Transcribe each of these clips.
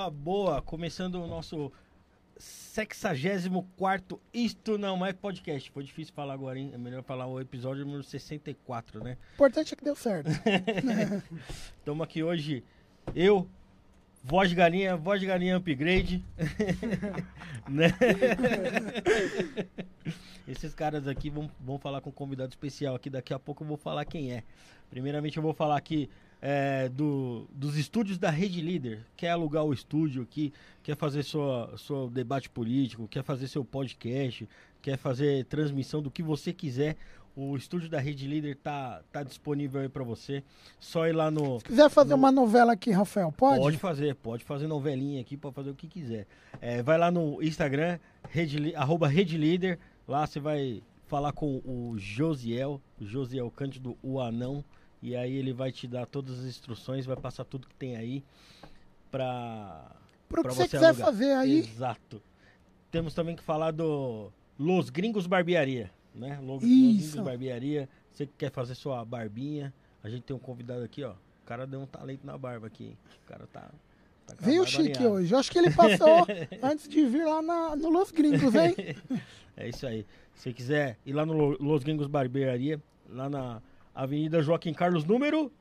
Boa, boa. Começando o nosso 64 Isto Não É Podcast. Foi difícil falar agora, hein? É melhor falar o episódio número 64, né? O importante é que deu certo. Estamos aqui hoje, eu, voz de galinha, voz de galinha upgrade. né? Esses caras aqui vão, vão falar com um convidado especial aqui. Daqui a pouco eu vou falar quem é. Primeiramente eu vou falar aqui é, do, dos estúdios da Rede Líder, quer alugar o estúdio aqui, quer fazer sua, seu debate político, quer fazer seu podcast, quer fazer transmissão do que você quiser, o estúdio da Rede Líder tá, tá disponível aí para você. Só ir lá no. Se quiser fazer no... uma novela aqui, Rafael, pode? Pode fazer, pode fazer novelinha aqui, pode fazer o que quiser. É, vai lá no Instagram, rede, arroba Rede Líder, lá você vai falar com o Josiel, Josiel Cândido, o anão. E aí ele vai te dar todas as instruções, vai passar tudo que tem aí pra. Pro que você quiser alugar. fazer aí. Exato. Temos também que falar do Los Gringos Barbearia, né? Los, Los Gringos Barbearia. Você que quer fazer sua barbinha, a gente tem um convidado aqui, ó. O cara deu um talento na barba aqui. O cara tá. tá Veio chique hoje. Eu acho que ele passou antes de vir lá na, no Los Gringos, hein? é isso aí. Se quiser ir lá no Los Gringos Barbearia, lá na Avenida Joaquim Carlos, número.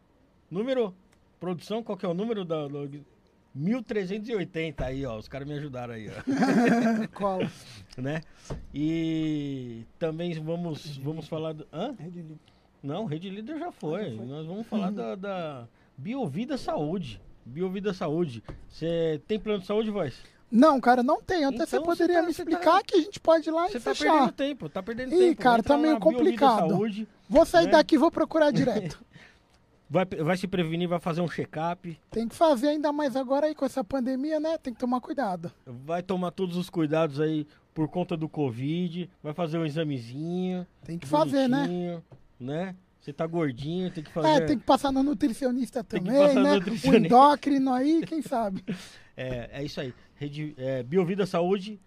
Número. Produção, qual que é o número da. da 1380 aí, ó. Os caras me ajudaram aí, ó. Qual? né? E também vamos, vamos falar do. Hã? Rede Líder. Não, Rede Líder já foi. Ah, já foi. Nós vamos falar da, da Biovida Saúde. Biovida Saúde. Você tem plano de saúde, voz? Não, cara, não tem. Até então, você poderia tá, me explicar tá, que a gente pode ir lá e fechar. Você tá perdendo tempo, tá perdendo Ih, tempo. cara, tá meio complicado. Saúde, vou sair né? daqui e vou procurar direto. vai, vai se prevenir, vai fazer um check-up. Tem que fazer ainda mais agora aí com essa pandemia, né? Tem que tomar cuidado. Vai tomar todos os cuidados aí por conta do Covid. Vai fazer um examezinho. Tem que fazer, né? né? Você tá gordinho, tem que fazer. É, tem que passar no nutricionista também, né? Nutricionista. O endócrino aí, quem sabe. é, é isso aí. Rede, é, Biovida Saúde.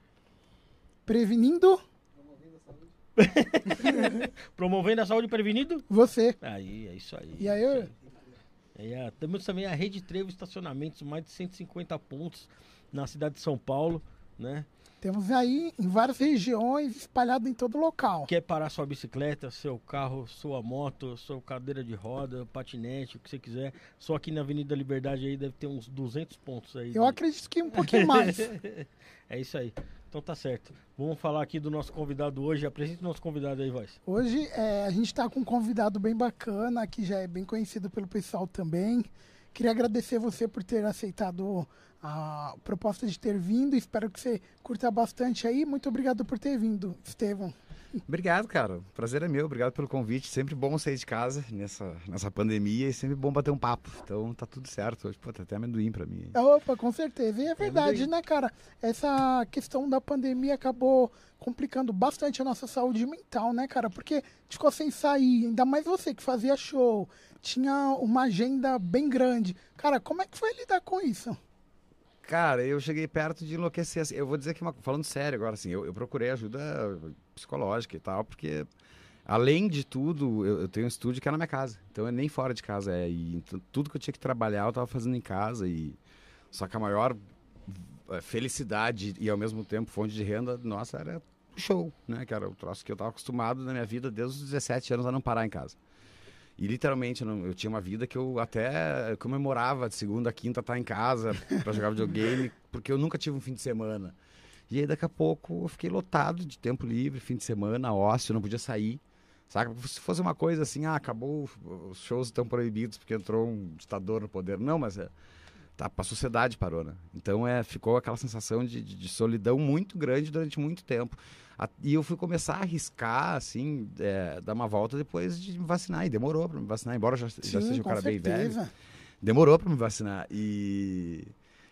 Prevenindo. Promovendo a saúde. Promovendo a saúde prevenindo? Você. Aí, é isso aí. E aí, eu... É, temos também a Rede Trevo Estacionamentos, mais de 150 pontos na cidade de São Paulo, né? Temos aí em várias regiões, espalhado em todo local. Quer parar sua bicicleta, seu carro, sua moto, sua cadeira de roda, patinete, o que você quiser. Só aqui na Avenida Liberdade aí deve ter uns 200 pontos aí. Eu de... acredito que um pouquinho mais. é isso aí. Então tá certo. Vamos falar aqui do nosso convidado hoje. Apresente o nosso convidado aí, Voz. Hoje é, a gente está com um convidado bem bacana, que já é bem conhecido pelo pessoal também, Queria agradecer você por ter aceitado a proposta de ter vindo. Espero que você curta bastante aí. Muito obrigado por ter vindo, Estevão. Obrigado, cara. O prazer é meu. Obrigado pelo convite. Sempre bom sair de casa nessa, nessa pandemia e sempre bom bater um papo. Então tá tudo certo. Hoje, pô, tá até amendoim pra mim. Opa, com certeza. E é verdade, né, cara? Essa questão da pandemia acabou complicando bastante a nossa saúde mental, né, cara? Porque ficou sem sair. Ainda mais você que fazia show. Tinha uma agenda bem grande. Cara, como é que foi lidar com isso? Cara, eu cheguei perto de enlouquecer. Assim, eu vou dizer que, falando sério agora, assim, eu, eu, procurei ajuda psicológica e tal, porque, além de tudo, eu, eu, tenho um estúdio que é na minha casa. Então, é nem fora de casa. É, e tudo que eu tinha que trabalhar, eu tava fazendo em casa. e Só que a maior eh, felicidade e, ao mesmo tempo, fonte de renda, nossa, era show, né? Que era o troço que eu tava acostumado na minha vida desde os 17 anos a não parar em casa. E literalmente, eu, eu, tinha uma vida que eu até comemorava de segunda a quinta estar tá em casa para jogar videogame, porque eu nunca tive um fim de semana. E aí daqui a pouco eu fiquei lotado de tempo livre, fim de semana, ócio, não podia sair. Saca? Se fosse uma coisa assim, ah, acabou, os shows estão proibidos porque entrou um ditador no poder. Não, mas é, tá, a sociedade parou, né? Então é, ficou aquela sensação de, de, de solidão muito grande durante muito tempo. E eu fui começar a arriscar, assim, é, dar uma volta depois de me vacinar. E demorou para me vacinar, embora já, Sim, já seja um cara certeza. bem velho. Demorou para me vacinar. E,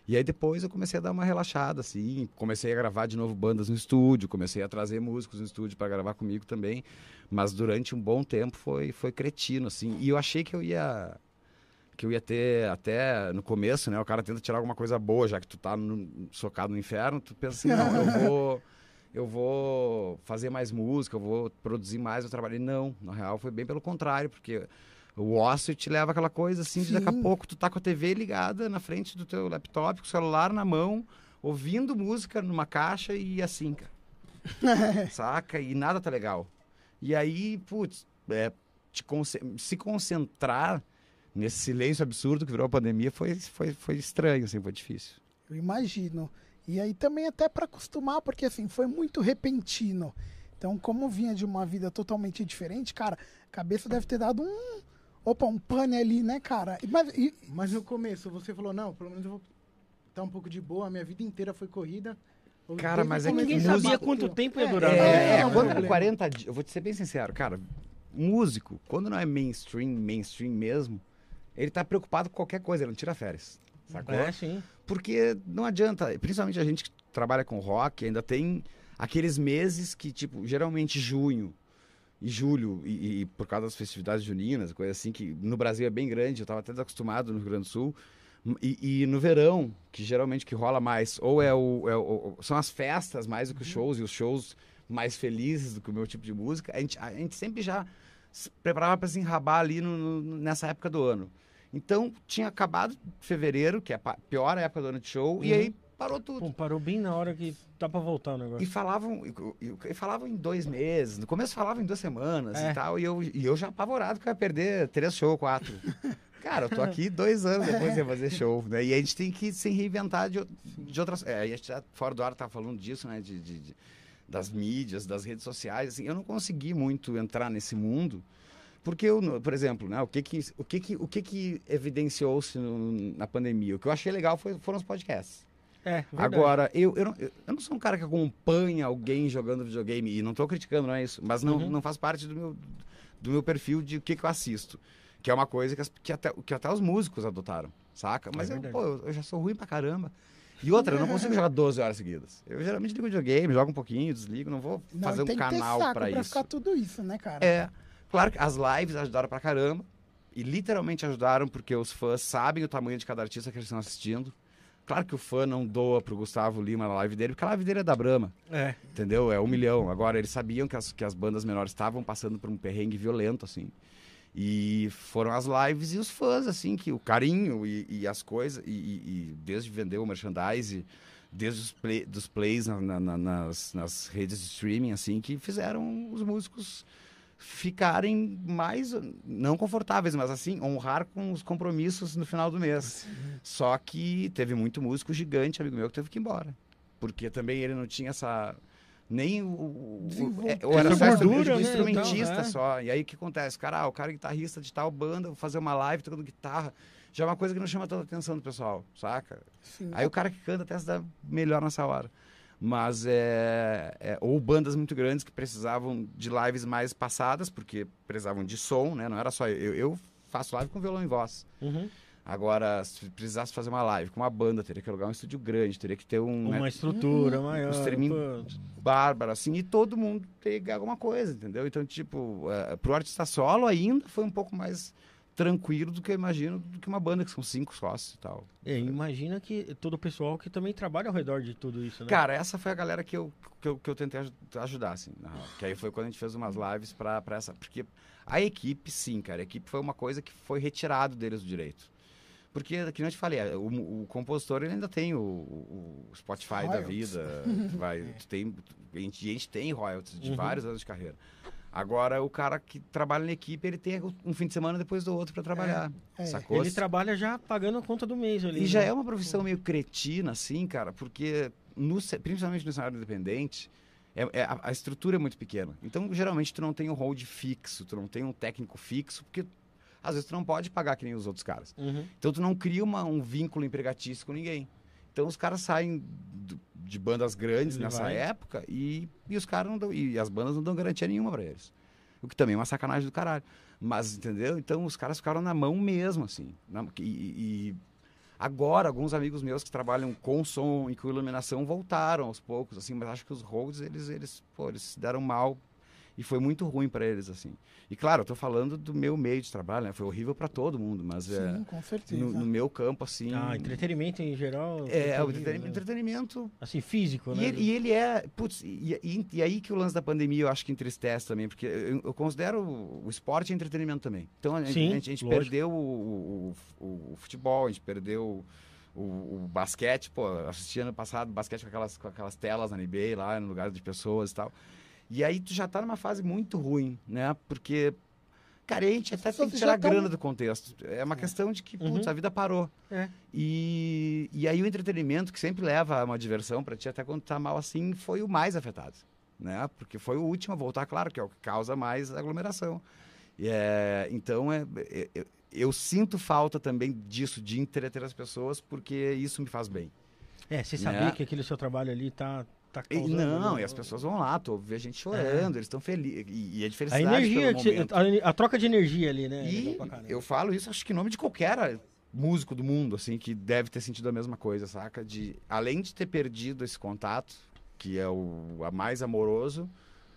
e aí depois eu comecei a dar uma relaxada, assim. Comecei a gravar de novo bandas no estúdio, comecei a trazer músicos no estúdio para gravar comigo também. Mas durante um bom tempo foi, foi cretino, assim. E eu achei que eu ia que eu ia ter até no começo, né? O cara tenta tirar alguma coisa boa, já que tu tá no, socado no inferno, tu pensa assim, não, eu vou eu vou fazer mais música, eu vou produzir mais, eu trabalhei. Não, na real foi bem pelo contrário, porque o ócio te leva aquela coisa assim, de daqui a pouco tu tá com a TV ligada na frente do teu laptop, com o celular na mão, ouvindo música numa caixa e assim, cara. Saca? E nada tá legal. E aí, putz, é, se concentrar nesse silêncio absurdo que virou a pandemia foi, foi, foi estranho, assim, foi difícil. Eu imagino. E aí também até para acostumar, porque assim, foi muito repentino. Então, como vinha de uma vida totalmente diferente, cara, a cabeça deve ter dado um. Opa, um pane ali, né, cara? Mas, e... Mas no começo você falou, não, pelo menos eu vou estar tá um pouco de boa, a minha vida inteira foi corrida. Cara, mas é que ninguém músico... sabia quanto tempo ia durar. É, é, é, quando 40 dias, eu vou te ser bem sincero, cara, músico, quando não é mainstream, mainstream mesmo, ele tá preocupado com qualquer coisa, ele não tira férias. Sacou? É, sim. Porque não adianta, principalmente a gente que trabalha com rock, ainda tem aqueles meses que, tipo, geralmente junho e julho, e, e por causa das festividades juninas, coisa assim, que no Brasil é bem grande, eu estava até desacostumado no Rio Grande do Sul. E, e, no verão, que geralmente que rola mais, ou é o, é o, são as festas mais do que os uhum. shows, e os shows mais felizes do que o meu tipo de música, a gente, a gente sempre já se preparava para se enrabar ali no, no, nessa época do ano. Então, tinha acabado fevereiro, que é a pior época do ano de show, uhum. e aí parou tudo. Pô, parou bem na hora que tá pra voltar o negócio. E falavam, e, e falavam em dois meses, no começo falavam em duas semanas é. e tal, e eu, e eu já apavorado que eu ia perder três shows, quatro. Cara, eu tô aqui dois anos depois de fazer show, né? E a gente tem que se reinventar de, de outras... É, a gente já, fora do ar tá falando disso, né? De, de, de, das mídias, das redes sociais, assim, eu não consegui muito entrar nesse mundo, porque, eu, por exemplo, né, o que que, o que, que, o que, que evidenciou-se na pandemia? O que eu achei legal foi, foram os podcasts. É, Agora, eu, eu, não, eu não sou um cara que acompanha alguém jogando videogame, e não estou criticando, não é isso, mas não, uhum. não faz parte do meu, do meu perfil de o que, que eu assisto. Que é uma coisa que, as, que, até, que até os músicos adotaram, saca? Mas é eu, pô, eu, eu, já sou ruim pra caramba. E outra, eu não consigo jogar 12 horas seguidas. Eu geralmente ligo videogame, jogo um pouquinho, desligo, não vou não, fazer um canal para isso. Pra ficar tudo isso, né, cara? É. Claro que as lives ajudaram pra caramba. E literalmente ajudaram porque os fãs sabem o tamanho de cada artista que eles estão assistindo. Claro que o fã não doa pro Gustavo Lima na live dele, porque a live dele é da Brama. É. Entendeu? É um milhão. Agora, eles sabiam que as, que as bandas menores estavam passando por um perrengue violento, assim. E foram as lives e os fãs, assim, que o carinho e, e as coisas, e, e, desde vender o merchandise, desde os play, dos plays na, na, nas, nas redes de streaming, assim, que fizeram os músicos ficarem mais, não confortáveis, mas assim, honrar com os compromissos no final do mês. Só que teve muito músico gigante, amigo meu, que teve que ir embora. Porque também ele não tinha essa. Nem o. o, é, ou era só gordura, né? instrumentista então, é. só. E aí o que acontece? Cara, ah, o cara é guitarrista de tal banda, vou fazer uma live tocando guitarra. já é uma coisa que não chama tanta atenção do pessoal, saca? Sim. Aí o cara que canta até se dá melhor nessa hora. Mas é, é- Ou bandas muito grandes que precisavam de lives mais passadas, porque precisavam de som, né? Não era só. Eu, eu faço live com violão e voz. Uhum. Agora, se precisasse fazer uma live com uma banda, teria que alugar um estúdio grande, teria que ter um. Uma né, estrutura maior. um streaming bárbaro, assim, e todo mundo tem alguma coisa, entendeu? Então, tipo, é, pro artista solo ainda foi um pouco mais tranquilo do que eu imagino do que uma banda que são cinco sócios e tal. É, imagina que todo o pessoal que também trabalha ao redor de tudo isso, né? Cara, essa foi a galera que eu, que eu, que eu tentei aju- ajudar, assim. na. Que aí foi quando a gente fez umas lives pra, pra essa. Porque a equipe, sim, cara, a equipe foi uma coisa que foi retirado deles do direito. Porque, que nem eu te falei, é, o, o compositor ele ainda tem o, o Spotify da Royalties. vida. tu vai, tu tem, a, gente, a gente tem royalties de Uhum. vários anos de carreira. Agora, o cara que trabalha na equipe, ele tem um fim de semana depois do outro pra trabalhar. é. Sacou? Ele trabalha já pagando a conta do mês ali. E já né? é uma profissão meio cretina, assim, cara, porque no, principalmente no cenário independente, é, é- a, a estrutura é muito pequena. Então, geralmente, tu não tem um hold fixo, tu não tem um técnico fixo, porque às vezes tu não pode pagar que nem os outros caras. Uhum. Então, tu não cria uma- um vínculo empregatício com ninguém. Então, os caras saem do- de bandas grandes Ele nessa vai. época e, e os caras não dão, e as bandas não dão garantia nenhuma pra eles. O que também é uma sacanagem do caralho. Mas, entendeu? Então, os caras ficaram na mão mesmo, assim. Na- e, e agora, alguns amigos meus que trabalham com som e com iluminação voltaram aos poucos, assim. Mas acho que os holds, eles, eles, pô, eles se deram mal e foi muito ruim pra eles, assim. E, claro, eu tô falando do meu meio de trabalho, né? Foi horrível pra todo mundo, mas é, Sim, com certeza. no, no meu campo, assim... Ah, entretenimento em geral. É, o entretenimento, né? entretenimento Assim, físico, e né? ele, e ele é. Putz, e, e- e aí que o lance da pandemia eu acho que entristece também, porque eu, eu considero o, o esporte entretenimento também. Então a, gente- Sim, a gente, a gente perdeu o, o- o- o futebol, a gente perdeu o, o basquete, pô, assisti ano passado basquete com aquelas, com aquelas telas na NBA lá, no lugar de pessoas e tal. E aí tu já tá numa fase muito ruim, né? Porque. Cara, a gente até tem que tirar tão- grana do contexto. É uma questão de que, putz, Uhum. a vida parou. É. E, e aí o entretenimento, que sempre leva a uma diversão pra ti, até quando tá mal assim, foi o mais afetado. Né? Porque foi o último a voltar, claro, que é o que causa mais aglomeração. E é, então, é, é- eu, eu sinto falta também disso, de entreter as pessoas, porque isso me faz bem. É, você sabia É. que aquele seu trabalho ali tá, tá E causando... não, né? e as pessoas vão lá, tu vê a gente chorando, eles estão felizes. E, e a A felicidade energia, a, a troca de energia ali, né? é E eu falo isso, acho que em nome de qualquer músico do mundo, assim, que deve ter sentido a mesma coisa, saca? De, além de ter perdido esse contato, que é o a mais amoroso,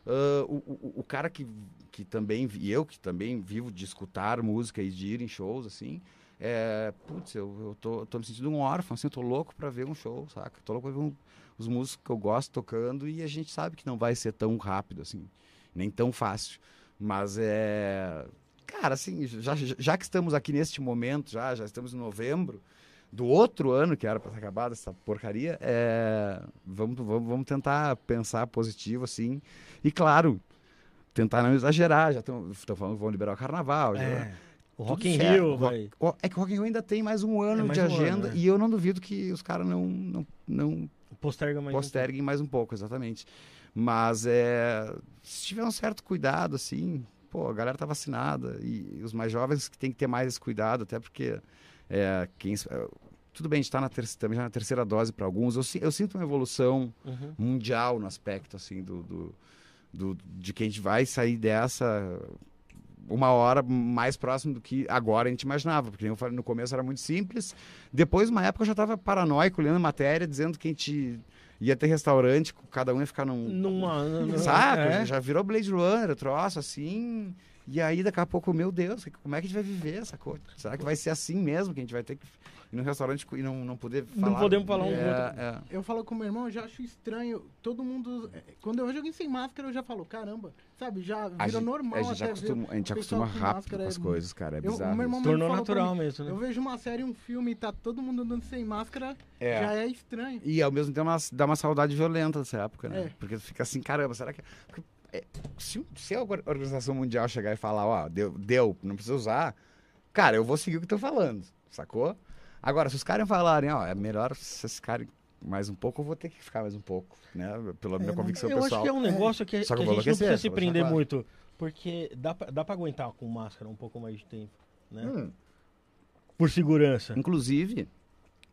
ah, o, o, o cara que, que também, e eu que também vivo de escutar música e de ir em shows, assim, é, putz, eu, eu tô, tô me sentindo um órfão, assim, eu tô louco pra ver um show, saca? Tô louco pra ver um- os músicos que eu gosto tocando e a gente sabe que não vai ser tão rápido, assim, nem tão fácil. Mas é. Cara, assim, já, já- que estamos aqui neste momento, já, já estamos em novembro do outro ano que era para ter acabado essa porcaria, é, vamos, vamos, vamos tentar pensar positivo, assim. E claro, tentar não exagerar. Já estão falando que vão liberar o carnaval. já- É, o Rock in. Rio, vai... É que o Rock in Rio ainda tem mais um ano É mais de um ano, agenda né? e eu não duvido que os caras não, não, não Posterga mais um posterguem mais um pouco, exatamente. Mas é, se tiver um certo cuidado, assim, pô, a galera tá vacinada e os mais jovens que tem que ter mais esse cuidado, até porque é, quem, é, tudo bem, a gente tá na ter, também já na terceira dose para alguns. Eu, eu sinto uma evolução. Uhum. mundial no aspecto assim do, do, do- de que a gente vai sair dessa uma hora mais próximo do que agora a gente imaginava, porque eu falei no começo era muito simples. Depois, uma época eu já estava paranoico lendo matéria dizendo que a gente ia ter restaurante, cada um ia ficar num Numa... numa- saco, é. já virou Blade Runner, troço assim. E aí daqui a pouco, meu Deus, como é que a gente vai viver essa coisa? Será que vai ser assim mesmo que a gente vai ter que ir no restaurante e não, não poder Não falar? podemos falar um com é, outro. é. Eu falo com meu irmão, eu já acho estranho. Todo mundo. é, Quando eu vejo alguém sem máscara, eu já falo, caramba, sabe? Já A virou gente, normal a gente até acostuma, a gente acostuma com rápido máscara com as é- coisas, cara. É Eu- bizarro. meu irmão Tornou natural mim, mesmo, né? Eu vejo uma série, um filme e tá todo mundo andando sem máscara, É. já é estranho. E ao mesmo tempo dá- uma saudade violenta dessa época, né? É. Porque tu fica assim, caramba, será que. se, se a Orga- Organização Mundial chegar e falar, ó, deu, deu, não precisa usar, cara, eu vou seguir o que estão falando, sacou? Agora, se os caras falarem, ó, é melhor vocês ficarem mais um pouco, eu vou ter que ficar mais um pouco, né? Pela minha não- convicção Eu acho pessoal. que é um negócio que, Só que que a eu gente não precisa se prender claro. muito. Porque dá pra, dá pra aguentar com máscara um pouco mais de tempo, né? Hum. Por segurança. Inclusive,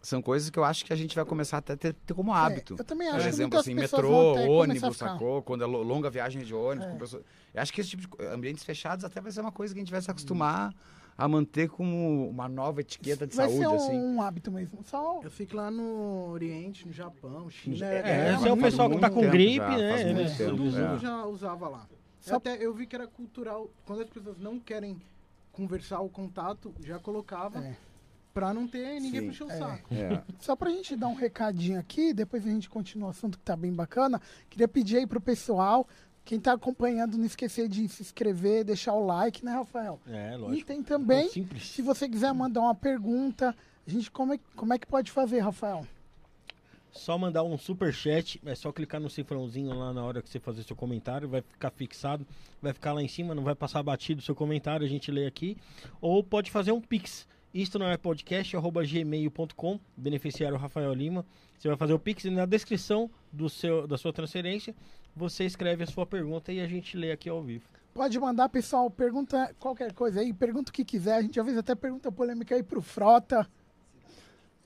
são coisas que eu acho que a gente vai começar até a ter, ter como hábito. É, eu também Por acho que exemplo, assim, metrô, ônibus, sacou? Quando é lo- longa viagem de ônibus. É. com pessoas- Eu acho que esse tipo de ambientes fechados até vai ser uma coisa que a gente vai se acostumar a manter como uma nova etiqueta de Vai saúde, ser um, assim. hábito mesmo. Só Eu fico lá no Oriente, no Japão, China. É, esse é o faz pessoal que tá com gripe, já, né? tempo, Todo mundo é. já usava lá. Só- Até eu vi que era cultural. Quando as pessoas não querem conversar o contato, já colocava É. pra não ter ninguém Sim. encher o É. saco. É. Só pra gente dar um recadinho aqui, depois a gente continua o assunto que tá bem bacana. Queria pedir aí pro pessoal, quem tá acompanhando, não esquecer de se inscrever, deixar o like, né, Rafael? É, E lógico. tem também, Simples. se você quiser mandar uma pergunta, a gente como é, como é que pode fazer, Rafael? Só mandar um super chat, é só clicar no cifrãozinho lá na hora que você fazer seu comentário, vai ficar fixado, vai ficar lá em cima, não vai passar batido o seu comentário, a gente lê aqui. Ou pode fazer um pix. Isto não é podcast, arroba gmail.com, beneficiário Rafael Lima. Você vai fazer o pix e na descrição do seu, da sua transferência, você escreve a sua pergunta e a gente lê aqui ao vivo. Pode mandar, pessoal, pergunta qualquer coisa aí, pergunta o que quiser. A gente às vezes até pergunta polêmica aí pro Frota.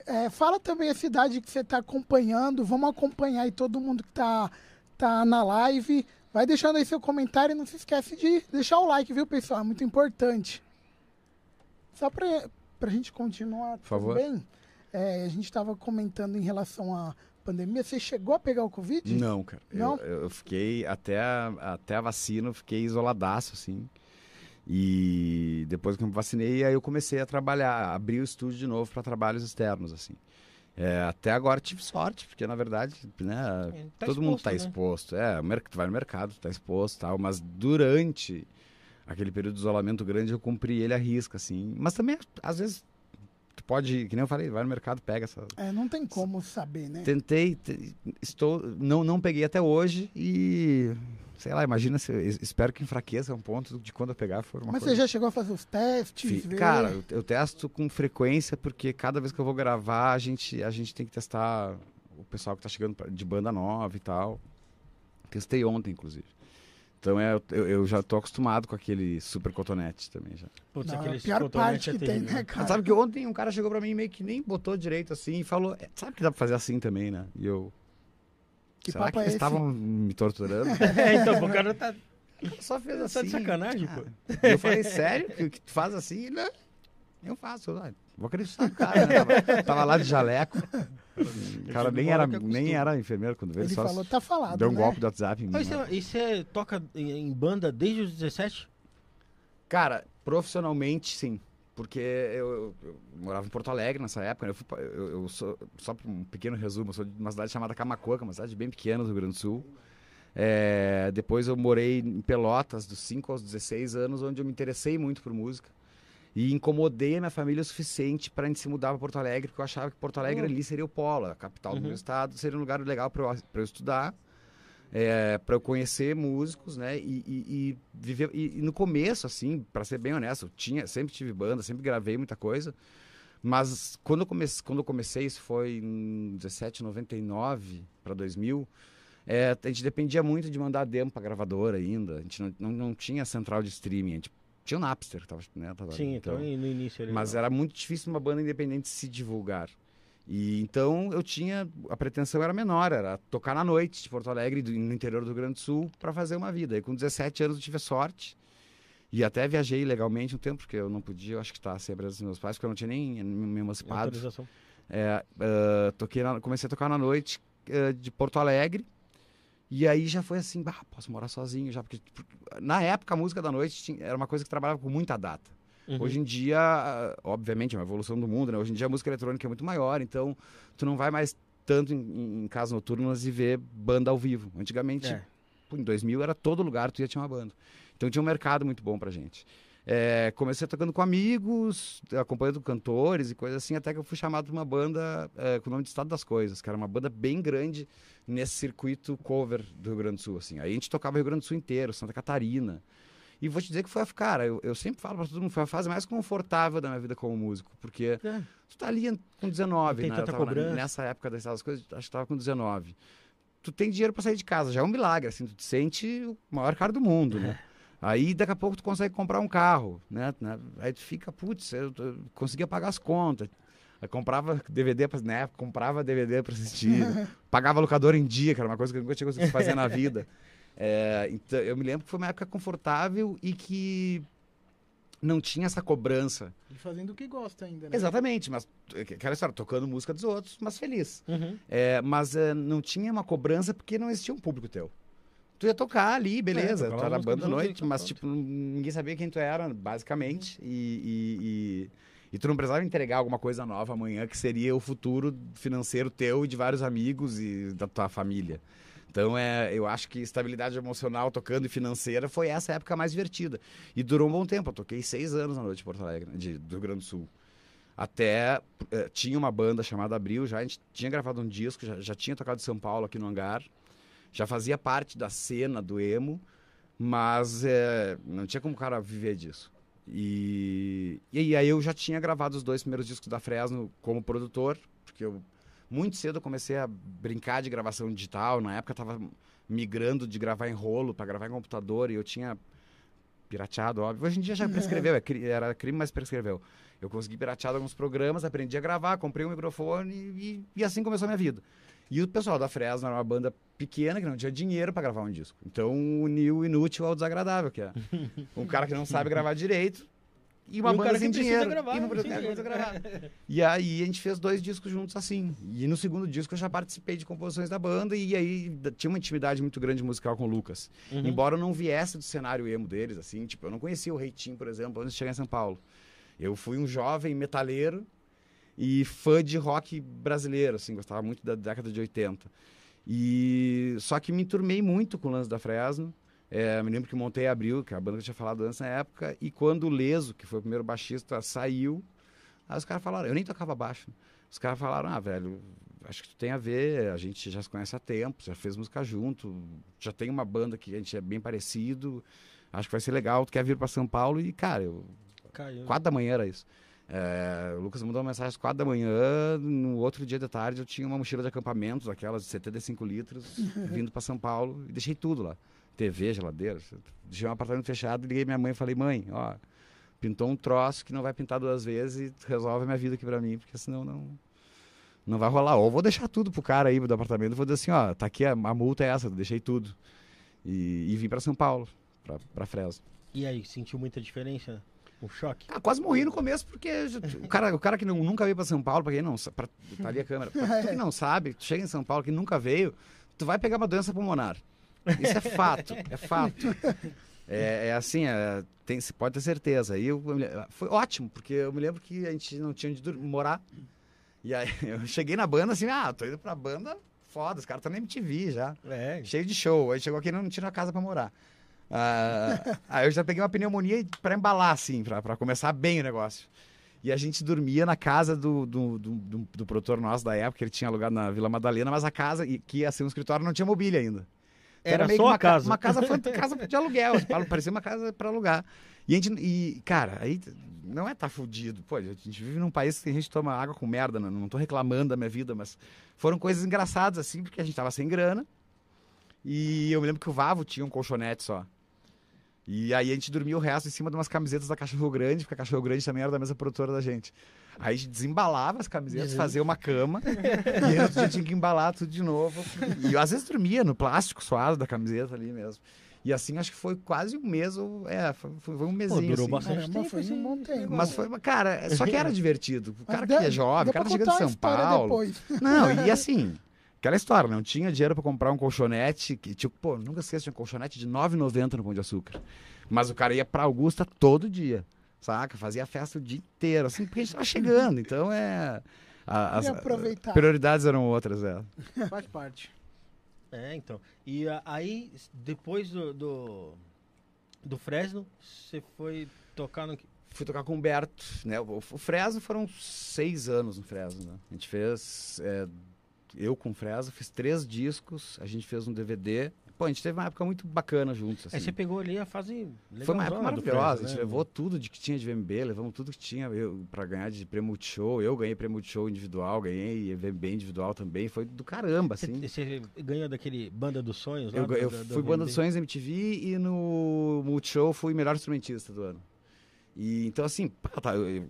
É, fala também a cidade que você está acompanhando. Vamos acompanhar aí todo mundo que tá, tá na live. Vai deixando aí seu comentário e não se esquece de deixar o like, viu, pessoal? É muito importante. Só para a gente continuar Por favor. também, é, a gente estava comentando em relação à pandemia. Você chegou a pegar o Covid? Não, cara. Não? Eu, eu fiquei até a, até a vacina, eu fiquei isoladaço, assim. E depois que eu me vacinei, aí eu comecei a trabalhar, abrir o estúdio de novo para trabalhos externos, assim. É, até agora tive sorte, porque na verdade, né, Tá todo mundo exposto, está né? exposto. É, tu vai no mercado, tu tá exposto e tal, mas durante aquele período de isolamento grande eu cumpri ele à risca, assim. Mas também, às vezes, pode, que nem eu falei, vai no mercado, pega essa, É, não tem como saber, né? Tentei, te- estou, não, não peguei até hoje e sei lá, imagina se es- espero que enfraqueça um ponto de quando eu pegar for uma Mas você coisa. já chegou a fazer os testes? Ver? Cara, eu, eu testo com frequência porque cada vez que eu vou gravar a gente a gente tem que testar o pessoal que tá chegando de banda nova e tal. Testei ontem, inclusive. Então é, eu, eu já tô acostumado com aquele super cotonete também já. Putz, Não, aquele a pior cotonete parte é que tem, né, Mas cara? sabe que ontem um cara chegou pra mim meio que nem botou direito assim e falou, "É, sabe que dá pra fazer assim também, né? E eu Que Será papo que é estavam me torturando? É, então, o cara tá, Só fez tá assim. de sacanagem, pô. Ah, Eu falei, sério? Que, que tu faz assim? Ele, Eu faço. Eu, ah, vou acreditar no cara, né? Tava lá de jaleco. O cara nem era, nem era enfermeiro quando veio. Ele só falou, tá falado, deu um né? golpe do WhatsApp em mim. Mas você, e você toca em, banda desde os 17? Cara, profissionalmente, sim. Porque eu, eu- eu morava em Porto Alegre nessa época. né? Eu, fui, eu, eu sou, só um pequeno resumo, eu sou de uma cidade chamada Camacuã, que é uma cidade bem pequena do Rio Grande do Sul. É, depois eu morei em Pelotas, dos 5 aos 16 anos, onde eu me interessei muito por música. E incomodei a minha família o suficiente para a gente se mudar para Porto Alegre, porque eu achava que Porto Alegre Uhum. ali seria o polo, a capital do Uhum. meu estado, seria um lugar legal para eu, eu estudar é, para eu conhecer músicos, né? E, e- e viver. E, e no começo, assim, para ser bem honesto, eu tinha, sempre tive banda, sempre gravei muita coisa. Mas quando eu comecei, quando eu comecei isso foi em 17, 99 para 2000, é, a gente dependia muito de mandar demo para gravadora ainda. A gente não, não, não tinha central de streaming, a gente tinha o Napster, tava, né, tava- Sim, então, no início ali. mas era muito difícil uma banda independente se divulgar. E então eu tinha a pretensão era menor, era tocar na noite de Porto Alegre, do- no interior do Rio Grande do Sul, para fazer uma vida. E com 17 anos eu tive a sorte e até viajei legalmente um tempo, porque eu não podia, eu acho que estava sem a presença dos meus pais, porque eu não tinha nem me emancipado. É, ah, toquei na- comecei a tocar na noite eh, de Porto Alegre. E aí já foi assim, bah, posso morar sozinho já. Porque, porque na época a música da noite tinha- era uma coisa que trabalhava com muita data. Uhum. Hoje em dia, ah, obviamente, é uma evolução do mundo, né? Hoje em dia a música eletrônica é muito maior, então tu não vai mais tanto em, em casas noturnas e ver banda ao vivo. Antigamente, É. pô, em 2000 era todo lugar tu ia tinha uma banda. Então tinha um mercado muito bom pra gente. É, comecei tocando com amigos, acompanhando cantores e coisas assim, até que eu fui chamado para uma banda é, com o nome de Estado das Coisas, que era uma banda bem grande nesse circuito cover do Rio Grande do Sul. Assim. Aí a gente tocava o Rio Grande do Sul inteiro, Santa Catarina. E vou te dizer que foi, a- cara, eu, eu sempre falo para todo mundo, foi a fase mais confortável da minha vida como músico, porque É. tu tá ali com 19, Não tem né? Tanta cobrança. nessa época das coisas, acho que tava com 19. Tu tem dinheiro para sair de casa, já é um milagre, assim, tu te sente o maior cara do mundo, né? Aí daqui a pouco tu consegue comprar um carro, né? Aí tu fica, putz, eu, eu conseguia pagar as contas. Aí comprava DVD para né? comprava DVD para assistir, pagava locador em dia, que era uma coisa que eu nunca tinha conseguido fazer na vida. É, então, eu me lembro que foi uma época confortável e que não tinha essa cobrança. E fazendo o que gosta ainda, né? Exatamente, mas aquela história, tocando música dos outros, mas feliz. Uhum. É, mas é, não tinha uma cobrança porque não existia um público teu. Tu ia tocar ali, beleza, É, tu era banda à noite, mas pronto. tipo, ninguém sabia quem tu era, basicamente. E, e, e, e tu não precisava entregar alguma coisa nova amanhã, que seria o futuro financeiro teu e de vários amigos e da tua família. Então, é, eu acho que estabilidade emocional tocando e financeira foi essa época mais divertida. E durou um bom tempo. Eu toquei seis anos na noite de Porto Alegre, de, do Rio Grande do Sul. Até eh, tinha uma banda chamada Abril, já a gente tinha gravado um disco, já, já tinha tocado em São Paulo aqui no Hangar, já fazia parte da cena do emo, mas eh, não tinha como o cara viver disso. E, e aí eu já tinha gravado os dois primeiros discos da Fresno como produtor, porque eu muito cedo eu comecei a brincar de gravação digital. Na época eu tava migrando de gravar em rolo para gravar em computador e eu tinha pirateado, óbvio. Hoje em dia já prescreveu, é era crime, mas prescreveu. Eu consegui piratear alguns programas, aprendi a gravar, comprei um microfone e, e assim começou a minha vida. E o pessoal da Fresno era uma banda pequena que não tinha dinheiro para gravar um disco. Então uniu o inútil ao desagradável, que é um cara que não sabe gravar direito e uma E um banda cara sem dinheiro. gravar, e dinheiro. gravar. E aí a gente fez dois discos juntos assim. E no segundo disco eu já participei de composições da banda e aí tinha uma intimidade muito grande musical com o Lucas. Uhum. Embora eu não viesse do cenário emo deles, assim, tipo, eu não conhecia o Reitinho, por exemplo, antes de chegar em São Paulo. Eu fui um jovem metaleiro e fã de rock brasileiro, assim, gostava muito da década de 80. E só que me enturmei muito com o lance da Fresno. É, me lembro que montei Abril, que é a banda que eu tinha falado antes na época, e quando o Leso, que foi o primeiro baixista, saiu, aí os caras falaram, eu nem tocava baixo. Os caras falaram, ah, velho, acho que tu tem a ver, a gente já se conhece há tempo, já fez música junto, já tem uma banda que a gente é bem parecido, acho que vai ser legal, tu quer vir para São Paulo e, cara, eu Caiu. Quatro da manhã era isso. É, o Lucas mandou uma mensagem às quatro da manhã. No outro dia de tarde eu tinha uma mochila de acampamento, aquelas de 75 litros, vindo para São Paulo e deixei tudo lá. TV, geladeira. Deixei um apartamento fechado, liguei minha mãe e falei: mãe, ó, pintou um troço que não vai pintar duas vezes e resolve a minha vida aqui para mim, porque senão não. Não vai rolar. Ou vou deixar tudo pro cara aí do apartamento e vou dizer assim: ó, tá aqui, a, a multa é essa, deixei tudo. E, e vim para São Paulo, para Fresno. E aí, sentiu muita diferença? Um choque? Ah, quase morri no começo, porque o cara, o cara que não- nunca veio pra São Paulo, pra quem não sabe, tá ali a câmera, pra tu que não sabe, chega em São Paulo, que nunca veio, tu vai pegar uma doença pulmonar. Isso é fato, é fato. É, é assim, é, tem, você pode ter certeza. E eu, foi ótimo, porque eu me lembro que a gente não tinha onde dur- morar. E aí eu cheguei na banda assim, ah, tô indo pra banda foda, os caras estão na MTV já É. cheio de show. Aí chegou aqui e não tinha uma casa pra morar. Ah, aí eu já peguei uma pneumonia pra embalar, assim, pra, pra começar bem o negócio. E a gente dormia na casa do, do, do, do, do produtor nosso da época, ele tinha alugado na Vila Madalena, mas a casa, que ia ser um escritório, não tinha mobília ainda. Então Era meio só uma ca- casa. Uma casa, casa de aluguel, parecia uma casa pra alugar. E a gente, e, cara, aí não é tá fudido. Pô, a gente vive num país que a gente toma água com merda, não, não tô reclamando da minha vida, mas foram coisas engraçadas, assim, porque a gente tava sem grana. E eu me lembro que o Vavo tinha um colchonete só. E aí a gente dormia o resto em cima de umas camisetas da Cachorro Grande, porque a Cachorro Grande também era da mesma produtora da gente. Aí a gente desembalava as camisetas, fazia uma cama, e outro dia tinha que embalar tudo de novo. E eu às vezes dormia no plástico suado da camiseta ali mesmo. E assim acho que foi quase um mês, ou, é, foi, foi um mesinho. durou assim. bastante Caramba, tempo. foi um bom tempo. Mas foi, cara, só que era divertido. O cara que é jovem, o cara tá chegando de São Paulo. Depois. Não, e assim, aquela história, não tinha dinheiro pra comprar um colchonete, que, tipo, pô, nunca esqueço, tinha um colchonete de R$ 9,90 no Pão de Açúcar. Mas o cara ia pra Augusta todo dia, saca? Fazia festa o dia inteiro, assim, porque a gente tava chegando, então é... a- as Queria aproveitar. prioridades eram outras, é. Faz parte. É, então. E a- aí, depois do, do, do Fresno, você foi tocar no. Fui tocar com o Humberto, né? O, o Fresno foram seis anos no Fresno, né? A gente fez... é, eu com o Fresno fiz três discos, a gente fez um DVD pô, a gente teve uma época muito bacana juntos. Aí Assim. você pegou ali a fase Foi uma época maravilhosa. Fresno, a gente né? levou tudo de que tinha de VMB, levamos tudo que tinha pra ganhar de prêmio Multishow. Eu ganhei prêmio Multishow individual, ganhei VMB individual também. Foi do caramba, Você, assim. você ganhou daquele Banda dos Sonhos? Eu, eu do- do fui banda dos sonhos MTV e no Multishow fui melhor instrumentista do ano. E então, assim, pá, tá, eu, eu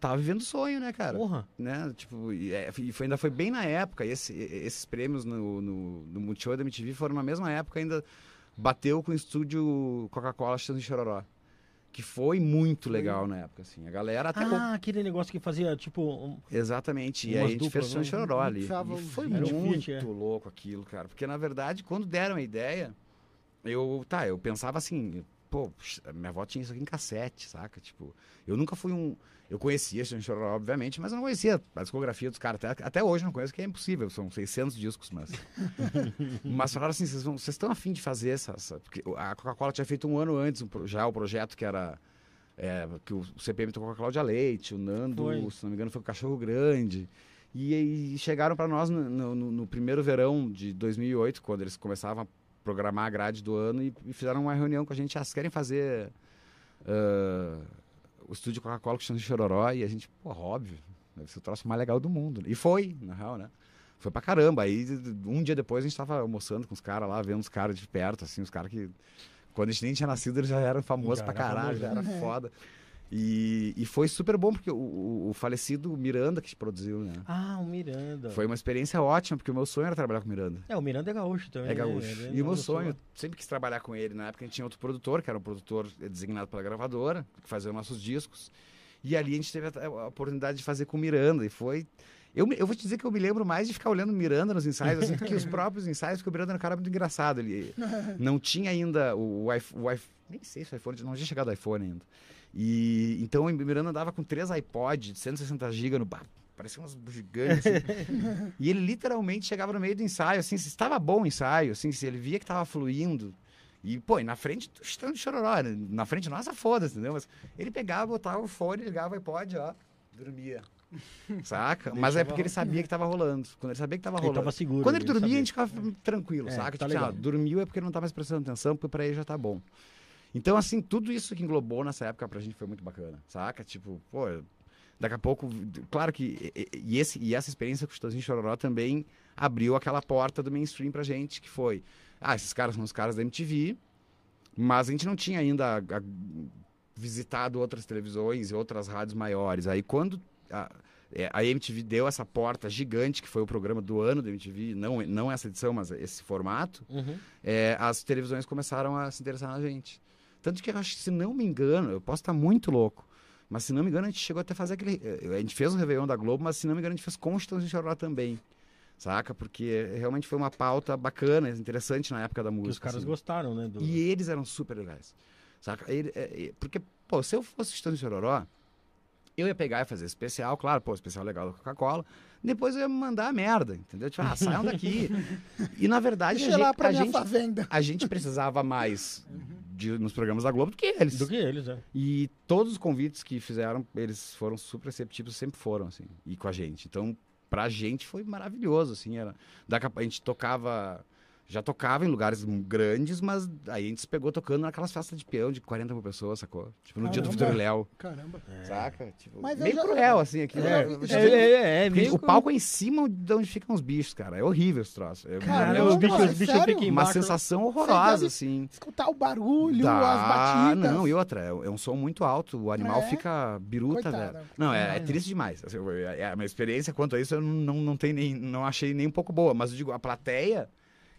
tava vivendo sonho, né, cara? Porra. né? Tipo, e, é, e foi, ainda foi bem na época. E esse- esses prêmios no, no, no Multishow da MTV foram na mesma época, ainda bateu com o estúdio Coca-Cola Chance Chororó. Que foi muito legal na época, assim. A galera até. Ah, aquele negócio que fazia, tipo... um- Exatamente. E aí a gente duplas, fez Chance de né? Chororó ali. E foi o muito é. louco aquilo, cara. Porque, na verdade, quando deram a ideia, eu, tá, eu pensava assim, pô, minha avó tinha isso aqui em cassete, saca? Tipo, eu nunca fui um. Eu conhecia Chororó, obviamente, mas eu não conhecia a discografia dos caras. Até, até hoje não conheço, que é impossível. São 600 discos, mas. mas falaram assim: vocês estão afim de fazer essa. essa- Porque a Coca-Cola tinha feito um ano antes já o projeto que era. é, que o CPM tocou com a Cláudia Leite, o Nando, Foi. se não me engano, foi o Cachorro Grande. E, aí chegaram para nós no, no- no- primeiro verão de 2008, quando eles começavam a programar a grade do ano, e, e fizeram uma reunião com a gente. Ah, vocês querem fazer ah, o estúdio Coca-Cola com de Chororó? E a gente, pô, óbvio, deve ser o troço mais legal do mundo. E foi, na real, né? Foi pra caramba. Aí, um dia depois, a gente tava almoçando com os caras lá, vendo os caras de perto, assim, os caras que. Quando a gente nem tinha nascido, eles já eram famosos Já pra caralho, já era né? foda. E, e foi super bom, porque o, o- falecido Miranda que produziu, né? Ah, o Miranda. Foi uma experiência ótima, porque o meu sonho era trabalhar com o Miranda. É, o Miranda é gaúcho também. É né? gaúcho. Ele é E o meu sonho, sempre quis trabalhar com ele. Na época a gente tinha outro produtor, que era um produtor designado pela gravadora, que fazia nossos discos. E ali a gente teve a, a oportunidade de fazer com o Miranda. E foi. Eu, eu vou te dizer que eu me lembro mais de ficar olhando o Miranda nos ensaios assim, do que os próprios ensaios, porque o Miranda era um cara muito engraçado. Ele não tinha ainda o, o iPhone. Nem sei se o iPhone. Não tinha chegado o iPhone ainda. E então o Miranda andava com três iPods de 160 GB no. bah, Parecia uns gigantes. assim. E ele literalmente chegava no meio do ensaio, assim, se estava bom o ensaio, assim, se ele via que estava fluindo. E, pô, e na frente do stand de chororó, né? na frente nossa, foda-se, entendeu? Mas ele pegava, botava o fone, ligava o iPod, ó, dormia. Saca? Mas é porque ele sabia que tava rolando. Quando ele sabia que tava Ele rolando. tava seguro. Quando ele dormia, sabia. a gente ficava tranquilo, É, saca? tá tipo, assim, ah, dormiu é porque ele não tá mais prestando atenção, porque pra ele já tá bom. Então, assim, tudo isso que englobou nessa época pra gente foi muito bacana, saca? Tipo, pô, daqui a pouco, claro que, e, esse, e essa experiência com o Chitãozinho Chororó também abriu aquela porta do mainstream pra gente, que foi, ah, esses caras são os caras da MTV, mas a gente não tinha ainda a- a- visitado outras televisões e outras rádios maiores. Aí quando a, é, a MTV deu essa porta gigante, que foi o programa do ano da MTV, não, não essa edição, mas esse formato, Uhum. é, as televisões começaram a se interessar na gente. Tanto que eu acho que, se não me engano, eu posso estar muito louco, mas se não me engano, a gente chegou até a fazer aquele. eh, A gente fez o Réveillon da Globo, mas se não me engano, a gente fez Constância de Chororó também. Saca? Porque realmente foi uma pauta bacana, interessante na época da música. Que os caras assim. gostaram, né? Do... E eles eram super legais. Saca? Ele- é, porque, pô, se eu fosse Estando de Chororó, eu ia pegar e fazer especial, claro, pô, especial legal da Coca-Cola. Depois eu ia mandar a merda, entendeu? Tipo, ah, saiam daqui. e na verdade, a Deixa lá gente, pra a, minha gente, fazenda. a gente precisava mais de, nos programas da Globo do que eles. Do que eles, é. E todos os convites que fizeram, eles foram super receptivos, sempre foram, assim, e com a gente. Então, pra gente foi maravilhoso, assim, era... Daqui a, a gente tocava... Já tocava em lugares grandes, mas aí a gente se pegou tocando naquelas festas de peão de 40 mil pessoas, sacou? Tipo, no dia do. Vitor e Léo, Caramba. saca? Tipo, Mas meio já- cruel, assim, aqui. né? É, é, é, é meio o palco é em cima de onde ficam os bichos, cara. É horrível esse troço. É Caramba, É, os bichos, é os bichos ficam uma embaixo. sensação horrorosa, assim. Escutar o barulho, Dá, as batidas. Não, e outra, é é um som muito alto, o animal É? fica biruta, Coitada. velho. Não, é, é triste demais. Assim, é- a minha experiência quanto a isso eu não, não, tem nem, não achei nem um pouco boa, mas eu digo, a plateia,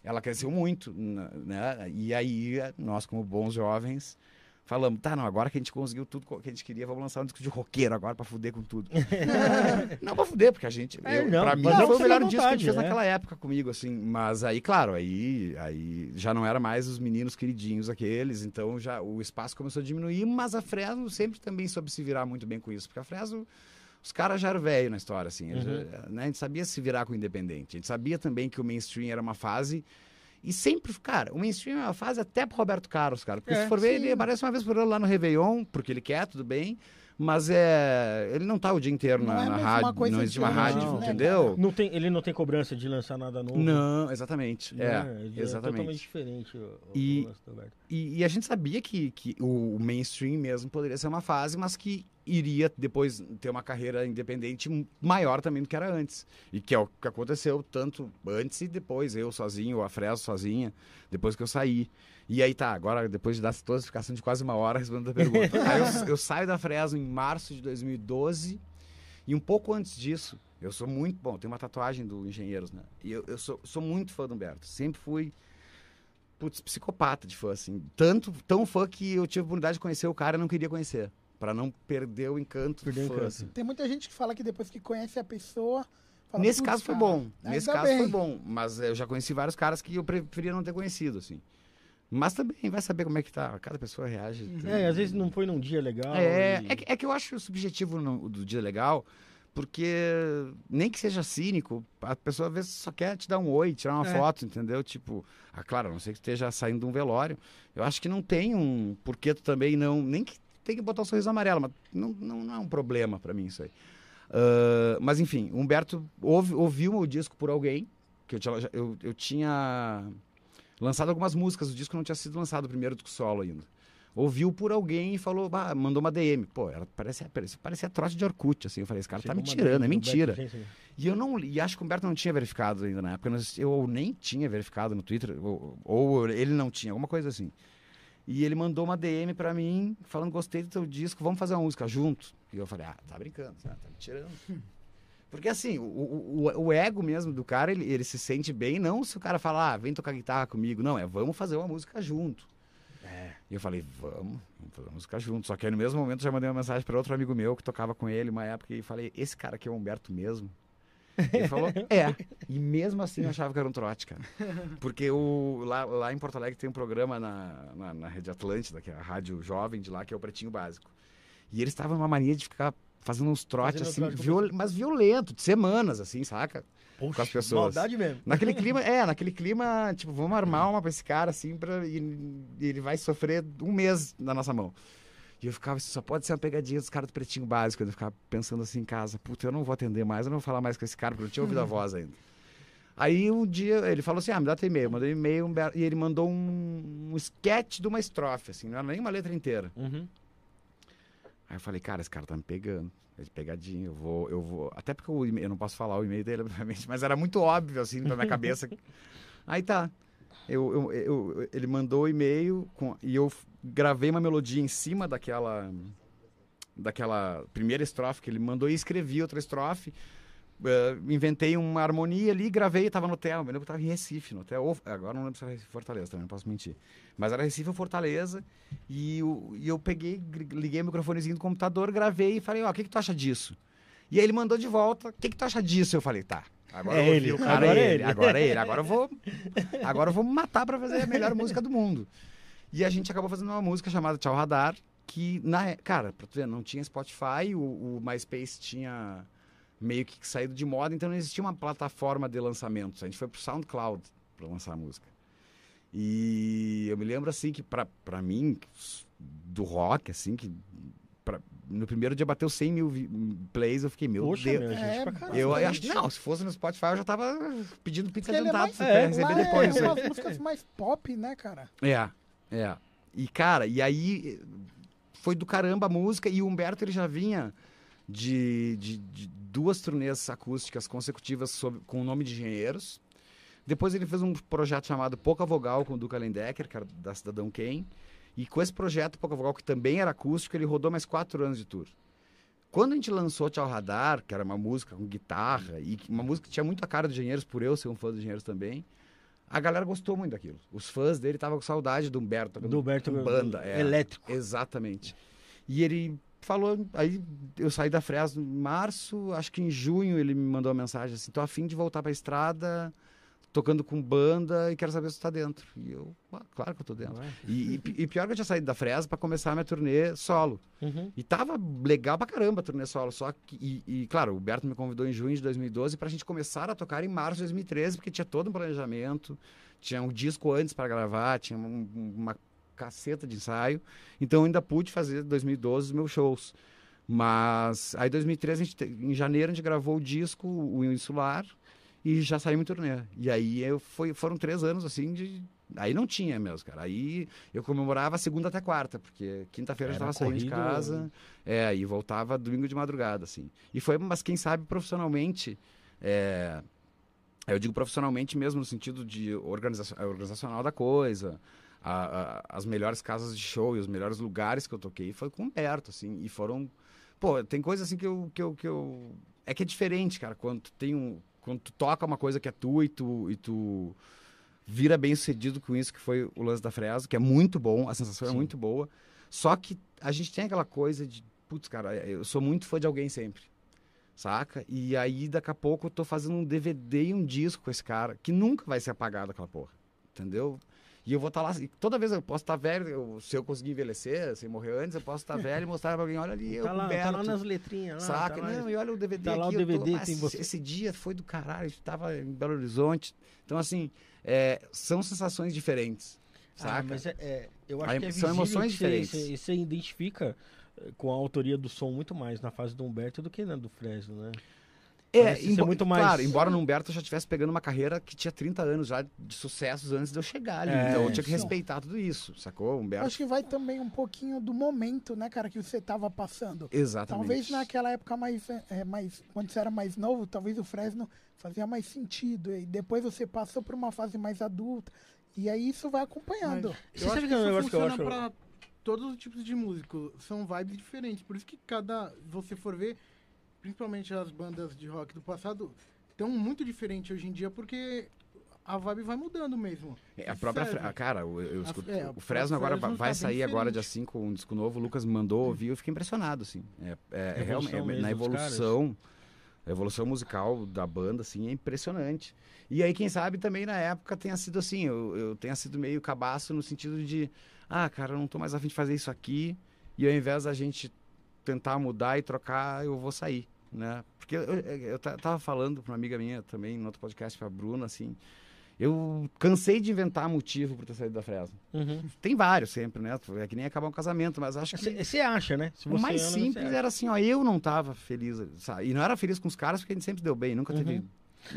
ela cresceu muito, né? E aí, nós como bons jovens, falamos, tá, não, agora que a gente conseguiu tudo que a gente queria, vamos lançar um disco de roqueiro agora pra fuder com tudo. não pra fuder, porque a gente, É, eu, não, pra mim não foi o melhor disco que a vontade, gente fez é. naquela época comigo, assim, mas aí, claro, aí, aí já não era mais os meninos queridinhos aqueles, então já o espaço começou a diminuir, mas a Fresno sempre também soube se virar muito bem com isso, porque a Fresno, os caras já eram velho na história, assim, Uhum. já- né, a gente sabia se virar com o independente, a gente sabia também que o mainstream era uma fase, e sempre, cara, o mainstream é uma fase até pro Roberto Carlos, cara, porque É, se for ver, sim. ele aparece uma vez por ano lá no Réveillon, porque ele quer, tudo bem, Mas é. Ele não tá o dia inteiro Não na, é na rádio. coisa Não existe de uma rádio, né, entendeu? Não tem, ele não tem cobrança de lançar nada novo. Não, exatamente. né? É, É totalmente exatamente. diferente o, o E- lance do Alberto. E, e a gente sabia que, que o mainstream mesmo poderia ser uma fase, mas que iria depois ter uma carreira independente maior também do que era antes. E que é o que aconteceu tanto antes e depois, eu sozinho, a Fresno sozinha, depois que eu saí. E aí tá, agora depois de dar toda a explicação de quase uma hora respondendo a pergunta. eu, eu saio da Fresno em março de 2012 e um pouco antes disso, eu sou muito bom, tem uma tatuagem do Engenheiros, né? E eu, eu sou, sou muito fã do Humberto, sempre fui putz, psicopata de fã, assim. Tanto, tão fã que eu tive a oportunidade de conhecer o cara e não queria conhecer. Pra não perder o encanto Perder do fã, encanto. assim. Tem muita gente que fala que depois que conhece a pessoa. fala, Nesse "Putz, caso foi cara, bom. Nesse caso foi bem." bom. Mas eu já conheci vários caras que eu preferia não ter conhecido, assim. Mas também vai saber como é que tá. Cada pessoa reage. É, às vezes não foi num dia legal. É, e- é, que, é que eu acho subjetivo no- do dia legal, porque nem que seja cínico, a pessoa às vezes só quer te dar um oi, tirar uma É. foto, entendeu? Tipo, ah, claro, a não sei que esteja saindo de um velório. Eu acho que não tem um porquê tu também não. Nem que tem que botar o sorriso amarelo, mas não, não, não é um problema pra mim isso aí. Ah, mas enfim, Humberto ouvi, ouviu o disco por alguém, que eu tinha, eu, eu tinha lançado algumas músicas, o disco não tinha sido lançado o primeiro disco solo ainda. Ouviu por alguém e falou, mandou uma DM. Pô, era, parecia, parecia, parecia trote de Orkut, assim. Eu falei, esse cara tá Chegou me uma tirando, é mentira. Jensen. E eu não e acho que o Humberto não tinha verificado ainda na época. nós- Eu nem tinha verificado no Twitter, ou, ou ele não tinha, alguma coisa assim. E ele mandou uma DM pra mim, falando, gostei do teu disco, vamos fazer uma música junto. E eu falei, ah, tá brincando, tá tá me tirando. Porque assim, o, o, o- o ego mesmo do cara, ele, ele se sente bem, não se o cara falar, ah, vem tocar guitarra comigo. Não, é vamos fazer uma música junto. E eu falei, vamos, vamos fazer uma música junto. Só que aí no mesmo momento eu já mandei uma mensagem para outro amigo meu que tocava com ele uma época e falei, esse cara aqui é o Humberto mesmo? Ele falou, é. E mesmo assim eu achava que era um trote, cara. Porque o, lá, lá em Porto Alegre tem um programa na, na, na Rede Atlântida, que é a rádio jovem de lá, que é o Pretinho Básico. E eles estavam numa mania de ficar fazendo uns trotes, Fazendo assim, trote viol, mas violento, de semanas, assim, saca? Poxa, com as pessoas. Maldade mesmo. Naquele clima, é, naquele clima, tipo, vamos armar uma pra esse cara, assim, pra, e, ele vai sofrer um mês na nossa mão. E eu ficava, isso só pode ser uma pegadinha dos caras do pretinho básico. Eu ficava pensando assim em casa, puta, eu não vou atender mais, eu não vou falar mais com esse cara, porque eu não tinha ouvido a voz ainda. Aí um dia ele falou assim: ah, me dá teu e-mail. Eu mandei um e-mail Humberto, e ele mandou um, um sketch de uma estrofe, assim, não era nem uma letra inteira. Uhum. Aí eu falei, cara, esse cara tá me pegando. É de pegadinha, eu vou, eu vou. Até porque e-mail- eu não posso falar o e-mail dele, obviamente, mas era muito óbvio, assim, na minha cabeça. Aí tá. Eu, eu- eu- ele mandou o e-mail com- e eu gravei uma melodia em cima daquela daquela primeira estrofe que ele mandou e escrevi outra estrofe. Eh, inventei uma harmonia ali, gravei, tava no hotel. Eu lembro que tava em Recife, no hotel. ou- agora não lembro se era Recife Fortaleza também, não posso mentir. Mas era Recife ou Fortaleza. E, o- e eu peguei, liguei o microfonezinho do computador, gravei e falei, ó, o que, que tu acha disso? E aí ele mandou de volta, o que, que tu acha disso? Eu falei, tá. Agora É eu vou ele, cara, agora é é ele, agora é ele, agora eu vou. Agora eu vou me matar pra fazer a melhor música do mundo. E a gente acabou fazendo uma música chamada Tchau Radar, que, na, cara, pra tu ver, não tinha Spotify, o, o MySpace tinha meio que saído de moda, então não existia uma plataforma de lançamentos. A gente foi pro SoundCloud pra lançar a música. E eu me lembro, assim, que pra, pra mim, do rock, assim, que pra- no primeiro dia bateu 100 mil plays, eu fiquei, meu Poxa, Deus. meu, gente, É, pra caralho. Eu acho que não, se fosse no Spotify eu já tava pedindo pizza é adiantado mais, pra é, receber depois. é né? umas músicas mais pop, né, cara? É, é. E cara, e aí foi do caramba a música e o Humberto ele já vinha de, de, de duas turnês acústicas consecutivas sob, com o nome de Engenheiros. Depois ele fez um projeto chamado Pouca Vogal com o Duca Lendecker, que era da Cidadão Quem. E com esse projeto Pouca Vogal, que também era acústico, ele rodou mais quatro anos de tour. Quando a gente lançou Tchau Radar, que era uma música com guitarra, e uma música que tinha muito a cara dos Engenheiros, por eu ser um fã dos Engenheiros também, a galera gostou muito daquilo. Os fãs dele estavam com saudade do Humberto Do Humberto banda. é. elétrico. Exatamente. E ele falou, aí eu saí da Fresno em março, acho que em junho ele me mandou uma mensagem assim, tô afim de voltar pra estrada, tocando com banda e quero saber se tu tá dentro. E eu, "Ah, claro que eu tô dentro. E, e, e pior que eu tinha saído da Fresno para começar a minha turnê solo. Uhum. E tava legal pra caramba a turnê solo, só que, e, e, claro, o Berto me convidou em junho de 2012 pra gente começar a tocar em março de 2013, porque tinha todo um planejamento, tinha um disco antes pra gravar, tinha um- uma caceta de ensaio, então eu ainda pude fazer em 2012 os meus shows. Mas aí, em 2013, a gente, te- em janeiro, a gente gravou o disco, o Insular, e já saímos em turnê. E aí eu foi, foram três anos assim de. Aí não tinha mesmo, cara. Aí eu comemorava segunda até quarta, porque quinta-feira eu estava saindo de casa. É, e voltava domingo de madrugada, assim. E foi, mas quem sabe profissionalmente. É, eu digo profissionalmente mesmo no sentido de organiza organizacional da coisa. A- a- as melhores casas de show e os melhores lugares que eu toquei foi com o Humberto, assim. E foram. Pô, tem coisa assim que eu, que eu, que eu. É que é diferente, cara, quando tu tem um. Quando tu toca uma coisa que é tua e tu. E tu vira bem sucedido com isso, que foi o lance da Fresno, que é muito bom, a sensação é Sim. muito boa. Só que a gente tem aquela coisa de, putz, cara, eu sou muito fã de alguém sempre. Saca? E aí, daqui a pouco, eu tô fazendo um DVD e um disco com esse cara, que nunca vai ser apagado aquela porra. Entendeu? E eu vou estar lá, e toda vez eu posso estar velho, eu- se eu conseguir envelhecer, sem morrer antes, eu posso estar velho e mostrar pra alguém, olha ali, eu, Tá lá, tá Humberto, lá nas letrinhas. Lá, Saca? tá lá- Não, e olha o DVD tá lá aqui. o eu tô- DVD, ah, tem esse- você. Esse dia foi do caralho, a gente tava em Belo Horizonte. Então, assim, é, são sensações diferentes. Ah, Saca? mas é, é, eu acho Aí que é são emoções diferentes. Você, você identifica eh, com a autoria do som muito mais na fase do Humberto do que na do Fresno, né? Parece ser embo- muito mais- Claro, embora no Humberto eu já estivesse pegando uma carreira que tinha 30 anos já de sucessos antes de eu chegar ali. É, então eu tinha que respeitar tudo isso, sacou? Humberto. Acho que vai também um pouquinho do momento, né, cara, que você tava passando. Exatamente. Talvez naquela época mais, é, mais. Quando você era mais novo, talvez o Fresno fazia mais sentido. E depois você passou por uma fase mais adulta. E aí isso vai acompanhando. Você Eu sabe acho que é um isso negócio que eu funciona acho- pra todos os tipos de músico. São vibes diferentes. Por isso que cada. Você for ver, principalmente as bandas de rock do passado, estão muito diferentes hoje em dia porque a vibe vai mudando mesmo. É, a própria. Fre- ah, Cara, eu, eu A- escuto- é, o Fresno agora Fresno vai tá sair bem agora dia diferente. 5 um disco novo. O Lucas mandou ouvir. Eu fiquei impressionado, assim. É, é, é realmente. é- na evolução. A evolução musical da banda, assim, é impressionante. E aí, quem sabe também na época tenha sido assim, eu, eu tenha sido meio cabaço no sentido de, ah, cara, eu não tô mais afim de fazer isso aqui, e ao invés da gente tentar mudar e trocar, eu vou sair, né? Porque eu, eu, eu ta- tava falando pra uma amiga minha também, no outro podcast, pra Bruna, assim, eu cansei de inventar motivo por ter saído da Fresno. Uhum. Tem vários sempre, né? É que nem acabar um casamento, mas acho que... Você acha, né? O mais simples era assim, ó, eu não tava feliz, sabe? E não era feliz com os caras porque a gente sempre deu bem, nunca teve. Uhum.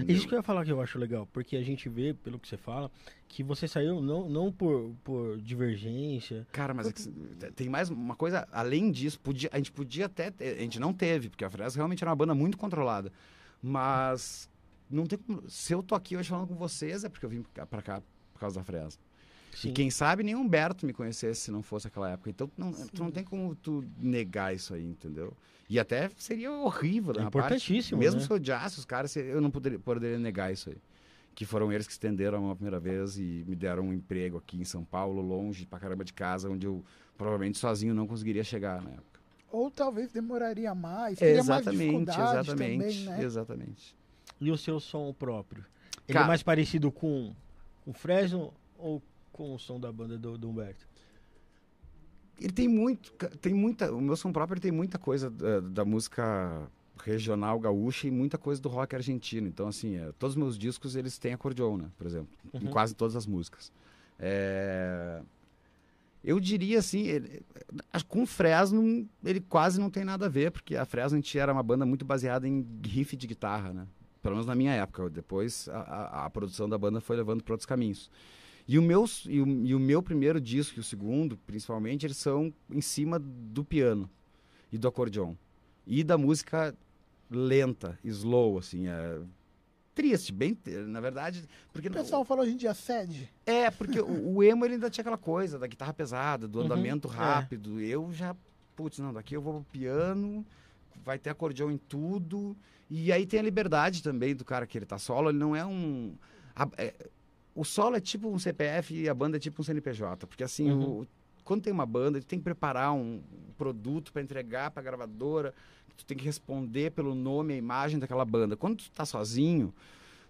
É Isso que eu ia falar que eu acho legal, porque a gente vê, pelo que você fala, que você saiu não, não por, por divergência. Cara, mas é que tem mais uma coisa, além disso, podia, a gente podia até, ter- a gente não teve, porque a Fresno realmente era uma banda muito controlada, mas não tem como, se eu tô aqui hoje falando com vocês é porque eu vim pra cá por causa da Fresno. Sim. E quem sabe nem Humberto me conhecesse se não fosse aquela época. Então não, tu não tem como tu negar isso aí, entendeu? E até seria horrível É parte. importantíssimo, Mesmo né? se eu odiasse os caras, eu não poderia, poderia negar isso aí. Que foram eles que estenderam uma primeira vez e me deram um emprego aqui em São Paulo, longe pra caramba de casa, onde eu provavelmente sozinho não conseguiria chegar na época. Ou talvez demoraria mais. Teria mais exatamente, dificuldade exatamente, também, né? exatamente. E o seu som próprio? Ele Cara- é mais parecido com o Fresno ou com o som da banda do, do Humberto? Ele tem muito, tem muita, o meu som próprio tem muita coisa da, da música regional gaúcha e muita coisa do rock argentino. Então assim, é, todos os meus discos eles têm acordeon, né, por exemplo, em Uhum. quase todas as músicas. É, Eu diria assim, ele- com o Fresno ele quase não tem nada a ver, porque a Fresno a gente era uma banda muito baseada em riff de guitarra, né? Pelo menos na minha época. Depois a, a- a produção da banda foi levando para outros caminhos. E o, meu, e, o, e o meu primeiro disco e o segundo, principalmente, eles são em cima do piano e do acordeon. E da música lenta, slow, assim. É, triste, bem. Na verdade. Porque O pessoal fala hoje em dia sede. é, porque o, o emo ele ainda tinha aquela coisa da guitarra pesada, do Uhum, andamento é. rápido. Eu já, putz, não, daqui eu vou pro piano, vai ter acordeão em tudo. E aí tem a liberdade também do cara que ele tá solo, ele não é um. a- é- o solo é tipo um CPF e a banda é tipo um CNPJ. Porque assim, Uhum. o- quando tem uma banda, ele tem que preparar um produto para entregar pra gravadora, tu tem que responder pelo nome e a imagem daquela banda. Quando tu tá sozinho,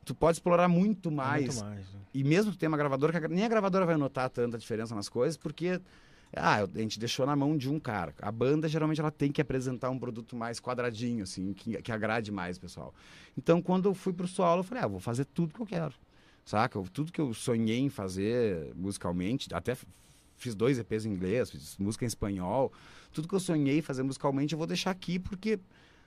tu pode explorar muito mais Muito mais. né? e mesmo que tenha uma gravadora, que a nem a gravadora vai notar tanta diferença nas coisas, porque ah, a gente deixou na mão de um cara. A banda geralmente ela tem que apresentar um produto mais quadradinho, assim, que, que agrade mais o pessoal. Então, quando eu fui pro solo, eu falei, ah, vou fazer tudo que eu quero. Saca? Tudo que eu sonhei em fazer musicalmente, até fiz dois EPs em inglês, fiz música em espanhol. Tudo que eu sonhei fazer musicalmente eu vou deixar aqui porque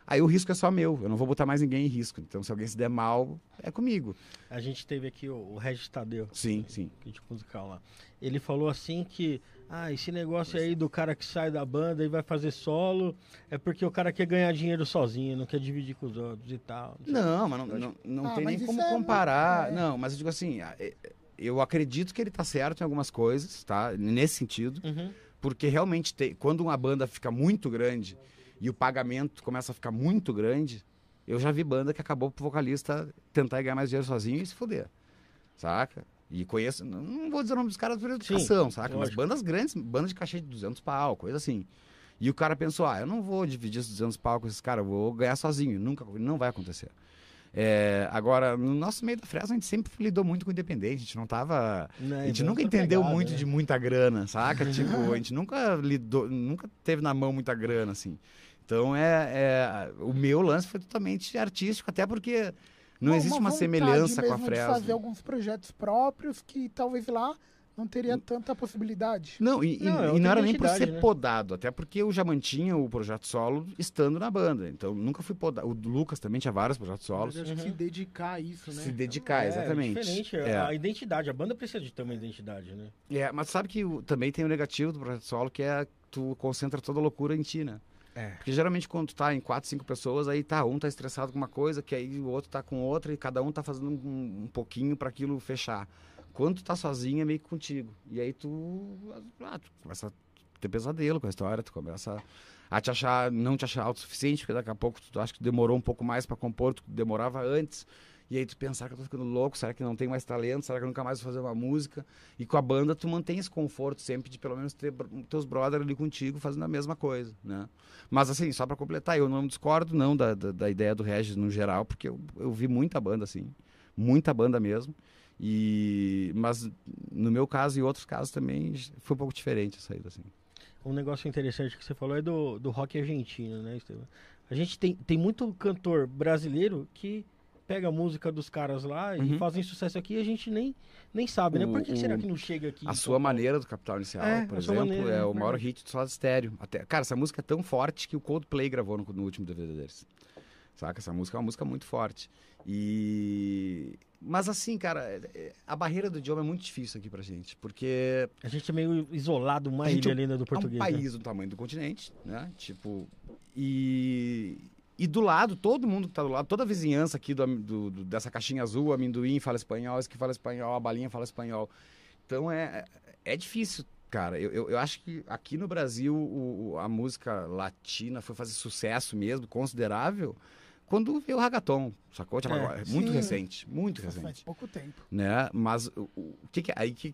aí o risco é só meu. Eu não vou botar mais ninguém em risco. Então se alguém se der mal, é comigo. A gente teve aqui o, o Regis Tadeu. Sim, sim. Crítico musical lá. Ele falou assim que ah, esse negócio aí do cara que sai da banda e vai fazer solo é porque o cara quer ganhar dinheiro sozinho, não quer dividir com os outros e tal. Não, mas não, não, não Ah, tem mas nem como é comparar. muito- é. Não, mas eu digo assim, é- eu acredito que ele tá certo em algumas coisas, tá? Nesse sentido. Uhum. Porque realmente, tem, quando uma banda fica muito grande e o pagamento começa a ficar muito grande, eu já vi banda que acabou pro vocalista tentar ganhar mais dinheiro sozinho e se foder. Saca? E conheço, não- não vou dizer o nome dos caras por educação, saca? Mas lógico. bandas grandes, bandas de cachê de 200 pau, coisa assim. E o cara pensou, ah, eu não vou dividir esses 200 pau com esses caras, eu vou ganhar sozinho. Nunca, não vai acontecer. É, agora, no nosso meio da Fresno, a gente sempre lidou muito com independente, a gente não tava... Né, A gente então, nunca outra entendeu pegada, muito né? de muita grana, saca? tipo, a gente nunca lidou, nunca teve na mão muita grana, assim. Então, é, é o meu lance foi totalmente artístico, até porque não existe uma, vontade semelhança com a mesmo de Fresno. fazer alguns projetos próprios que talvez lá não teria tanta possibilidade. Não, e, e- Não, é e não era nem por ser né? podado, até porque eu já mantinha o projeto solo estando na banda. Então, nunca fui podado. O Lucas também tinha vários projetos solos. que Uhum. se dedicar a isso, né? Se dedicar, É, exatamente. É diferente, É. a identidade, a banda precisa de ter uma identidade, né? É, mas sabe que o- também tem o negativo do projeto solo, que é tu concentra toda a loucura em ti, né? É. Porque geralmente quando tu tá em quatro, cinco pessoas, aí tá, um tá estressado com uma coisa, que aí o outro tá com outra, e cada um tá fazendo um, um pouquinho para aquilo fechar. Quando tu tá sozinho, é meio que contigo. E aí tu, ah, tu começa a ter pesadelo com a história, tu começa a te achar, não te achar autossuficiente, porque daqui a pouco tu acha que demorou um pouco mais para compor, tu demorava antes. E aí tu pensar que eu tô ficando louco, será que não tem mais talento? Será que eu nunca mais vou fazer uma música? E com a banda tu mantém esse conforto sempre de pelo menos ter teus brothers ali contigo fazendo a mesma coisa, né? Mas assim, só para completar, eu não discordo não da, da, da ideia do Regis no geral, porque eu, eu vi muita banda assim, muita banda mesmo. E mas no meu caso e outros casos também foi um pouco diferente a saída assim. Um negócio interessante que você falou é do, do rock argentino, né, Estevam? A gente tem, tem muito cantor brasileiro que pega a música dos caras lá e Uhum. fazem sucesso aqui e a gente nem, nem sabe, né? Por que, O- será o- que não chega aqui? A em sua maneira do Capital Inicial, É, por exemplo, maneira, é é o maior hit do Soda Stereo. Até, cara, essa música é tão forte que o Coldplay gravou no, no último DVD deles. Saca? Essa música é uma música muito forte. E... Mas assim, cara, é- é- a barreira do idioma é muito difícil aqui pra gente, porque A gente é meio isolado, uma ilha ali do é um português. né? país do tamanho do continente, né? Tipo, e... E do lado, todo mundo que tá do lado, toda a vizinhança aqui do, do- do- dessa caixinha azul, amendoim fala espanhol, esse que fala espanhol, a balinha fala espanhol. Então é, é difícil, cara. Eu, eu, eu acho que aqui no Brasil o- a música latina foi fazer sucesso mesmo, considerável, quando veio o reggaeton, sacou? Tipo, É, muito sim. recente, muito Faz recente pouco tempo. né? Mas o, o que que, aí que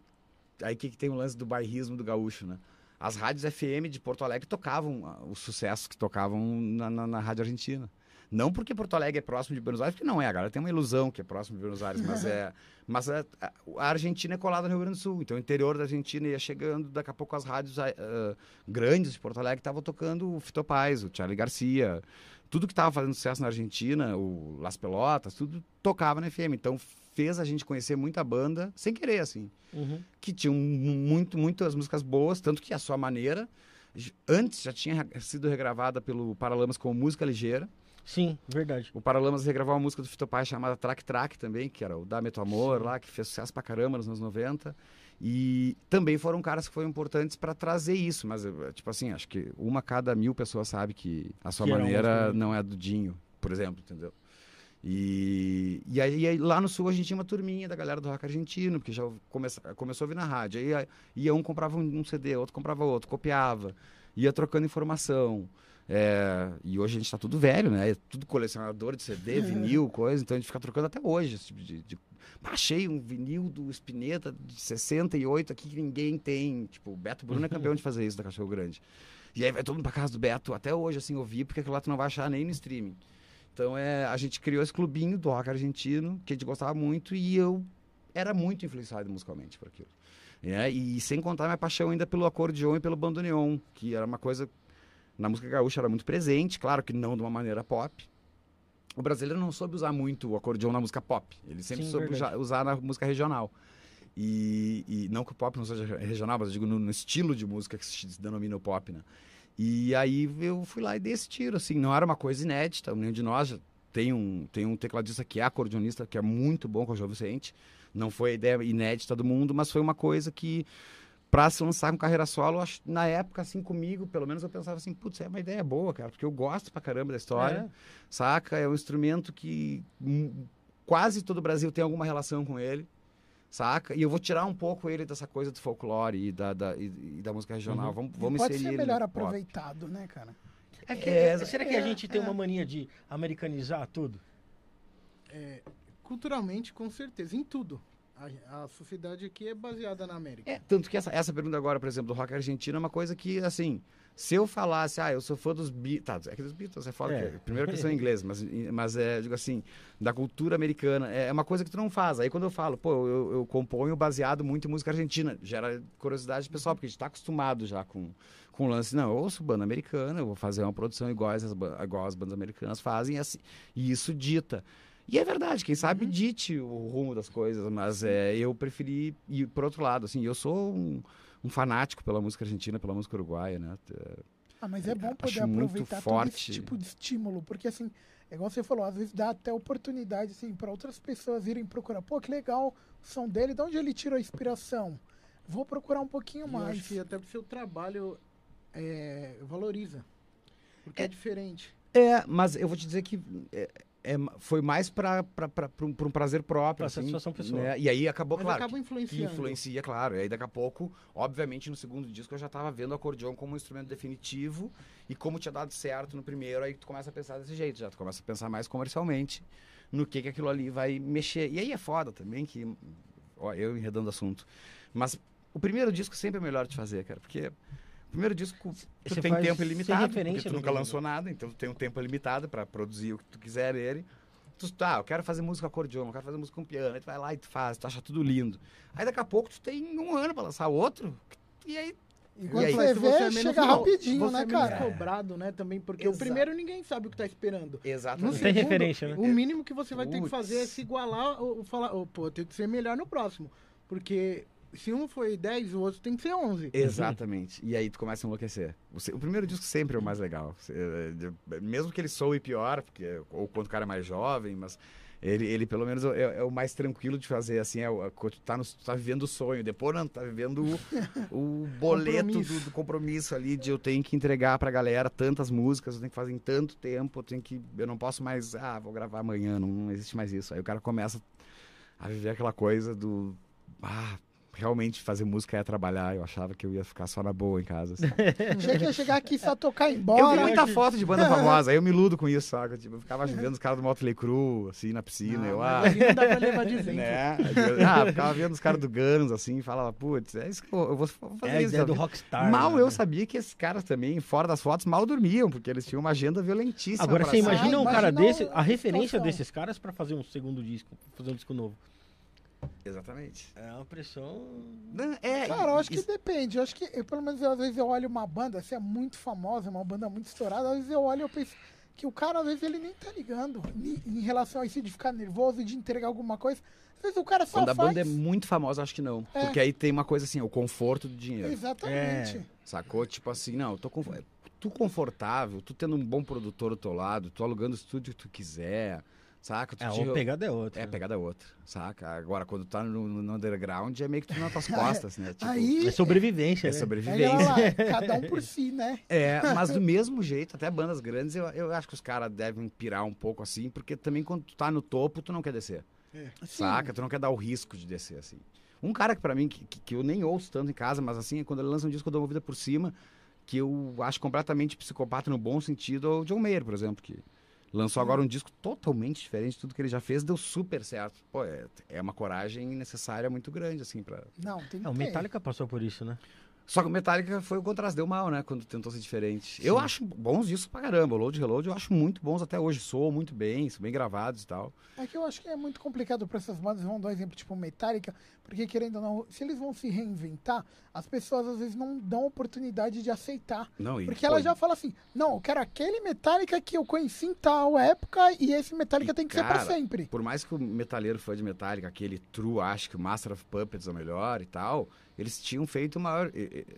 aí que, que tem o lance do bairrismo do gaúcho, né? As rádios FM de Porto Alegre tocavam ah, os sucessos que tocavam na, na, na rádio argentina. Não porque Porto Alegre é próximo de Buenos Aires, porque não é, a galera tem uma ilusão que é próximo de Buenos Aires, mas é, mas é, a, Argentina é colada no Rio Grande do Sul, então o interior da Argentina ia chegando, daqui a pouco as rádios ah, grandes de Porto Alegre estavam tocando o Fito Paz, o Charlie Garcia, tudo que estava fazendo sucesso na Argentina, o Las Pelotas, tudo tocava na FM. Então fez a gente conhecer muita banda, sem querer, assim. Uhum. Que tinham muito, muitas músicas boas, tanto que a sua maneira, antes já tinha sido regravada pelo Paralamas como música ligeira. Sim, verdade. O Paralamas regravou uma música do Fito Paz chamada Track Track também, que era o Dame Tu Amor Sim. lá, que fez sucesso pra caramba nos anos 90. E também foram caras que foram importantes para trazer isso, mas eh, tipo assim, acho que uma cada mil pessoas sabe que a sua Que maneira música- não é do Dinho, por exemplo, entendeu? E, e aí, aí lá no sul a gente tinha uma turminha da galera do rock argentino, porque já começa, começou a ouvir na rádio. Aí ia- ia um comprava um, CD, outro comprava outro, copiava, ia trocando informação. É, e hoje a gente tá tudo velho, né? É tudo colecionador de CD, vinil, coisa, então a gente fica trocando até hoje. Esse tipo de, de... Achei um vinil do Spinetta de 68 aqui que ninguém tem. Tipo, o Beto Bruno é campeão de fazer isso da Cachorro Grande. E aí vai todo mundo pra casa do Beto, até hoje, assim, ouvir, porque aquilo lá tu não vai achar nem no streaming. Então é, a gente criou esse clubinho do rock argentino, que a gente gostava muito, e eu era muito influenciado musicalmente por aquilo. É, e sem contar minha paixão ainda pelo acordeon e pelo bandoneon, que era uma coisa na música gaúcha era muito presente, claro que não de uma maneira pop. O brasileiro não soube usar muito o acordeon na música pop, ele sempre Sim, soube verdade. usa- usar na música regional. E, e não que o pop não seja regional, mas eu digo no, no estilo de música que se denomina o pop, né? E aí eu fui lá e dei esse tiro, assim, não era uma coisa inédita, nenhum de nós tem um, tem um tecladista que é acordeonista, que é muito bom, com o João Vicente. Não foi a ideia inédita do mundo, mas foi uma coisa que, para se lançar com carreira solo, acho, na época, assim, comigo, pelo menos eu pensava assim, putz, é uma ideia boa, cara, porque eu gosto pra caramba da história, É. saca? É um instrumento que hum, quase todo o Brasil tem alguma relação com ele, saca? E eu vou tirar um pouco ele dessa coisa do folclore e da, da, e, e da música regional. Uhum. Vamos, E vamos pode inserir ser ele melhor aproveitado, né, cara? É que- É, será que a é, gente tem é. uma mania de americanizar tudo? É, culturalmente, com certeza, em tudo. A, a sociedade aqui é baseada na América. É, tanto que essa, essa pergunta agora, por exemplo, do rock argentino é uma coisa que, assim, se eu falasse, ah, eu sou fã dos Beatles, tá, é que dos Beatles é foda, É. porque primeiro que são ingleses, mas, mas é, digo assim, da cultura americana, é uma coisa que tu não faz. Aí quando eu falo, pô, eu, eu componho baseado muito em música argentina, gera curiosidade pessoal, porque a gente tá acostumado já com, com o lance, não, eu ouço banda americana, eu vou fazer uma produção igual as, ba- igual as bandas americanas fazem, e, assim, e isso dita. E é verdade, quem sabe dite o rumo das coisas, mas é, eu preferi ir por outro lado, assim, eu sou um, um fanático pela música argentina, pela música uruguaia, né? Ah, mas é bom poder Acho muito aproveitar todo forte. esse tipo de estímulo, porque assim, é igual você falou, às vezes dá até oportunidade assim para outras pessoas irem procurar. Pô, que legal o som dele, de onde ele tirou a inspiração? Vou procurar um pouquinho E eu mais. acho que até o seu trabalho é, valoriza. Porque é, diferente. É, mas eu vou te dizer que é, é, foi mais para um, pra um prazer próprio. Pra assim, satisfação pessoal. né? E aí acabou, Mas claro. acaba que- influenciando. Que influencia, claro. E aí daqui a pouco, obviamente, no segundo disco eu já estava vendo o acordeon como um instrumento definitivo e como tinha dado certo no primeiro, aí tu começa a pensar desse jeito, já tu começa a pensar mais comercialmente no que que aquilo ali vai mexer. E aí é foda também que ó, eu enredando o assunto. Mas o primeiro disco sempre é melhor de fazer, cara, porque primeiro disco tu Você tem tempo ilimitado, porque referência tu nunca lançou nada, então tu tem um tempo limitado para produzir o que tu quiser nele. Tu, tá, eu quero fazer música acordeon, eu quero fazer música com piano. Aí tu vai lá e tu faz, tu acha tudo lindo. Aí daqui a pouco tu tem um ano pra lançar outro. E aí. Enquanto E aí? você vê, é menos chega rapidinho, você né, é menos cara? cobrado, né, também, porque Exato. o primeiro ninguém sabe o que tá esperando. Exatamente. tem segundo, referência, né? O mínimo que você vai ter que fazer é se igualar ou ou falar, oh, pô, tem que ser melhor no próximo. Porque se um foi 10, o outro tem que ser 11. Exatamente. E aí tu começa a enlouquecer. O, primeiro disco sempre é o mais legal. É, de- Mesmo que ele soe pior, porque, ou quando o cara é mais jovem, mas ele, ele pelo menos é, é o mais tranquilo de fazer, assim, é, é tu tá, no, tu tá vivendo o sonho. Depois não, tu tá vivendo o, o boleto Compromisso. do, do compromisso ali de eu tenho que entregar pra galera tantas músicas, eu tenho que fazer em tanto tempo, eu tenho que. Eu não posso mais, ah, vou gravar amanhã, não, não existe mais isso. Aí o cara começa a viver aquela coisa do. Ah, realmente fazer música é trabalhar. Eu achava que eu ia ficar só na boa em casa. assim. Achei que ia chegar aqui só tocar e ir Eu vi embora. muita foto de banda famosa, aí eu me iludo com isso, saca? Tipo, eu ficava vendo os caras do Motley Crue, assim, na piscina. eu, ah, ali não dá pra levar de né? Ah, ficava vendo os caras do Guns, assim, e falava, putz, é isso que eu, vou fazer É a isso. ideia do rockstar. Mal né? eu sabia que esses caras também, fora das fotos, mal dormiam, porque eles tinham uma agenda violentíssima. Agora você imagina Ah, um cara desse, a referência desses caras pra fazer um segundo disco, fazer um disco novo. Exatamente. É uma pressão. Não, é, Cara, eu acho que isso- depende. Eu acho que, eu, pelo menos, às vezes eu olho uma banda, se é muito famosa, uma banda muito estourada, às vezes eu olho e eu penso que o cara, às vezes, ele nem tá ligando em relação a isso de ficar nervoso e de entregar alguma coisa. Às vezes o cara só Quando a faz. banda é muito famosa, acho que não. É. Porque aí tem uma coisa assim, o conforto do dinheiro. Exatamente. É. Sacou? Tipo assim, não, eu tô com... tu confortável, tu tendo um bom produtor do teu lado, tu alugando o estúdio que tu quiser, saca? Tu É, te- a pegada é outra. É, né? pegada outra, saca? Agora, quando tu tá no, no underground, é meio que tu nas tuas costas, né? Tipo, Aí. É sobrevivência, é né? Sobrevivência. lá, cada um por si, né? É, mas do mesmo jeito, até bandas grandes, eu, eu acho que os caras devem pirar um pouco assim, porque também quando tu tá no topo, tu não quer descer. Saca? Tu não quer dar o risco de descer, assim. Um cara que pra mim, que, que- eu nem ouço tanto em casa, mas assim, é quando ele lança um disco, eu dou uma vida por cima, que eu acho completamente psicopata no bom sentido, é o John Mayer, por exemplo, que lançou agora um disco totalmente diferente de tudo que ele já fez, deu super certo. Pô, é, é uma coragem necessária muito grande, assim, pra... Não, tem que É, o ter. Metallica passou por isso, né? Só que o Metallica foi o contraste, deu mal, né? Quando tentou ser diferente. Eu acho bons discos pra caramba. O Load Reload eu acho muito bons até hoje. Soam muito bem, são bem gravados e tal. É que eu acho que é muito complicado para essas bandas, vamos dar um exemplo tipo Metallica, porque querendo ou não, se eles vão se reinventar, as pessoas às vezes não dão oportunidade de aceitar. Não, e, Porque ela já fala assim, não, eu quero aquele Metallica que eu conheci em tal época e esse Metallica E, tem que ser cara, pra sempre. Por mais que o metaleiro fã de Metallica, aquele true, acho que o Master of Puppets é o melhor e tal, eles tinham feito o maior,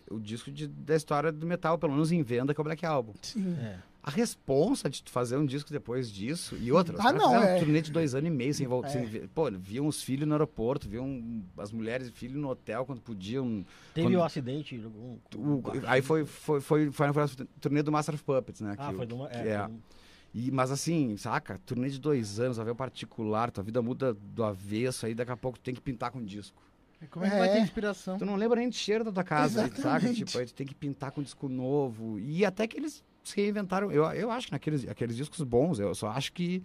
o disco de- da história do metal, pelo menos em venda, que é o Black Album. Sim. É. A responsa de fazer um disco depois disso e outra, os Ah, não, é. um turnê de dois anos e meio sem voltar. É. Pô, viam os filhos no aeroporto, viam as mulheres e filhos no hotel quando podiam. Teve Quando- um acidente. Um, O- aí foi, foi, foi, foi, foi a turnê do Master of Puppets, né? Ah, que foi que É, é. E, mas assim, saca? Turnê de dois anos, avião particular, tua vida muda do avesso, aí daqui a pouco tu tem que pintar com disco. Como é que vai ter É. inspiração? Tu não lembra nem do cheiro da tua casa, saca? Exatamente. Tipo, aí tu tem que pintar com disco novo. E até que eles se reinventaram. Eu, eu acho que naqueles aqueles discos bons, eu só acho que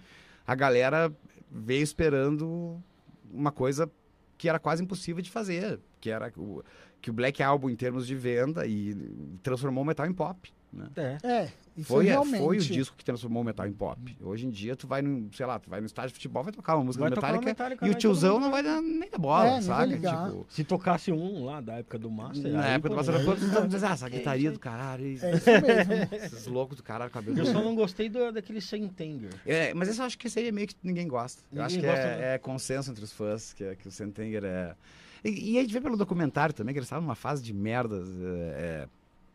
a galera veio esperando uma coisa que era quase impossível de fazer, que era o, que o Black Album em termos de venda e transformou o metal em pop. Né? É. É, isso Foi, é, realmente. foi o disco que transformou o metal em pop. Hoje em dia, tu vai no, sei lá, tu vai no estádio de futebol, vai tocar uma música Vai Metallica, Metallica e o e tiozão não vai dar nem da bola, É, vai saca? ligar. Tipo, Se tocasse um lá da época do Master. na época do Master aí- Puppets, tu dizer, ah, essa guitarria do caralho, e- É isso mesmo. esses loucos do caralho, cabelo. Eu só não gostei do, daquele Sentenger. É, mas eu acho que esse aí é meio que ninguém gosta. Eu Ninguém acho que é, né? é consenso entre os fãs, que, é- que o Sentenger é... E, e a gente vê pelo documentário também, que eles estavam numa fase de merdas, é, é,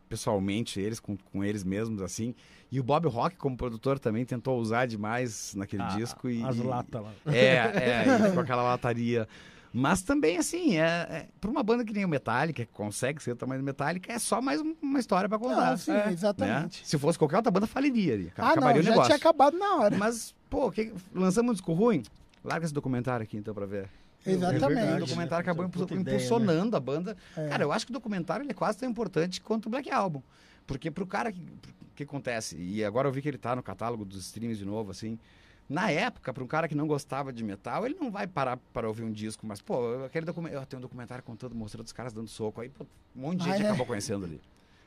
pessoalmente, eles com, com eles mesmos, assim. E o Bob Rock, como produtor, também tentou usar demais naquele Ah, disco. E, As latas lá. É, é, e com aquela lataria. Mas também, assim, é, é, pra uma banda que nem o Metallica, que consegue ser o tamanho do Metallica, é só mais um- uma história pra contar. Não, sim, né? exatamente. Se fosse qualquer outra banda, faliria ali. Ah, acabaria não, o já tinha acabado na hora. Mas, pô, que- lançamos um disco ruim? Larga esse documentário aqui, então, pra ver. Exatamente. O verdade, documentário né? acabou Puta impu- ideia, impulsionando a banda. É. Cara, eu acho que o documentário ele é quase tão importante quanto o Black Album. Porque pro cara que, que acontece, e agora eu vi que ele tá no catálogo dos streams de novo, assim. Na época, para um cara que não gostava de metal, ele não vai parar para ouvir um disco, mas, pô, aquele documentário. Eu tenho um documentário contando, mostrando os caras dando soco. Aí, pô, um monte de Ah, gente é? acabou conhecendo ali.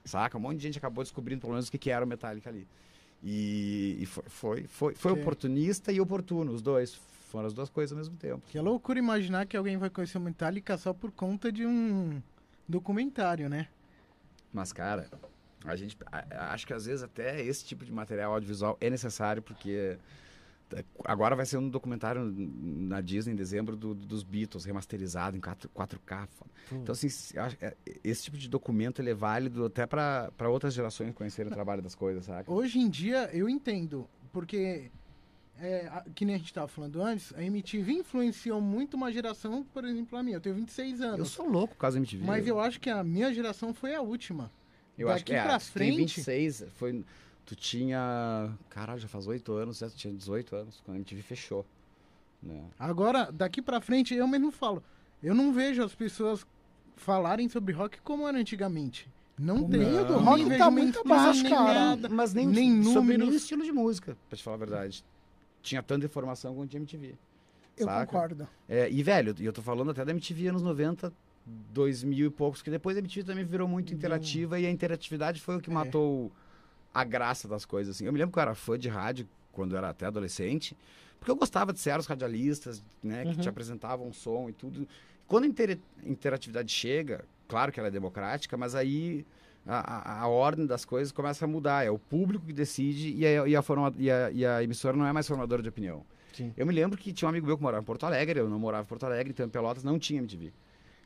Saca? Um monte de gente acabou descobrindo, pelo menos, o que, que era o Metallica ali. E, e foi, foi, foi, foi oportunista e oportuno, os dois. Foram as duas coisas ao mesmo tempo. Que é loucura imaginar que alguém vai conhecer o Metallica só por conta de um documentário, né? Mas, cara, a gente a- acho que às vezes até esse tipo de material audiovisual é necessário, porque é, agora vai ser um documentário na Disney em dezembro do- dos Beatles, remasterizado em 4, 4K. foda. Então, assim, é, esse tipo de documento ele é válido até para outras gerações conhecerem o trabalho das coisas, saca? Hoje em dia eu entendo, porque é, a- que nem a gente tava falando antes, a MTV influenciou muito uma geração, por exemplo, a minha. Eu tenho 26 Eu anos. sou louco por causa da MTV. Mas eu acho que a minha geração foi a última. Eu acho que daqui é, pra frente- 26, foi, tu tinha, caralho, já faz 8 anos, né? tu tinha 18 anos, quando a MTV fechou. Né? Agora, daqui pra frente, eu mesmo falo. Eu não vejo as pessoas falarem sobre rock como era antigamente. Não O tem. não rock tá muito nem cara. nada. Mas nem, nem sobre números. nenhum estilo de música, pra te falar a verdade. Tinha tanta informação quanto tinha MTV. Eu saca? concordo. É, e, velho, eu tô falando até da MTV anos 90, 2000 e poucos, que depois a MTV também virou muito interativa e a interatividade foi o que É. matou a graça das coisas. Assim. Eu me lembro que eu era fã de rádio quando eu era até adolescente, porque eu gostava de ser os radialistas, né, que Uhum. te apresentavam som e tudo. Quando a inter- interatividade chega, claro que ela é democrática, mas aí a, a- a ordem das coisas começa a mudar. É o público que decide e a, e a forma- e a- e a emissora não é mais formadora de opinião. Sim. Eu me lembro que tinha um amigo meu que morava em Porto Alegre, eu não morava em Porto Alegre, então em Pelotas não tinha MTV.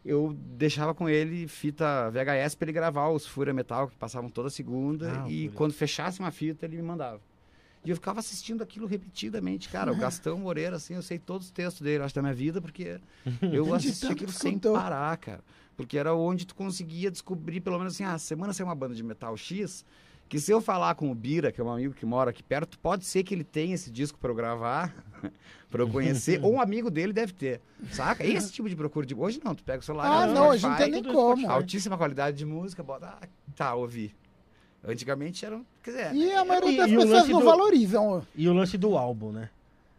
Eu deixava com ele fita VHS para ele gravar os Fúria Metal que passavam toda segunda Ah, e quando fechasse uma fita ele me mandava. E eu ficava assistindo aquilo repetidamente, cara. O Gastão Moreira, assim, eu sei todos os textos dele, acho, da minha vida, porque eu assisti aquilo sem parar, cara. Porque era onde tu conseguia descobrir, pelo menos assim, ah, semana sem uma banda de metal X, que se eu falar com o Bira, que é um amigo que mora aqui perto, pode ser que ele tenha esse disco para eu gravar, para eu conhecer, ou um amigo dele deve ter, saca? Esse tipo de procura de hoje não, tu pega o celular, Ah, não, hoje não tem nem como. Altíssima qualidade de música, bota, ah, tá, ouvi. Antigamente era, quer dizer, E a maioria das e o pessoas lance não do- valorizam. E o lance do álbum, né?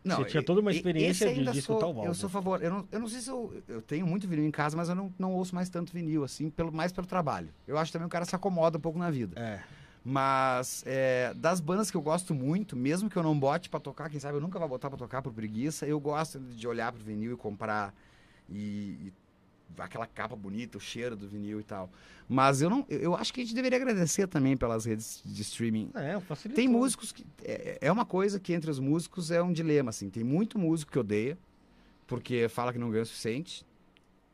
Você tinha toda uma experiência de, de sou, Valva. Eu sou favor. Eu não, eu não sei se eu, eu tenho muito vinil em casa, mas eu não, não ouço mais tanto vinil, assim, pelo, mais pelo trabalho. Eu acho também que o cara se acomoda um pouco na vida. É. Mas é, das bandas que eu gosto muito, mesmo que eu não bote pra tocar, quem sabe eu nunca vou botar pra tocar por preguiça, eu gosto de olhar pro vinil e comprar e, e aquela capa bonita, o cheiro do vinil e tal. Mas eu não, eu- eu acho que a gente deveria agradecer também pelas redes de streaming. É, facilitou. Tem músicos que é, é uma coisa que entre os músicos é um dilema assim. Tem muito músico que odeia porque fala que não ganha o suficiente.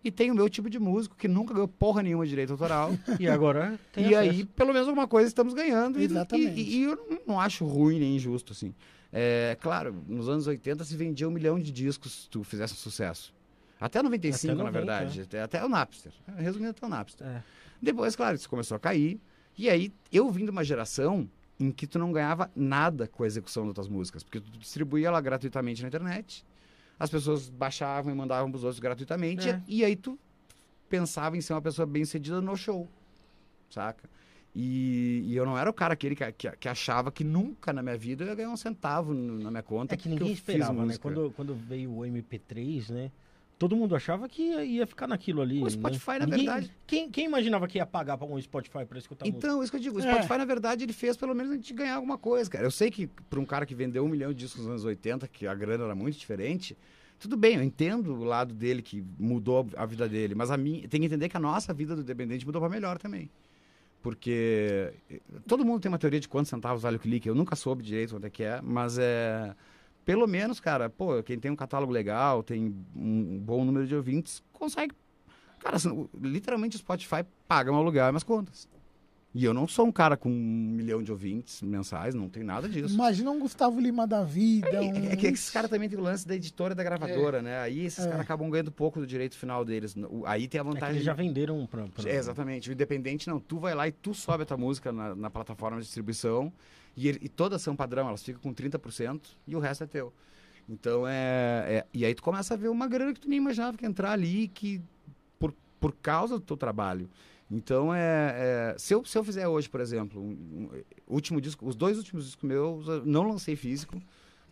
E tem o meu tipo de músico que nunca ganhou porra nenhuma de direito autoral. E agora tem e acesso. aí, pelo menos alguma coisa estamos ganhando. e- Exatamente. E, e eu não- não acho ruim nem injusto, assim. É, claro, nos anos 80 se vendia um milhão de discos se tu fizesse um sucesso. Até 95, Até na 90, verdade. Até, até o Napster. Resumindo, até o Napster. É. Depois, claro, isso começou a cair. E aí, eu vim de uma geração em que tu não ganhava nada com a execução das tuas músicas. Porque tu distribuía ela gratuitamente na internet. As pessoas baixavam e mandavam pros outros gratuitamente. É. E aí tu pensava em ser uma pessoa bem sucedida no show. Saca? E, e eu não era o cara aquele que, que, que achava que nunca na minha vida eu ia ganhar um centavo na minha conta. É que ninguém esperava, né? Quando, quando veio o MP3, né? Todo mundo achava que ia, ia ficar naquilo ali. O né? Spotify, na Ninguém- verdade- Quem, quem imaginava que ia pagar pra um Spotify pra escutar música? Então, isso que eu digo, o É. Spotify, na verdade, ele fez pelo menos a gente ganhar alguma coisa, cara. Eu sei que para um cara que vendeu um milhão de discos nos anos 80, que a grana era muito diferente, tudo bem, eu entendo o lado dele que mudou a vida dele, mas a mim tem que entender que a nossa vida do dependente mudou para melhor também. Porque eh, todo mundo tem uma teoria de quantos centavos vale o clique, eu nunca soube direito quanto é que é, mas é pelo menos, cara, pô, quem tem um catálogo legal, tem um bom número de ouvintes, consegue Cara, assim, literalmente o Spotify paga meu aluguel e minhas contas. E eu não sou um cara com um milhão de ouvintes mensais, não tem nada disso. Imagina um Gustavo Lima da vida. É, um... é que esses caras também têm o lance da editora e da gravadora, né? Aí esses É. caras acabam ganhando pouco do direito final deles. Aí tem a É vantagem. eles já venderam pra... pra- É, exatamente. O independente não. Tu vai lá e tu sobe a tua música na, na plataforma de distribuição e, ele- e todas são padrão, elas ficam com 30% e o resto é teu. Então é, é- E aí tu começa a ver uma grana que tu nem imaginava que entrar ali, que por, por causa do teu trabalho. Então é. é- se, eu, se eu fizer hoje, por exemplo, um, um- último disco, os dois últimos discos meus, eu não lancei físico.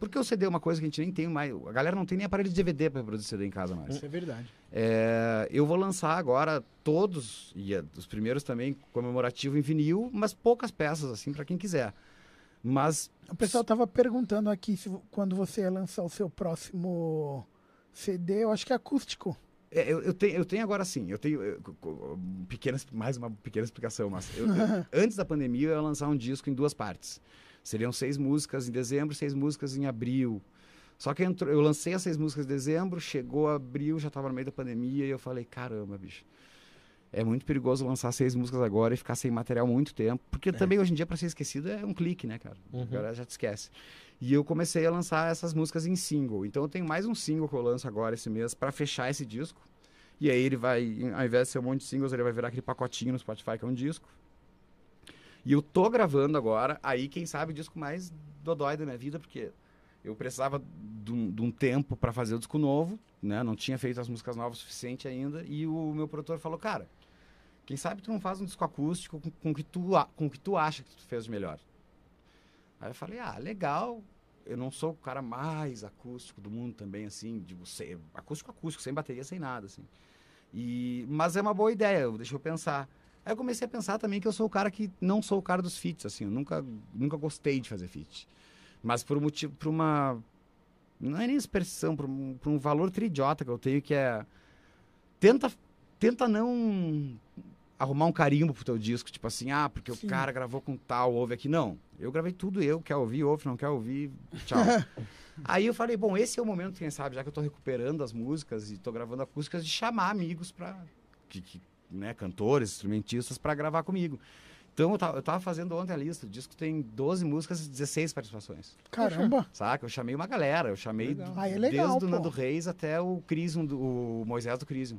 Porque o CD é uma coisa que a gente nem tem mais. A galera não tem nem aparelho de DVD para produzir CD em casa mais. Isso é verdade. É, eu vou lançar agora todos, e é, os primeiros também comemorativo em vinil, mas poucas peças, assim, para quem quiser. Mas O pessoal tava perguntando aqui se, quando você ia lançar o seu próximo CD, eu acho que é acústico. é, eu, eu tenho, eu tenho agora sim, eu tenho eu, pequenas, mais uma pequena explicação, mas eu- antes da pandemia eu ia lançar um disco em duas partes. Seriam seis músicas em dezembro, seis músicas em abril. Só que entrou, eu lancei as seis músicas em dezembro, chegou abril, já estava no meio da pandemia e eu falei, caramba, bicho. É muito perigoso lançar seis músicas agora e ficar sem material muito tempo. Porque também hoje em dia, para ser esquecido, é um clique, né, cara? Uhum. Agora já te esquece. E eu comecei a lançar essas músicas em single. Então eu tenho mais um single que eu lanço agora esse mês para fechar esse disco. E aí ele vai, ao invés de ser um monte de singles, ele vai virar aquele pacotinho no Spotify que é um disco. E eu tô gravando agora, aí quem sabe o disco mais dodói da minha vida, porque eu precisava de um, de um tempo para fazer o disco novo, né? Não tinha feito as músicas novas o suficiente ainda. E o meu produtor falou, cara, quem sabe tu não faz um disco acústico com, com, que tu, com que tu acha que tu fez de melhor. Aí eu falei, ah, legal. Eu não sou o cara mais acústico do mundo também, assim, digo, sem, acústico, acústico, sem bateria, sem nada, assim. E, mas é uma boa ideia, deixa eu pensar. Aí eu comecei a pensar também que eu sou o cara que não sou o cara dos feats, assim, eu nunca, nunca gostei de fazer feat. Mas por um motivo, por uma. Não é nem expressão, por um, por um valor tridiota que eu tenho, que é. Tenta, tenta não arrumar um carimbo pro teu disco, tipo assim, ah, porque Sim. o cara gravou com tal, ouve aqui. Não, eu gravei tudo eu, quer ouvir, ouve, não quer ouvir, tchau. Aí eu falei, bom, esse é o momento, quem sabe, já que eu tô recuperando as músicas e tô gravando acústicas, de chamar amigos pra. Que, que, né, cantores, instrumentistas, pra gravar comigo. Então eu tava, eu tava fazendo ontem a lista, o disco tem 12 músicas e 16 participações. Caramba. Saca? Eu chamei uma galera, eu chamei Legal. Ah, é legal, desde o pô. Nando Reis até o Crisium, do- o Moisés do Crisium.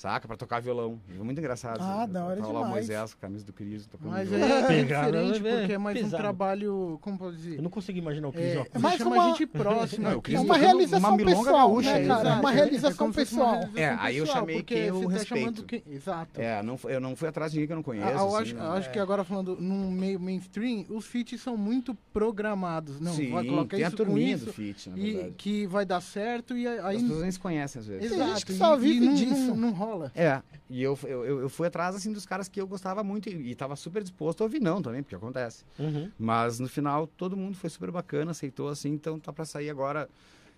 Saca? Pra tocar violão. Muito engraçado. Ah, da hora lá o demais. Moisés, a camisa do Cris, tocando Mas violão. é diferente, né? porque é mais um Pesado. trabalho, como pode dizer? Eu não consigo imaginar o Cris É, É mais uma- gente próxima. Não, É uma realização uma pessoal, gaúcha, né, é, cara? É uma É, realização se fosse uma pessoal. realização É, aí eu pessoal, chamei quem eu você tá respeito. quem- Exato. É, não, foi- eu não fui atrás de ninguém que eu não conheço. Ah, eu assim, acho, eu acho que agora falando num meio mainstream, os feats são muito programados. Não, Sim, vai colocar tem a isso com turminha do feat, na e verdade. que vai dar certo e aí As pessoas nem se conhecem às vezes. Tem exato, gente que e- só e vive disso. Não, não É, e eu, eu, eu fui atrás, assim, dos caras que eu gostava muito e, e tava super disposto a ouvir não também, porque acontece. Uhum. Mas no final, todo mundo foi super bacana, aceitou, assim, então tá pra sair agora.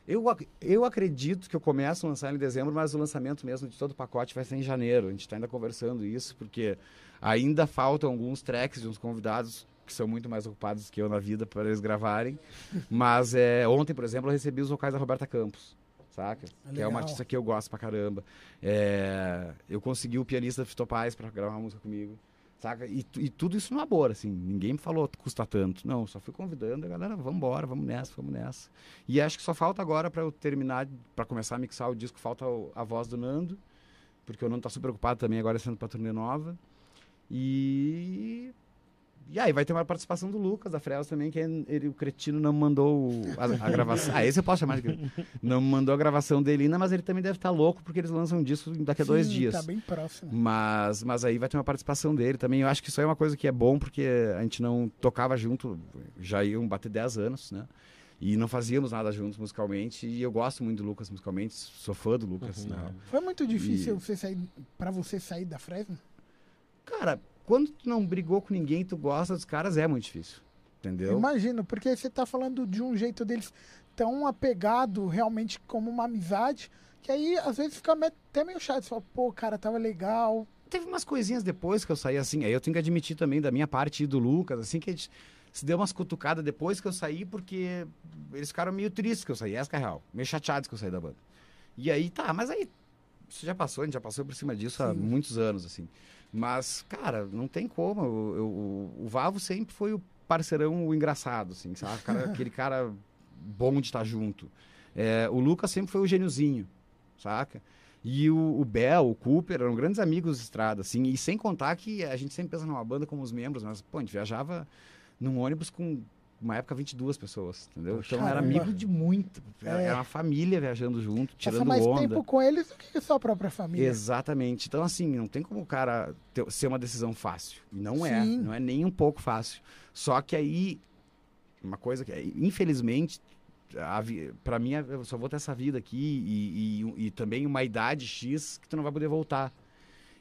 Eu, eu acredito que eu começo a lançar em dezembro, mas o lançamento mesmo de todo o pacote vai ser em janeiro. A gente tá ainda conversando isso, porque ainda faltam alguns tracks de uns convidados que são muito mais ocupados que eu na vida para eles gravarem. Mas é, ontem, por exemplo, eu recebi os vocais da Roberta Campos, saca? Que é uma artista que eu gosto pra caramba. É, eu consegui o pianista Fito Paz pra gravar uma música comigo. Saca? E, e tudo isso no amor, assim. Ninguém me falou custa tanto. Não, só fui convidando a galera, vamos embora, vamos nessa, vamos nessa. E acho que só falta agora pra eu terminar, pra começar a mixar o disco, falta a voz do Nando, porque o Nando tá super ocupado também agora sendo pra turnê nova. E. E aí vai ter uma participação do Lucas, da Frels também, que ele, o cretino não mandou a, a gravação. Ah, esse eu posso chamar de cretino. Não mandou a gravação dele ainda, mas ele também deve estar louco, porque eles lançam um disco daqui a dois Sim, dias. Tá bem próximo. Mas, mas aí vai ter uma participação dele também. Eu acho que isso aí é uma coisa que é bom, porque a gente não tocava junto, já iam bater 10 anos, né? E não fazíamos nada juntos musicalmente. E eu gosto muito do Lucas musicalmente, sou fã do Lucas. Uhum. né? Foi muito difícil E- você sair, pra você sair da Fresno? Cara, quando tu não brigou com ninguém, tu gosta dos caras, é muito difícil. Entendeu? Imagino, porque você tá falando de um jeito deles tão apegado realmente como uma amizade, que aí às vezes fica até meio chato. Você fala, pô, cara, tava legal. Teve umas coisinhas depois que eu saí, assim, aí eu tenho que admitir também da minha parte e do Lucas, assim, que a gente se deu umas cutucadas depois que eu saí, porque eles ficaram meio tristes que eu saí, essa é a real, meio chateados que eu saí da banda. E aí, tá, mas aí, isso já passou, a gente já passou por cima disso há Sim. muitos anos, assim. Mas, cara, não tem como, eu- eu- o, Vavo sempre foi o parceirão o engraçado, assim, sabe? Cara- aquele cara bom de estar junto. É, o Lucas sempre foi o gêniozinho, saca? E o, o Bel, o Cooper, eram grandes amigos de estrada, assim, e sem contar que a gente sempre pensa numa banda como os membros, mas, pô, a gente viajava num ônibus com, uma época, 22 pessoas, entendeu? Então era caramba. amigo de muito, era, É. era uma família viajando junto, Passa tirando mais onda. tempo com eles do que sua própria família. Exatamente. Então, assim, não tem como o cara ter- ser uma decisão fácil. E não é, Sim. não é nem um pouco fácil. Só que aí, uma coisa que, infelizmente, a vi- pra mim, eu só vou ter essa vida aqui e, e- e também uma idade X que tu não vai poder voltar.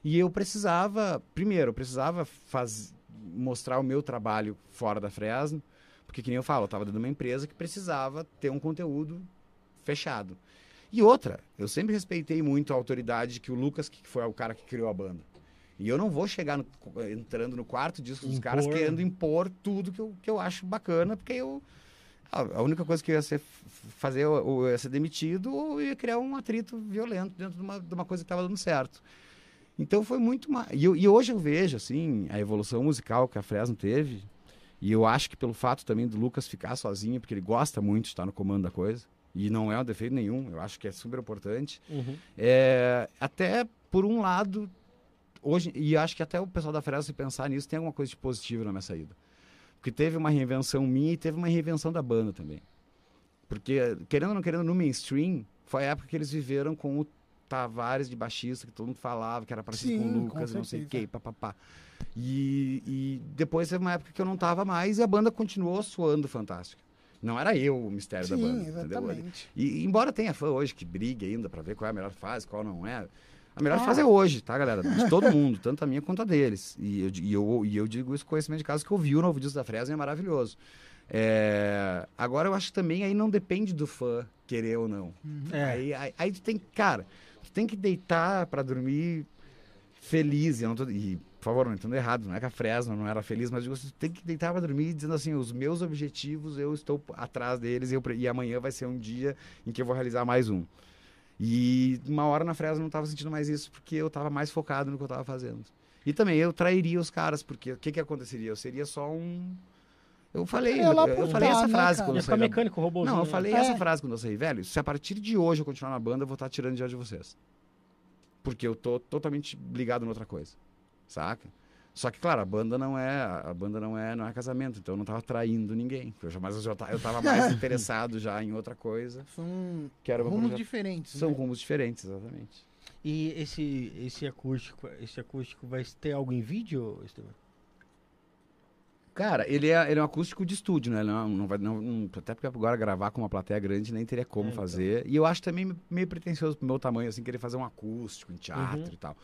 E eu precisava, primeiro, eu precisava faz, mostrar o meu trabalho fora da Fresno, porque, que nem eu falo, eu estava dentro de uma empresa que precisava ter um conteúdo fechado. E outra, eu sempre respeitei muito a autoridade que o Lucas, que foi o cara que criou a banda. E eu não vou chegar no- entrando no quarto disco dos caras querendo impor tudo que eu, que eu acho bacana, porque eu. A única coisa que eu ia ser, fazer ou ia ser demitido ou ia criar um atrito violento dentro de uma, de uma coisa que estava dando certo. Então foi muito mais. E, e hoje eu vejo, assim, a evolução musical que a Fresno teve. E eu acho que pelo fato também do Lucas ficar sozinho, porque ele gosta muito de estar no comando da coisa. E não é um defeito nenhum, eu acho que é super importante. Uhum. É, até por um lado, hoje, e acho que até o pessoal da Fresno, se pensar nisso, tem alguma coisa de positivo na minha saída. Porque teve uma reinvenção minha e teve uma reinvenção da banda também. Porque, querendo ou não querendo, no mainstream, foi a época que eles viveram com o Tavares de baixista, que todo mundo falava, que era parecido com Sim, o Lucas, com e não sei o quê, papapá. E, e depois teve uma época que eu não tava mais e a banda continuou suando fantástica. Não era eu o mistério da Sim, banda, entendeu? exatamente. E embora tenha fã hoje que brigue ainda pra ver qual é a melhor fase, qual não é, a melhor Ah. fase é hoje, tá, galera? De todo mundo, tanto a minha quanto a deles. E eu, e eu, e eu digo isso com conhecimento de caso que eu vi o novo disco da Fresno e é maravilhoso. É, Agora eu acho que também aí não depende do fã querer ou não. É. Aí, aí, aí tu tem, cara, tu tem que deitar pra dormir feliz. E, tô, e, por favor, não entendo errado, não é que a Fresno não era feliz, mas digo, assim, tu tem que deitar pra dormir dizendo assim, os meus objetivos, eu estou atrás deles e, eu, e amanhã vai ser um dia em que eu vou realizar mais um. E uma hora na Fresno eu não tava sentindo mais isso, porque eu tava mais focado no que eu tava fazendo. E também eu trairia os caras, porque o que que aconteceria? Eu seria só um... Eu falei, lá eu, eu falei tá, essa né, frase cara? quando eu saí da- mecânico, robôzinho. não, eu né? falei É. essa frase quando eu saí, velho. Se a partir de hoje eu continuar na banda, eu vou estar tirando dinheiro de vocês. porque eu tô totalmente ligado em outra coisa, saca? Só que, claro, a banda não é, a banda não é, não é casamento, então eu não tava traindo ninguém. Eu já, mas eu, já, eu tava mais interessado já em outra coisa. São Que era rumos projeto. diferentes. São né? rumos diferentes, exatamente. E esse, esse acústico, esse acústico vai ter algo em vídeo, Esteban? Cara, ele é, ele é um acústico de estúdio, né? Não, não vai, não, não- até porque agora gravar com uma plateia grande nem teria como É, então. fazer. E eu acho também meio pretencioso pro meu tamanho, assim, querer fazer um acústico em teatro Uhum. e tal.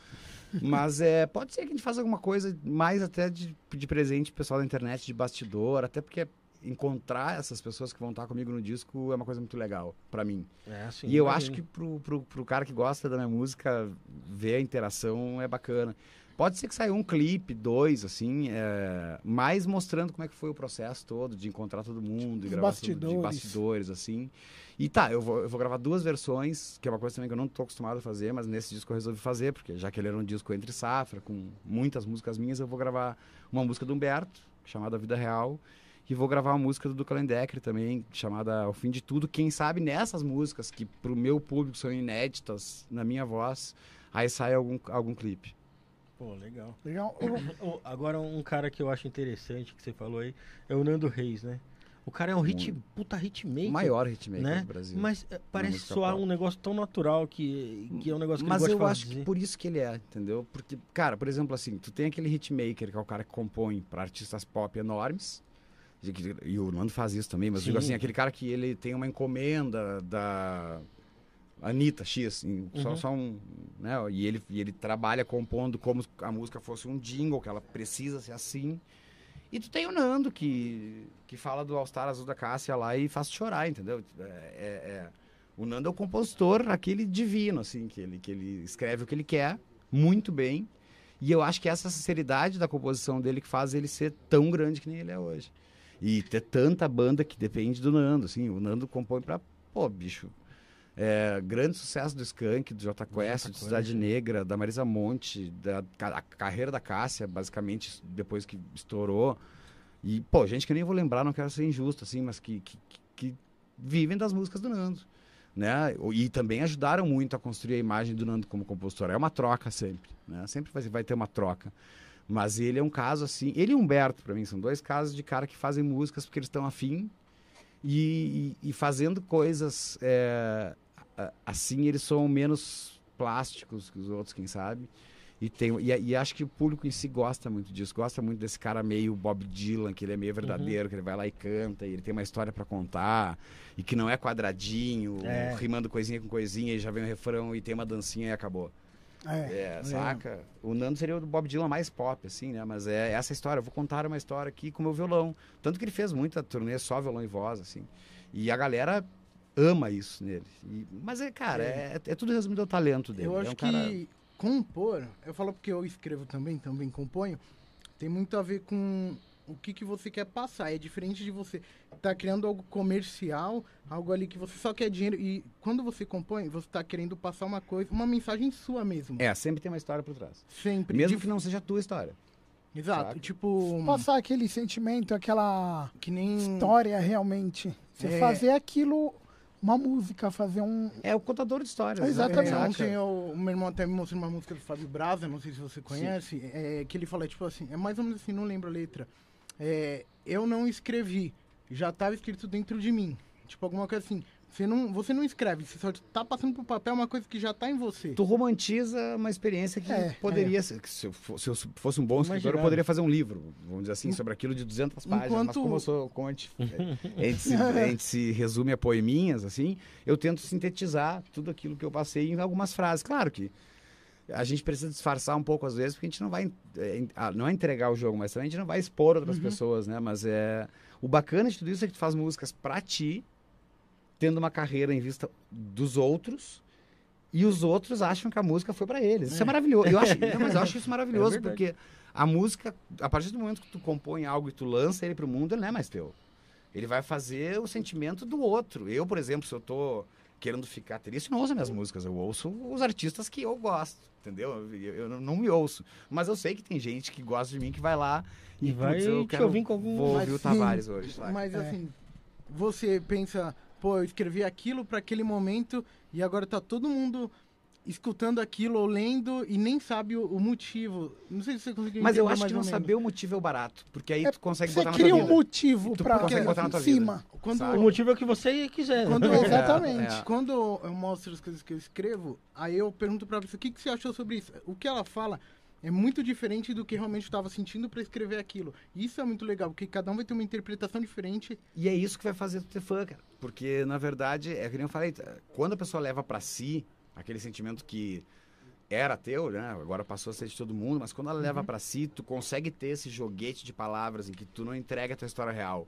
Mas é, pode ser que a gente faça alguma coisa mais até de, de presente pro pessoal da internet, de bastidor, até porque encontrar essas pessoas que vão estar comigo no disco é uma coisa muito legal pra mim. É, assim, E eu acho que pro, pro, pro cara que gosta da minha música, ver a interação é bacana. Pode ser que saia um clipe, dois, assim, é, mais mostrando como é que foi o processo todo de encontrar todo mundo, e Os gravar tudo de bastidores. bastidores, assim. E tá, eu vou, eu vou gravar duas versões, que é uma coisa também que eu não tô acostumado a fazer, mas nesse disco eu resolvi fazer, porque já que ele era um disco entre safra, com muitas músicas minhas, eu vou gravar uma música do Humberto, chamada Vida Real, e vou gravar uma música do Duca Lendecker também, chamada Ao Fim de Tudo. Quem sabe nessas músicas, que pro meu público são inéditas, na minha voz, aí sai algum, algum clipe. Pô, legal. Legal. Agora, um cara que eu acho interessante que você falou aí é o Nando Reis, né? O cara é um hit, puta hitmaker. O maior hitmaker né? do Brasil. Mas é, parece soar pop. um negócio tão natural que, que é um negócio que Mas ele eu acho que por isso que ele é, entendeu? Porque, cara, por exemplo, assim, tu tem aquele hitmaker, que é o cara que compõe pra artistas pop enormes, e e o Nando faz isso também, mas eu digo Sim. assim, aquele cara que ele tem uma encomenda da Anitta X, em- só, Uhum. só um, né, e ele, e ele trabalha compondo como se a música fosse um jingle, que ela precisa ser assim, e tu tem o Nando, que, que fala do All Star Azul da Cássia lá e faz chorar, entendeu? É, é- é- O Nando é o compositor, aquele divino, assim, que ele, que ele escreve o que ele quer, muito bem. E eu acho que essa sinceridade da composição dele que faz ele ser tão grande que nem ele é hoje. E ter tanta banda que depende do Nando, assim. O Nando compõe pra, pô, bicho, é, grande sucesso do Skank, do Jota Quest, de Cidade Negra, da Marisa Monte, da a carreira da Cássia, basicamente, depois que estourou. E, pô, gente que nem vou lembrar, não quero ser injusto, assim, mas que, que, que- vivem das músicas do Nando. Né? E também ajudaram muito a construir a imagem do Nando como compositor. É uma troca sempre, né? Sempre vai, vai ter uma troca. Mas ele é um caso assim. Ele e Humberto, para mim, são dois casos de cara que fazem músicas porque eles estão afim e, e, e fazendo coisas é, assim, eles são menos plásticos que os outros, quem sabe. E, tem, e, e acho que o público em si gosta muito disso, gosta muito desse cara meio Bob Dylan, que ele é meio verdadeiro, que ele vai lá e canta, e ele tem uma história para contar, e que não é quadradinho, É. rimando coisinha com coisinha, e já vem o refrão e tem uma dancinha e acabou. É. É, saca? O Nando seria o Bob Dylan mais pop, assim, né? Mas é essa história. Eu vou contar uma história aqui com o meu violão. Tanto que ele fez muita turnê só violão e voz, assim. E a galera ama isso nele. E- mas é, cara, é, é tudo resumido ao talento dele. Eu é acho um cara... que compor, eu falo porque eu escrevo também, também componho, tem muito a ver com o que, que você quer passar. É diferente de você estar criando algo comercial, algo ali que você só quer dinheiro. E quando você compõe, você está querendo passar uma coisa, uma mensagem sua mesmo. É, sempre tem uma história por trás. Sempre. Mesmo Dif- que não seja a tua história. Exato. saca? Tipo, Passar aquele sentimento, aquela que nem. história realmente. Você É. fazer aquilo, uma música, fazer um. É o contador de histórias. né? Exatamente. É, ontem eu- o meu irmão até me mostrou uma música do Fábio Braza, não sei se você conhece, é, que ele fala, tipo assim, é mais ou menos assim, não lembro a letra. É, eu não escrevi, já estava escrito dentro de mim. Tipo, alguma coisa assim. Você não, você não escreve, você só tá passando pro papel uma coisa que já tá em você. Tu romantiza uma experiência que É, poderia ser. que Se eu se eu fosse um bom escritor, eu poderia fazer um livro, vamos dizer assim, sobre aquilo de 200 páginas. Mas como eu sou. Como a, gente, a, gente se, a gente se resume a poeminhas, assim, eu tento sintetizar tudo aquilo que eu passei em algumas frases. Claro que a gente precisa disfarçar um pouco às vezes, porque a gente não vai. é, ah, não é entregar o jogo, mas também a gente não vai expor outras pessoas, né? Mas é. O bacana de tudo isso é que tu faz músicas pra ti, tendo uma carreira em vista dos outros. E os outros acham que a música foi pra eles. Isso é, maravilhoso. Eu acho, não, mas eu acho isso maravilhoso, verdade. porque a música, a partir do momento que tu compõe algo e tu lança ele pro mundo, ele não é mais teu. Ele vai fazer o sentimento do outro. Eu, por exemplo, se eu tô querendo ficar triste, eu não ouço minhas músicas. Eu ouço os artistas que eu gosto, entendeu? Eu, eu não- me ouço. Mas eu sei que tem gente que gosta de mim que vai lá E vai putz, eu quero- ouvir com algum- Vou Mas ouvir o Tavares hoje. saca? Mas É. assim, você pensa, pô, eu escrevi aquilo para aquele momento e agora tá todo mundo escutando aquilo ou lendo e nem sabe o, o motivo. Não sei se você conseguiu Mas eu acho mais que não saber o motivo é o barato. Porque aí É, tu consegue Você botar na cria tua um vida. motivo Tu pra consegue botar na tua em vida. cima. Quando, Sabe? O motivo é o que você quiser. né? Quando- Exatamente. É, é. Quando eu mostro as coisas que eu escrevo, aí eu pergunto pra pessoa o que, que você achou sobre isso. O que ela fala é muito diferente do que realmente eu estava sentindo pra escrever aquilo. Isso é muito legal, porque cada um vai ter uma interpretação diferente. E é isso que vai fazer tu ter fã, cara. Porque, na verdade, é que nem eu falei, quando a pessoa leva pra si aquele sentimento que era teu, né? Agora passou a ser de todo mundo, mas quando ela leva pra si, tu consegue ter esse joguete de palavras em que tu não entrega a tua história real.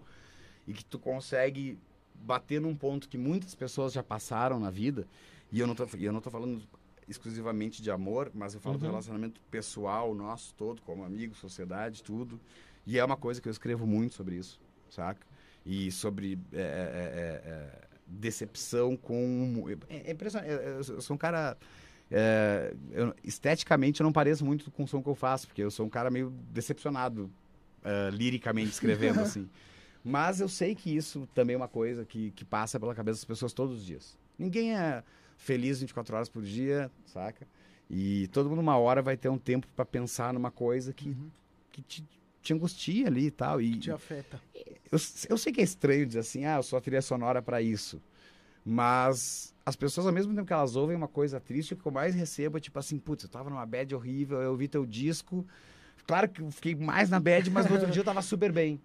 E que tu consegue bater num ponto que muitas pessoas já passaram na vida. E eu não tô, e eu não tô falando exclusivamente de amor, mas eu falo do Uhum. relacionamento pessoal nosso todo, como amigo, sociedade, tudo. E é uma coisa que eu escrevo muito sobre isso, saca? E sobre é, é, é, é, decepção com. É, é impressionante. Eu, sou um cara. é, eu- esteticamente, eu não pareço muito com o som que eu faço, porque eu sou um cara meio decepcionado é, liricamente escrevendo, assim. Mas eu sei que isso também é uma coisa que, que passa pela cabeça das pessoas todos os dias. Ninguém é feliz 24 horas por dia, saca? E todo mundo, uma hora, vai ter um tempo para pensar numa coisa que, que te, te angustia ali e tal. E, Te afeta. eu, eu sei que é estranho dizer assim, ah, eu sou a trilha sonora para isso. Mas as pessoas, ao mesmo tempo que elas ouvem uma coisa triste, o que eu mais recebo é tipo assim, putz, eu tava numa bad horrível, eu ouvi teu disco. Claro que eu fiquei mais na bad, mas no outro dia eu tava super bem.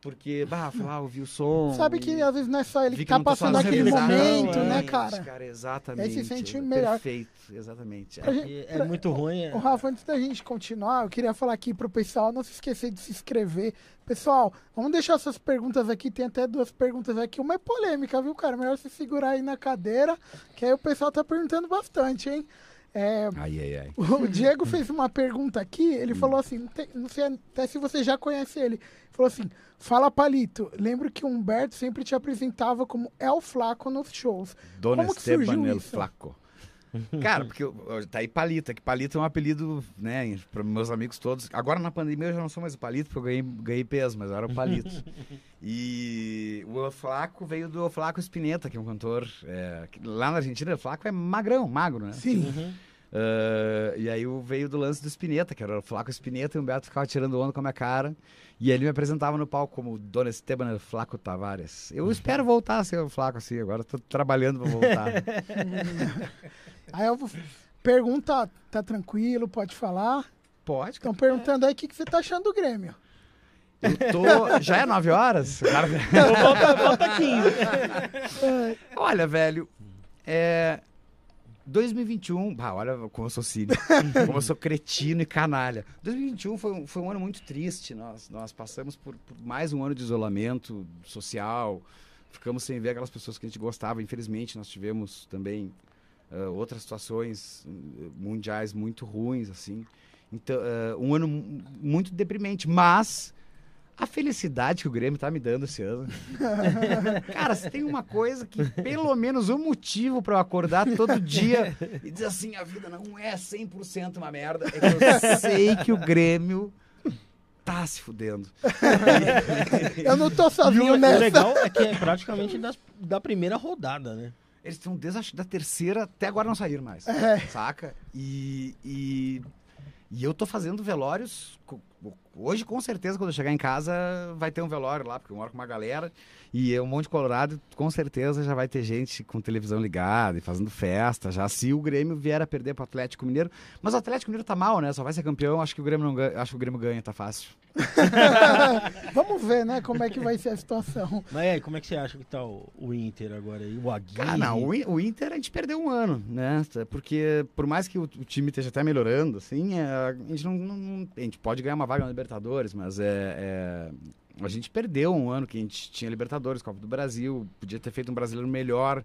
Porque, bah, fui lá, ouvi o som. Sabe e que às vezes não é só ele vi que tá tô passando aquele momento, é. né, cara? Cara, exatamente. Aí se sente exa- melhor. Perfeito, exatamente. É. gente- É muito ruim. é- Ô, Rafa, antes da gente continuar, eu queria falar aqui pro pessoal não se esquecer de se inscrever. Pessoal, vamos deixar essas perguntas aqui. Tem até duas perguntas aqui. Uma é polêmica, viu, cara? Melhor se segurar aí na cadeira, que aí o pessoal tá perguntando bastante, hein? É, Ai, ai, ai. o Diego fez uma pergunta aqui, ele falou assim, não, sei até se você já conhece ele. Falou assim, fala Palito, lembro que o Humberto sempre te apresentava como El Flaco nos shows. Dona Como que surgiu Esteban El isso? Flaco. Cara, porque eu- eu- tá aí Palito, é que Palito é um apelido, né, para meus amigos todos. Agora na pandemia eu já não sou mais o Palito, porque eu ganhei, ganhei peso, mas eu era o Palito. e o Flaco veio do Flaco Spinetta, que é um cantor. é, que lá na Argentina, o Flaco é magrão, magro, né? Sim. Uhum. Ah, e aí eu veio do lance do Spinetta, que era o Flaco Spinetta, e o Humberto ficava tirando onda com a minha cara. E ele me apresentava no palco como Dona Esteban Flaco Tavares. Eu espero voltar a ser o Flaco assim, agora tô trabalhando pra voltar. Aí eu vou... Pergunta, tá tranquilo, pode falar? Pode, Estão perguntando aí o que, que você tá achando do Grêmio. Eu tô. Já é 9 horas? Cara, Volta, volta 15. Olha, velho. É. 2021. Ah, olha como eu sou cínico. como eu sou cretino e canalha. 2021 foi um, foi um ano muito triste. Nós, nós passamos por, por mais um ano de isolamento social. Ficamos sem ver aquelas pessoas que a gente gostava. Infelizmente, nós tivemos também ah, outras situações eh, mundiais muito ruins, assim. Então, ah, um ano mu- muito deprimente. Mas a felicidade que o Grêmio tá me dando esse ano. Cara, se tem uma coisa que, pelo menos um motivo pra eu acordar todo dia e dizer assim, a vida não é 100% uma merda, é que eu sei que o Grêmio tá se fudendo. Eu não tô E o, sozinho o nessa. legal é que é praticamente das- da primeira rodada, né? Eles estão desde acho, da terceira até agora não saíram mais. É. Saca? E, e, e eu tô fazendo velórios. Hoje, com certeza, quando eu chegar em casa, vai ter um velório lá, porque eu moro com uma galera. E é um monte de Colorado, com certeza já vai ter gente com televisão ligada e fazendo festa. Já se o Grêmio vier a perder pro Atlético Mineiro. Mas o Atlético Mineiro tá mal, né? Só vai ser campeão. Acho que o Grêmio não ganha. Acho que o Grêmio ganha, tá fácil. Vamos ver, né, como é que vai ser a situação. Mas e aí, como é que você acha que tá o, o Inter agora aí? O Aguirre? Cara, não, o, o Inter a gente perdeu um ano, né? Porque por mais que o, o time esteja até melhorando, assim, é, a gente não, não- não- A gente pode ganhar uma vaga na Libertadores, mas é, é, A gente perdeu um ano que a gente tinha Libertadores, Copa do Brasil, podia ter feito um brasileiro melhor,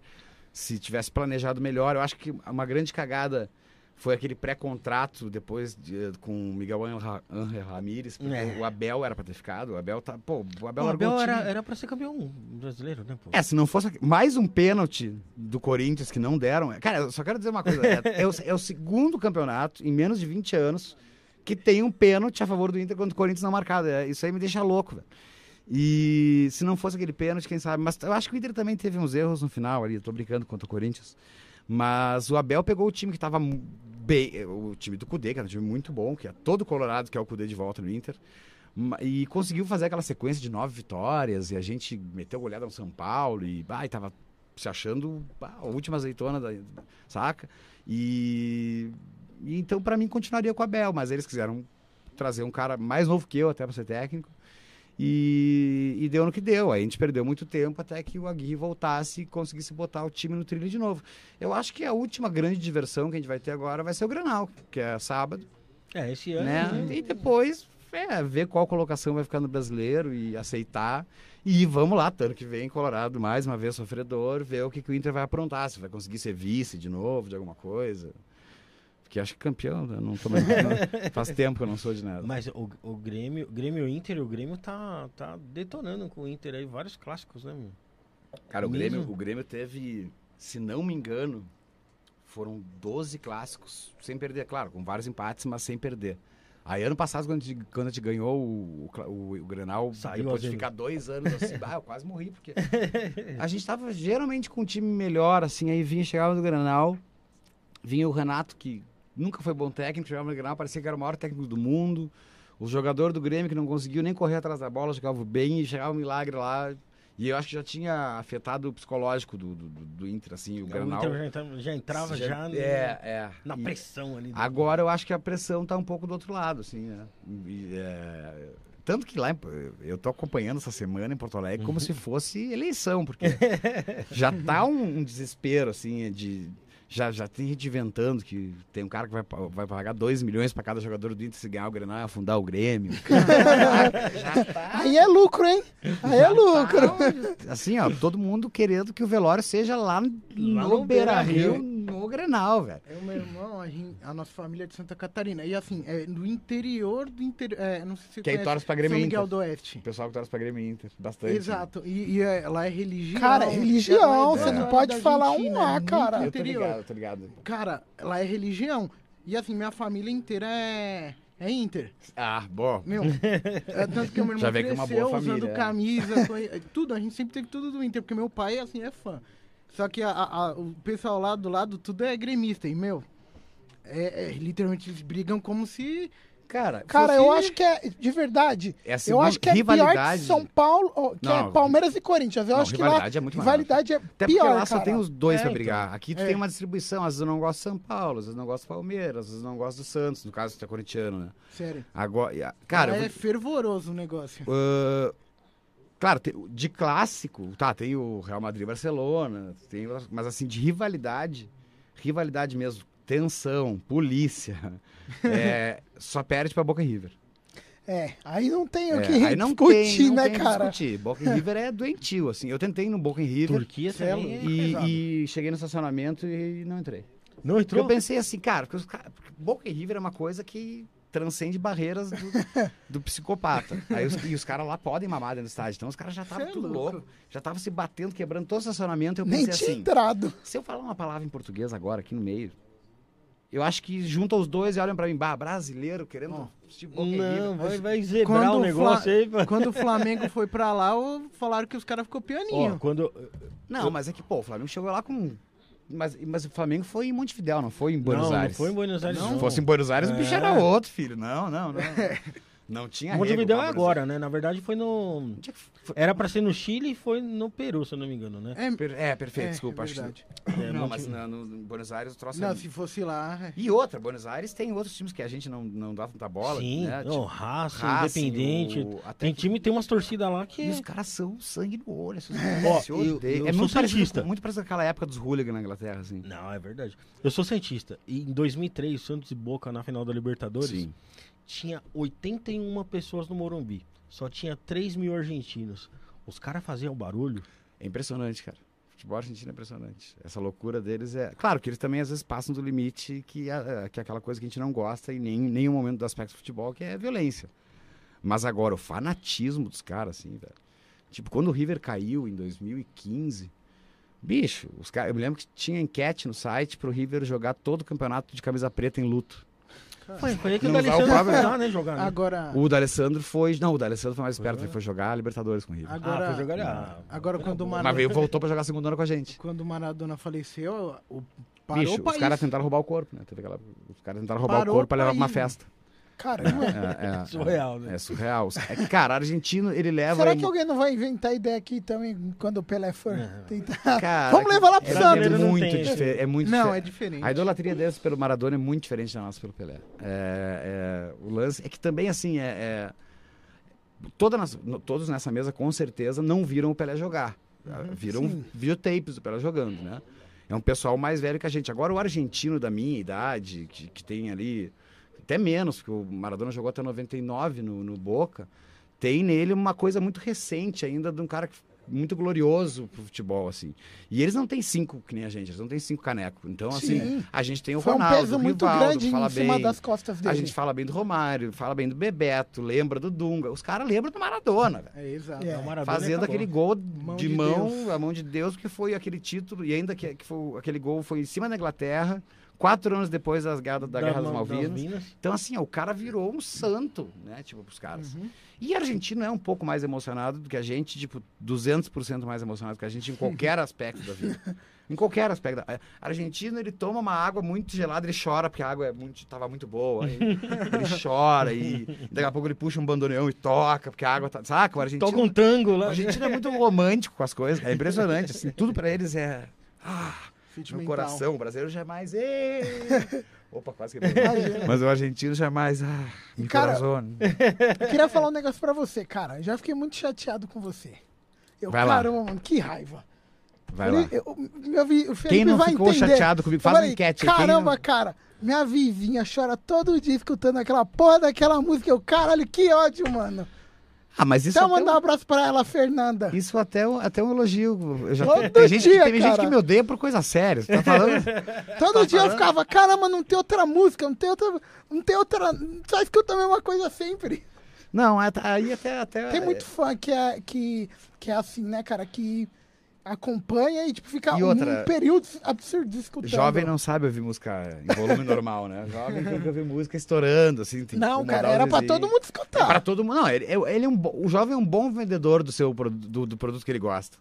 se tivesse planejado melhor. Eu acho que uma grande cagada foi aquele pré-contrato depois de- com o Miguel Angel Ramírez, porque É. o Abel era pra ter ficado. O Abel tá. Pô, o Abel O Abel era, era pra ser campeão brasileiro, né, pô? É, se não fosse mais um pênalti do Corinthians que não deram. Cara, eu só quero dizer uma coisa: é, é o, é o segundo campeonato em menos de 20 anos que tem um pênalti a favor do Inter quando o Corinthians não marcado. É, isso aí me deixa louco, velho. E se não fosse aquele pênalti, quem sabe. Mas eu acho que o Inter também teve uns erros no final ali. Eu tô brincando contra o Corinthians. Mas o Abel pegou o time que tava bem. O time do Cudê, que era um time muito bom, que é todo colorado, que é o Cudê de volta no Inter. E conseguiu fazer aquela sequência de nove vitórias. E a gente meteu goleada no São Paulo. E, bah, e tava se achando a última azeitona, da, saca? E, e então, pra mim, continuaria com o Abel. Mas eles quiseram trazer um cara mais novo que eu, até pra ser técnico. E, e deu no que deu. Aí a gente perdeu muito tempo até que o Aguirre voltasse e conseguisse botar o time no trilho de novo. Eu acho que a última grande diversão que a gente vai ter agora vai ser o Granal, que é sábado, É, esse ano. né? né? E depois é, ver qual colocação vai ficar no brasileiro e aceitar. E vamos lá, ano que vem, Colorado, mais uma vez sofredor, ver o que, que o Inter vai aprontar, se vai conseguir ser vice de novo, de alguma coisa. Porque acho que campeão, né? não tô mais, faz tempo que eu não sou de nada. Mas o, o Grêmio, o Grêmio Inter, o Grêmio tá, tá detonando com o Inter aí, vários clássicos, né, meu? Cara, o Mesmo? Grêmio, o Grêmio teve, se não me engano, foram 12 clássicos sem perder, claro, com vários empates, mas sem perder. Aí ano passado, quando a gente, quando a gente ganhou o, o, o, o Grenal, Saiu depois de azul. ficar dois anos assim, ah, eu quase morri, porque a gente tava geralmente com um time melhor, assim, aí vinha, chegava no Grenal, vinha o Renato, que nunca foi bom técnico, chegava no Grenal, parecia que era o maior técnico do mundo, o jogador do Grêmio que não conseguiu nem correr atrás da bola, jogava bem e chegava um milagre lá, e eu acho que já tinha afetado o psicológico do, do, do- Inter, assim, o O Grenal. Inter já, entra- já entrava já, no- É, é. na E pressão ali. Agora eu acho que a pressão tá um pouco do outro lado, assim, né? E, é, Tanto que lá, eu tô acompanhando essa semana em Porto Alegre Uhum. como se fosse eleição, porque já tá um, um desespero, assim, de... Já, já tem gente inventando que tem um cara que vai, vai pagar 2 milhões pra cada jogador do Inter se ganhar o Grenal e afundar o Grêmio. já tá... Aí é lucro, hein? Aí é lucro. Tá, assim, ó, todo mundo querendo que o velório seja lá, no, no Beira-Rio, Beira-Rio. No Grenal, velho. É o meu irmão, a, gen- a nossa família é de Santa Catarina. E assim, é do interior do interior. É, não sei se você Que aí conhece, torce pra Grêmio São Miguel Inter. do Oeste. O pessoal que torce pra Grêmio Inter, bastante. Exato. E, e é- lá é religião. Cara, é religião, É, você não pode falar um Argentina, A, é muito cara. Eu tô ligado, tô ligado. Cara, lá é religião. E assim, minha família inteira é, é Inter. Ah, bom. Meu, é, tanto que o meu irmão Já vê que é uma cresceu boa usando família, é. camisa, é, tudo. A gente sempre teve tudo do Inter, porque meu pai, assim, é fã. Só que a- a- o pessoal lá do lado, tudo é gremista. E, meu, é, é, literalmente eles brigam como se... Cara, Cara, eu acho que é, de verdade, É a eu acho que é pior rivalidade. que São Paulo, que Não, é Palmeiras e Corinthians. Eu não, acho que lá é muito maior. rivalidade é Até pior, porque lá cara. só tem os dois É, pra então. brigar. Aqui tu É. tem uma distribuição. Às vezes eu não gosto de São Paulo, às vezes eu não gosto do Palmeiras, às vezes eu não gosto do Santos, no caso tu é corintiano, né? Sério. Agora, cara, é vou- fervoroso o negócio. Ah, claro, tem- de clássico, tá, tem o Real Madrid e Barcelona, tem, mas assim, de rivalidade, rivalidade mesmo, tensão, polícia, é, só perde pra Boca e River. É, aí não tem o É, que aí não discutir, tem, não né, tem o que cara? discutir. Boca e River é doentio, assim. Eu tentei no Boca e River Turquia é também. é e, e cheguei no estacionamento e não entrei. Não Porque entrou? eu pensei assim, cara, porque os ca- porque Boca e River é uma coisa que transcende barreiras do, do psicopata. Aí os, e os caras lá podem mamar dentro do estádio. Então os caras já estavam é tudo louco. louco. Já estavam se batendo, quebrando todo o estacionamento. Eu Nem pensei tinha assim, entrado. se eu falar uma palavra em português agora, aqui no meio, eu acho que junta os dois e olham pra mim, bah, brasileiro querendo River. Não, vai, vai zebrar Quando o negócio Fla- aí. pô. Quando o Flamengo foi pra lá, falaram que os caras ficou pianinho. quando... Não, mas é que, pô, o Flamengo chegou lá com... Mas, mas o Flamengo foi em Montevidéu, não foi em Buenos não, Aires. não foi em Buenos Aires, Se não. fosse em Buenos Aires, o bicho É. era outro, filho. Não, não, não. Não tinha Montevidéu é agora, né? Na verdade foi no... É? Era pra ser no Chile e foi no Peru, se eu não me engano, né? É, Per- É, perfeito, é, desculpa. é acho que- verdade. É, não, mas na- no, no Buenos Aires o troço Não, é... se fosse lá... é. E outra, Buenos Aires tem outros times que a gente não, não dá tanta bola. Sim, né? Tipo, Racing, Racing, Independente. o- até Tem time, tem umas torcidas lá que... E os caras são sangue no olho. Esses Ó, eu- eu é sou muito parecido, santista. com- muito parecido com aquela época dos hooligans na Inglaterra, assim. Não, é verdade. Eu sou cientista. E em 2003, Santos e Boca na final da Libertadores, Sim. Tinha 81 pessoas no Morumbi. Só tinha 3 mil argentinos. Os caras faziam barulho. É impressionante, cara. Futebol argentino é impressionante. Essa loucura deles é. Claro que eles também às vezes passam do limite, que é, que é aquela coisa que a gente não gosta em nem- nenhum momento do aspecto do futebol, que é violência. Mas agora, o fanatismo dos caras, assim, velho. Tipo, quando o River caiu em 2015, bicho, os caras. Eu me lembro que tinha enquete no site pro River jogar todo o campeonato de camisa preta em luto. Foi, foi aí que o D'Alessandro foi lá, né, jogar. Né? Agora, O D'Alessandro foi. Não, o D'Alessandro foi mais esperto, Foi? ele foi jogar a Libertadores com o River. agora, ah, foi jogar... Ah, agora era quando o. Maradona... Mas veio, voltou pra jogar a segunda ano com a gente. Quando o Maradona faleceu, o Parou Bicho, o país. os caras tentaram roubar o corpo, né? Teve aquela- Os caras tentaram roubar Parou o corpo pra levar pra uma festa. Caramba. É, é, Surreal, né? É surreal. É que, cara, argentino, ele leva. Será que alguém não vai inventar ideia aqui também quando o Pelé for Não. tentar? Cara, Vamos levar lá pro é, Santos. É muito diferente. É muito Não, é diferente. A idolatria deles pelo Maradona é muito diferente da nossa pelo Pelé. É, é, o lance é que também, assim, é, é- toda nas- no- todos nessa mesa, com certeza, não viram o Pelé jogar. viram sim. videotapes do Pelé jogando, né? É um pessoal mais velho que a gente. Agora, o argentino da minha idade, que, que tem ali, até menos, porque o Maradona jogou até 99 no, no Boca, tem nele uma coisa muito recente ainda de um cara que- muito glorioso pro futebol, assim. E eles não têm cinco, que nem a gente, eles não têm cinco canecos. Então, assim, Sim. a gente tem o Foi um Ronaldo, peso o muito Rivaldo, grande fala em cima bem. das costas A dele. gente fala bem do Romário, fala bem do Bebeto, lembra do Dunga. Os caras lembram do Maradona, velho. É, exato. É. Maradona Fazendo acabou. aquele gol Mão de, de mão, Deus. a mão de Deus, que foi aquele título, e ainda que, que foi, aquele gol foi em cima da Inglaterra, quatro anos depois das guerra, da, Guerra das Malvinas. Então, assim, ó, o cara virou um santo, né, tipo, pros caras. Uhum. E argentino é um pouco mais emocionado do que a gente, tipo, 200% mais emocionado que a gente em qualquer aspecto da vida. Em qualquer aspecto. da- Argentino, ele toma uma água muito gelada, ele chora porque a água é muito, tava muito boa. ele chora e daqui a pouco ele puxa um bandoneão e toca porque a água tá... Saca? O argentino, Toca um tango o lá. argentino é muito romântico com as coisas. É impressionante, assim. Tudo pra eles é... Ah, meu Sentimental. coração. O brasileiro jamais... "Ê!" Opa, quase que... Mas o argentino jamais... Ah, meu Cara. Eu queria falar um negócio pra você, cara. Já fiquei muito chateado com você. Eu, Vai lá. caramba, mano, que raiva. Vai lá. Eu- eu- meu vi- o Felipe Quem não vai ficou entender. chateado comigo? Faz uma falei, enquete aí. quem Caramba, não- cara, minha vizinha chora todo dia escutando aquela porra daquela música. Eu, caralho, que ódio, mano. Ah, mas isso Então mandar um um- abraço pra ela, Fernanda. isso até, um- até um elogio. Eu já, Todo tem gente, que- dia, tem gente cara. que me odeia por coisa séria. Tá falando? Todo tá dia eu falando? ficava, caramba, não tem outra música, não tem outra. Não tem outra. Só escuta a mesma coisa sempre. não, aí até... até Tem muito fã que é, que, que é assim, né, cara? Que acompanha e, tipo, fica E um, outra, período absurdo escutando. Jovem não sabe ouvir música em volume normal, né? Jovem tem que ouvir música estourando, assim. Não, cara, era pra todo mundo É escutar. pra todo mundo. Não, ele, ele é um, o jovem é um bom vendedor do seu do, do produto que ele gosta.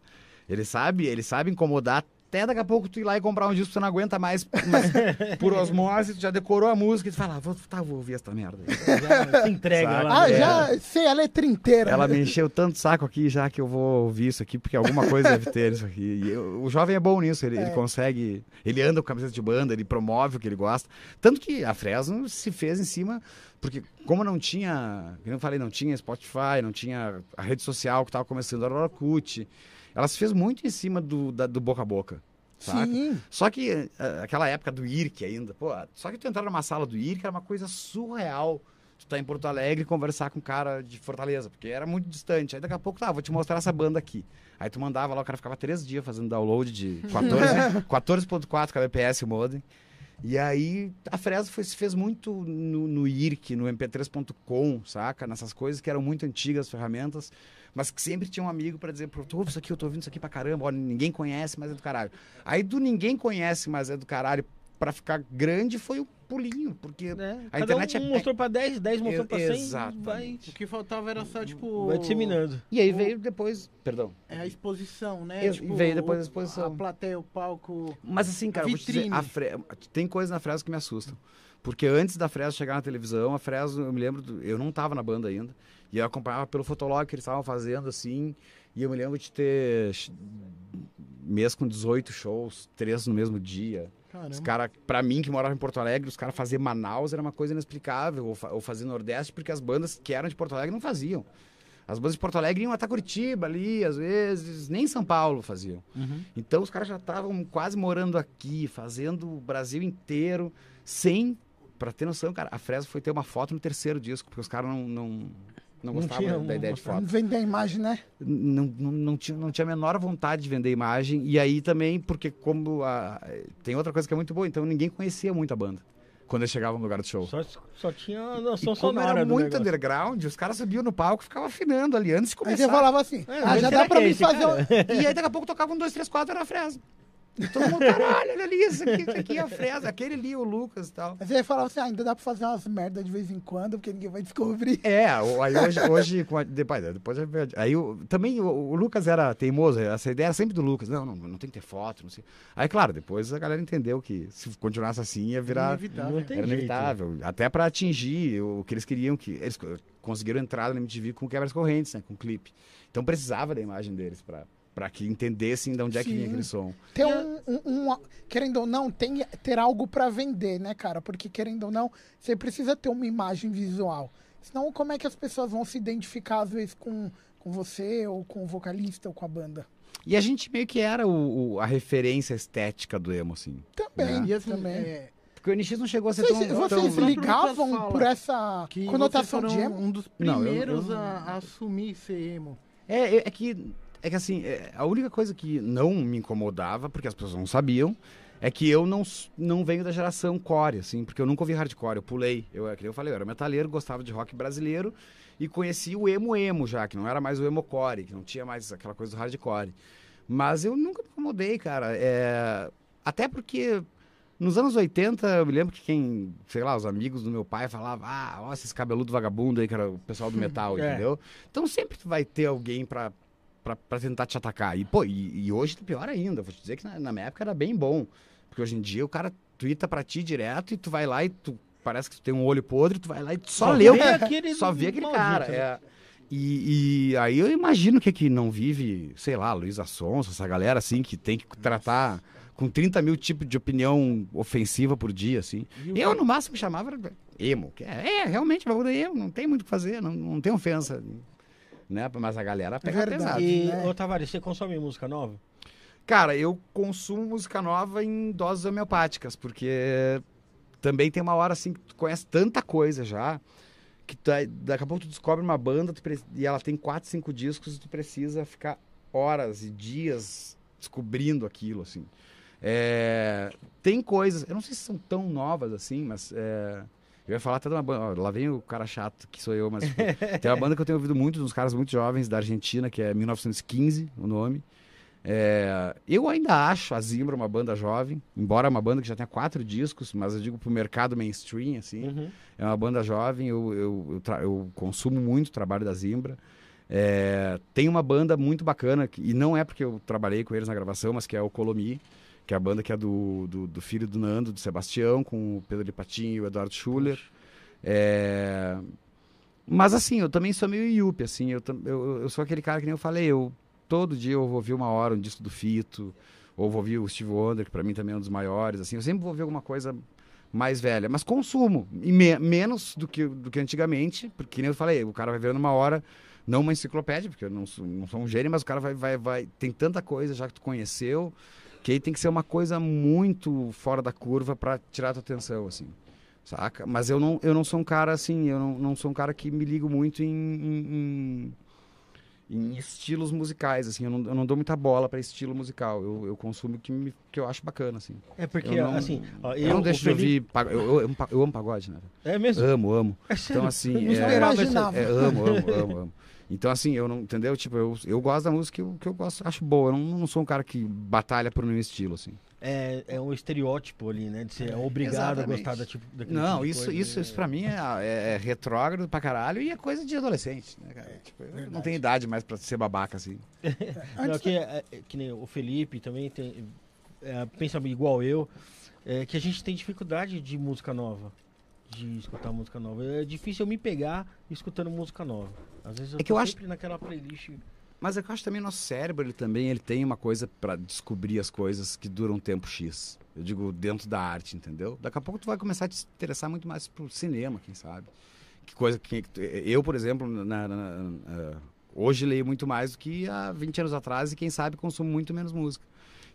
Ele sabe, ele sabe incomodar até daqui a pouco tu ir lá e comprar um disco que você não aguenta mais, mas por osmose, tu já decorou a música e tu fala, ah, vou, tá, vou ouvir essa merda aí. Já se entrega lá. Ah, né? já sei a letra inteira. Ela me encheu tanto saco aqui já que eu vou ouvir isso aqui, porque alguma coisa deve ter nisso aqui. E eu- o jovem é bom nisso, ele, ele É. consegue. Ele anda com camiseta de banda, ele promove o que ele gosta. Tanto que a Fresno se fez em cima, porque como não tinha, como eu falei, não tinha Spotify, não tinha a rede social que estava começando, era o Orkut. Ela se fez muito em cima do, da- do boca a boca. Saca? Sim. Só que eh, aquela época do IRC ainda, pô, só que tu entrar numa sala do IRC era uma coisa surreal. Tu tá em Porto Alegre e conversar com um cara de Fortaleza, porque era muito distante. Aí daqui a pouco, tá, vou te mostrar essa banda aqui. Aí tu mandava lá, o cara ficava três dias fazendo download de 14 14.4 kbps o modem. E aí a Fresno foi, se fez muito no, no IRC, no mp3.com, saca? Nessas coisas que eram muito antigas, ferramentas, mas que sempre tinha um amigo pra dizer, pô, tu ouve isso aqui, eu tô ouvindo isso aqui pra caramba, ó, ninguém conhece, mas é do caralho. Aí do ninguém conhece, mas é do caralho, pra ficar grande foi o pulinho, porque É, a cada internet um é- mostrou pra 10, 10 mostrou pra 100, Exatamente. vai, O que faltava era só, tipo. vai disseminando. E aí veio depois, perdão. É a exposição, né? E- Tipo, veio depois a o- exposição. A plateia, o palco. Mas assim, cara, eu vou te dizer, Vitrine. a Fre- tem coisas na Fresno que me assustam. Porque antes da Fresno chegar na televisão, a Fresno, eu me lembro, do- eu não tava na banda ainda, e eu acompanhava pelo fotolog que eles estavam fazendo, assim, e eu me lembro de ter mês com 18 shows, três no mesmo dia. Os Caramba. caras, pra mim que morava em Porto Alegre, os caras fazer Manaus era uma coisa inexplicável, ou, fa ou fazer Nordeste, porque as bandas que eram de Porto Alegre não faziam. As bandas de Porto Alegre iam até Curitiba ali, às vezes, nem São Paulo faziam. Então os caras já estavam quase morando aqui, fazendo o Brasil inteiro, sem. Pra ter noção, cara, a Fresno foi ter uma foto no terceiro disco, porque os caras não, não, não Não gostavam tinha da ideia de mostrar. foto. Vender a imagem, né? Não, não, não, tinha, não tinha a menor vontade de vender imagem. E aí também, porque como a- tem outra coisa que é muito boa, então ninguém conhecia muito a banda quando eles chegavam no lugar do show. Só, só tinha a noção E como sonora era muito negócio. underground, os caras subiam no palco e ficavam afinando ali antes de Aí você começar. falava assim, É, ah, já dá pra é mim esse fazer um... E aí daqui a pouco tocavam um, dois, três, quatro, era a Fresno. E todo mundo, caralho, olha ali, isso aqui, isso aqui é a Fresno, aquele ali, o Lucas e tal. Mas aí falava assim, ah, ainda dá pra fazer umas merda de vez em quando, porque ninguém vai descobrir. É, aí hoje, hoje com a- depois, depois eu- aí o- também o, o Lucas era teimoso, essa ideia era sempre do Lucas, não, não, não tem que ter foto, não sei. Aí, claro, depois a galera entendeu que se continuasse assim ia virar Inevitável. Não tem era jeito. inevitável, até pra atingir o que eles queriam que eles co- conseguiram entrada na MTV com quebras correntes, né, com clipe. Então precisava da imagem deles pra para que entendessem de onde é que vinha Sim. aquele som. Ter um, um- um- Querendo ou não, tem ter algo pra vender, né, cara? Porque, querendo ou não, você precisa ter uma imagem visual. Senão, como é que as pessoas vão se identificar, às vezes, com, com você, ou com o vocalista, ou com a banda? E a gente meio que era o, o- a referência estética do emo, assim. Também, E assim, também. é, Porque o NX não chegou a ser Vocês, tão... vocês tão... ligavam por essa que conotação vocês de foram emo? um dos Não, eu- primeiros eu- a, a assumir ser emo. É, é, é que, é que assim, é, a única coisa que não me incomodava, porque as pessoas não sabiam, é que eu não, não venho da geração core, assim, porque eu nunca ouvi hardcore, eu pulei. Eu, é eu falei, eu era metaleiro, gostava de rock brasileiro e conheci o emo emo já, que não era mais o emo core, que não tinha mais aquela coisa do hardcore. Mas eu nunca me incomodei, cara. É, até porque nos anos 80, eu me lembro que quem, sei lá, os amigos do meu pai falavam, ah, ó, esses cabeludos vagabundo aí, que era o pessoal do metal, É. entendeu? Então sempre vai ter alguém pra, pra tentar te atacar. E, pô, e, e hoje tá pior ainda. Vou te dizer que na, na minha época era bem bom. Porque hoje em dia o cara twitta pra ti direto e tu vai lá e tu parece que tu tem um olho podre, tu vai lá e tu só, lê o aquele Só vê aquele maldito, cara. né? é. E, e aí eu imagino que que não vive, sei lá, Luiz Assonso, essa galera assim, que tem que tratar com 30 mil tipos de opinião ofensiva por dia, assim. E Eu, no máximo, chamava emo. que É, é realmente, bagulho é emo, não tem muito o que fazer, não, não tem ofensa. Né? Mas a galera pega verdade. pesado. E, né? ô Tavares, você consome música nova? Cara, eu consumo música nova em doses homeopáticas, porque também tem uma hora assim que tu conhece tanta coisa já, que tu, daqui a pouco tu descobre uma banda tu e ela tem quatro, cinco discos e tu precisa ficar horas e dias descobrindo aquilo, assim. É, tem coisas, eu não sei se são tão novas assim, mas é, eu ia falar até de uma banda, ó, lá vem o cara chato, que sou eu, mas tipo, tem uma banda que eu tenho ouvido muito, uns caras muito jovens da Argentina, que é 1915, o nome. É, eu ainda acho a Zimbra uma banda jovem, embora é uma banda que já tenha quatro discos, mas eu digo pro mercado mainstream, assim. Uhum. É uma banda jovem, eu, eu, eu, eu consumo muito o trabalho da Zimbra. É, tem uma banda muito bacana, e não é porque eu trabalhei com eles na gravação, mas que é o Colomi, que é a banda que é do, do, do filho do Nando, do Sebastião, com o Pedro de Patinho e o Eduardo Schuller. É, mas assim, eu também sou meio yuppie, assim, eu, eu, eu sou aquele cara que nem eu falei, eu todo dia eu vou ouvir uma hora um disco do Fito, ou vou ouvir o Steve Wonder, que pra mim também é um dos maiores, assim, eu sempre vou ouvir alguma coisa mais velha, mas consumo, e me- menos do que, do que antigamente, porque nem eu falei, o cara vai ver numa hora, não uma enciclopédia, porque eu não sou, não sou um gênio, mas o cara vai, vai, vai, tem tanta coisa já que tu conheceu, que aí tem que ser uma coisa muito fora da curva pra tirar a tua atenção, assim. Saca? Mas eu não, eu não sou um cara assim, eu não, não sou um cara que me ligo muito em, em, em- em estilos musicais, assim, eu não, eu não dou muita bola pra estilo musical. Eu, eu consumo o que, me- que eu acho bacana, assim. É porque, Eu não- assim, ó, Eu, não o deixo de Felipe- ouvir. pa- Eu, eu, eu amo pagode, né? É mesmo? Amo, amo. É sério? Então, assim. Eu não é- imaginava. é, amo, amo, amo, amo. Então, assim, eu não, entendeu? Tipo, eu, eu gosto da música que eu, que eu gosto, acho boa. Eu não, não sou um cara que batalha por nenhum estilo, assim. É, é um estereótipo ali, né? De ser obrigado a exatamente. gostar da tipo, daquele Não, tipo de isso, coisa. isso, isso pra mim é, é, é retrógrado pra caralho e é coisa de adolescente, né, cara? Tipo, eu não tenho idade mais pra ser babaca, assim. Não, que, é- é- que nem o Felipe também tem, é, pensa igual eu, é, que a gente tem dificuldade de música nova. De escutar música nova. É difícil eu me pegar escutando música nova. Às vezes eu É que eu acho- sempre naquela playlist. Mas é que eu acho também nosso cérebro, ele também ele tem uma coisa pra descobrir as coisas que duram um tempo X. Eu digo, dentro da arte, entendeu? Daqui a pouco tu vai começar a te interessar muito mais pro cinema, quem sabe. Que coisa que... Eu, por exemplo, na- na- na- hoje leio muito mais do que há 20 anos atrás e quem sabe consumo muito menos música.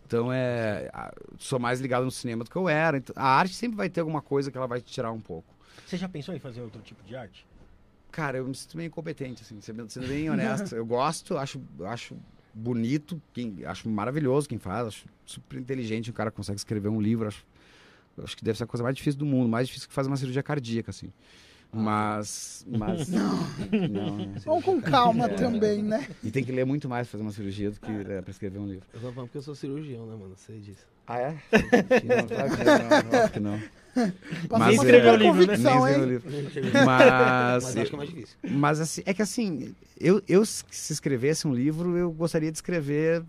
Então, é, sou mais ligado no cinema do que eu era. Então, a arte sempre vai ter alguma coisa que ela vai te tirar um pouco. Você já pensou em fazer outro tipo de arte? Cara, eu me sinto meio incompetente, assim, sendo, bem honesto. Eu gosto, acho, acho bonito, quem, acho maravilhoso quem faz, acho super inteligente, o cara consegue escrever um livro, acho, acho que deve ser a coisa mais difícil do mundo, mais difícil que fazer uma cirurgia cardíaca, assim. Mas. mas não. né? Vamos com calma também, né? E tem que ler muito mais pra fazer uma cirurgia do que é, pra escrever um livro. Eu tô falando porque eu sou cirurgião, né, mano? Sei disso. Ah, é? Não, claro que não, óbvio que não. Mas, é, ter o livro, né? Nem hein? escrever o livro. Mas, Mas acho que é mais difícil. mas assim, é que assim, eu, eu se escrevesse um livro, eu gostaria de escrever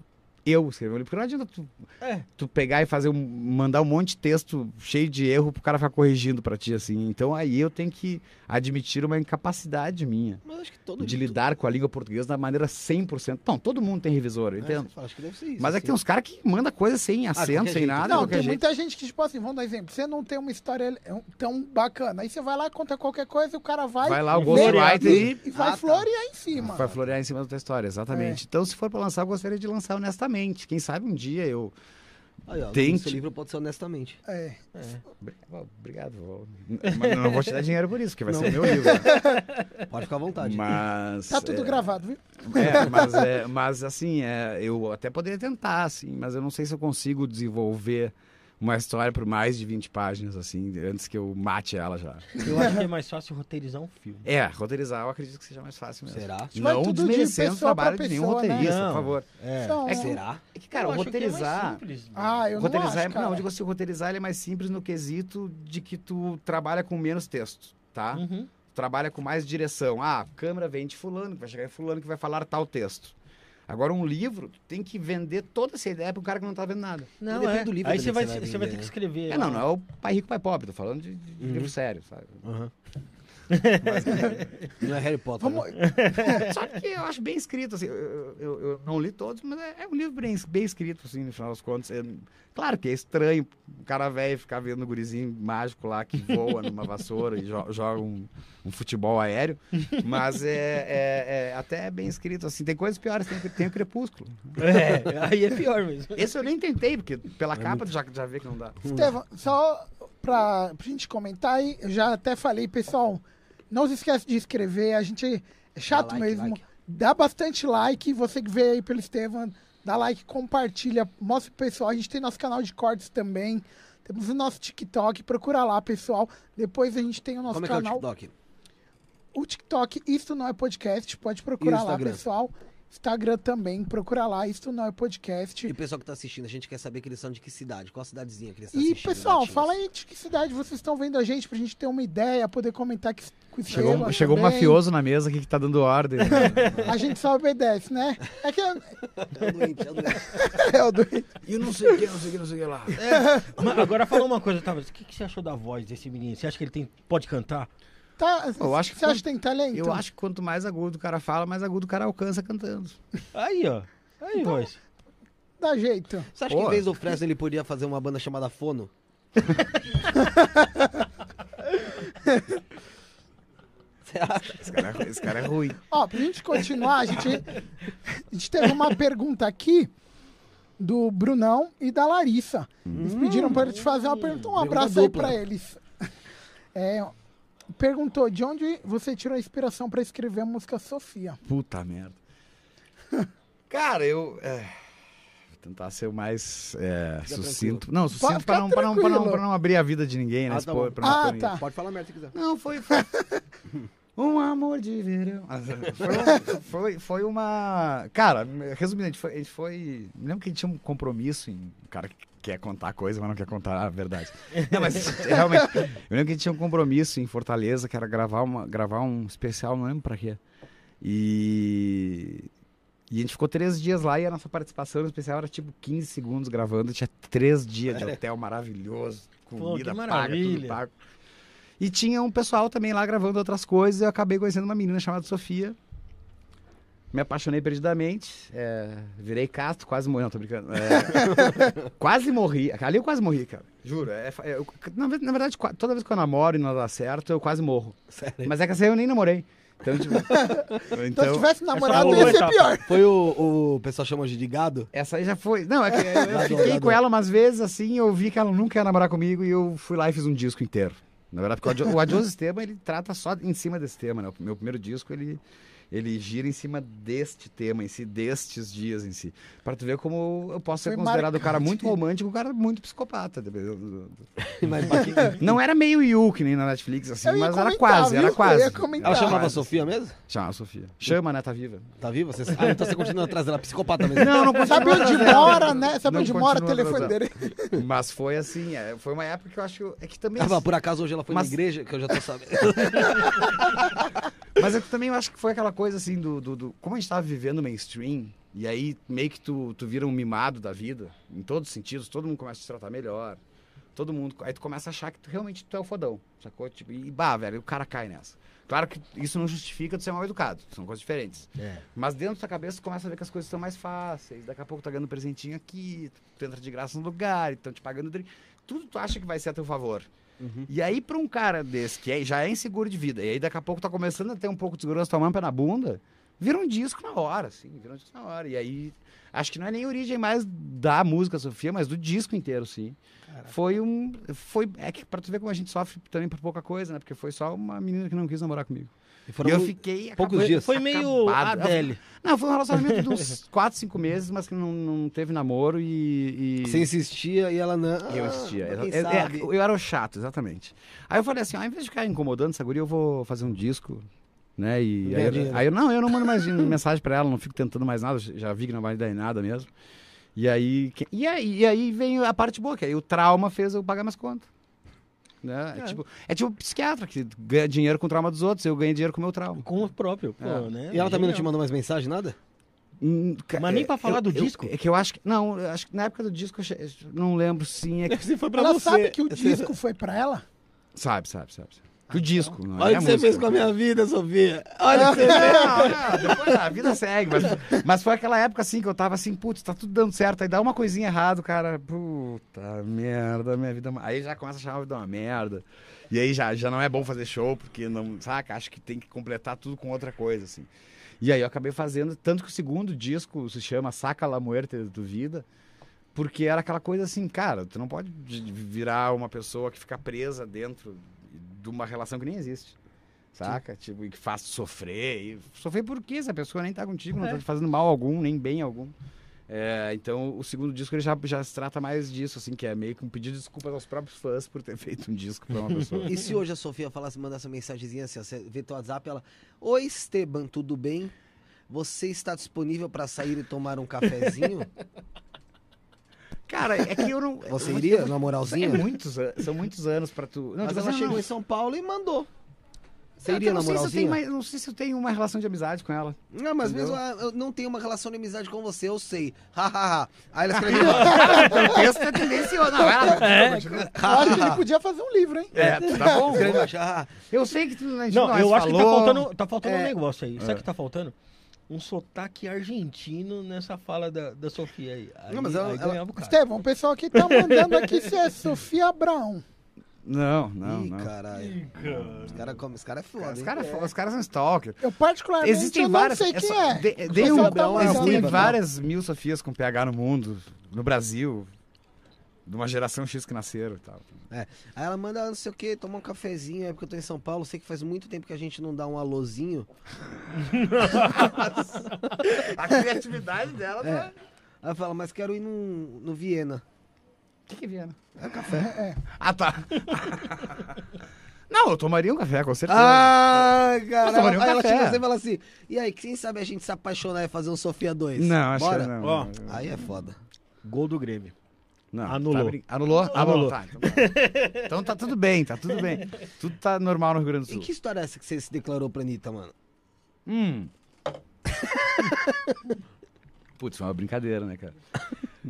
eu escrever um livro. Porque não adianta tu, É. tu pegar e fazer um, mandar um monte de texto cheio de erro pro cara ficar corrigindo pra ti, assim. Então aí eu tenho que admitir uma incapacidade minha Mas acho que todo de lidar com a língua portuguesa da maneira 100%. Não, todo mundo tem revisor, eu É, entendo. acho que deve ser isso. Mas é que tem uns caras que mandam coisa sem acento, qualquer sem nada, Não, qualquer tem jeito. muita gente que, tipo assim, vamos dar exemplo. Você não tem uma história tão bacana. Aí você vai lá, conta qualquer coisa e o cara vai. Vai lá o Ghostwriter e, e vai Ah, tá. florear em cima. vai florear em cima da tua história, exatamente. Então, se for pra lançar, eu gostaria de lançar honestamente. Quem sabe um dia eu. Aí, ó, Tente. Seu livro pode ser honestamente. É. Obrigado. vou- Mas não vou te dar dinheiro por isso, porque vai ser meu livro. Pode ficar à vontade. Mas. Tá tudo é, gravado, viu? É, mas, é, mas assim, é, eu até poderia tentar, assim, mas eu não sei se eu consigo desenvolver uma história por mais de 20 páginas, assim, antes que eu mate ela já. Eu acho que é mais fácil roteirizar um filme. É, roteirizar eu acredito que seja mais fácil mesmo. Será? Vai Não desmerecendo o trabalho de nenhum pessoa, né? roteirista, Não. por favor. É. Então, É que- Será? É que, cara, Eu o acho que é mais roteirizar. simples. Ah, eu não roteirizar acho, é, não, eu digo assim, roteirizar ele é mais simples no quesito de que tu trabalha com menos texto, tá? Uhum. trabalha com mais direção. Ah, a câmera vem de fulano, que vai chegar em fulano que vai falar tal texto. Agora, um livro, tu tem que vender toda essa ideia para um cara que não tá vendo nada. Não, Depende é. do livro Aí você vai, você vai você vai ter que né? escrever. É, não, não é o pai rico, pai pobre, tô falando de, de Uhum. livro sério, sabe? Aham. Não é Harry Potter. Vamos... né? Só que eu acho bem escrito, assim, eu, eu- eu não li todos, mas é, é um livro bem, bem escrito, assim, no final das contas. É- claro que é estranho o cara velho ficar vendo um gurizinho mágico lá que voa numa vassoura e jo- joga um, um futebol aéreo, mas é, é- é até bem escrito, assim. Tem coisas piores, tem, tem o Crepúsculo. É, aí é pior mesmo. Esse eu nem tentei, porque pela capa tu já, já vê que não dá. Estevão, só pra, pra gente comentar aí, eu já até falei, pessoal, não se esquece de inscrever, a gente é chato Dá like, mesmo. like. Dá bastante like, você que vê aí pelo Estevam, dá like, compartilha, mostra pro pessoal. A gente tem nosso canal de cortes também. Temos o nosso TikTok, procura lá, pessoal. Depois a gente tem o nosso Como é que é o canal. TikTok? O TikTok, Isto Não É Podcast, pode procurar lá, pessoal. Instagram também, procura lá, Isto Não É Podcast. E o pessoal que tá assistindo, a gente quer saber que eles são de que cidade? Qual cidadezinha que eles E, estão assistindo? pessoal, Latinhos? fala aí de que cidade vocês estão vendo a gente, pra gente ter uma ideia, poder comentar que, com o Chegou, chegou um mafioso na mesa aqui que tá dando ordem. A gente só obedece, né? É que É o doente, é o doente. é o do... E não sei o que, não sei o que, não sei o que lá. Mas agora fala uma coisa, Tavares. O que, que você achou da voz desse menino? Você acha que ele tem, pode cantar? Tá, Eu acho que você acha que tem talento? Eu acho que quanto mais agudo o cara fala, mais agudo o cara alcança cantando. Aí, ó. Aí, voz. Dá jeito. Você acha que Pô. em vez do Fresno ele podia fazer uma banda chamada Fono? Você acha? Esse cara é, esse cara é ruim. Ó, pra gente continuar, a gente, a gente teve uma pergunta aqui do Brunão e da Larissa. Eles pediram pra eu te fazer uma pergunta. Um abraço aí dupla. pra eles. É, perguntou de onde você tirou a inspiração pra escrever a música Sofia. Puta merda. Cara, eu. é, vou tentar ser o mais é, sucinto. Não, sucinto pra não, pra, não, pra, não, tranquilo. pra não abrir a vida de ninguém, né? Ah, tá expor- bom. pra não Ah, tá. Pode falar merda se quiser. Não, foi. foi... um amor de verão. Ah, Foi, foi, foi uma. Cara, resumindo, a gente foi. A gente foi... Me lembro que a gente tinha um compromisso em. O cara que quer contar coisa, mas não quer contar a verdade. Não, mas realmente. Eu lembro que a gente tinha um compromisso em Fortaleza, que era gravar, uma, gravar um especial, não lembro pra quê. E. E a gente ficou três dias lá e a nossa participação no especial era tipo 15 segundos gravando. Tinha três dias de hotel maravilhoso, Pô, comida que paga, tudo pago. E tinha um pessoal também lá gravando outras coisas. E eu acabei conhecendo uma menina chamada Sofia. Me apaixonei perdidamente. é, virei casto, quase morri. Não, tô brincando. É, quase morri. Ali eu quase morri, cara. Juro. é é, eu- na, na verdade, toda vez que eu namoro e não dá certo, eu quase morro. Sério. Mas é que essa aí eu nem namorei. Então, tipo, Então, então, se tivesse namorado, rolou ia ser etapa. pior. Foi o, o pessoal chama hoje de gado? essa aí já foi. Não, é que eu, fiquei com ela umas vezes assim, eu vi que ela nunca ia namorar comigo e eu fui lá e fiz um disco inteiro. Na verdade, porque o Adi- o Adioso Esteban, ele trata só em cima desse tema, né? O meu primeiro disco, ele, ele gira em cima deste tema em si, destes dias em si. Pra tu ver como eu posso ser Foi considerado um cara marcante. muito romântico, um cara muito psicopata. quem- Não era meio Yu que nem na Netflix, assim, mas era quase, era viu? quase. Ia comentar. Ela Era chamava quase. Sofia mesmo? Chama a Sofia. Chama, né? Tá viva. Tá viva? Você... Ah, então você continua atrás dela, psicopata mesmo. Não, não Sabe onde mora, né? Sabe Não onde mora o telefone dele? Mas foi assim, é, foi uma época que eu acho. É que também. Ah, mas por acaso hoje ela foi Mas- na igreja, que eu já tô sabendo. Mas é que também eu acho que foi aquela coisa assim do. do, do- como a gente tava vivendo mainstream, e aí meio que tu, tu vira um mimado da vida, em todos os sentidos, todo mundo começa a te tratar melhor. Todo mundo. Aí tu começa a achar que tu, realmente tu é o fodão. Sacou? Tipo, e bah, velho, o cara cai nessa. Claro que isso não justifica tu ser mal educado, são coisas diferentes. É. Mas dentro da cabeça tu começa a ver que as coisas são mais fáceis. Daqui a pouco tu tá ganhando presentinho aqui, tu entra de graça no lugar, estão te pagando drink. Tudo tu acha que vai ser a teu favor. Uhum. E aí, pra um cara desse, que é- já é inseguro de vida, e aí daqui a pouco tá começando a ter um pouco de segurança, tomando pé na bunda, vira um disco na hora, assim, vira um disco na hora. E aí, acho que não é nem a origem mais da música Sofia, mas do disco inteiro, sim. Foi um. Foi. É que pra tu ver como a gente sofre também por pouca coisa, né? Porque foi só uma menina que não quis namorar comigo. E E foram eu fiquei. poucos acabado- dias. Foi meio acabado. Adele. Não, foi um relacionamento de uns 4, 5 meses, mas que não, não teve namoro e. e... Você insistia e ela não. Eu insistia. Ah, Eu, eu- sabe? eu- era o chato, exatamente. Aí eu falei assim, ao invés de ficar incomodando essa guria, eu vou fazer um disco, né? E aí, eu- aí eu, não, eu não mando mais mensagem pra ela, não fico tentando mais nada, já vi que não vai dar em nada mesmo. E aí, e aí, e aí vem a parte boa, que aí o trauma fez eu pagar minhas contas. Né? É. tipo, é tipo psiquiatra que ganha dinheiro com o trauma dos outros, eu ganho dinheiro com o meu trauma. Com o próprio, pô, É. né? E ela também não te mandou mais mensagem, nada? Hum, Mas nem é, pra falar eu- do eu- disco? É que eu acho que. Não, eu acho que na época do disco eu che- não lembro sim. É que, Você foi Ela sabe que o disco foi pra ela? sabe, sabe, sabe. sabe. O disco. Não Olha é o a que você música. fez com a minha vida, Sofia. Olha o que você fez. Não, depois a vida segue. Mas, mas foi aquela época assim que eu tava assim, putz, tá tudo dando certo. Aí dá uma coisinha errada, cara. Puta merda, minha vida. é Aí já começa a achar a vida uma merda. E aí já, já não é bom fazer show, porque não, saca? Acho que tem que completar tudo com outra coisa, assim. E aí eu acabei fazendo, tanto que o segundo disco se chama Saca la Muerte do Vida, porque era aquela coisa assim, cara, tu não pode virar uma pessoa que fica presa dentro de uma relação que nem existe. Saca? Tipo, e que faz sofrer. E sofrer por quê? Se a pessoa nem tá contigo, não tá te fazendo mal algum, nem bem algum. É, então, o segundo disco ele já, já se trata mais disso, assim, que é meio que um pedido de desculpas aos próprios fãs por ter feito um disco pra uma pessoa. E se hoje a Sofia falasse, mandasse uma mensagenzinha assim, ó, você vê teu WhatsApp, ela... Oi, Esteban, tudo bem? Você está disponível para sair e tomar um cafezinho? Cara, é que eu não. Você eu- iria, eu- na É moralzinha? muitos, an- são muitos anos pra tu. Não, Mas tipo ela chegou não. em São Paulo e mandou. Você iria não na sei se eu tenho moralzinha? mais- Não sei se eu tenho uma relação de amizade com ela. Não, mas Entendeu? mesmo eu não tenho uma relação de amizade com você, eu sei. Hahaha. Aí ela escreveu. O texto é tendencioso. Não, ela. É. acho que ele podia fazer um livro, hein? É, tá bom. escreveu embaixo, "Ah, Eu sei que tu, a gente Não, mais eu acho que tá falou. faltando, tá faltando um É. negócio aí. Sabe o É. que tá faltando? Um sotaque argentino nessa fala da, da Sofia aí. aí Não, mas ela- aí ela- ganhava o cara. Estevão, o pessoal aqui tá mandando aqui se é Sofia Abraão. Não, não, Ih, não. caralho. Os caras os cara é foda, Os caras os caras são stalker. Eu particularmente Existem eu várias. não sei quem é. de- Tem, pessoal um- existem várias mil Sofias com PH no mundo, no Brasil, de uma geração X que nasceram e tal. É. Aí ela manda não sei o que, tomar um cafezinho, é porque eu tô em São Paulo, sei que faz muito tempo que a gente não dá um alôzinho. A criatividade dela É. Ela fala, mas quero ir no, no Viena. O que, que é Viena? É café. É. Ah, tá. Não, eu tomaria um café, com certeza. Ah, cara. Um Aí ela café. chega assim e fala assim, e aí, quem sabe a gente se apaixonar e fazer um Sofia 2? não, acho Bora? que não. Ó. Aí é foda. Gol do Grêmio. Não, Anulou. tá Anulou? Anulou. Anulou. Tá, então, tá. então tá tudo bem, tá tudo bem. Tudo tá normal no Rio Grande do E Sul. que história é essa que você se declarou pra Anitta, mano? Hum. Putz, foi uma brincadeira, né, cara?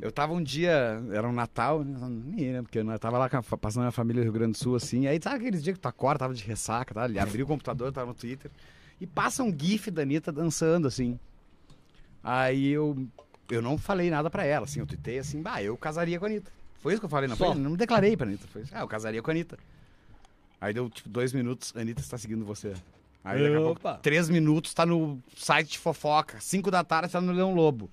Eu tava um dia, era um Natal, né? Nem lembro, porque eu tava lá a passando a minha família no Rio Grande do Sul, assim. Aí sabe aqueles dias que tu acorda, tava de ressaca, tá? Ele abriu o computador, tava no Twitter. E passa um gif da Anitta dançando, assim. Aí eu, eu não falei nada pra ela, assim. Eu tuitei assim, bah, eu casaria com a Anitta. Foi isso que eu falei, Só. foi? Não me declarei pra Anitta. Foi, ah, eu casaria com a Anitta. Aí deu, tipo, dois minutos, Anitta está seguindo você. Aí daqui a pouco, três minutos, tá no site de fofoca. Cinco da tarde, tá no Leão Lobo.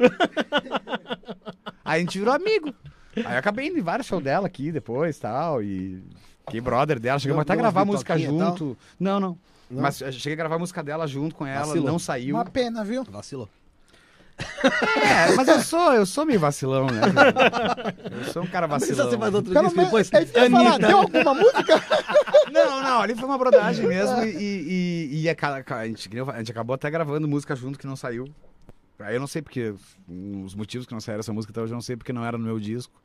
Aí a gente virou amigo. Aí eu acabei indo em vários shows dela aqui depois tal. E fiquei brother dela. Chegamos até a gravar música e junto. Não, não. Não? Mas cheguei a gravar a música dela junto com ela, Vacilou. não saiu. Uma pena, viu? Vacilou. É, mas eu sou, eu sou meio vacilão, né? Eu sou um cara Mas vacilão. você faz outro disco depois? É isso que eu ia falar. Deu alguma música? Não, não, ali foi uma brodagem mesmo e, e, e a, ca- ca- a, gente, a gente acabou até gravando música junto que não saiu. Aí eu não sei porque, os motivos que não saiu essa música até hoje eu não sei porque não era no meu disco.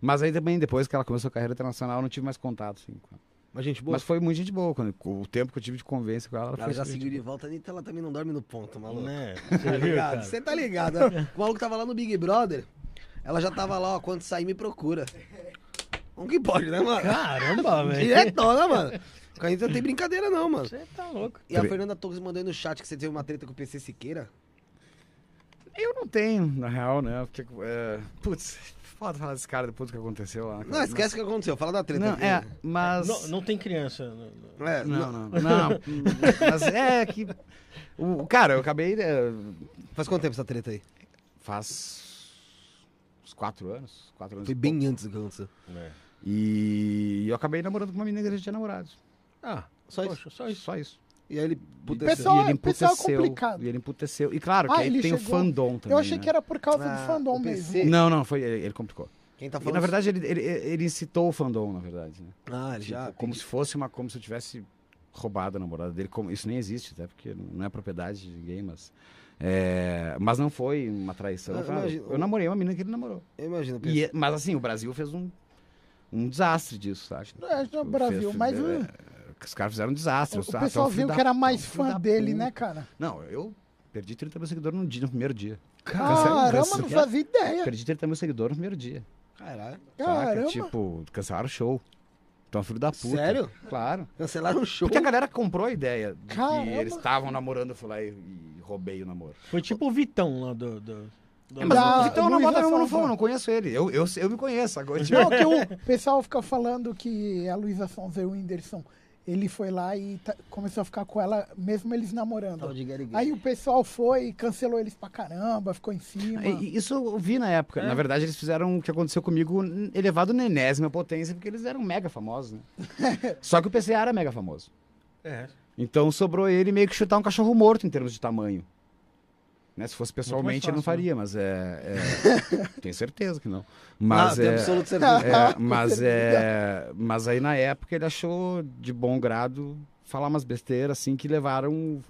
Mas aí também, depois que ela começou a carreira internacional, eu não tive mais contato, assim. com ela. Mas gente boa. Mas foi muito gente boa, quando, o tempo que eu tive de convivência com ela, ela Ela já seguiu de volta, então ela também não dorme no ponto, maluco. Né? Tá Você viu, ligado? Você tá ligado, né? O maluco tava lá no Big Brother, ela já tava lá, ó, quando sair me procura. Como que pode, né, mano? Caramba, velho. Diretona, mano. Com a gente não tem brincadeira não, mano. Você tá louco. E a Fernanda Torres mandou aí no chat que você teve uma treta com o PC Siqueira. Eu não tenho, na real, né? Porque, é, putz, foda falar desse cara depois do que aconteceu lá. Não, esquece o que aconteceu, fala da treta. Não, aqui. é, mas... Não, não tem criança. não- É, Não, não, não. mas é que... O, cara, eu acabei... é, Faz quanto tempo essa treta aí? faz uns quatro anos. Quatro anos Foi bem pouco. antes do que aconteceu. É. E eu acabei namorando com uma menina que a gente tinha namorado. Ah, Só isso. poxa, só isso. Só isso. E aí ele E- puteceu. Pessoal- e ele pessoal emputeceu. complicado. E ele emputeceu. E claro, Ah, que aí ele tem o chegou- fandom também. Eu achei né? que era por causa Ah, do fandom o mesmo. Não, não, foi, ele, ele complicou. Quem tá E, falando? na verdade, ele, ele, ele incitou o fandom, na verdade. Né? Ah, ele Tipo, já. como se fosse uma. Como se eu tivesse roubado a namorada dele. Como, isso nem existe, até porque não é propriedade de ninguém, mas. é, mas não foi uma traição. Ah, Foi, ah, imagina, eu namorei uma menina que ele namorou. Eu imagino. E é- mas assim, o Brasil fez um, um desastre disso, sabe? É, no Brasil, mas o- é, os caras fizeram um desastre. O tu é pessoal viu da- que era é mais fã dele, né, cara? Não, eu perdi 30 mil seguidores no, dia, no primeiro dia. Caramba, não fazia ideia. Perdi 30 mil seguidores no primeiro dia. Caralho. Caramba. Tipo, cancelaram o show. Então, filho da puta. Sério? Claro. Cancelaram o show. Porque a galera comprou a ideia de Caramba. que eles estavam namorando, eu fui lá e, e roubei o namoro. Foi tipo o Vitão lá do. do, do- É, mas Da o Vitão Luísa namora mesmo, não eu não conheço ele. Eu, eu, eu me conheço agora. Não, que o pessoal fica falando que a Luísa Sonza e o Whindersson, ele foi lá e começou a ficar com ela, mesmo eles namorando. Aí o pessoal foi e cancelou eles pra caramba, ficou em cima. Isso eu vi na época. É. Na verdade, eles fizeram o que aconteceu comigo elevado na enésima potência, porque eles eram mega famosos, né? Só que o PCA era mega famoso. É. Então sobrou ele meio que chutar um cachorro morto em termos de tamanho. Né? Se fosse pessoalmente, ele não fácil, faria, mas é. é- Tenho certeza que não. Mas ah, tem é. absoluto certeza. é, mas é. Mas aí na época ele achou de bom grado falar umas besteiras assim que levaram.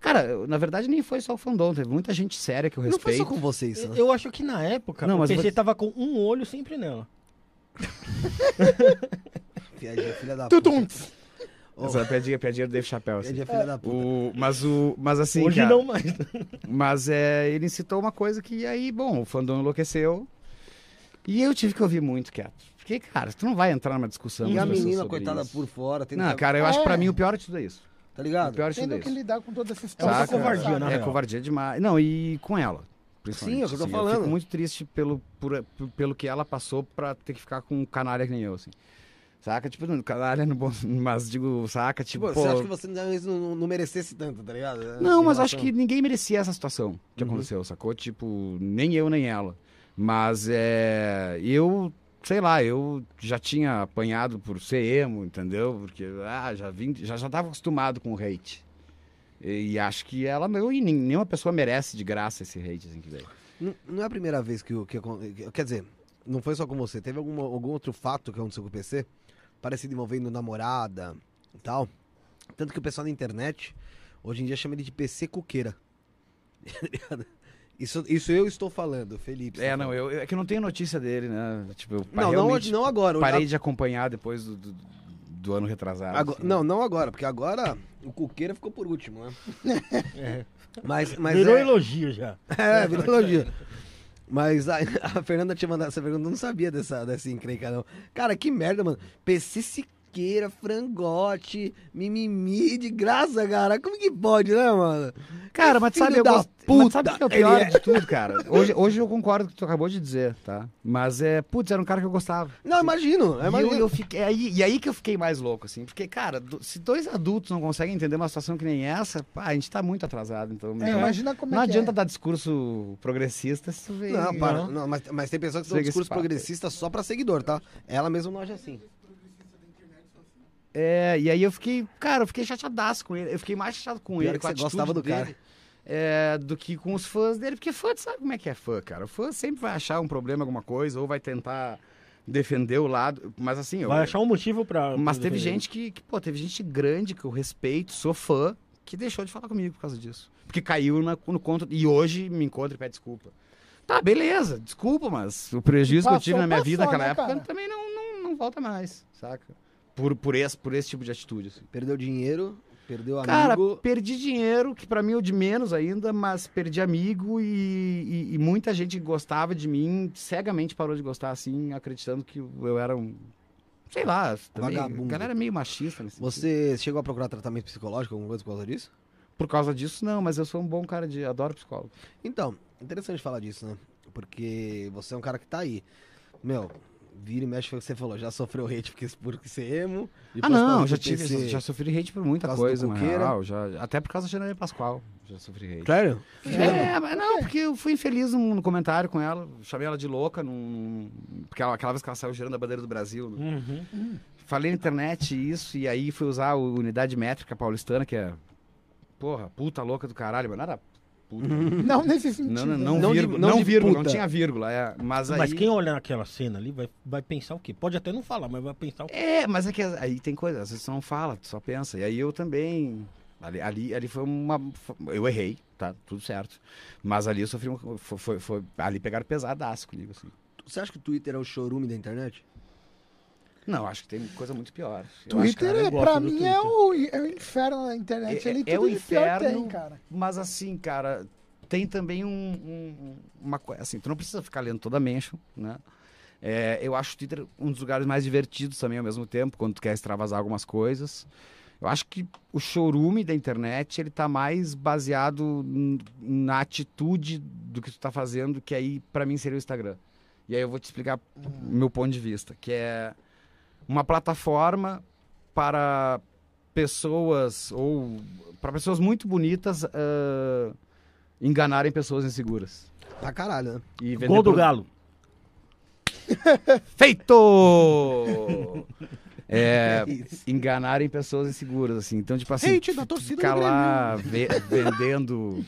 Cara, eu- na verdade nem foi só o fandom, teve muita gente séria que eu Não foi respeito. só com você isso, né? Eu acho que na época Não, o mas eu PC vou- tava com um olho sempre nela. Piadinha, filha da puta. Ô, Essa piadinha, piadinha do Dave Chappelle. Assim. Piadinha, filha da puta. O, mas o. Mas assim. Hoje cara, não mais. Mas é, ele incitou uma coisa que aí, bom, o fandom enlouqueceu. E eu tive que ouvir muito quieto. Porque, cara, tu não vai entrar numa discussão. E a menina, sobre coitada, isso. por fora. Tem Não, cara, eu acho que pra É. mim o pior de tudo é isso. Tá O ligado? pior de tudo é Tendo que lidar com toda essa É uma situação. Saca? covardia, na É real. covardia demais. Não, e com ela. Sim, é o que eu tô assim. falando. fico muito triste pelo, por- por- pelo que ela passou pra ter que ficar com um canalha que nem eu, assim. Saca? Tipo, não, canalha no bom. Mas digo, saca? Tipo, Tipo, pô. você acha que você não, não merecesse tanto, tá ligado? Não, mas acho que ninguém merecia essa situação que Uhum. aconteceu, sacou? Tipo, nem eu, nem ela. Mas é. Eu, sei lá, eu já tinha apanhado por ser emo, entendeu? Porque ah, já vim, já, já tava acostumado com o hate. E, e acho que ela não, e nenhuma pessoa merece de graça esse hate assim que veio. Não, não é a primeira vez que que, que- Quer dizer, não foi só com você. Teve algum, algum outro fato que aconteceu com o PC? Parecido envolvendo namorada e tal. Tanto que o pessoal na internet, hoje em dia, chama ele de PC cuqueira. Tá isso, isso eu estou falando, Felipe. É, está não, eu, é que eu não tenho notícia dele, né? Tipo, eu Não, não, não agora. parei de acompanhar depois do, do, do ano retrasado. Agora- assim. Não, não agora, porque agora o Cuqueira ficou por último, né? É. Mas, mas Virou é, elogio já. é, virou elogio. Mas a, a Fernanda tinha mandado essa pergunta, não sabia dessa, dessa encrenca, não. Cara, que merda, mano. PC Frangote, mimimi de graça, cara. Como que pode, né, mano? Cara, mas sabe, eu da gosto, mas sabe o que é o pior é. de tudo, cara? Hoje, hoje eu concordo com o que tu acabou de dizer, tá? Mas é, putz, era um cara que eu gostava. Não, imagino, E imagino. eu, eu fiquei, aí, e aí que eu fiquei mais louco, assim, porque, cara, do- se dois adultos não conseguem entender uma situação que nem essa, pá, a gente tá muito atrasado, então. É, então, imagina como não é que adianta é. dar discurso progressista se tu vem. Não, para. Não. Não, mas, mas tem pessoas que esse discurso progressista só pra seguidor, tá? Ela mesma não age assim. É, e aí eu fiquei, cara, eu fiquei chateadaço com ele. Eu fiquei mais chateado com Pior ele, que com a você gostava do dele, cara. é, do que com os fãs dele. Porque fã, tu sabe como é que é fã, cara? O fã sempre vai achar um problema, alguma coisa, ou vai tentar defender o lado. Mas assim, eu, Vai achar um motivo pra. mas teve defender. gente que, que, pô, teve gente grande que eu respeito, sou fã, que deixou de falar comigo por causa disso. Porque caiu na- no conto. E hoje me encontra e pede desculpa. Tá, beleza, desculpa, mas o prejuízo que eu tive Passou, na minha passou, vida naquela né, época cara? também não, não, não volta mais, saca? Por, por, esse, por esse tipo de atitude. Assim. Perdeu dinheiro, perdeu Cara, amigo. perdi dinheiro, que pra mim é o de menos ainda, mas perdi amigo e, e- e muita gente gostava de mim cegamente parou de gostar, assim, acreditando que eu era um. Sei lá, também, a Vagabundo. galera é meio machista nesse sentido. Você chegou a procurar tratamento psicológico, alguma coisa por causa disso? Por causa disso, não, mas eu sou um bom cara de. Adoro psicólogo. Então, interessante falar disso, né? Porque você é um cara que tá aí. Meu, vira e mexe foi o que você falou. Já sofreu hate porque, por ser emo. Ah, não, já tive. Já sofri hate por muita Por coisa, real, já, até por causa da Janaína Pascoal. Já sofri hate. Sério? É, mas não, porque eu fui infeliz no, no comentário com ela, chamei ela de louca, num, porque ela, aquela vez que ela saiu girando a bandeira do Brasil. né? Uhum. Falei na internet isso, e aí fui usar a unidade métrica paulistana, que é, porra, puta louca do caralho, mas nada puta. Não nesse sentido. Não, não, né? não, Não de- vírgula, não não, de vírgula, não tinha vírgula, é, mas aí... Mas quem olhar aquela cena ali vai, vai pensar o quê? Pode até não falar, mas vai pensar o quê? É, mas é que aí tem coisa, às vezes tu não fala, tu só pensa. E aí eu também. Ali, ali, ali foi uma. Eu errei, tá? Tudo certo. Mas ali eu sofri um. Foi, foi, foi- ali pegaram pesadaço comigo, assim. Você acha que o Twitter é o showroom da internet? Não, acho que tem coisa muito pior. Eu acho Twitter, ela é, pra mim, Twitter. é o, é o inferno na internet. É- ali é o pior tem, inferno. cara. Mas assim, cara, tem também um, um- uma coisa. Assim, tu não precisa ficar lendo toda a mention, né? É, eu acho o Twitter um dos lugares mais divertidos também ao mesmo tempo, quando tu quer extravasar algumas coisas. Eu acho que o showroom da internet, ele tá mais baseado na atitude do que tu tá fazendo, que aí pra mim seria o Instagram. E aí eu vou te explicar o meu ponto de vista, que é uma plataforma para pessoas ou para pessoas muito bonitas ah, enganarem pessoas inseguras. Pra caralho, né? E Gol do pro- Galo. Feito! É, É enganarem pessoas inseguras, assim. Então, tipo assim, Hate da torcida ve- vendendo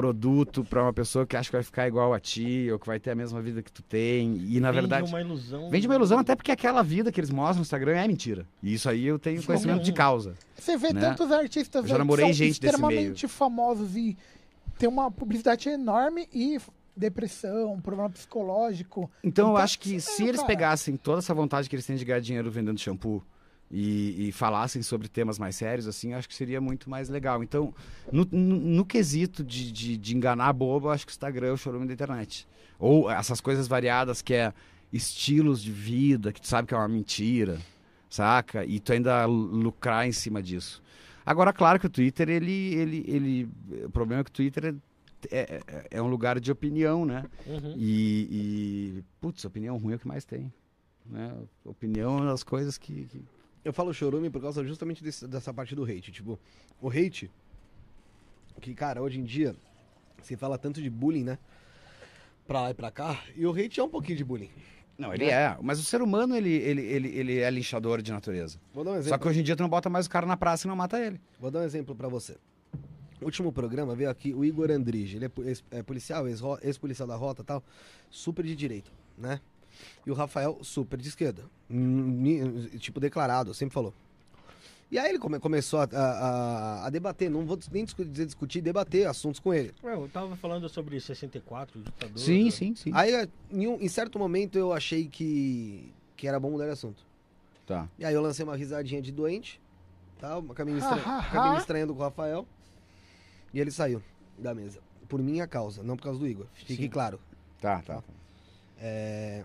produto pra uma pessoa que acha que vai ficar igual a ti, ou que vai ter a mesma vida que tu tem. E, na Vende verdade, uma ilusão. vende uma ilusão até porque aquela vida que eles mostram no Instagram é mentira. E isso aí eu tenho conhecimento de causa. Você vê né? tantos artistas Eu já namorei são gente desse extremamente famosos e tem uma publicidade enorme e depressão, problema psicológico. Então, eu Então, acho que sim, se eles cara. pegassem toda essa vontade que eles têm de ganhar dinheiro vendendo shampoo e, e falassem sobre temas mais sérios, assim, eu acho que seria muito mais legal. Então, no, no, no quesito de, de, de enganar bobo, eu acho que o Instagram é o showroom da internet. Ou essas coisas variadas que é estilos de vida, que tu sabe que é uma mentira, saca? E tu ainda lucrar em cima disso. Agora, claro que o Twitter, ele. ele, ele o problema é que o Twitter é, é, é um lugar de opinião, né? Uhum. E, e, putz, opinião ruim é o que mais tem. Né? Opinião é uma das coisas que. que- Eu falo showroom por causa justamente desse- dessa parte do hate. Tipo, o hate, que, cara, hoje em dia se fala tanto de bullying, né? Pra lá e pra cá. E o hate é um pouquinho de bullying. Não, ele é. Mas o ser humano, ele, ele, ele, ele é linchador de natureza. Vou dar um Só exemplo. que hoje em dia tu não bota mais o cara na praça e não mata ele. Vou dar um exemplo pra você. No último programa veio aqui o Igor Andrige. Ele é, é policial, ex-policial da rota e tal. Super de direita, né? E o Rafael, super de esquerda. Tipo, declarado, sempre falou. E aí ele come- começou a, a- a debater, não vou nem discu- dizer discutir, debater assuntos com ele. Ué, Eu tava falando sobre 64, ditador. sim. Aí, em, um- em certo momento, eu achei que, que era bom mudar de assunto. Tá. E aí eu lancei uma risadinha de doente, tá? Uma caminho, estra... Ha, ha, ha. caminho estranhando com o Rafael. E ele saiu da mesa. Por minha causa, não por causa do Igor. Fique Sim. claro. Tá, tá. É,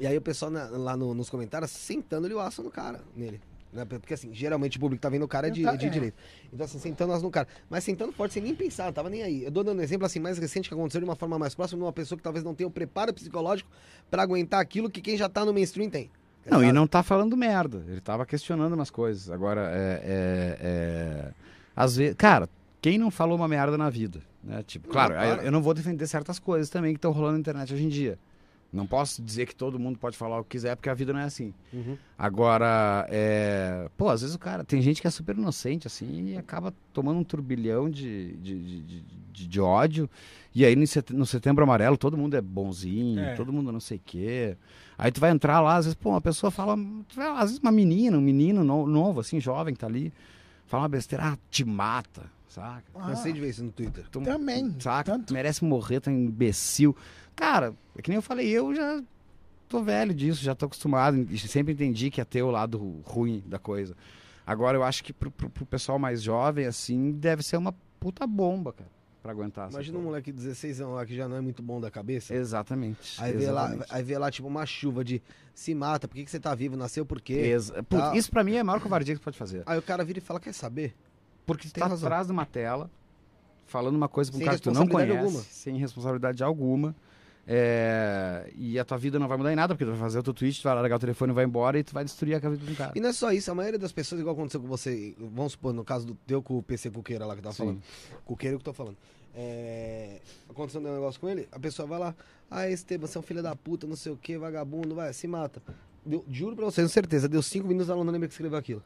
E aí o pessoal na- lá no- nos comentários sentando-lhe o aço no cara, nele. né? Porque assim, geralmente o público tá vendo o cara de, Tá- de é. direito. Então assim, sentando o aço no cara. Mas sentando forte sem nem pensar, não tava nem aí. Eu dou dando um exemplo assim, mais recente que aconteceu de uma forma mais próxima de uma pessoa que talvez não tenha o preparo psicológico pra aguentar aquilo que quem já tá no mainstream tem. Não, e não tá falando merda. Ele tava questionando umas coisas. Agora, é. é, é... Às vezes. Cara, quem não falou uma merda na vida? Né? Tipo, claro, claro. eu, eu não vou defender certas coisas também que estão rolando na internet hoje em dia. Não posso dizer que todo mundo pode falar o que quiser, porque a vida não é assim. Uhum. Agora, é... pô, às vezes o cara. Tem gente que é super inocente, assim, e acaba tomando um turbilhão de, de, de, de- de ódio. E aí no set- no setembro amarelo todo mundo é bonzinho, É. todo mundo não sei o quê. Aí tu vai entrar lá, às vezes, pô, uma pessoa fala. Às vezes uma menina, um menino no- novo, assim, jovem, que tá ali, fala uma besteira, ah, te mata, saca? Cansei de ver isso no Twitter. Tu- Também, Saca? tanto. Merece morrer, tá imbecil. Cara, é que nem eu falei, eu já tô velho disso, já tô acostumado. Sempre entendi que ia ter o lado ruim da coisa. Agora eu acho que pro, pro- pro pessoal mais jovem, assim, deve ser uma puta bomba, cara, pra aguentar. Imagina um moleque de 16 anos lá que já não é muito bom da cabeça. Exatamente. Aí vê, lá, exatamente. aí vê lá, tipo, uma chuva de se mata, por que, que você tá vivo? Nasceu por quê? Exa- Putz, Tá. Isso pra mim é a maior covardia que você pode fazer. Aí o cara vira e fala, quer saber? Porque tu Tem tá razão. atrás de uma tela, falando uma coisa pra um Sem cara que tu não responsabilidade conhece, alguma. sem responsabilidade alguma. É, E a tua vida não vai mudar em nada, porque tu vai fazer o teu tweet, tu vai largar o telefone, vai embora e tu vai destruir a vida de um cara. E não é só isso, a maioria das pessoas, igual aconteceu com você, vamos supor, no caso do teu com o PC Cuqueira lá que eu tava Sim. falando. Cuqueira que eu tô falando. É... Aconteceu um negócio com ele, a pessoa vai lá, ah, Esteban, você é um filho da puta, não sei o que, vagabundo, vai, se mata. Deu- juro pra vocês, com certeza, deu cinco minutos, ela não lembra que escreveu aquilo.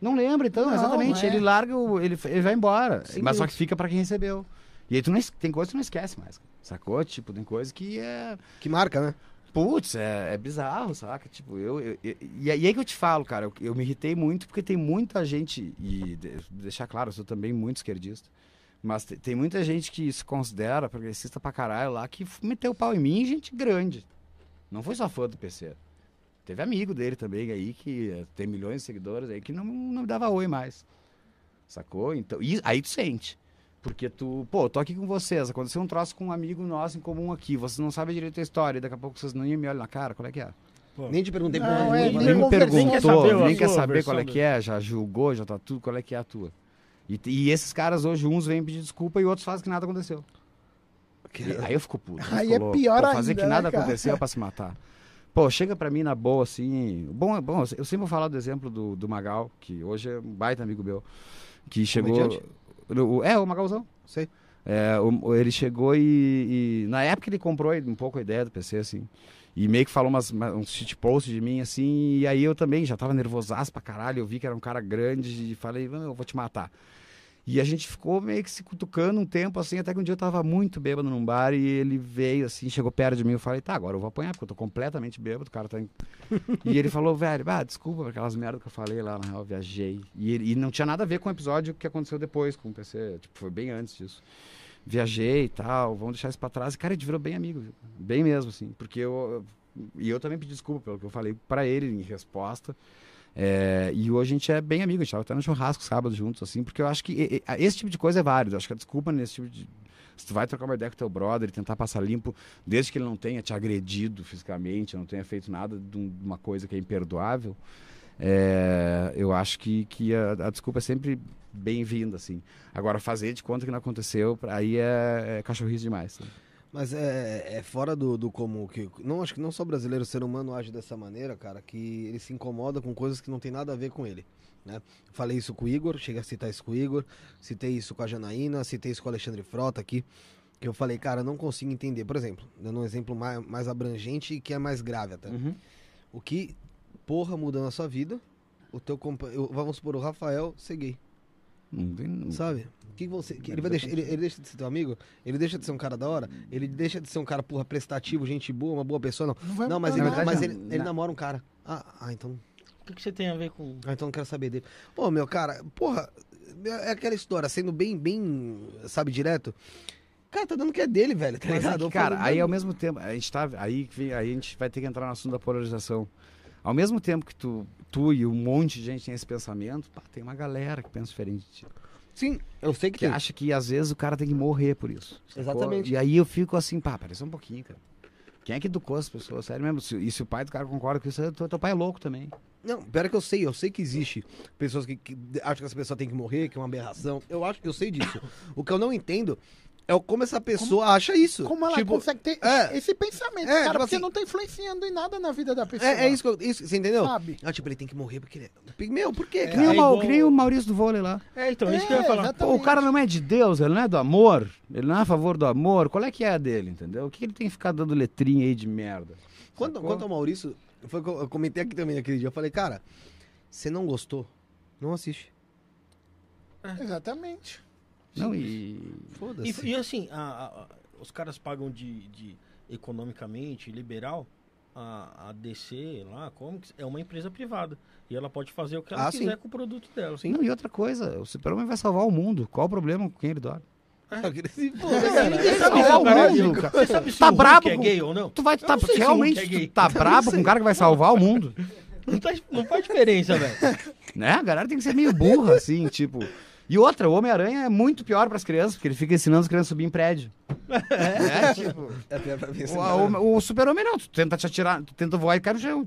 Não lembra, então, Não, exatamente. não é. Ele larga, o, ele, ele vai embora. Sim, mas só que fica pra quem recebeu. E aí tu não, tem coisa que tu não esquece mais. Sacou? Tipo, tem coisa que é. Que marca, né? Putz, é, é bizarro, saca? Tipo, eu, eu- eu- e, aí que eu te falo, cara, eu, eu me irritei muito porque tem muita gente, e de- deixar claro, eu sou também muito esquerdista, mas te- tem muita gente que se considera progressista pra caralho lá, que meteu o pau em mim, gente grande. Não foi só fã do PC. Teve amigo dele também aí, que eh, tem milhões de seguidores aí, que não, não dava oi mais. Sacou? Então, e aí tu sente. Porque tu, pô, tô aqui com vocês, aconteceu um troço com um amigo nosso em comum aqui, vocês não sabem direito a história, e daqui a pouco vocês não me olham na cara, qual é que é? Nem te perguntei por Não, que é, não, nem nem me perguntou, saber nem quer saber qual é que é, já julgou, já tá tudo, qual é que é a tua. E, e esses caras hoje, uns vêm pedir desculpa e outros fazem que nada aconteceu. E aí eu fico puto. Aí fico é louco. pior Pô, Fazer ainda, que nada né, cara? aconteceu pra se matar. Pô, chega pra mim na boa, assim. Bom, bom, eu sempre vou falar do exemplo do, do Magal, que hoje é um baita amigo meu. Que chegou. Comediante? É, o Magalzão. Sei. É, ele chegou e, e- Na época ele comprou um pouco a ideia do PC, assim. E meio que falou umas, uma- uns shitposts de mim, assim. E aí eu também já tava nervosaço pra caralho. Eu vi que era um cara grande e falei, "Não, eu vou te matar. E a gente ficou meio que se cutucando um tempo, assim, até que um dia eu tava muito bêbado num bar e ele veio, assim, chegou perto de mim. Eu falei, tá, agora eu vou apanhar, porque eu tô completamente bêbado, o cara tá. e ele falou, velho, ah, desculpa aquelas merdas que eu falei lá, na real, viajei. E, ele- e não tinha nada a ver com o episódio que aconteceu depois com o PC, tipo, foi bem antes disso. Viajei e tal, vamos deixar isso pra trás. E, cara, gente virou bem amigo, viu? bem mesmo, assim, porque eu. E eu também pedi desculpa pelo que eu falei pra ele em resposta. É, e hoje a gente é bem amigo, a gente tava até no churrasco sábado juntos, assim, porque eu acho que esse tipo de coisa é válido. Eu acho que a desculpa nesse tipo de. Se tu vai trocar uma ideia com teu brother e tentar passar limpo, desde que ele não tenha te agredido fisicamente, não tenha feito nada de um- uma coisa que é imperdoável, é, eu acho que, que a, a desculpa é sempre bem-vinda, assim. Agora, fazer de conta que não aconteceu, aí é, é cachorrice demais. Mas é, é fora do, do comum que. Não, acho que não só brasileiro, o ser humano age dessa maneira, cara, que ele se incomoda com coisas que não tem nada a ver com ele. Né? Falei isso com o Igor, cheguei a citar isso com o Igor, citei isso com a Janaína, citei isso com o Alexandre Frota aqui. Que eu falei, cara, não consigo entender. Por exemplo, dando um exemplo mais, mais abrangente e que é mais grave até. O que, porra, muda na sua vida? O teu companheiro. Vamos supor, o Rafael ser gay. Não tem- Sabe? Que você, que Mas ele, vai deixar, ele, ele deixa de ser teu amigo? Ele deixa de ser um cara da hora? Ele deixa de ser um cara, porra, prestativo, gente boa, uma boa pessoa? Não, Não não mas, ele, verdade, mas não. ele, ele Na- namora um cara. Ah, ah, então. O que, que você tem a ver com. Ah, então não quero saber dele. Pô, meu cara, porra, é aquela história, sendo bem, bem, sabe, direto. Cara, tá dando que é dele, velho, tá Mas é ligado? que, Eu cara, aí ao mesmo tempo, a gente tá. Aí, aí a gente vai ter que entrar no assunto da polarização. Ao mesmo tempo que tu, tu e um monte de gente tem esse pensamento, pá, tem uma galera que pensa diferente de ti. Sim, eu sei que, Que tem. acha que às vezes o cara tem que morrer por isso. sacou? Exatamente. E aí eu fico assim, pá, parece um pouquinho, cara. Quem é que educou as pessoas? Sério mesmo? Se- E se o pai do cara concorda com isso, teu, teu pai é louco também. Não, pior é que eu sei, eu sei que existe pessoas que, que acham que essa pessoa tem que morrer, que é uma aberração. Eu acho, eu sei disso. o que eu não entendo É o como essa pessoa acha isso. Como ela Tipo, consegue ter é. esse pensamento, É, cara, tipo porque assim- não tá influenciando em nada na vida da pessoa. É, é isso que eu, isso, você entendeu? Sabe? Ah, tipo, ele tem que morrer porque ele é. Meu, por quê? Que cara? nem, o É igual- que nem o Maurício do vôlei lá. É, então, É, isso que eu ia falar. Pô, o cara não é de Deus, ele não é do amor, ele não é a favor do amor. Qual é que é a dele, entendeu? O que ele tem que ficar dando letrinha aí de merda? Quanto, Sacou? quanto ao Maurício, foi o eu eu comentei aqui também aquele dia. Eu falei, cara, você não gostou? Não assiste. Exatamente. Não, e. Foda-se. E, e assim, a- a- a- os caras pagam de, de economicamente liberal a, a DC lá, Comics, é uma empresa privada. E ela pode fazer o que ela Ah, sim. quiser com o produto dela. Não, e outra coisa, o Super-Homem vai salvar o mundo. Qual o problema com quem ele dorme? Tá brabo é gay ou não? Tu vai tá, não realmente é tu tá brabo com um cara que vai salvar o mundo? Não, tá- não faz diferença, velho. Né? A galera tem que ser meio burra, assim, tipo. E outra, o Homem-Aranha é muito pior pras crianças, porque ele fica ensinando as crianças a subir em prédio. É, tipo. É pior pra mim. O, o- o super-homem não, tu tenta te atirar, tu tenta voar e cai no chão.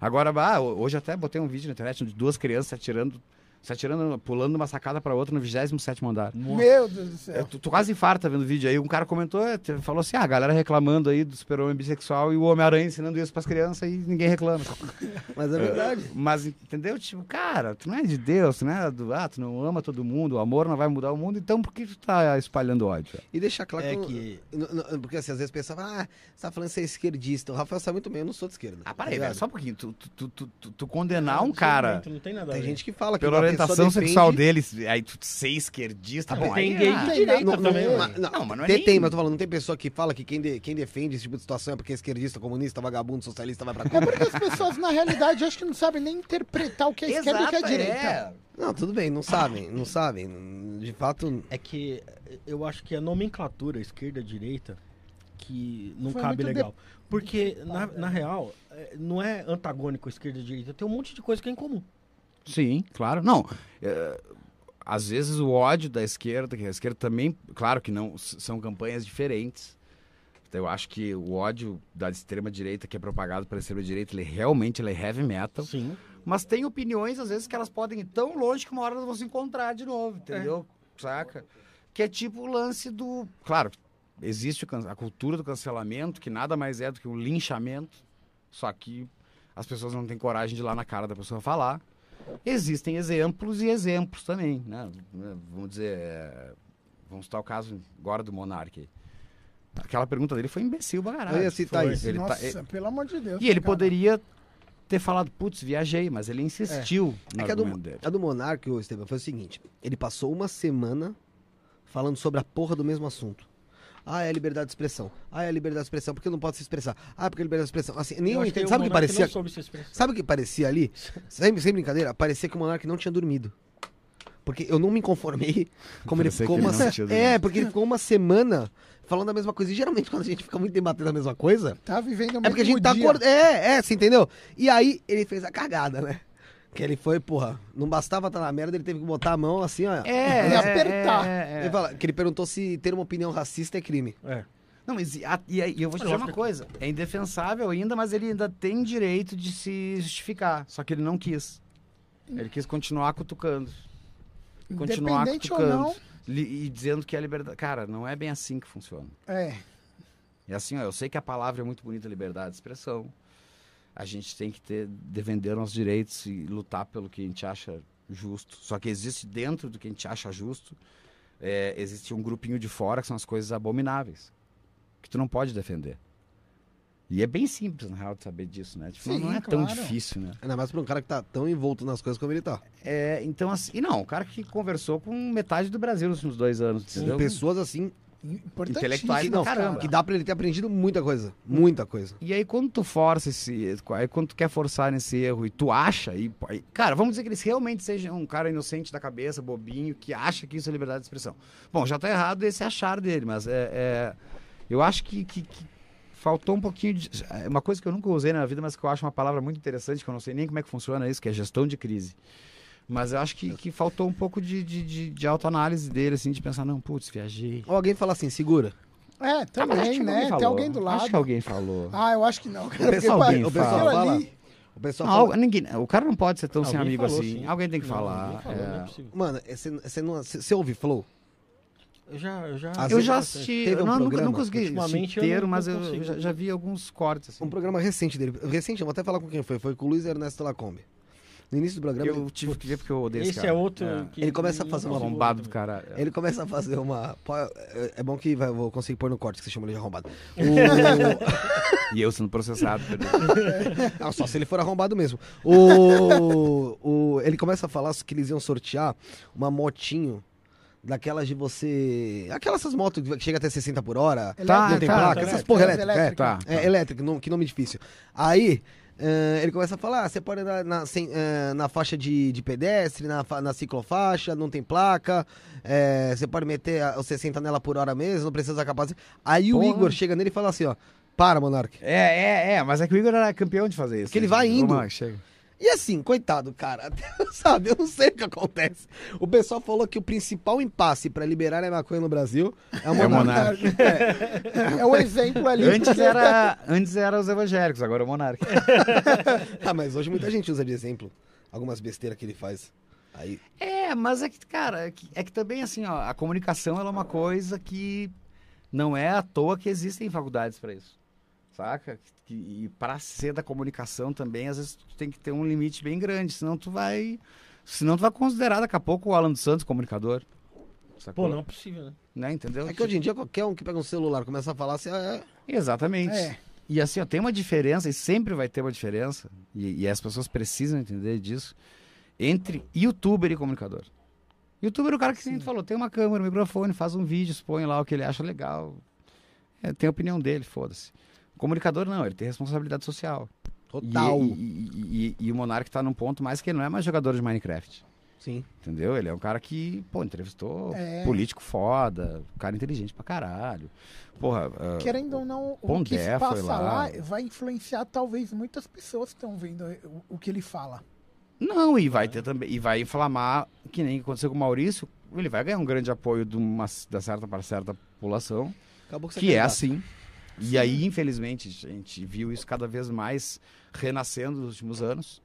Agora, bah, hoje até botei um vídeo na internet de duas crianças atirando, se atirando, pulando de uma sacada pra outra no 27 andar. Meu Deus do É, céu. tu, tu quase infarta vendo o vídeo aí. Um cara comentou, é, falou assim: ah, a galera reclamando aí do super-homem bissexual e o Homem-Aranha ensinando isso pras crianças e ninguém reclama. Mas é verdade. Mas, entendeu? Tipo, cara, tu não é de Deus, tu não é do. Ah, tu não ama todo mundo, o amor não vai mudar o mundo, então por que tu tá espalhando ódio? E deixar claro É que. que- Porque assim, às vezes pensava, ah, você tá falando que você é esquerdista. O Rafael sabe muito bem, eu não sou de esquerda. Ah, tá para aí, ligado? velho, só um pouquinho. Tu, tu, tu, tu, condenar um cara Não tem nada Tem gente que fala que orientação sexual deles, aí tu ser esquerdista, bom, tem aí, gay de Tem direita também. não, mas- não, Não, mas não é tem, nem- tem, mas tô falando, não tem pessoa que fala que quem, de- quem defende esse tipo de situação é porque é esquerdista, comunista, vagabundo, socialista, vai pra É cá. porque as pessoas, na realidade, acho que não sabem nem interpretar o que é esquerda e o que é Exato, direita. é. Não, tudo bem, não sabem, não sabem. De fato, É que eu acho que a nomenclatura esquerda-direita que não Foi cabe legal. Porque, na, na real, é, não é antagônico esquerda-direita. Tem um monte de coisa que é em comum. Sim, claro. Não, é, às vezes o ódio da esquerda, que a esquerda também, claro que não, são campanhas diferentes. Então, eu acho que o ódio da extrema direita que é propagado pela extrema direita, ele realmente ele é heavy metal. Sim. Mas tem opiniões, às vezes, que elas podem ir tão longe que uma hora elas vão se encontrar de novo, entendeu? Saca? Que é tipo o lance do. Claro, existe o a cultura do cancelamento, que nada mais é do que um linchamento. Só que as pessoas não têm coragem de ir lá na cara da pessoa falar. Existem exemplos e exemplos também, né? Vamos dizer. é, Vamos citar o caso agora do Monark. aí. Aquela pergunta dele foi imbecil pra caralho. eu ia citar isso. Ele tá- Nossa, pelo amor de Deus. E ele cara. poderia ter falado, putz, viajei, mas ele insistiu É que a do, dele. a do Monark, ô, Esteban, foi o seguinte: ele passou uma semana falando sobre a porra do mesmo assunto. Ah, é a liberdade de expressão. Ah, é a liberdade de expressão, porque não pode se expressar. Ah, porque a liberdade de expressão. Assim, nem Eu eu entendo. Sabe o que parecia? Não soube se expressar. Sabe o que parecia ali? Sem, sem brincadeira, parecia que o Monark não tinha dormido. Porque eu não me conformei como ele ficou ele uma tinha É, porque ele ficou uma semana falando a mesma coisa. E geralmente quando a gente fica muito debatendo a mesma coisa, Tá vivendo o é porque a gente tá dia. acordando. É, é, você entendeu? E aí ele fez a cagada, né? Que ele foi, porra, não bastava estar na merda, ele teve que botar a mão assim, ó. É, E apertar. Ele fala, que ele perguntou se ter uma opinião racista é crime. É. Não, mas e, a- e aí, eu vou te dizer uma coisa. É indefensável ainda, mas ele ainda tem direito de se justificar. Só que ele não quis. Ele quis continuar cutucando. Continuar Independente ou cutucando. não, li- E dizendo que a liberdade... Cara, não é bem assim que funciona. é. É assim, ó, eu sei que a palavra é muito bonita, liberdade de expressão. A gente tem que ter, defender nossos direitos e lutar pelo que a gente acha justo. Só que existe dentro do que a gente acha justo, é, existe um grupinho de fora que são as coisas abomináveis. Que tu não pode defender. E é bem simples, na real, de saber disso, né? Tipo, Sim, não é tão claro. difícil, né? Ainda mais pra um cara que tá tão envolto nas coisas como ele tá. É, então, assim, e não, o cara que conversou com metade do Brasil nos últimos dois anos, Com pessoas assim. Intelectuais não, caramba. que dá pra ele ter aprendido muita coisa. Muita coisa. E aí quando tu força esse, aí quando tu quer forçar nesse erro e tu acha, e, cara, vamos dizer que eles realmente sejam um cara inocente da cabeça, bobinho, que acha que isso é liberdade de expressão. Bom, já tá errado esse achar dele, mas é, é- eu acho que, que- que faltou um pouquinho de, é uma coisa que eu nunca usei na vida, mas que eu acho uma palavra muito interessante, que eu não sei nem como é que funciona isso, que é gestão de crise. Mas eu acho que, que faltou um pouco de, de, de, de autoanálise dele, assim, de pensar, não, putz, viajei. Ou alguém fala assim, segura. É, Ah, também, que né? alguém Tem falou. alguém do lado. Acho que alguém falou. Ah, eu acho que não, cara. O pessoal, porque, alguém pai, fala. ali- O pessoal Não, fala. ninguém, o cara não pode ser tão sem Alguém amigo falou, assim. sim. Alguém tem que Não, falar. falou, é é. Mano, você, você, não, você, você ouve flow? Eu já, eu já, Às eu já assisti, Teve eu um não, nunca, programa, não consegui eu inteiro, não- mas eu já, já vi alguns cortes. Assim. Um programa recente dele. Recente, eu vou até falar com quem foi. Foi com o Luiz Ernesto Lacombe. No início do programa, Eu tive que ver porque eu odeio esse Esse cara. é outro. É. que Ele começa a fazer uma Arrombado do cara. ele começa a fazer uma. É é bom que vai, vou conseguir pôr no corte que você chama ele de arrombado. O- E eu sendo processado. Ah, só se ele for arrombado mesmo. O, o, ele começa a falar que eles iam sortear uma motinho daquelas de você. Aquelas essas motos que chega até 60 por hora. Tá, não tem tá, placa, tá, essas porra tá, elétrica. É, elétrica. Tá, é, tá. elétrica, não- que nome difícil. Aí. Eh, ele começa a falar, ah, você pode andar na, sem- eh, na faixa de, de pedestre, na, na ciclofaixa, não tem placa, eh, você pode meter os 60 nela por hora mesmo, não precisa usar capacete. Aí o Porra. Igor chega nele e fala assim, ó, para, Monark. É, é, é, mas é que o Igor era campeão de fazer isso. Porque ele vai Vamos indo. lá, chega. E assim, coitado, cara, sabe, eu não sei o que acontece. O pessoal falou que o principal impasse pra liberar a maconha no Brasil é o É o Monark. Monark. É o exemplo ali. Antes era, antes era os evangélicos, agora é o Monark. ah, mas hoje muita gente usa de exemplo algumas besteiras que ele faz. Aí, É, mas é que, cara, é que, é que também, assim, ó, a comunicação é uma coisa que não é à toa que existem faculdades para isso, saca? E para ser da comunicação também, às vezes, tu tem que ter um limite bem grande, senão tu vai... Senão tu vai considerar daqui a pouco o Alan dos Santos comunicador. Sacou? Pô, não é possível, né? Né, entendeu? é que hoje em dia qualquer um que pega um celular começa a falar assim, ah, é, Exatamente. É. E assim, ó, tem uma diferença, e sempre vai ter uma diferença, e, e as pessoas precisam entender disso, entre youtuber e comunicador. Youtuber é o cara que, tu falou, tem uma câmera, um microfone, faz um vídeo, expõe lá o que ele acha legal. É, tem a opinião dele, foda-se. Comunicador não, ele tem responsabilidade social. total. E, e- e- e- o Monark tá num ponto mais que ele não é mais jogador de Minecraft. Sim. Entendeu? Ele é um cara que, pô, entrevistou É. político foda, cara inteligente pra caralho. Porra, ah, Querendo ou não, o que se passa lá. lá. vai influenciar talvez muitas pessoas que estão vendo o, o que ele fala. Não, e vai ter também, e vai inflamar, que nem aconteceu com o Maurício, ele vai ganhar um grande apoio de uma, da certa para certa população, Acabou que você que é assim. E aí, infelizmente, a gente viu isso cada vez mais renascendo nos últimos anos.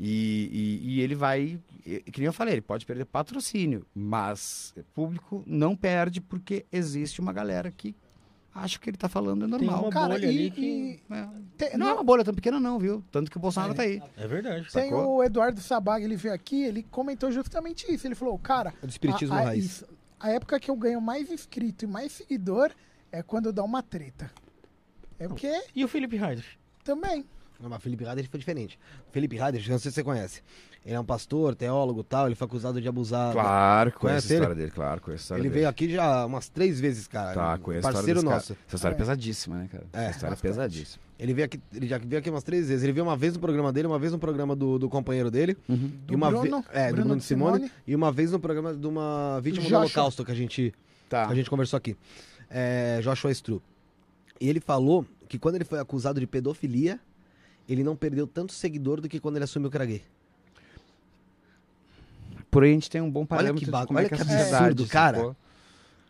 E, e- e ele vai, que nem eu falei, ele pode perder patrocínio, mas público não perde porque existe uma galera que acha que ele tá falando é Tem normal. uma Cara, bolha e- ali que. É. te- Não é uma bolha tão pequena não, viu? Tanto que o Bolsonaro É. tá aí. É verdade. Tem sacou? o Eduardo Sabag, ele veio aqui, ele comentou justamente isso. Ele falou, cara, É do espiritismo a, a- raiz. isso. a época que eu ganho mais inscrito e mais seguidor é quando dá uma treta. É porque E o Felipe Ryder? também. Não, mas Felipe Rader foi diferente. Felipe Rader, não sei se você conhece. Ele é um pastor, teólogo e tal, ele foi acusado de abusar. Claro, Conhece conheço a ele? história dele, claro, conheço a história Ele dele. veio aqui já umas três vezes, cara. Tá, conheço a história Parceiro desse cara. nosso. Essa história é É. pesadíssima, né, cara? É, Essa história é pesadíssima. Ele veio aqui, ele já veio aqui umas três vezes. Ele veio uma vez no programa dele, uma vez no programa do, do companheiro dele. Do e uma Bruno, ve- é, do Bruno Bruno de Simone, Simone. E uma vez no programa de uma vítima do Joshua. holocausto que a gente, Tá. a gente conversou aqui. É, Joshua Stru. E ele falou que quando ele foi acusado de pedofilia, ele não perdeu tanto seguidor do que quando ele assumiu que era gay. Por aí a gente tem um bom Olha parâmetro que é olha que a que sociedade, absurdo, cara. sacou?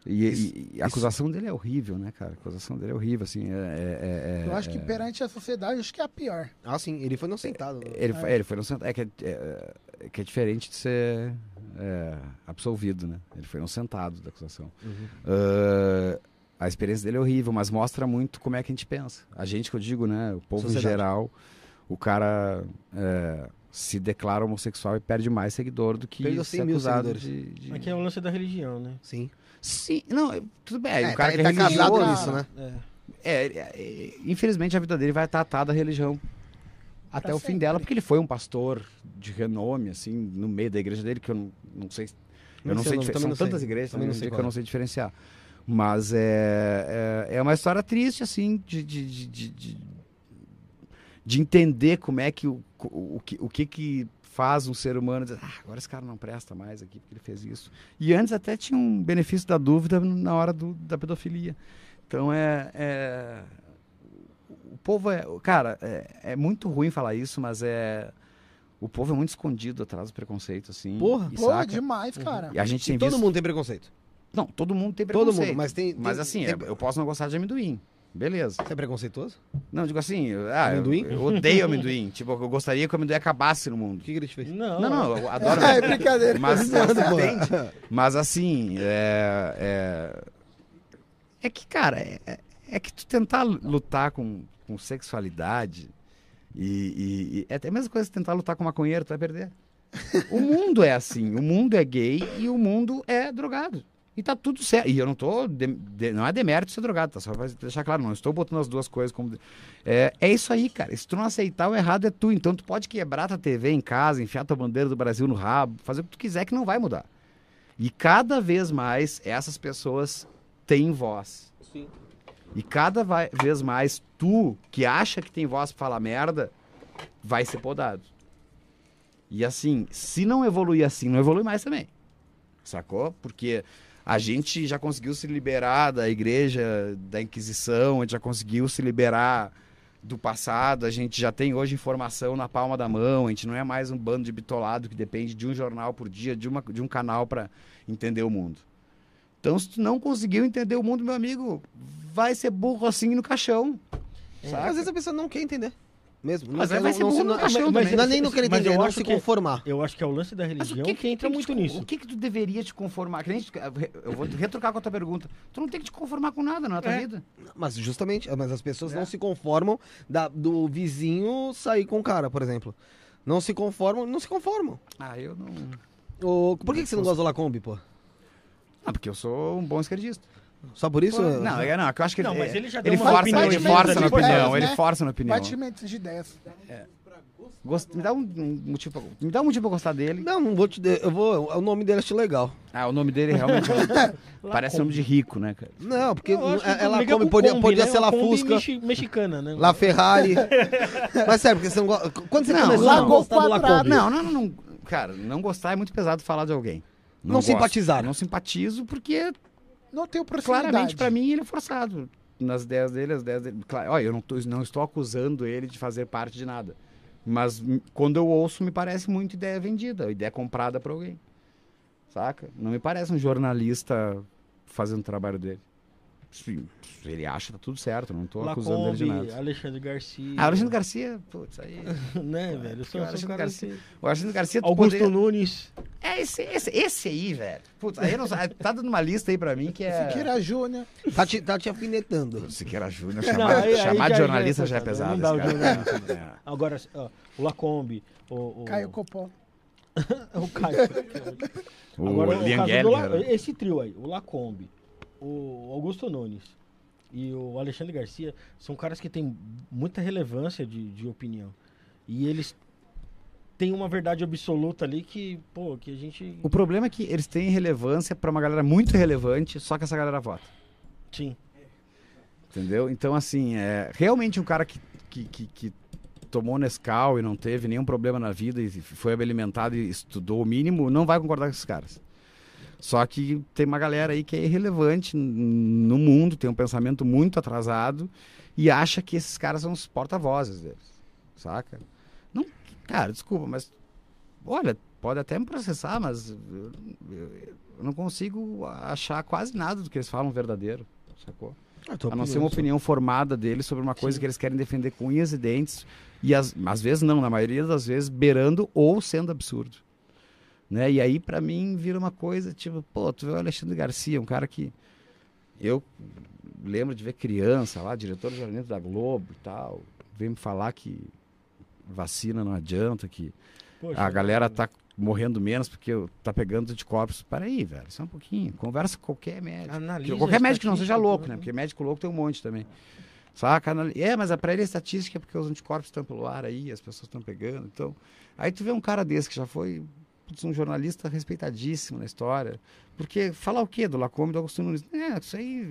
E, e- Isso- e a acusação dele é horrível, né, cara? A acusação dele é horrível, assim. É, é- é- Eu acho que é- perante a sociedade, acho que é a pior. Ah, sim, ele foi inocentado. né? Ele, foi- ele foi inocentado. É que é, é- é que é diferente de ser é, absolvido, né? Ele foi inocentado da acusação. Uhum. Ah, a experiência dele é horrível, mas mostra muito como é que a gente pensa. A gente que eu digo, né? O povo Sociedade. em geral, o cara é, se declara homossexual e perde mais seguidor do que Perdeu ser 100 mil seguidores. de, de... Aqui é o lance da religião, né? Sim. Sim, não, é- tudo bem. É, o cara tá- que é tá casado religioso, nisso, né? É. é, é, é, infelizmente a vida dele vai estar atada à religião até o fim dela, porque ele foi um pastor de renome, assim, no meio da igreja dele, que eu não, não sei. Eu não sei sei, o nome, difer- também são não sei. tantas igrejas Também não sei que qual eu é. não sei diferenciar. Mas é, é, é uma história triste, assim, de, de, de, de, de- de entender como é que o, o, o que o que, que faz um ser humano dizer, ah, agora esse cara não presta mais aqui porque ele fez isso. E antes até tinha um benefício da dúvida na hora do, da pedofilia. Então é, é- o povo é, cara, é, é muito ruim falar isso, mas é o povo é muito escondido atrás do preconceito assim. Porra, e saca? demais, cara. E a gente E tem todo visto mundo tem preconceito. não, todo mundo tem Todo preconceito. mundo, mas tem. Mas tem- assim, tem- é- eu posso não gostar de amendoim. Beleza. Você é preconceituoso? Não, digo assim, eu- ah, eu, Amendoim? eu odeio amendoim. tipo, eu gostaria que o amendoim acabasse no O mundo. que, que ele te fez? Não, Não, não, eu adoro É, amendoim. brincadeira. Mas, entende? Mas assim, é, é, é que, cara, é, é- é que tu tentar lutar com, com sexualidade e, e- e é até a mesma coisa que tentar lutar com maconheiro, tu vai perder. O mundo é assim, o mundo é gay e o mundo é drogado. E tá tudo certo. E eu não tô. de- de- não é demérito ser drogado, tá? Só pra deixar claro, não estou botando as duas coisas como. É, é isso aí, cara. Se tu não aceitar, o errado é tu. Então tu pode quebrar tua TV em casa, enfiar tua bandeira do Brasil no rabo, fazer o que tu quiser que não vai mudar. E cada vez mais essas pessoas têm voz. Sim. E cada vez mais tu, que acha que tem voz pra falar merda, vai ser podado. E assim, se não evoluir assim, não evolui mais também. Sacou? Porque a gente já conseguiu se liberar da igreja, da Inquisição, a gente já conseguiu se liberar do passado, a gente já tem hoje informação na palma da mão, a gente não é mais um bando de bitolado que depende de um jornal por dia, de, uma, de um canal para entender o mundo. Então, se tu não conseguiu entender o mundo, meu amigo, vai ser burro assim no caixão. saca? Às vezes a pessoa não quer entender. Mesmo. Mas não, aí vai ser não, burro não, no caixão mas, é nem não querer Mas entender, eu não se que- conformar. Eu acho que é o lance da Mas religião o que, que, que entra muito te- nisso. O que, que tu deveria te conformar? Eu vou retrucar com a tua pergunta. Tu não tem que te conformar com nada na tua É. vida. Mas justamente, mas as pessoas É. não se conformam da- do vizinho sair com o cara, por exemplo. Não se conformam, não se conformam. Ah, eu não. O, por que, que você não gosta do Lacombe, pô? Ah, porque eu sou um bom esquerdista. Só por isso? Não, é, não, é eu acho que Não, ele, mas ele já deu ele uma força, opinião ele de força merda na depois, opinião, né? ele força na opinião. Batimentos de ideias. Gost- Me dá um, um motivo, pra- me dá um motivo pra gostar dele. Não, não vou te. de- Eu vou. O nome dele eu acho legal. Ah, o nome dele realmente é- parece nome de rico, né, cara? Não, porque é- ela come, com podia, Kombi, podia né? ser La Fusca, mexi- mexicana, né? La Ferrari. Mas sério, porque você não gosta. Quando você Não, começou não. a gostar do? Não, não, não, não. Cara, não gostar é muito pesado falar de alguém. Não simpatizar. Não simpatizo porque Não tenho claramente pra mim ele é forçado. Nas ideias dele, as ideias dele. Claro, olha, eu não, tô- não estou acusando ele de fazer parte de nada. Mas quando eu ouço, me parece muito ideia vendida, ideia comprada por alguém. Saca? Não me parece um jornalista fazendo o trabalho dele. Ele acha, tá tudo certo, não tô acusando ele de Lacombe, nada. Alexandre Garcia. Ah, o Alexandre Garcia, putz, aí. né, velho? Eu sou, o sou um Alexandre cara Garcia- assim. O Alexandre Garcia, Augusto poder- Nunes. É esse, esse, esse aí, velho. Putz, aí eu não sei, tá dando uma lista aí pra mim que é. Siqueira Júnior. Tá te, tá te afinetando. Siqueira Júnior, Não, chamar, aí- aí chamar já- de jornalista já já é é pesado. não dá o esse cara. jornalista. É. Agora, ó, o Lacombe. O, o, Caio Copó. o Caio. O Agora, o do. La- Esse trio aí, o Lacombe, o Augusto Nunes e o Alexandre Garcia, são caras que têm muita relevância de, de opinião. E eles têm uma verdade absoluta ali que, pô, que a gente. O problema é que eles têm relevância pra uma galera muito relevante, só que essa galera vota. Sim. Entendeu? Então, assim, é realmente um cara que, que, que, que tomou Nescau e não teve nenhum problema na vida e foi alimentado e estudou o mínimo, não vai concordar com esses caras. Só que tem uma galera aí que é irrelevante no mundo, tem um pensamento muito atrasado e acha que esses caras são os porta-vozes deles, saca? Não, cara, desculpa, mas olha, pode até me processar, mas eu, eu- eu não consigo achar quase nada do que eles falam verdadeiro, sacou? A não ser uma opinião formada deles sobre uma coisa que eles querem defender com unhas e dentes. E às vezes não, na maioria das vezes beirando ou sendo absurdo. Né? E aí, pra mim, vira uma coisa tipo, pô, tu vê o Alexandre Garcia, um cara que eu lembro de ver criança lá, diretor de jornalismo da Globo e tal, veio me falar que vacina não adianta, que Poxa, a galera tá morrendo menos porque tá pegando anticorpos. Peraí, velho, só um pouquinho. Conversa com qualquer médico. Analisa Que qualquer médico que não seja louco, né? né? Porque médico louco tem um monte também. Saca? É, mas pra ele é estatística porque os anticorpos estão pelo ar aí, as pessoas estão pegando. Então, aí tu vê um cara desse que já foi putz, um jornalista respeitadíssimo na história. Porque falar o quê do Lacombe do Augusto Nunes? É, isso aí.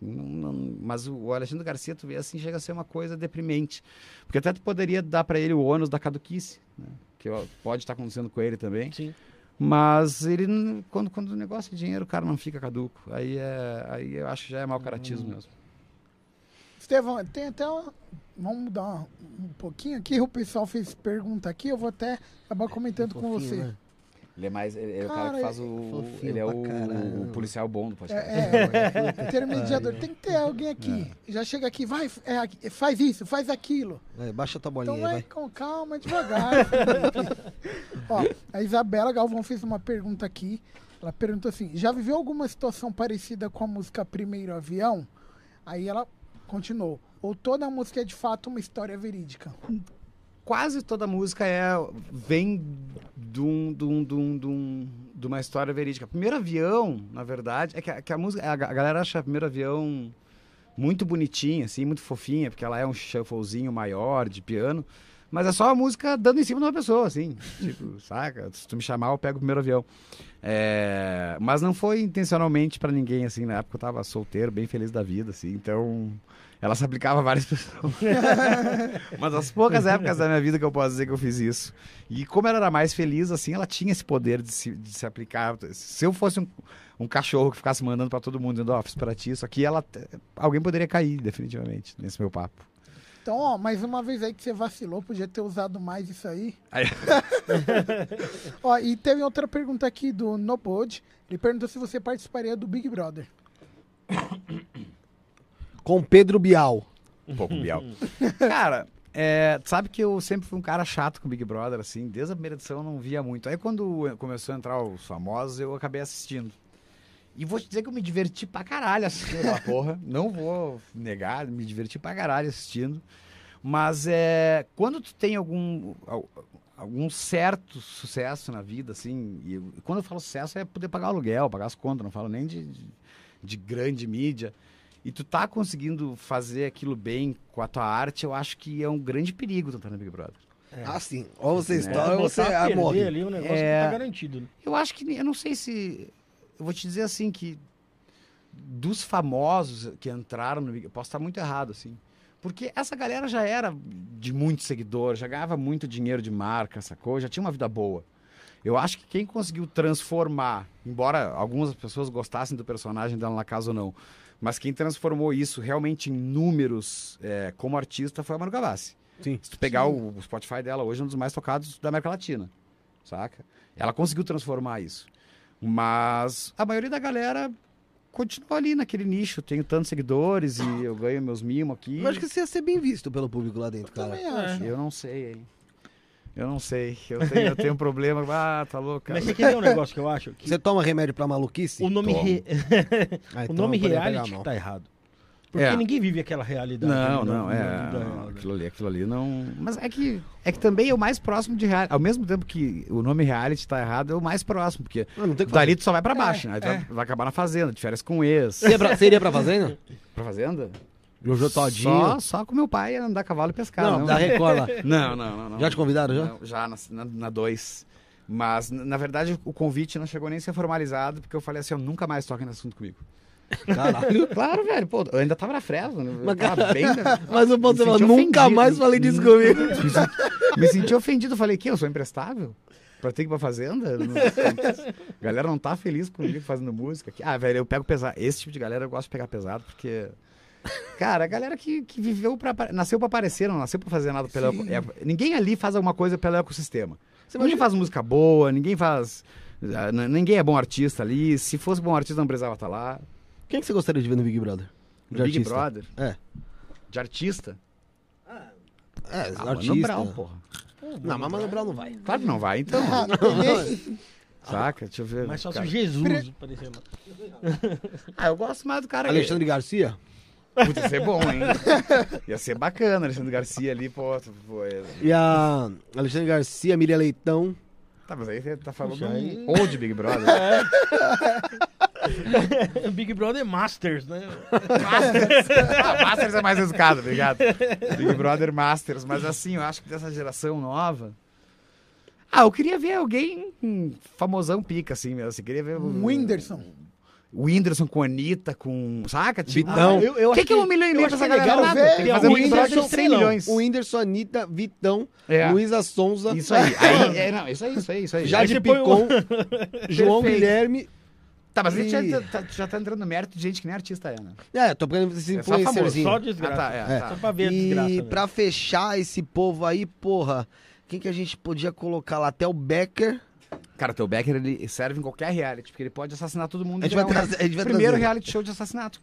não- não- mas o Alexandre Garcia, tu vê assim, chega a ser uma coisa deprimente. Porque até tu poderia dar pra ele o ônus da caduquice, né? Que pode estar acontecendo com ele também. Sim. Mas ele, quando, quando o negócio é dinheiro, o cara não fica caduco. Aí, é, aí eu acho que já é mau caratismo mesmo. Estevão, tem até uma... Vamos mudar um pouquinho aqui. O pessoal fez pergunta aqui. Eu vou até acabar comentando com pouquinho, você. né? Ele é mais. Ele é o cara Cara, que faz o. fofinho Ele é o, o policial bom do podcast. É, é, intermediador. Tem que ter alguém aqui. Já chega aqui, vai, é, faz isso, faz aquilo. Baixa tua bolinha Então vai vai. com calma, devagar. Ó, a Isabela Galvão fez uma pergunta aqui. Ela perguntou assim: já viveu alguma situação parecida com a música Primeiro Avião? Aí ela continuou. Ou toda a música é de fato uma história verídica? Quase toda música é vem de, um, de, um, de, um, um- uma história verídica. Primeiro avião, na verdade, é que a, que a música. A, a galera acha Primeiro Avião muito bonitinha, assim, muito fofinha, porque ela é um shufflezinho maior de piano. Mas é só a música dando em cima de uma pessoa, assim. tipo, saca? Se tu me chamar, eu pego o primeiro avião. É, mas não foi intencionalmente pra ninguém, assim. Na época eu tava solteiro, bem feliz da vida, assim. Então, ela se aplicava a várias pessoas. Mas as poucas épocas da minha vida que eu posso dizer que eu fiz isso. E como ela era mais feliz, assim, ela tinha esse poder de se, de se aplicar. Se eu fosse um, um cachorro que ficasse mandando pra todo mundo, dizendo, ó, fiz pra ti isso aqui, ela, alguém poderia cair, definitivamente, nesse meu papo. Então, ó, mais uma vez aí que você vacilou, podia ter usado mais isso aí. Aí- ó, e teve outra pergunta aqui do Nobod. Ele perguntou se você participaria do Big Brother. Com Pedro Bial. Um pouco Biel. Cara, é, tu sabe que eu sempre fui um cara chato com Big Brother, assim, desde a primeira edição eu não via muito. Aí quando começou a entrar os famosos, eu acabei assistindo. E vou te dizer que eu me diverti pra caralho assistindo aquela porra. Não vou negar, me diverti pra caralho assistindo. Mas é, quando tu tem algum, al- algum certo sucesso na vida, assim, e eu- quando eu falo sucesso é poder pagar o aluguel, pagar as contas, não falo nem de, de, de grande mídia. E tu tá conseguindo fazer aquilo bem com a tua arte, eu acho que é um grande perigo tu estar no Big Brother. Ah, sim. Ou você É. estoura ou você Botar a ah, perder morre. ali um negócio É. que tá garantido. né? Eu acho que, eu não sei se, eu vou te dizer assim que dos famosos que entraram no Big, posso estar muito errado assim, porque essa galera já era de muito seguidor, já ganhava muito dinheiro de marca, sacou? Já tinha uma vida boa. Eu acho que quem conseguiu transformar, embora algumas pessoas gostassem do personagem dela na casa ou não, mas quem transformou isso realmente em números é, como artista foi a Manu Gavassi. Sim. Se tu pegar o, o Spotify dela, hoje é um dos mais tocados da América Latina, saca? Ela conseguiu transformar isso. Mas a maioria da galera continua ali naquele nicho. Tenho tantos seguidores e eu ganho meus mimos aqui. Eu acho que você ia ser bem visto pelo público lá dentro, cara. Também acho. Eu não sei, hein? Eu não sei. Eu tenho, eu tenho um problema. Ah, tá louco. cara. Mas você quer ver um negócio que eu acho? Que Você toma remédio pra maluquice? o nome, re- Ah, o então nome eu a reality tá errado. Porque É. ninguém vive aquela realidade. Não, né, não, é. da vida não, né? aquilo ali, aquilo ali não. Mas é que, é que também é o mais próximo de reality. Ao mesmo tempo que o nome reality tá errado, é o mais próximo, porque não tem o que fazer. dali tu só vai pra baixo, né? Aí tu vai, vai acabar na fazenda, de férias com ex. Você ia pra, iria pra fazenda? Pra fazenda? Jojo Todinho? Só, só com meu pai andar a cavalo e pescar. Não, Não, da Record lá. não, não, não, não. Já te convidaram, já? Não, já, na- na 2. Mas, na verdade, o convite não chegou nem a ser formalizado, porque eu falei assim, eu nunca mais toquem nesse assunto comigo. Caralho. Claro, velho, pô, eu ainda tava na Fresno, né? Mas, tava bem... Mas o ponto Me é, senti nunca ofendido. mais falei disso comigo. Me senti- Me senti ofendido, falei, que eu sou imprestável? Pra ter que ir pra fazenda? Não- galera não tá feliz comigo fazendo música. Ah, velho, eu pego pesado. Esse tipo de galera eu gosto de pegar pesado, porque... Cara, a galera que, que viveu pra... Nasceu pra aparecer, não nasceu pra fazer nada pelo... É- ninguém ali faz alguma coisa pelo ecossistema. Você ninguém imagina- faz música boa, ninguém faz... ah, Ninguém é bom artista ali. Se fosse bom artista, não precisava estar lá. Quem que você gostaria de ver no Big Brother? No De Big artista. Brother. É. De artista. É, Ah, artista. Mano Brown, porra. Não, mas Mano Brown não vai. Claro que não vai, então. Ah, peguei. Saca? Deixa eu ver. Mas só se Jesus aparecendo. Ah, eu gosto mais do cara. Alexandre Garcia? Putz, ia ser bom, hein? Ia ser bacana, Alexandre Garcia ali, pô. é- E a Alexandre Garcia, Miriam Leitão. Tá, mas aí você tá falando Puxa, aí- um old Big Brother. Big Brother Masters, né? Masters. Ah, Masters é mais educado, obrigado. Big Brother Masters. Mas assim, eu acho que dessa geração nova. Ah, eu queria ver alguém famosão pica, assim, mesmo. Assim, queria ver o Um Whindersson. O Whindersson com a Anitta, com. Saca? Tipo, Vitão. Ah, eu, eu O que, que é um milhão e meio pra essa é galera? legal Nada. ver Tem fazer um Whindersson Big Brother de 3 estrelão. milhões. O Whindersson, Anitta, Vitão, É. Luísa Sonza, Isso aí. aí é, não, isso aí, isso aí, isso aí. Jade Picon, João Perfeito. Guilherme. Tá, mas a gente já tá, já tá entrando no mérito de gente que nem artista é, né? É, tô pegando esses É só famoso. Só desgraça. Ah, tá, é, É. tá. Só pra ver a desgraça. E né? pra fechar esse povo aí, porra, quem que a gente podia colocar lá? Até o Becker. Cara, o teu Becker, ele serve em qualquer reality, porque ele pode assassinar todo mundo. A gente vai um trazer- a gente vai Primeiro trazer. reality show de assassinato.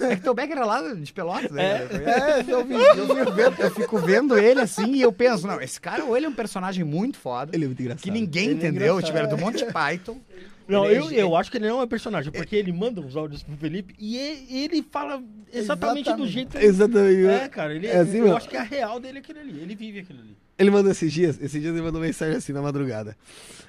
É que teu Becker é lá de Pelotas, né? É, eu, vi- eu fico vendo, eu fico vendo ele assim e eu penso, não, esse cara ou ele é um personagem muito foda, Ele é muito engraçado. que ninguém Ele é entendeu, tipo, era do Monty Python. Não, Ele é eu, eu acho que ele não é personagem, porque ele manda uns áudios pro Felipe e ele fala exatamente, do Exatamente. jeito. Exatamente. É, cara, ele, É assim, eu mano. acho que a real dele é aquele ali. Ele vive aquilo ali. Ele mandou esses dias, esses dias ele mandou mensagem assim na madrugada.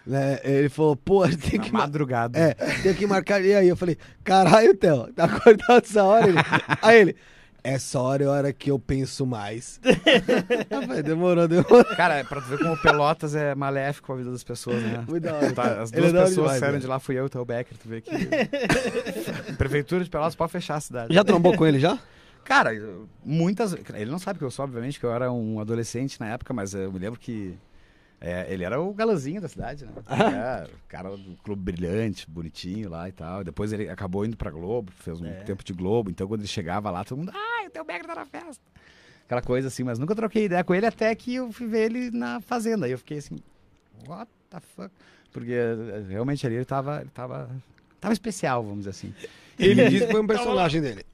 Né? Ele falou, pô, a gente tem Na que. ma- madrugada. É, tem que marcar. E aí eu falei, caralho, Theo, tá acordado essa hora? Ele... Aí ele, essa hora é a hora que eu penso mais. falei, demorou, demorou. Cara, é pra tu ver como Pelotas é maléfico a vida das pessoas, né? Muito da hora. Tá, as Ele duas é da hora pessoas demais, saíram velho. de lá, fui eu e o teu Becker, tu vê que... Prefeitura de Pelotas pode fechar a cidade. Já trombou com ele já? Cara, muitas. Ele não sabe que eu sou, obviamente, que eu era um adolescente na época, mas eu me lembro que. é, ele era o galãzinho da cidade, né? É, o cara do Clube Brilhante, bonitinho lá e tal. Depois ele acabou indo pra Globo, fez um É. tempo de Globo. Então quando ele chegava lá, todo mundo. Ah, o teu Becker tá na festa. Aquela coisa assim, mas nunca troquei ideia com ele até que eu fui ver ele na fazenda. Aí eu fiquei assim, what the fuck? Porque eh, realmente ali ele tava. Ele tava. Tava especial, vamos dizer assim. Ele disse que foi um personagem dele.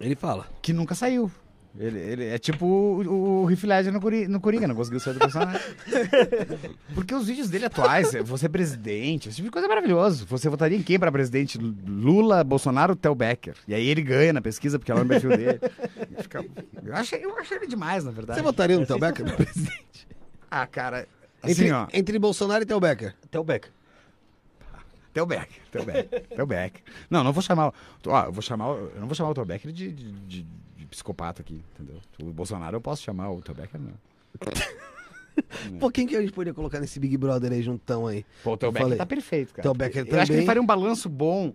Ele fala. que nunca saiu. Ele, ele é tipo o, o Heath Ledger no, Cori- no Coringa, não conseguiu sair do personagem. Porque os vídeos dele atuais, é você presidente, esse tipo de coisa é maravilhoso. Você votaria em quem para presidente? Lula, Bolsonaro, Theo Becker. E aí ele ganha na pesquisa porque ela é o perfil dele. Fica- Eu, achei, eu achei ele demais, na verdade. Você votaria no Theo Becker presidente? Ah, cara, assim, Entre, ó. entre Bolsonaro e Theo Becker. O Becker. Becker, Theo Becker. Não, não vou chamar. o- Ó, eu vou chamar. Eu não vou chamar o Theo Becker de, de, de- de psicopata aqui, entendeu? O Bolsonaro eu posso chamar, o Theo Becker não. Pô, quem que a gente poderia colocar nesse Big Brother aí juntão aí? Pô, o falei. tá perfeito, cara. Theo Becker Eu acho que ele também. faria um balanço bom.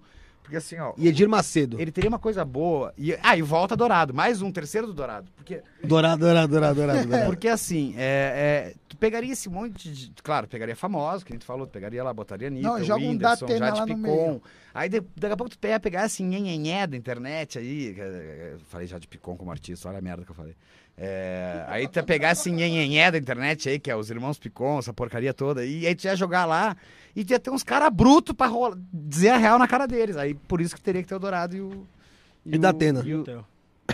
Porque assim, ó. E Edir Macedo. Ele teria uma coisa boa. E, ah, e volta Dourado. Mais um, terceiro do Dourado. Porque, Dourado, dourado, dourado, dourado. dourado. porque assim, é, é, tu pegaria esse monte de. Claro, pegaria famosos, que a gente falou, tu pegaria lá, botaria Anitta, Não, joga um Whindersson, Jade lá no Picon. meio. Aí de- daqui a pouco tu pega pegar assim, nhenhenhé da internet aí. falei Jade Picon como artista, olha a merda que eu falei. É, aí tu ia pegar assim, nhenhenhé da internet aí, que é os irmãos Picon, essa porcaria toda, e aí tu ia jogar lá e ia ter uns caras brutos pra rola- dizer a real na cara deles. Aí por isso que teria que ter o Dourado e o. E o Datena. e o-.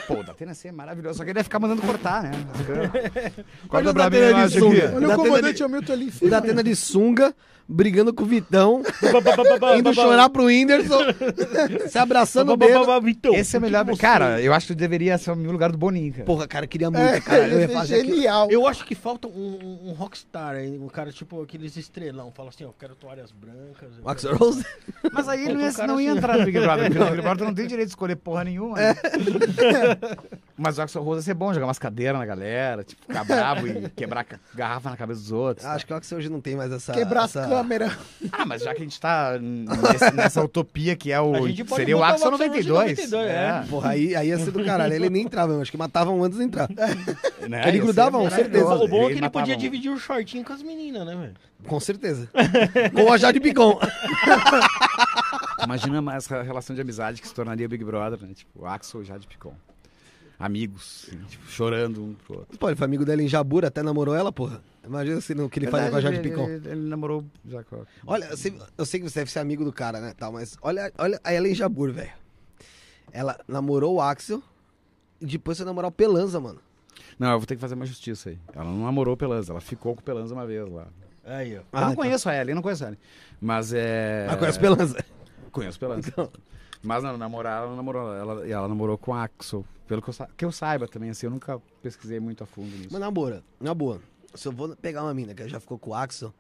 Pô, o Datena ia ser maravilhoso, só que ele ia ficar mandando cortar, né? Olha o pra mim, Datena eu de sunga. Olha o comandante Hamilton ali O cima. Datena de sunga, brigando com o Vitão, indo chorar pro Whindersson, se abraçando o. Vitão, Esse é o melhor. Cara, eu acho que deveria ser o meu lugar do Boninho, cara. Porra, cara, eu queria muito, É, cara. Eu ia ia fazer aquilo. genial. Eu acho que falta um, um- rockstar aí, um cara tipo aqueles estrelão. Fala assim, ó, eu quero toalhas brancas. O Axl quero- Rose? Mas aí ele não ia, não ia assim. entrar no Big Brother, porque no Big Brother não tem direito de escolher porra nenhuma. né? Mas o Axel Rose ia ser bom, jogar umas cadeiras na galera, tipo, ficar bravo e quebrar garrafa na cabeça dos outros. Acho que o Axel hoje não tem mais essa... Quebrar essa... as câmeras. Ah, mas já que a gente tá nesse- nessa utopia que é o. A gente pode Seria o botar o Axel Axl Rose 92. 92, é. Porra, aí, aí ia ser do caralho. Ele nem entrava, eu acho que matavam antes de entrar. Né? Ele Ia grudava, ser com certeza. maravilhoso. O bom é que ele matava podia um- dividir o shortinho com as meninas, né, velho? Com certeza. Com a Jade Picon. Imagina uma- essa relação de amizade que se tornaria o Big Brother, né? Tipo, o Axel e Jade Picon. Amigos, assim, tipo, chorando um pro outro. Pô, ele foi amigo dela em Jabura, até namorou ela, porra. Imagina se não, o que ele fazia com a Jade Verdade, Picon. Ele, ele, ele namorou já com a... Olha, eu sei, eu sei que você deve ser amigo do cara, né, tal, mas olha, olha a Ellen Jabur, velho. Ela namorou o Axel e depois foi namorar o Pelanza, mano. Não, eu vou ter que fazer uma justiça aí. Ela não namorou o Pelanza, ela ficou com o Pelanza uma vez lá. Aí, ó. eu Ah, não então. conheço a Ellen, eu não conheço a Ellen. Mas é... Ah, conhece o Pelanza. Conheço o Pelanza. Mas não, namorar, ela namorou. Ela, e ela namorou com Axel. Pelo que eu, sa- que eu saiba também, assim, eu nunca pesquisei muito a fundo nisso. Mas na boa, na boa. Se eu vou pegar uma mina que já ficou com o Axel,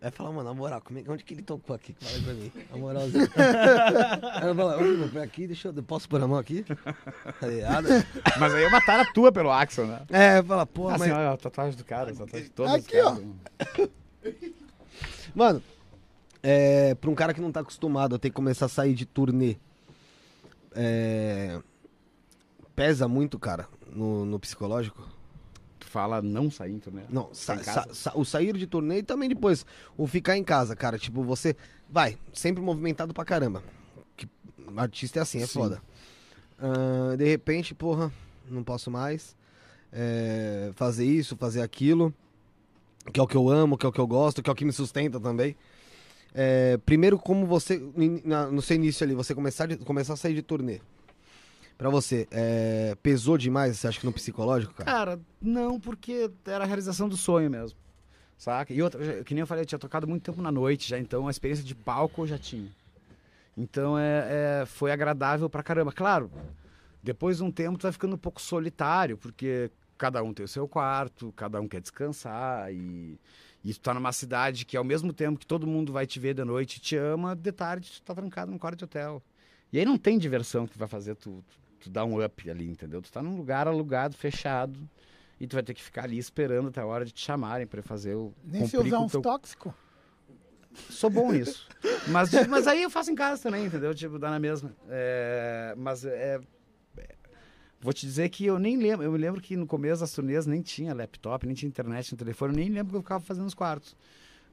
vai falar, mano, na moral, como é- onde que ele tocou aqui? Fala aí pra mim. Na moralzinha. Aí eu falo, ô, meu, põe aqui, deixa eu. Posso pôr a mão aqui? Tá? Mas aí eu mataram a tua pelo Axel, né? É, fala, pô, assim, mas. olha a tatuagem do cara, a tatuagem de todos Aqui, os caras. Mano, é, pra um cara que não tá acostumado a ter que começar a sair de turnê, é, pesa muito, cara, no, no psicológico? Tu fala não sair, então, né? Não, Ficar sa- sa- sa- o sair de turnê e também depois o ficar em casa, cara. Tipo, você vai, sempre movimentado pra caramba. Que artista é assim, é Sim. foda. Ah, de repente, porra, não posso mais é, fazer isso, fazer aquilo. que é o que eu amo, que é o que eu gosto, que é o que me sustenta também. É, primeiro, como você, na- no seu início ali, você começar, de- começar a sair de turnê. Pra você, é, pesou demais, você acha que no psicológico, cara? Cara, não, porque era a realização do sonho mesmo. Saca? E outra, que nem eu falei, eu tinha tocado muito tempo na noite já, então a experiência de palco eu já tinha. Então é, é- foi agradável pra caramba. Claro, depois de um tempo tu vai ficando um pouco solitário, porque cada um tem o seu quarto, cada um quer descansar e, e tu tá numa cidade que ao mesmo tempo que todo mundo vai te ver de noite e te ama, de tarde tu tá trancado num quarto de hotel. E aí não tem diversão que vai fazer tu, tu, tu dar um up ali, entendeu? Tu tá num lugar alugado, fechado, e tu vai ter que ficar ali esperando até a hora de te chamarem pra fazer o Nem se usar uns teu tóxicos. Sou bom nisso. Mas, mas aí eu faço em casa também, entendeu? Tipo, dá na mesma. É, mas é, Vou te dizer que eu nem lembro. Eu me lembro que no começo das turnês nem tinha laptop, nem tinha internet no telefone. Eu nem lembro o que eu ficava fazendo nos quartos.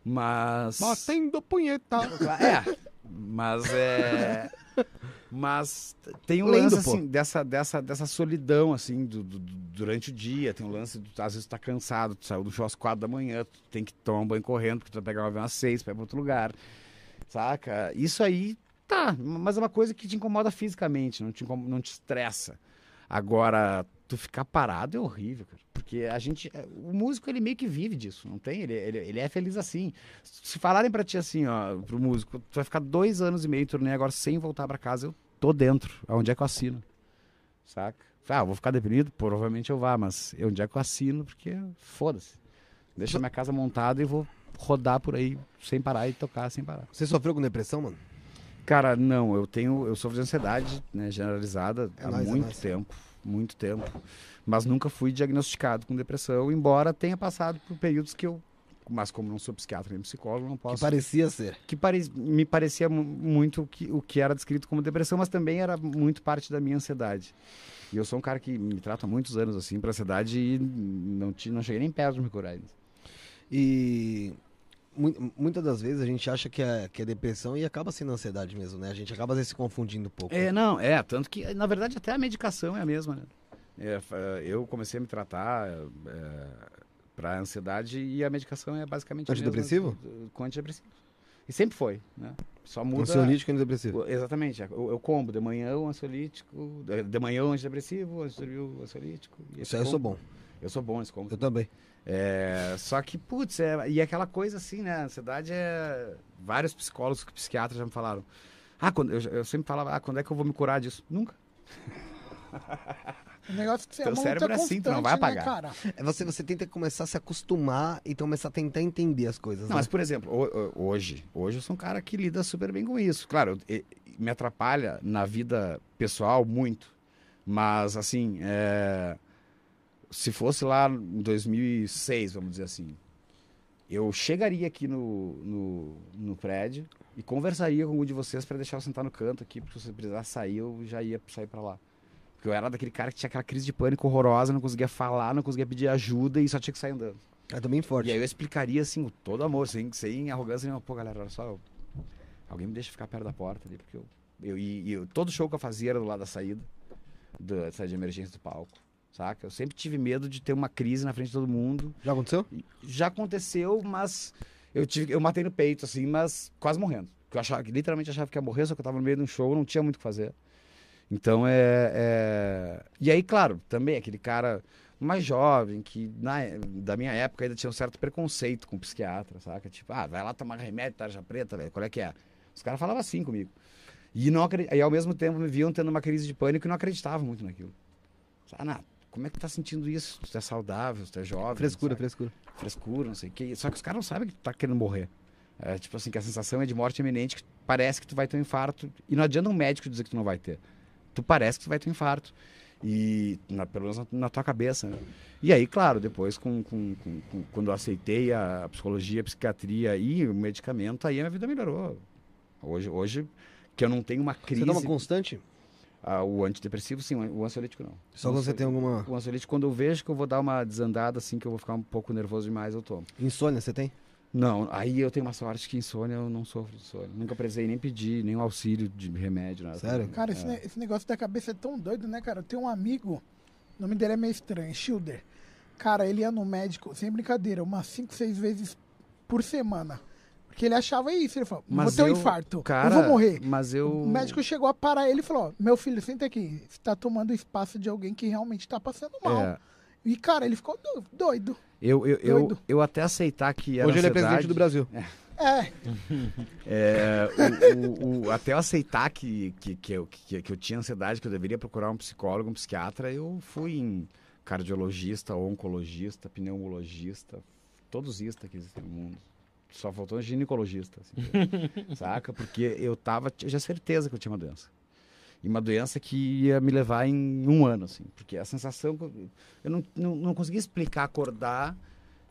Mas. Batendo punheta. É. Mas é. Mas tem um Lendo, lance assim, dessa, dessa, dessa solidão assim do, do- durante o dia. Tem um lance, do, às vezes tu tá cansado, tu saiu do show às quatro da manhã, tu tem que tomar um banho correndo, porque tu vai pegar um avião às seis ir pra outro lugar. Saca? Isso aí tá, mas é uma coisa que te incomoda fisicamente, não te, não te estressa. Agora, tu ficar parado é horrível, cara. Porque a gente. é, O músico, ele meio que vive disso, não tem? Ele, ele, ele é feliz assim. Se falarem pra ti assim, ó, pro músico, tu vai ficar dois anos e meio em turnê agora sem voltar pra casa, eu tô dentro. Aonde é que eu assino? Saca? Ah, vou ficar deprimido? Provavelmente eu vá, mas onde é que eu assino? Porque foda-se. Deixa minha casa montada e vou rodar por aí sem parar e tocar sem parar. Você sofreu com depressão, mano? Cara, não, eu tenho, eu sofro de ansiedade, né, generalizada É há nóis, é muito nóis. tempo, muito tempo, mas nunca fui diagnosticado com depressão, embora tenha passado por períodos que eu, mas como não sou psiquiatra nem psicólogo, não Que posso, parecia ser. que pare- me parecia mu- muito o que, o que era descrito como depressão, mas também era muito parte da minha ansiedade. E eu sou um cara que me trata há muitos anos assim para ansiedade e não, não cheguei nem perto de me curar ainda. E muitas das vezes a gente acha que é, que é depressão e acaba sendo ansiedade mesmo, né? A gente acaba às vezes se confundindo um pouco. É, não, é, tanto que, na verdade, até a medicação é a mesma, né? É, fa- eu comecei a me tratar é, para ansiedade e a medicação é basicamente a mesma Antidepressivo? do- com antidepressivo. E sempre foi, né? Só muda... Ansiolítico e antidepressivo. Exatamente, eu, eu combo de manhã o ansiolítico, de manhã o antidepressivo, o ansiolítico. Isso aí eu sou bom. Eu sou bom nesse combo. Eu também. É, só que, putz, é, e aquela coisa assim, né? A ansiedade é. Vários psicólogos, psiquiatras já me falaram. Ah, quando, eu, eu sempre falava, ah, quando é que eu vou me curar disso? Nunca. O negócio que você Teu é cérebro é assim, tu não vai né, apagar. cara? É você, você tenta começar a se acostumar e começar a tentar entender as coisas. Não, né? mas, por exemplo, ho- ho- hoje, hoje eu sou um cara que lida super bem com isso. Claro, me atrapalha na vida pessoal muito. Mas, assim, é, se fosse lá em 2006, vamos dizer assim, eu chegaria aqui no, no, no prédio e conversaria com um de vocês para deixar eu sentar no canto aqui, porque se você precisar sair, eu já ia sair para lá. Porque eu era daquele cara que tinha aquela crise de pânico horrorosa, não conseguia falar, não conseguia pedir ajuda e só tinha que sair andando. É também forte. E aí eu explicaria assim, com todo amor, sem, sem arrogância nenhuma. Pô, galera, olha só, eu- alguém me deixa ficar perto da porta ali, porque eu. eu e, e eu- todo show que eu fazia era do lado da saída, da saída de emergência do palco, saca? Eu sempre tive medo de ter uma crise na frente de todo mundo. Já aconteceu? Já aconteceu, mas eu tive, eu matei no peito, assim, mas quase morrendo. Eu achava, literalmente achava que ia morrer, só que eu tava no meio de um show, não tinha muito o que fazer. Então é, é- E aí, claro, também aquele cara mais jovem, que na, da minha época ainda tinha um certo preconceito com psiquiatra, saca? Tipo, ah, vai lá tomar remédio, tarja preta, velho, qual é que é? Os caras falavam assim comigo. E, não e ao mesmo tempo me viam tendo uma crise de pânico e não acreditavam muito naquilo. Ah, não, como é que tu tá sentindo isso? Tu é saudável, tu é jovem. Frescura, frescura. frescura, não sei o quê. Só que os caras não sabem que tu tá querendo morrer. É, tipo assim, que a sensação é de morte iminente, que parece que tu vai ter um infarto. E não adianta um médico dizer que tu não vai ter. Tu parece que tu vai ter um infarto. E, na, pelo menos na, na tua cabeça, né? E aí, claro, depois, com, com- com- com- quando eu aceitei a psicologia, a psiquiatria e o medicamento, aí a minha vida melhorou. Hoje, hoje que eu não tenho uma crise... Você dá uma constante? Ah, o antidepressivo, sim, o ansiolítico não. Só quando você tem alguma O ansiolítico, quando eu vejo que eu vou dar uma desandada, assim, que eu vou ficar um pouco nervoso demais, eu tomo. insônia, você tem? Não, aí eu tenho uma sorte que insônia eu não sofro de insônia. Nunca precisei nem pedir nenhum auxílio de remédio, nada. Sério? Cara, esse, É. ne- esse negócio da cabeça é tão doido, né, cara? Eu tenho um amigo, o nome dele é meio estranho, Schilder. Cara, ele ia no médico, sem brincadeira, umas 5, 6 vezes por semana. Porque ele achava isso. Ele falou: vou ter um eu- infarto. Cara, eu vou morrer. Mas eu. O médico chegou a parar ele e falou: Meu filho, senta aqui. Você tá tomando o espaço de alguém que realmente tá passando mal. É, E, cara, ele ficou do- doido. eu, eu, eu, Doido. eu até aceitar que era Hoje ele é presidente do Brasil. É, É, o- o- o- até eu aceitar que, que, que, eu, que, que eu tinha ansiedade, que eu deveria procurar um psicólogo, um psiquiatra, eu fui em cardiologista, oncologista, pneumologista, todos istas que existem no mundo. Só faltou um ginecologista, assim, saca? Porque eu tava, eu tinha certeza que eu tinha uma doença. E uma doença que ia me levar em um ano, assim. Porque a sensação que eu, não, não, não conseguia explicar, acordar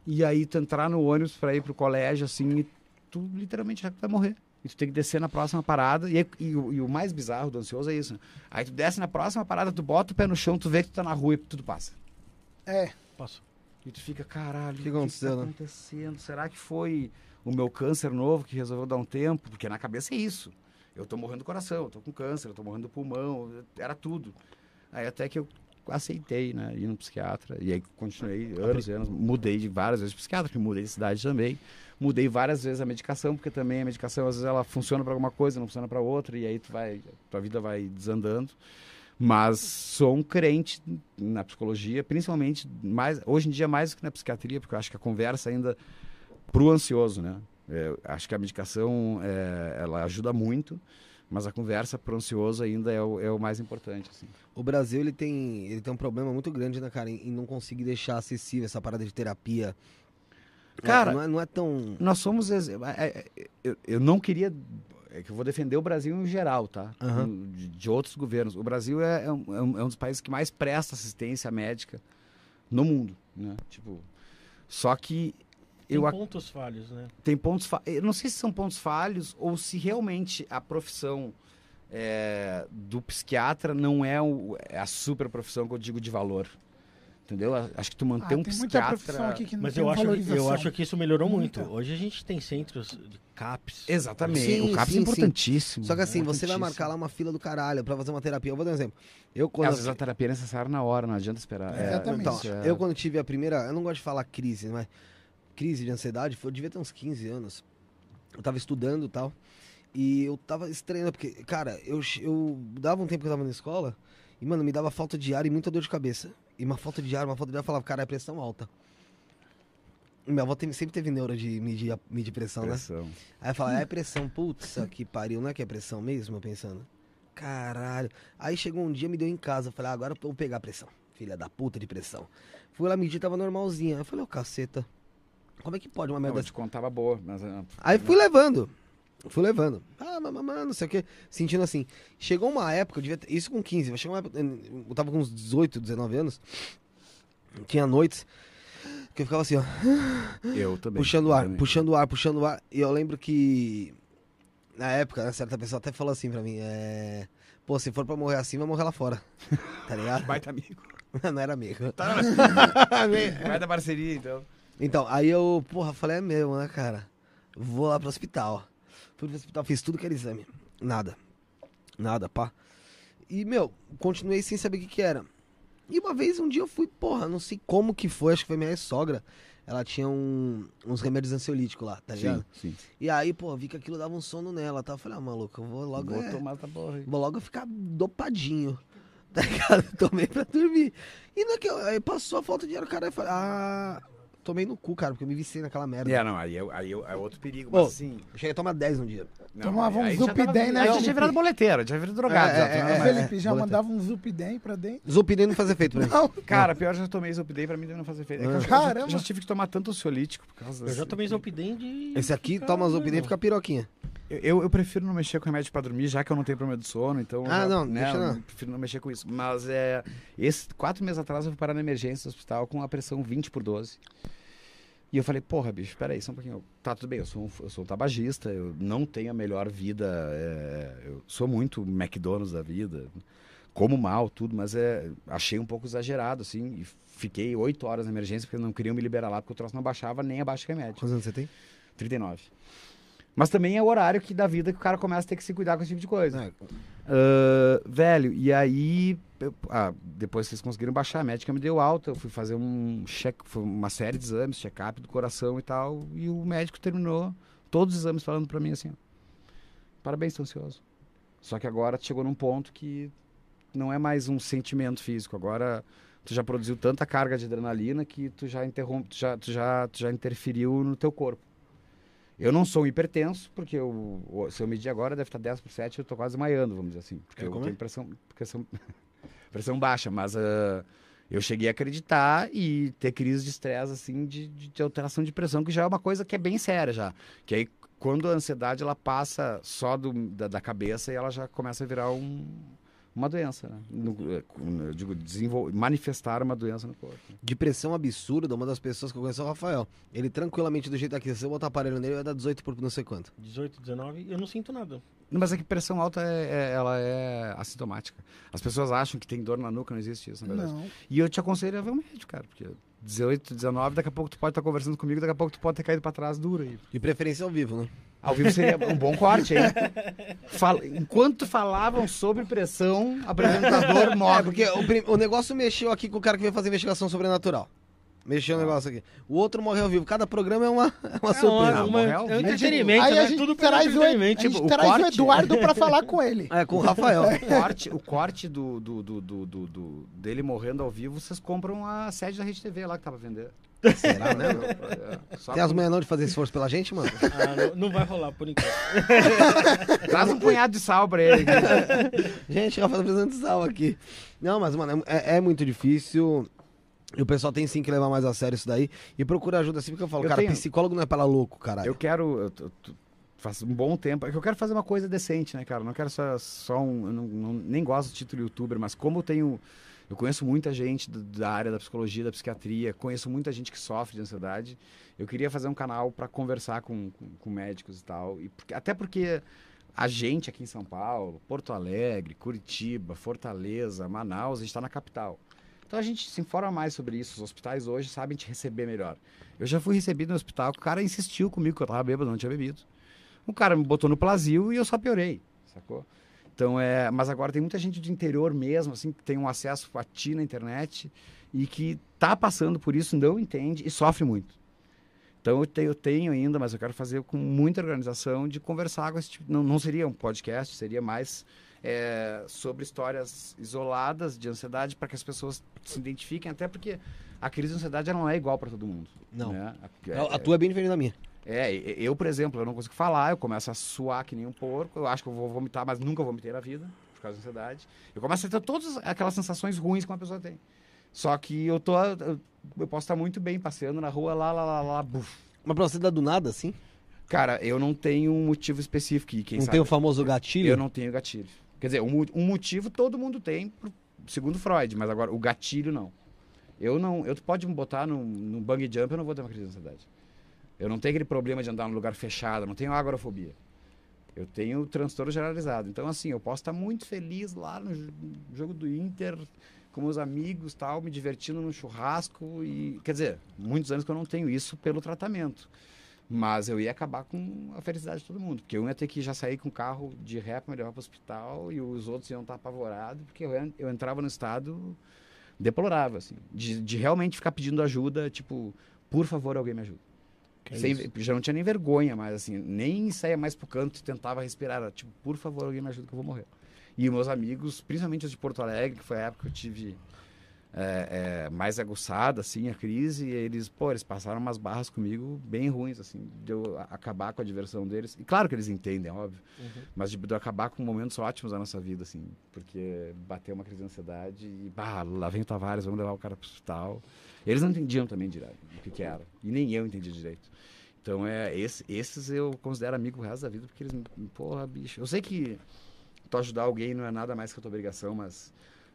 e aí tu entrar no ônibus para ir pro colégio, assim, e tu literalmente já vai morrer. E tu tem que descer na próxima parada. E, aí- e o- e o mais bizarro do ansioso é isso. né? Aí tu desce na próxima parada, tu bota o pé no chão, tu vê que tu tá na rua e tudo passa. é. Posso? E tu fica, caralho, o que que, aconteceu, tá né? acontecendo? Será que foi o meu câncer novo que resolveu dar um tempo? Porque na cabeça é isso. Eu tô morrendo do coração, eu tô com câncer, eu tô morrendo do pulmão, era tudo. Aí até que eu aceitei, né, ir no psiquiatra. E aí continuei anos e anos, mudei de várias vezes de psiquiatra, porque mudei de cidade também. Mudei várias vezes a medicação, porque também a medicação às vezes ela funciona para alguma coisa, não funciona para outra, e aí tu vai, tua vida vai desandando. Mas sou um crente na psicologia, principalmente mais hoje em dia mais do que na psiquiatria, porque eu acho que a conversa ainda pro ansioso, né? É, acho que a medicação é, ela ajuda muito, mas a conversa pro ansioso ainda é o, é o mais importante. Assim. O Brasil ele tem, ele tem um problema muito grande, né, cara, em, em não conseguir deixar acessível essa parada de terapia. Cara- É, não, é, não é tão. Nós somos. é, eu, eu não queria. É que eu vou defender o Brasil em geral, tá? Aham. De, de outros governos. O Brasil é, é um, é um- é um dos países que mais presta assistência médica no mundo, né? Tipo. Só que Tem eu ac- pontos falhos, né? tem pontos. fa- Eu não sei se são pontos falhos ou se realmente a profissão é, do psiquiatra não é, o- é a super profissão que eu digo de valor. Entendeu? Acho que tu manter Ah, um tem muita psiquiatra. profissão aqui que não Mas tem eu acho, eu acho que isso melhorou muito. Muita. Hoje a gente tem centros de CAPS. Exatamente. Sim, o CAPS sim, é sim. importantíssimo. Só que assim, você vai marcar lá uma fila do caralho pra fazer uma terapia. Eu vou dar um exemplo. Eu Às quando. vezes a terapia é necessária na hora, não adianta esperar. É, Exatamente. Então, é- eu quando tive a primeira. Eu não gosto de falar crise, mas. Crise de ansiedade, foi, eu devia ter uns 15 anos. Eu tava estudando e tal. E eu tava estranhando, porque, cara, eu, eu dava um tempo que eu tava na escola. E, mano, me dava falta de ar e muita dor de cabeça. E uma falta de ar, uma falta de ar, eu falava, cara, é pressão alta. Minha avó tem- sempre teve neuro de medir, medir pressão, né? pressão. Aí eu falo, é pressão, putz, que pariu, não é que é pressão mesmo? Eu pensando, caralho. Aí chegou um dia, me deu em casa, eu falei, ah, agora eu vou pegar a pressão, filha da puta de pressão. Fui lá medir, tava normalzinha. Aí eu falei, ô caceta, como é que pode uma Não, merda eu te contava boa. Mas, ah, Aí fui levando. Fui levando. Ah, mas, mas, mas, não sei o que. Sentindo assim. Chegou uma época, eu devia ter- isso com 15, mas chegou uma época, eu tava com uns 18, 19 anos. Tinha noites que eu ficava assim, ó, eu também. puxando o ar, também. puxando o ar, puxando o ar. E eu lembro que na época, né, certa pessoa até falou assim pra mim, é... Pô, se for pra morrer assim, vai morrer lá fora. Tá ligado? Baita amigo. não era amigo. Vai da parceria, então. Então, aí eu, porra, falei, é mesmo, né, cara? Vou lá pro hospital. Fui pro hospital, fiz tudo que era exame. Nada. Nada, pá. E, meu, continuei sem saber o que que era. E uma vez, um dia eu fui, porra, não sei como que foi, acho que foi minha sogra. Ela tinha um- uns remédios ansiolíticos lá, tá ligado? Sim, sim. E aí, pô, vi que aquilo dava um sono nela, tá? Eu falei, ah, maluco, eu vou logo, Vou é, tomar essa porra aí. vou logo ficar dopadinho. Tá ligado? Tomei pra dormir. E naquele, aí passou a falta de ar, cara, eu falei, ah, tomei no cu, cara, porque eu me viciei naquela merda. É, não, aí, é- aí é- é outro perigo. Mas assim. Eu cheguei a tomar 10 no dia. Não, Tomava um aí já Zupidem, né, Aí já Felipe? tinha virado boleteiro, já virado drogado. É, já, é, é, Mas- Felipe já boletim. mandava um Zupidem pra dentro. Zupidem não faz efeito pra mim. Não, Cara, pior já tomei Zopidem pra mim não fazer efeito. É que eu já- Caramba. já, já tive que tomar tanto ansiolítico por causa Eu já desse- tomei Zolpidem de... Esse aqui toma Zupidem e fica piroquinha. Eu, eu, eu prefiro não mexer com remédio pra dormir, já que eu não tenho problema de sono, então. Ah, já, não, né, deixa eu não. prefiro não mexer com isso. Mas é. Esse, quatro meses atrás eu fui parar na emergência do hospital com a pressão 20 por 12. E eu falei, porra, bicho, peraí, só um pouquinho. Tá, tudo bem, eu sou um, eu sou um tabagista, eu não tenho a melhor vida, é, eu sou muito McDonald's da vida, como mal, tudo, mas é, achei um pouco exagerado, assim, e fiquei oito horas na emergência porque não queriam me liberar lá, porque o troço não baixava nem abaixo de remédio. Quantos anos você tem? 39. Mas também é o horário que da vida que o cara começa a ter que se cuidar com esse tipo de coisa. É, Ah, velho, e aí, eu- ah, depois vocês conseguiram baixar, a médica me deu alta, eu fui fazer um check, uma série de exames, check-up do coração e tal, e o médico terminou todos os exames falando pra mim assim, parabéns, tô ansioso. Só que agora chegou num ponto que não é mais um sentimento físico, agora tu já produziu tanta carga de adrenalina que tu já interrompe, tu já, tu já, tu já interferiu no teu corpo. Eu não sou hipertenso, porque eu, se eu medir agora deve estar 10 por 7, eu tô quase maiando, vamos dizer assim. Porque É, eu como é? tenho pressão, pressão, pressão baixa, mas ah, eu cheguei a acreditar e ter crise de estresse, assim, de, de, de alteração de pressão, que já é uma coisa que é bem séria já. Que aí, quando a ansiedade, ela passa só do, da, da cabeça e ela já começa a virar um, uma doença, né? No, eh, eu digo, desenvol- manifestar uma doença no corpo. De pressão absurda, uma das pessoas que eu conheço é o Rafael. Ele tranquilamente, do jeito aqui, se eu botar aparelho nele, vai dar 18 por não sei quanto. 18, 19, eu não sinto nada. Não, Mas é que pressão alta é, é- ela é assintomática. As pessoas acham que tem dor na nuca, não existe isso, na verdade. Não. E eu te aconselho a ver um médico, cara, porque 18, 19, daqui a pouco tu pode estar conversando comigo, daqui a pouco tu pode ter caído pra trás duro aí. De preferência ao vivo, né? Ao vivo seria um bom corte, hein? Fala- Enquanto falavam sobre pressão, apresentador É, morre. porque o, o negócio mexeu aqui com o cara que veio fazer investigação sobrenatural. Mexeu o negócio aqui. O outro morreu ao vivo. Cada programa é uma, é uma É surpresa. uma, Não, uma, é um entretenimento, Aí né? a gente Tudo traz o, a gente tipo, o traz o. Eduardo pra falar com ele. É, com o Rafael. O corte, o corte do, do, do, do, do- do- dele morrendo ao vivo, vocês compram a sede da Rede TV lá que tava vendendo. Será, né? É, só Tem as manhãs não de fazer esforço pela gente, mano? Ah, não, não vai rolar por enquanto. Traz um punhado de sal pra ele. Gente, Rafael tá precisando de sal aqui. Não, mas, mano, é, é muito difícil. E o pessoal tem sim que levar mais a sério isso daí. E procura ajuda assim, porque eu falo, Eu cara, tenho- psicólogo não é para louco, caralho. Eu quero. Eu, tô- tô- faz um bom tempo. É eu quero fazer uma coisa decente, né, cara? Não quero só, só um. Eu não, não- nem gosto do título youtuber, mas como eu tenho. Eu conheço muita gente do- da área da psicologia, da psiquiatria, conheço muita gente que sofre de ansiedade. Eu queria fazer um canal para conversar com, com, com médicos e tal. E porque- até porque a gente aqui em São Paulo, Porto Alegre, Curitiba, Fortaleza, Manaus, a gente está na capital. Então a gente se informa mais sobre isso. Os hospitais hoje sabem te receber melhor. Eu já fui recebido no hospital, o cara insistiu comigo que eu tava bêbado, não tinha bebido. O cara me botou no Plasil e eu só piorei, sacou? Então é, mas agora tem muita gente do interior mesmo, assim, que tem um acesso a ti na internet e que tá passando por isso, não entende e sofre muito. Então eu tenho, eu tenho ainda, mas eu quero fazer com muita organização de conversar com esse tipo. Não, não seria um podcast, seria mais é, sobre histórias isoladas de ansiedade para que as pessoas se identifiquem, até porque a crise de ansiedade não é igual para todo mundo. Não. né? A, a tua é bem diferente da minha. É, eu, por exemplo, eu não consigo falar, eu começo a suar que nem um porco, eu acho que eu vou vomitar, mas nunca vomitei na vida, por causa da ansiedade. Eu começo a ter todas aquelas sensações ruins que uma pessoa tem. Só que eu tô. Eu, eu posso estar muito bem passeando na rua, lá, lá, lá, lá, buf. Mas pra você dar do nada, assim? Cara, eu não tenho um motivo específico. E quem não sabe, tem o famoso gatilho? Eu não tenho gatilho. Quer dizer, um, um motivo todo mundo tem, segundo Freud, mas agora o gatilho não. Eu não. Eu pode me botar num, num bungee jump, eu não vou ter uma crise de ansiedade. Eu não tenho aquele problema de andar num lugar fechado, não tenho agorafobia. Eu tenho transtorno generalizado. Então, assim, eu posso estar muito feliz lá no jo- jogo do Inter, com meus amigos, tal, me divertindo no churrasco e, quer dizer, muitos anos que eu não tenho isso pelo tratamento. Mas eu ia acabar com a felicidade de todo mundo, porque eu ia ter que já sair com o carro de ré para me levar para o hospital e os outros iam estar apavorados, porque eu, eu entrava no estado deplorável, assim, de, de realmente ficar pedindo ajuda, tipo, por favor, alguém me ajuda. Sem- já não tinha nem vergonha, mas assim, nem saía mais pro canto e tentava respirar. Era, tipo, por favor, alguém me ajuda que eu vou morrer. E meus amigos, principalmente os de Porto Alegre, que foi a época que eu tive é, é, mais aguçada, assim, a crise, e eles, pô, eles passaram umas barras comigo bem ruins, assim, de eu acabar com a diversão deles. E claro que eles entendem, é óbvio, Uhum. mas de, de eu acabar com momentos ótimos da nossa vida, assim, porque bateu uma crise de ansiedade e, bah, lá vem o Tavares, vamos levar o cara pro hospital. Eles não entendiam também direito o que, que era, e nem eu entendi direito. Então, é, esse- esses eu considero amigo o resto da vida, porque eles, porra, bicho, eu sei que tu ajudar alguém não é nada mais que a tua obrigação, mas...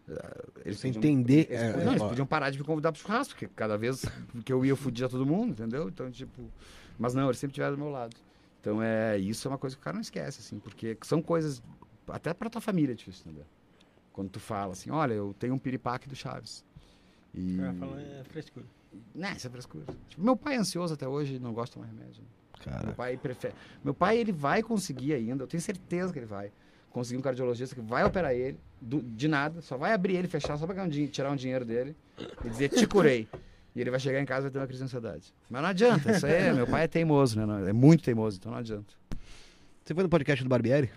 ah, eles podiam- entender, Eles, é, não, é, eles ó. podiam parar de me convidar pro churrasco, porque cada vez que eu ia, eu fudia todo mundo, entendeu? Então, tipo... Mas não, eles sempre estiveram do meu lado. Então, é, isso é uma coisa que o cara não esquece, assim, porque são coisas... Até pra tua família é difícil entender. Quando tu fala assim, olha, eu tenho um piripaque do Chaves. E... O cara fala, é frescura. Né, isso é frescura. Tipo, meu pai é ansioso até hoje não gosta de tomar remédio. Cara. Meu pai prefere. Meu pai, ele vai conseguir ainda, eu tenho certeza que ele vai. Conseguir um cardiologista que vai operar ele, do- de nada, só vai abrir ele, fechar, só pra um tirar um dinheiro dele e dizer, te curei. E ele vai chegar em casa e vai ter uma crise de ansiedade. Mas não adianta, isso aí, é- meu pai é teimoso, né? Não- É muito teimoso, então não adianta. Você foi no podcast do Barbieri?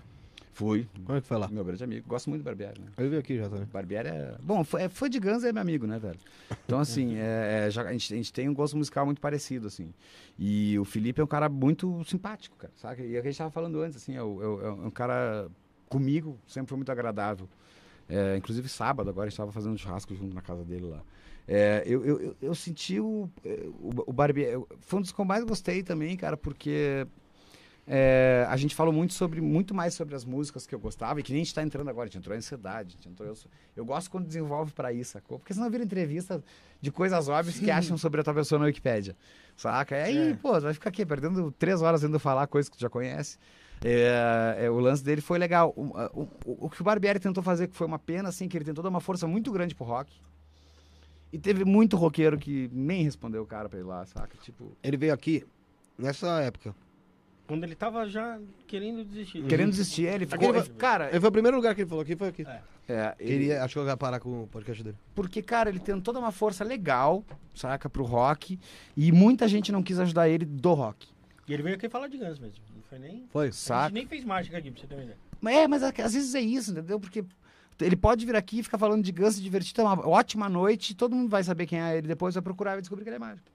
Fui. Como é que foi lá? Meu grande amigo. Gosto muito do Barbieri, né? Ele veio aqui já também. Barbieri é. Bom, foi, é, foi de Guns é meu amigo, né, velho? Então, assim, é, é, já, a, gente, a gente tem um gosto musical muito parecido, assim. E o Felipe é um cara muito simpático, cara, sabe? E é o que a gente tava falando antes, assim, é, o- é é um cara comigo, sempre foi muito agradável. É, inclusive, sábado agora a gente tava fazendo um churrasco junto na casa dele lá. É, eu, eu, eu, senti o, é, o, o Barbieri. eu- Foi um dos que eu mais gostei também, cara, porque. é, a gente falou muito sobre muito mais sobre as músicas que eu gostava e que nem a gente tá entrando agora, a gente entrou em ansiedade, a gente entrou, eu, eu gosto quando desenvolve para isso, sacou? Porque senão vira entrevista de coisas óbvias que acham sobre a tua pessoa na Wikipédia, saca? E aí, É. pô, vai ficar aqui perdendo três horas indo falar coisas que tu já conhece. É, é, o lance dele foi legal. O, o, o- que o Barbieri tentou fazer, que foi uma pena, assim, que ele tentou dar uma força muito grande pro rock. E teve muito roqueiro que nem respondeu o cara pra ir lá, saca? Tipo, Ele veio aqui nessa época. Quando ele tava já querendo desistir. querendo desistir, ele ficou. Aquele- Cara, Ele foi o primeiro lugar que ele falou aqui, foi aqui. É. é, ele- Ele achou que ia parar com o podcast dele. Porque, cara, ele tentou dar uma força legal, saca, pro rock. E muita gente não quis ajudar ele do rock. E ele veio aqui falar de Guns mesmo. Foi nem. Foi? A Saca? gente nem fez mágica aqui, pra você ter uma ideia. Mas É, mas a- às vezes é isso, entendeu? Porque ele pode vir aqui e ficar falando de Guns e divertir, ter uma ótima noite, todo mundo vai saber quem é ele depois, vai procurar e vai descobrir que ele é mágico.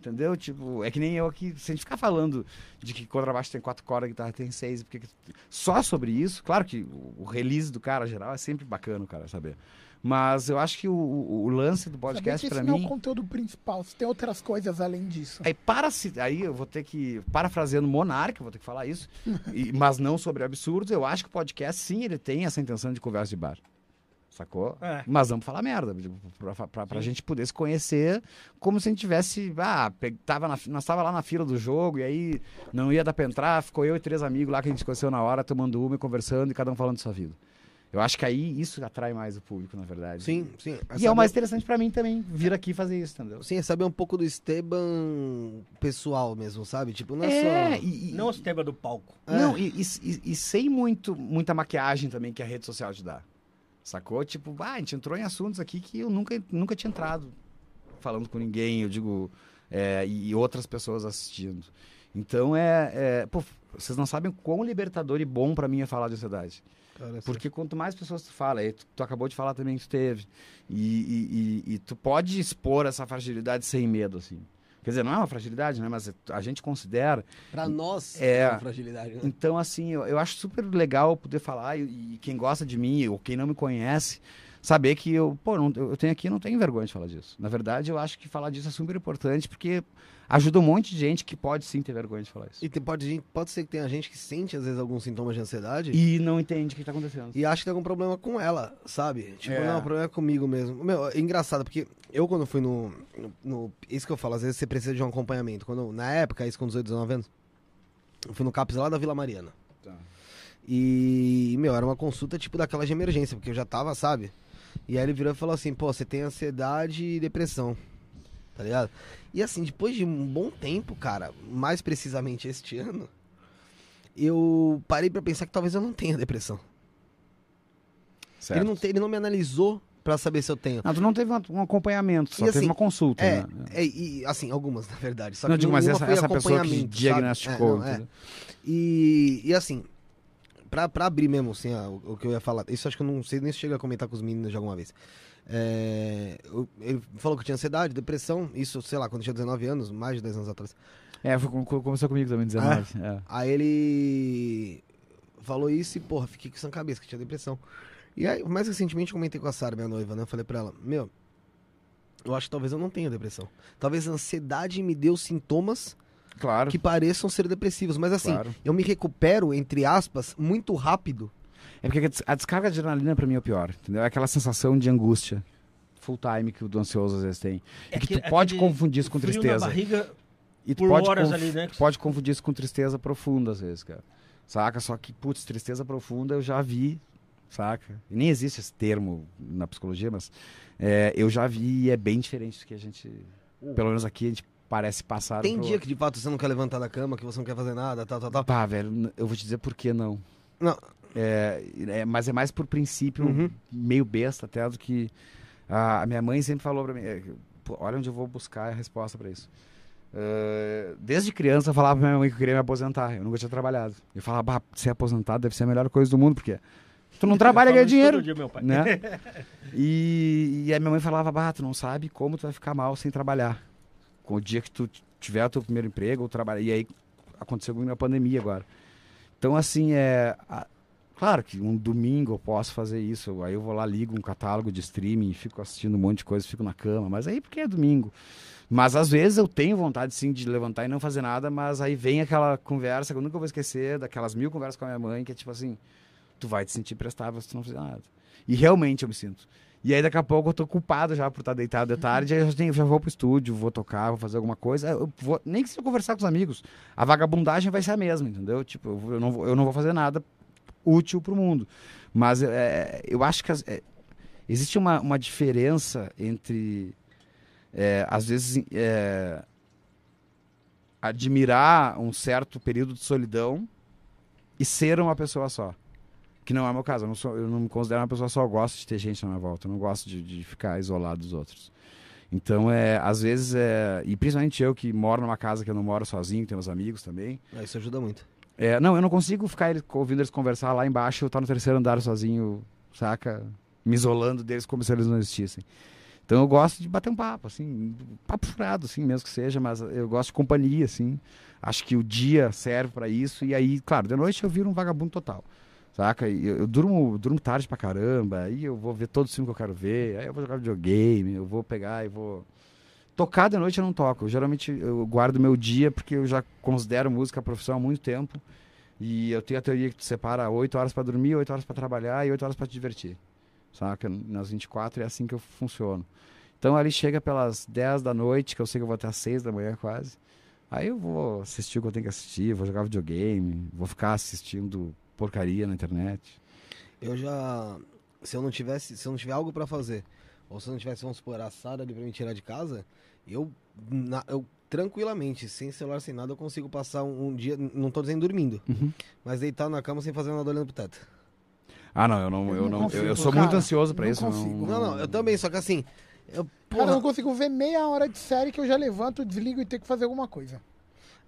Entendeu? Tipo, é que nem eu aqui, se a gente ficar falando de que contrabaixo tem quatro cordas, guitarra tem seis, porque que- só sobre isso, claro que o, release do cara geral é sempre bacana cara saber. Mas eu acho que o, o- lance do podcast que pra esse não é mim. o conteúdo principal, se tem outras coisas além disso. Aí, para se, aí eu vou ter que, parafraseando Monark, eu vou ter que falar isso, e- mas não sobre absurdos, eu acho que o podcast, sim, ele tem essa intenção de conversa de bar. Sacou? É. Mas vamos falar merda, pra, pra, pra gente poder se conhecer como se a gente tivesse. Ah, tava na, nós tava lá na fila do jogo e aí não ia dar pra entrar, ficou eu e três amigos lá que a gente se conheceu na hora, tomando uma e conversando e cada um falando de sua vida. Eu acho que aí isso atrai mais o público, na verdade. Sim, sim. E é saber- o mais interessante pra mim também, vir aqui e fazer isso, entendeu? Sim, é saber um pouco do Esteban pessoal mesmo, sabe? Tipo, não é, É, só... e, e- Não os tema do palco. É. Não, e, e- e- e sem muito, muita maquiagem também que a rede social te dá. Sacou? Tipo, ah, a gente entrou em assuntos aqui que eu nunca, nunca tinha entrado falando com ninguém, eu digo, é, e, e outras pessoas assistindo. Então é, é. Pô, vocês não sabem quão libertador e bom pra mim é falar de ansiedade. Cara, Porque quanto mais pessoas tu fala, aí tu, tu acabou de falar também que tu teve, e, e- e- e tu pode expor essa fragilidade sem medo, assim. Quer dizer, não é uma fragilidade, né? Mas a gente considera. Pra nós É. é uma fragilidade, né? Então, assim, eu, eu acho super legal poder falar e, e quem gosta de mim ou quem não me conhece, saber que eu, pô, não- eu eu tenho aqui e não tenho vergonha de falar disso. Na verdade, eu acho que falar disso é super importante porque ajuda um monte de gente que pode sim ter vergonha de falar isso. E tem, pode, gente- pode ser que tenha gente que sente, às vezes, alguns sintomas de ansiedade E não entende o que está acontecendo. e acha que tem algum problema com ela, sabe? Tipo, É. não, o problema é comigo mesmo. Meu, é engraçado, porque eu quando fui no, no, no- Isso que eu falo, às vezes você precisa de um acompanhamento. Quando, na época, isso com 18, 19 anos, eu fui no CAPS lá da Vila Mariana. Tá. E, meu, era uma consulta tipo daquela de emergência, porque eu já tava, sabe? E aí ele virou e falou assim, pô, você tem ansiedade e depressão. Tá ligado? E assim, depois de um bom tempo, cara, mais precisamente este ano, eu parei pra pensar que talvez eu não tenha depressão. Certo. Ele não, te- ele não me analisou pra saber se eu tenho. Não, tu não teve um- acompanhamento, só E teve assim, uma consulta, É, né? é, e assim, algumas, na verdade. Só não, que digo, mas essa, foi essa pessoa que diagnosticou, É, não, é. E, e assim, pra, pra abrir mesmo, assim, ó, o, o que eu ia falar, isso acho que eu não sei nem se chega a comentar com os meninos de alguma vez. É, ele falou que eu tinha ansiedade, depressão, isso, sei lá, quando eu tinha 19 anos, mais de 10 anos atrás. É, foi, com- com- começou comigo também, 19. é. Aí ele falou isso e, porra, fiquei com isso na cabeça, que tinha depressão. E aí, mais recentemente, eu comentei com a Sara, minha noiva, né? Eu falei pra ela, meu, eu acho que talvez eu não tenha depressão. Talvez a ansiedade me deu sintomas Claro, que pareçam ser depressivos, mas assim, claro. eu me recupero, entre aspas, muito rápido. É porque a des- a descarga de adrenalina pra mim é o pior, entendeu? É aquela sensação de angústia full time que o do ansioso às vezes tem. E que tu aquele- pode confundir isso com frio na tristeza. barriga E tu por pode, conf- ali, né? tu pode confundir isso com tristeza profunda às vezes, cara. Saca? Só que, putz, tristeza profunda eu já vi, saca? E nem existe esse termo na psicologia, mas é, eu já vi e é bem diferente do que a gente. Pelo menos aqui a gente parece passar. Tem dia que de fato você não quer levantar da cama, que você não quer fazer nada, tal, tal, tal. Pá, velho, eu vou te dizer por que não. Não. É, é, mas é mais por princípio, Uhum. meio besta até, do que. A, a minha mãe sempre falou pra mim: é, olha onde eu vou buscar a resposta pra isso. É, desde criança eu falava pra minha mãe que eu queria me aposentar. Eu nunca tinha trabalhado. Eu falava, bah, ser aposentado deve ser a melhor coisa do mundo, porque tu não trabalha e ganha dinheiro dia, meu pai. né? E, e a minha mãe falava, bah, tu não sabe como tu vai ficar mal sem trabalhar. Com o dia que tu tiver o teu primeiro emprego, ou trabalhar. E aí aconteceu comigo na pandemia agora. Então, assim, é. a- Claro que um domingo eu posso fazer isso. Aí eu vou lá, ligo um catálogo de streaming, fico assistindo um monte de coisa, fico na cama. Mas aí porque é domingo. Mas às vezes eu tenho vontade sim de levantar e não fazer nada, mas aí vem aquela conversa que eu nunca vou esquecer, daquelas mil conversas com a minha mãe, que é tipo assim, tu vai te sentir prestável se tu não fizer nada. E realmente eu me sinto. E aí daqui a pouco eu tô culpado já por estar deitado de tarde, aí eu já, já vou pro estúdio, vou tocar, vou fazer alguma coisa, vou, nem que se eu conversar com os amigos, a vagabundagem vai ser a mesma, entendeu? Tipo, eu, vou- eu não, vou- eu não vou fazer nada útil pro mundo. Mas é, eu acho que as- é, existe uma, uma diferença entre, é, às vezes, é, admirar um certo período de solidão e ser uma pessoa só. Que não é o meu caso. Eu não, sou, eu não me considero uma pessoa só. Eu gosto de ter gente na minha volta. Eu não gosto de, de ficar isolado dos outros. Então, é, às vezes, é, e principalmente eu que moro numa casa que eu não moro sozinho, tenho meus amigos também. Isso ajuda muito. É, não, eu não consigo ficar eles- ouvindo eles conversar lá embaixo, eu estar no terceiro andar sozinho, saca? Me isolando deles como se eles não existissem. Então eu gosto de bater um papo, assim, papo furado, assim, mesmo que seja, mas eu gosto de companhia, assim. Acho que o dia serve pra isso, e aí, claro, de noite eu viro um vagabundo total. Saca? Eu, eu durmo, durmo tarde pra caramba, aí eu vou ver todos os filmes que eu quero ver, aí eu vou jogar videogame, eu vou pegar e vou. Tocar de noite eu não toco. Eu, geralmente eu guardo meu dia porque eu já considero música profissão há muito tempo. E eu tenho a teoria que tu separa 8 horas pra dormir, 8 horas pra trabalhar e 8 horas pra te divertir. Saca? Nas 24 é assim que eu funciono. Então ali chega pelas 10 da noite, que eu sei que eu vou até às 6 da manhã quase. Aí eu vou assistir o que eu tenho que assistir, vou jogar videogame, vou ficar assistindo porcaria na internet. Eu já. Se eu não tivesse. Se eu não tiver algo pra fazer, ou se eu não tivesse, vamos supor, a Sara ali pra me tirar de casa, eu. na- eu tranquilamente, sem celular, sem nada, eu consigo passar um, um dia. Não tô dizendo dormindo, Uhum. mas deitado na cama sem fazer nada olhando pro teto. Ah, não, eu não, Eu eu não não, eu, eu consigo, sou cara. muito ansioso pra Não isso. consigo. Não, não, eu também, só que assim. Eu, Cara, eu não consigo ver meia hora de série que eu já levanto, desligo e tenho que fazer alguma coisa.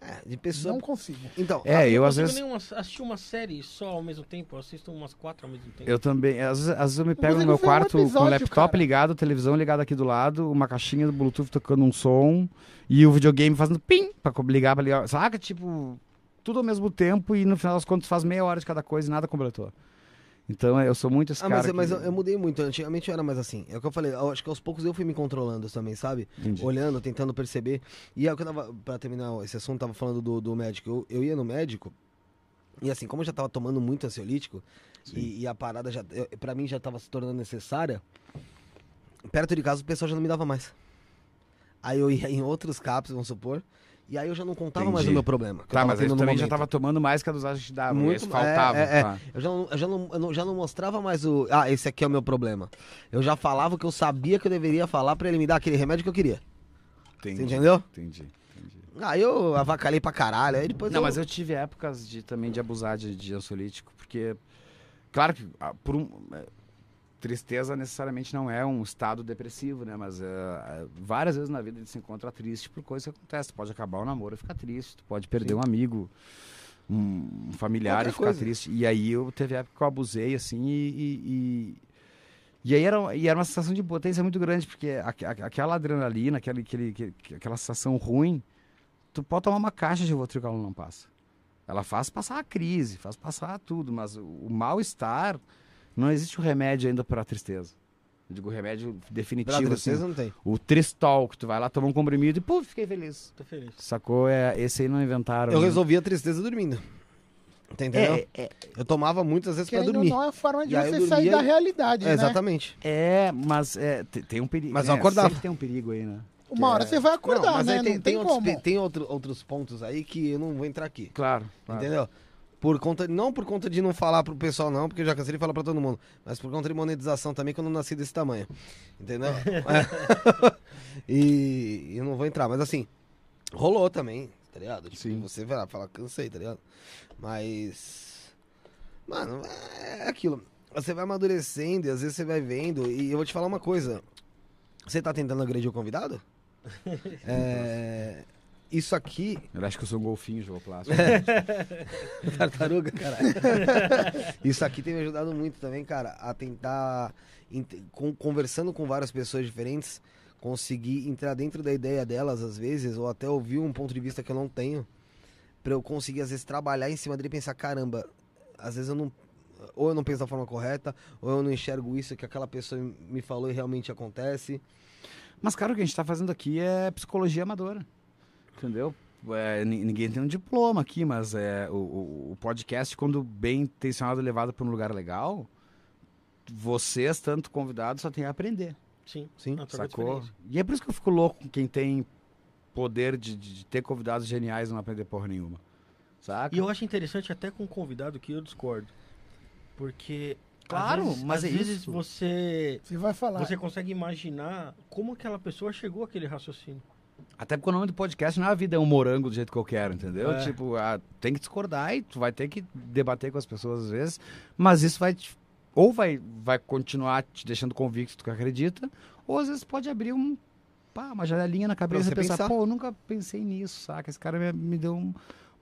É, de pessoa. Não consigo. Então, É, eu não às consigo vezes. nenhuma, assistir uma série só ao mesmo tempo. Eu assisto umas quatro ao mesmo tempo. Eu também. Às vezes, às vezes eu me pego no meu ver um quarto com o episódio, laptop cara. ligado, televisão ligada aqui do lado, uma caixinha do Bluetooth tocando um som e o videogame fazendo pim pra ligar pra ligar. Saca? Tipo, tudo ao mesmo tempo e no final das contas faz meia hora de cada coisa e nada completou. Então eu sou muito esse Ah, cara. mas, que- mas eu, eu mudei muito. Antigamente eu era mais assim. É o que eu falei. Eu acho que aos poucos eu fui me controlando também, sabe? Entendi. Olhando, tentando perceber. E é o que eu tava. Pra terminar esse assunto, tava falando do, do médico. Eu, eu ia no médico. E assim, como eu já tava tomando muito ansiolítico, e, e a parada já. Eu, pra mim já tava se tornando necessária. Perto de casa o pessoal já não me dava mais. Aí eu ia em outros CAPs, vamos supor. E aí eu já não contava mais Entendi. o meu problema. eu Tá, mas no também já tava tomando mais que a dosagem que dava. Muito, Muito faltava. é, é, é. tá. Eu já não, eu já não, eu não- já não mostrava mais o. Ah, esse aqui é o meu problema. Eu já falava o que eu sabia que eu deveria falar pra ele me dar aquele remédio que eu queria. Entendi. Você entendeu? Entendi. entendi. Aí eu avacalhei pra caralho. Aí depois Não, eu... mas eu tive épocas de, também de abusar de, de ansiolítico, porque, claro que ah, por um, é, tristeza necessariamente não é um estado depressivo, né? Mas é, várias vezes na vida a gente se encontra triste por coisas que acontecem. Tu pode acabar o namoro e ficar triste, tu pode perder Sim. um amigo, um, um familiar e ficar coisa. triste. E aí eu teve época que eu abusei, assim, e... e, e- aí era, e era uma sensação de potência muito grande, porque aque- aque- aquela adrenalina, aquele, aquele, aquela sensação ruim, tu pode tomar uma caixa de ela não passa. Ela faz passar a crise, faz passar tudo, mas o, o mal-estar, não existe o remédio ainda para a tristeza. Eu digo remédio Pra definitivo, tristeza assim. não tem. O Tristol, que tu vai lá tomar um comprimido e, pô, fiquei feliz. Tô feliz. Sacou? É, esse aí não inventaram. Eu né? resolvi a tristeza dormindo. Tá entendendo? É, é, Eu tomava muitas vezes ou dormir. não, é a forma de E você sair da realidade, É, né? exatamente. é, mas é, te- tem um perigo. Mas eu acordava. Sempre tem um perigo aí, né? Uma hora você vai acordar, não, mas né? aí tem, não tem, tem, outros, tem outro- outros pontos aí que eu não vou entrar aqui. Claro. claro. Entendeu? Por conta, não por conta de não falar pro pessoal, não, porque eu já cansei de falar pra todo mundo, mas por conta de monetização também, que eu não nasci desse tamanho. Entendeu? É. e eu não vou entrar, mas assim, Rolou também, tá ligado? Tipo, Sim. você vai lá falar, cansei, tá ligado? Mas. Mano, é aquilo. Você vai amadurecendo e às vezes você vai vendo. E eu vou te falar uma coisa. Você tá tentando agredir o convidado? é. Isso aqui. Eu acho que eu sou um golfinho, jogo plástico. Tartaruga, caralho. Isso aqui tem me ajudado muito também, cara, a tentar, conversando com várias pessoas diferentes, conseguir entrar dentro da ideia delas às vezes, ou até ouvir um ponto de vista que eu não tenho, pra eu conseguir às vezes trabalhar em cima dele e pensar, caramba, às vezes eu não. Ou eu não penso da forma correta, ou eu não enxergo isso que aquela pessoa me falou e realmente acontece. Mas, cara, o que a gente tá fazendo aqui é psicologia amadora. Entendeu? É, ni- ninguém tem um diploma aqui, mas é, o, o- o podcast, quando bem intencionado e levado para um lugar legal, vocês, tanto convidados, só tem a aprender. Sim. Sim, Sacou? E é por isso que eu fico louco com quem tem poder de, de- de ter convidados geniais e não aprender porra nenhuma. Saca? E eu acho interessante até com um convidado que eu discordo. Porque. Claro, às vezes, mas às é vezes isso. você. Você vai falar. Você consegue imaginar como aquela pessoa chegou àquele raciocínio. Até porque o nome do podcast não é a vida é um morango do jeito que eu quero, entendeu? É. Tipo, ah, tem que discordar e tu vai ter que debater com as pessoas às vezes, mas isso vai te, ou vai, vai continuar te deixando convicto do que acredita, ou às vezes pode abrir um, pá, uma janelinha na cabeça e pensar, pensar. pô, eu nunca pensei nisso, saca? Esse cara me, me deu um-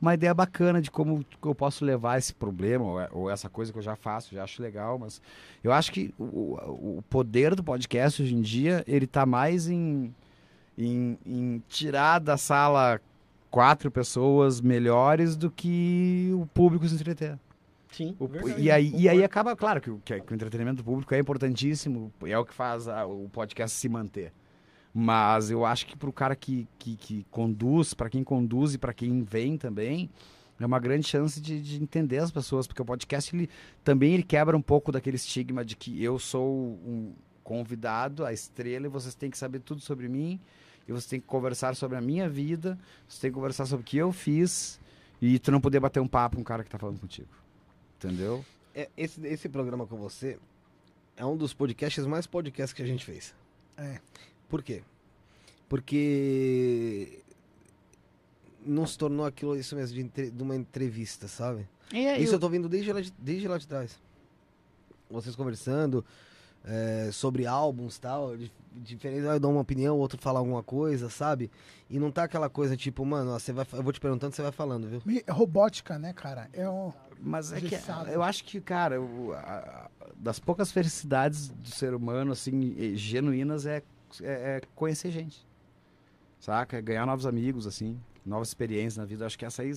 uma ideia bacana de como eu posso levar esse problema ou, ou essa coisa que eu já faço, já acho legal, mas eu acho que o, o- o poder do podcast hoje em dia, ele tá mais em em, em tirar da sala quatro pessoas melhores do que o público se entreter. Sim. O- verdade, e, aí, e aí acaba, claro, que, o- que o entretenimento público é importantíssimo, é o que faz a- o podcast se manter. Mas eu acho que para o cara que, que, que conduz, para quem conduz e para quem vem também, é uma grande chance de, de entender as pessoas, porque o podcast ele, também ele quebra um pouco daquele estigma de que eu sou um convidado, a estrela, e vocês têm que saber tudo sobre mim, e você tem que conversar sobre a minha vida, você tem que conversar sobre o que eu fiz, e tu não poder bater um papo com um cara que tá falando contigo. Entendeu? É, esse, esse programa com você é um dos podcasts mais podcasts que a gente fez. É. Por quê? Porque não se tornou aquilo isso mesmo de, entre- de uma entrevista, sabe? É, Isso eu tô vendo desde lá de, desde lá de trás. Vocês conversando é, sobre álbuns e tal, di- diferente, ah, eu dou uma opinião, o outro fala alguma coisa, sabe? E não tá aquela coisa tipo, mano, ó, você vai, eu vou te perguntando, você vai falando, viu? Me- Robótica, né, cara? É um. Mas é que eu acho que, cara, o- a- das poucas felicidades do ser humano, assim, genuínas, é, é, é conhecer gente. Saca? É ganhar novos amigos, assim, novas experiências na vida. Eu acho que essa aí,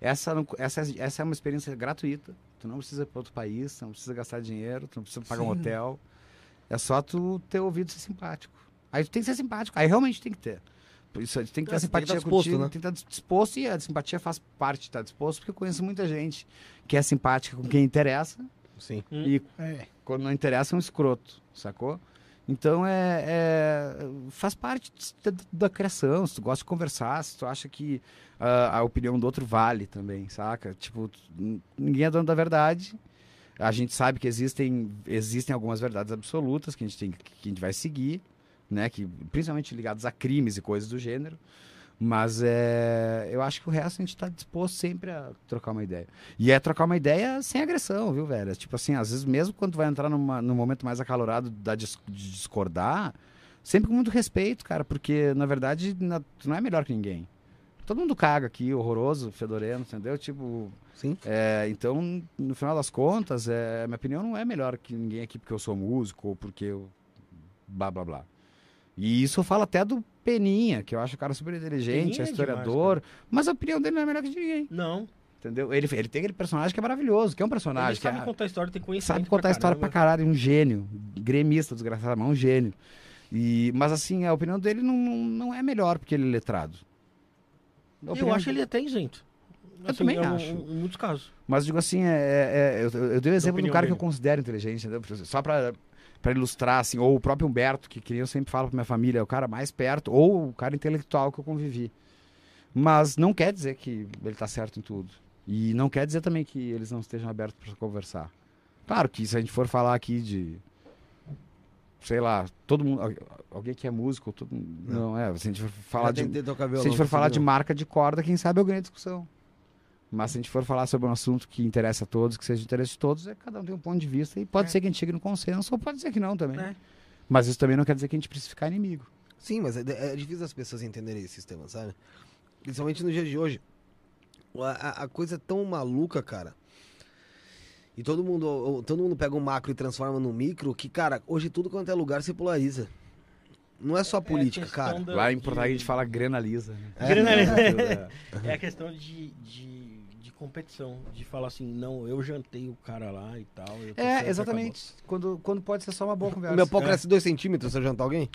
essa, não- essa, essa é uma experiência gratuita. Tu não precisa ir para outro país, tu não precisa gastar dinheiro, tu não precisa pagar um Sim. hotel. É só tu ter ouvido ser simpático. Aí tu tem que ser simpático. Aí realmente tem que ter. Por Isso, tem que ter É, você tem que simpatia estar disposto, contigo, né? tem que estar disposto e a simpatia faz parte de estar disposto, porque eu conheço muita gente que é simpática com quem interessa Sim. e É. quando não interessa é um escroto, sacou? Então é, é- faz parte da, da criação. Se tu gosta de conversar, se tu acha que ah, a opinião do outro vale também, saca? Tipo, ninguém é dono da verdade. A gente sabe que existem, existem algumas verdades absolutas que a gente tem que a gente vai seguir, né? Que principalmente ligadas a crimes e coisas do gênero. Mas é, eu acho que o resto a gente está disposto sempre a trocar uma ideia. E é trocar uma ideia sem agressão, viu, velho? Tipo assim, às vezes mesmo quando vai entrar numa, num momento mais acalorado da dis- de discordar, sempre com muito respeito, cara, porque na verdade na- tu não é melhor que ninguém. Todo mundo caga aqui, horroroso, fedorento, entendeu? Tipo, Sim. é, então, no final das contas, é, minha opinião não é melhor que ninguém aqui porque eu sou músico ou porque eu. blá blá blá. E isso eu falo até do Peninha, que eu acho o cara super inteligente, é é historiador, mas a opinião dele não é melhor que de ninguém. Não. Entendeu? Ele, ele tem aquele personagem que é maravilhoso, que é um Ele personagem que sabe é, contar história, tem conhecimento. sabe contar história pra caralho, um gênio, gremista, desgraçado, mas um gênio. E, mas assim, a opinião dele não, não é melhor porque ele é letrado. Eu acho ele até isento. Eu também em, algum- acho. Em muitos casos. Mas digo assim, é, é- é- eu, eu dei o exemplo do opinião cara que dele. eu considero inteligente, entendeu? Só pra, pra ilustrar, assim, ou o próprio Humberto, que, que eu sempre falo pra minha família, é o cara mais perto, ou o cara intelectual que eu convivi. Mas não quer dizer que ele tá certo em tudo. E não quer dizer também que eles não estejam abertos para conversar. Claro que se a gente for falar aqui de sei lá, todo mundo. al- Alguém que é músico, todo mundo. Não, é. Se a gente for falar de. tocar Se a violão, gente for falar de marca de corda, quem sabe eu ganho a discussão. Mas se a gente for falar sobre um assunto que interessa a todos, que seja de interesse de todos, é, cada um tem um ponto de vista. E pode É. ser que a gente chegue no consenso, ou pode ser que não também. É. Mas isso também não quer dizer que a gente precisa ficar inimigo. Sim, mas é, é difícil as pessoas entenderem esse sistema, sabe? Principalmente nos dias de hoje. A, a- a coisa é tão maluca, cara. E todo mundo, todo mundo pega um macro e transforma no micro, que, cara, hoje tudo quanto é lugar se polariza. Não é só política, questão cara. da- Lá em Porto Alegre a gente fala grenaliza. Né? É. Grenaliza. É. É a questão de, de, de competição, de falar assim, não, eu jantei o cara lá e tal. É, exatamente. Quando, quando pode ser só uma boa O conversa. meu pau É. cresce dois centímetros se eu jantar alguém?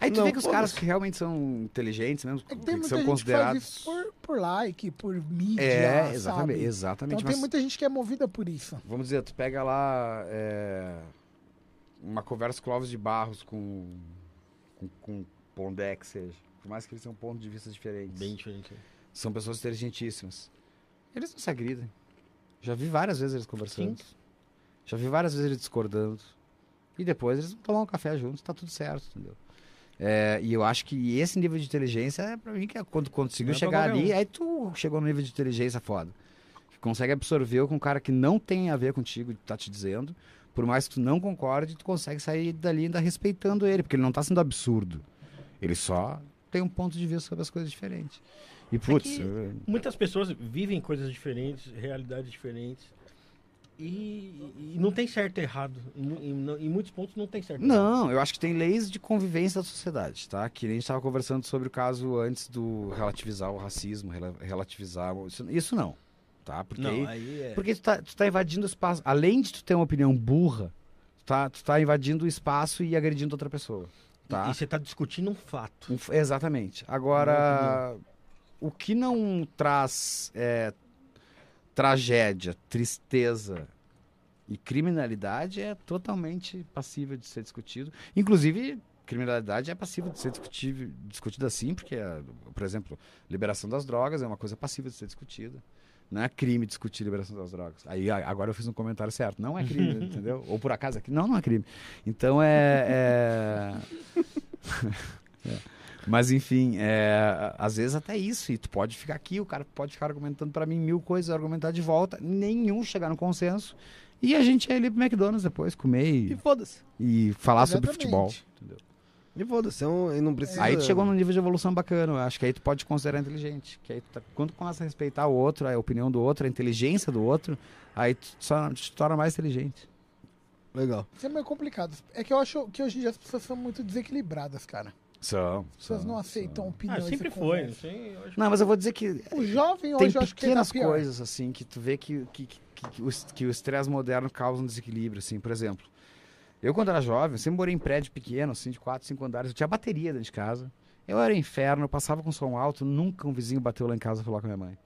Aí tu Não, vê que os caras que realmente são inteligentes mesmo, É que tem que são considerados. por, por like, por mídia, É, exatamente. sabe? exatamente Então mas tem muita gente que é movida por isso. Vamos dizer, tu pega lá é, uma conversa com Clóvis de Barros com, com, com Pondé, que seja. Por mais que eles tenham pontos de vista diferentes. Bem diferente. São pessoas inteligentíssimas. Eles não se agridem. Já vi várias vezes eles conversando. Já vi várias vezes eles discordando. E depois eles vão tomar um café juntos, tá tudo certo, entendeu? É, e eu acho que esse nível de inteligência é pra mim que é quando conseguiu é chegar ali, um. aí tu chegou no nível de inteligência foda. Que consegue absorver com um cara que não tem a ver contigo, tá te dizendo. Por mais que tu não concorde, tu consegue sair dali ainda respeitando ele, porque ele não tá sendo absurdo. Ele só tem um ponto de vista sobre as coisas diferentes. E putz, que- eu- Muitas pessoas vivem coisas diferentes, realidades diferentes. E, e não tem certo e errado. Em, em, em muitos pontos não tem certo. Não, eu acho que tem leis de convivência da sociedade, tá? Que nem a gente estava conversando sobre o caso antes do relativizar o racismo, rela- relativizar. Isso, isso não, tá? Porque, Não, aí- é. porque tu, tá, tu tá invadindo o espaço. Além de tu ter uma opinião burra, tu tá, tu tá invadindo o espaço e agredindo outra pessoa, tá? E você está discutindo um fato. Um exatamente. Agora, o que não traz é, tragédia, tristeza e criminalidade é totalmente passível de ser discutido. Inclusive, criminalidade é passível de ser discutível, discutida assim, porque, é, por exemplo, liberação das drogas é uma coisa passível de ser discutida. Não é crime discutir liberação das drogas. Aí agora eu fiz um comentário certo. Não é crime, entendeu? Ou por acaso é crime. Não, não é crime. Então é. é... Mas enfim, é, às vezes até isso. E tu pode ficar aqui, o cara pode ficar argumentando pra mim mil coisas, argumentar de volta, nenhum chegar no consenso. E a gente ia ali pro McDonald's depois, comer E e, foda-se. e falar sobre Exatamente. futebol. Entendeu? E foda-se. é um- e não precisa... Aí tu chegou num nível de evolução bacana, eu acho que aí tu pode considerar inteligente. Que aí tu tá- quando tu começa a respeitar o outro, a opinião do outro, a inteligência do outro, aí tu só te torna mais inteligente. Legal. Isso é meio complicado. É que eu acho que hoje em dia as pessoas são muito desequilibradas, cara. São. As pessoas não aceitam Ah, opiniões. sempre e foi. Não, mas eu vou dizer que O jovem tem hoje que é pequenas pior. coisas assim que tu vê que, que, que, que, o, que o estresse moderno causa um desequilíbrio, assim, por exemplo. Eu, quando era jovem, sempre morei em prédio pequeno, assim, de 4, 5 andares. Eu tinha bateria dentro de casa. Eu era inferno, eu passava com som alto, nunca um vizinho bateu lá em casa falar com a minha mãe.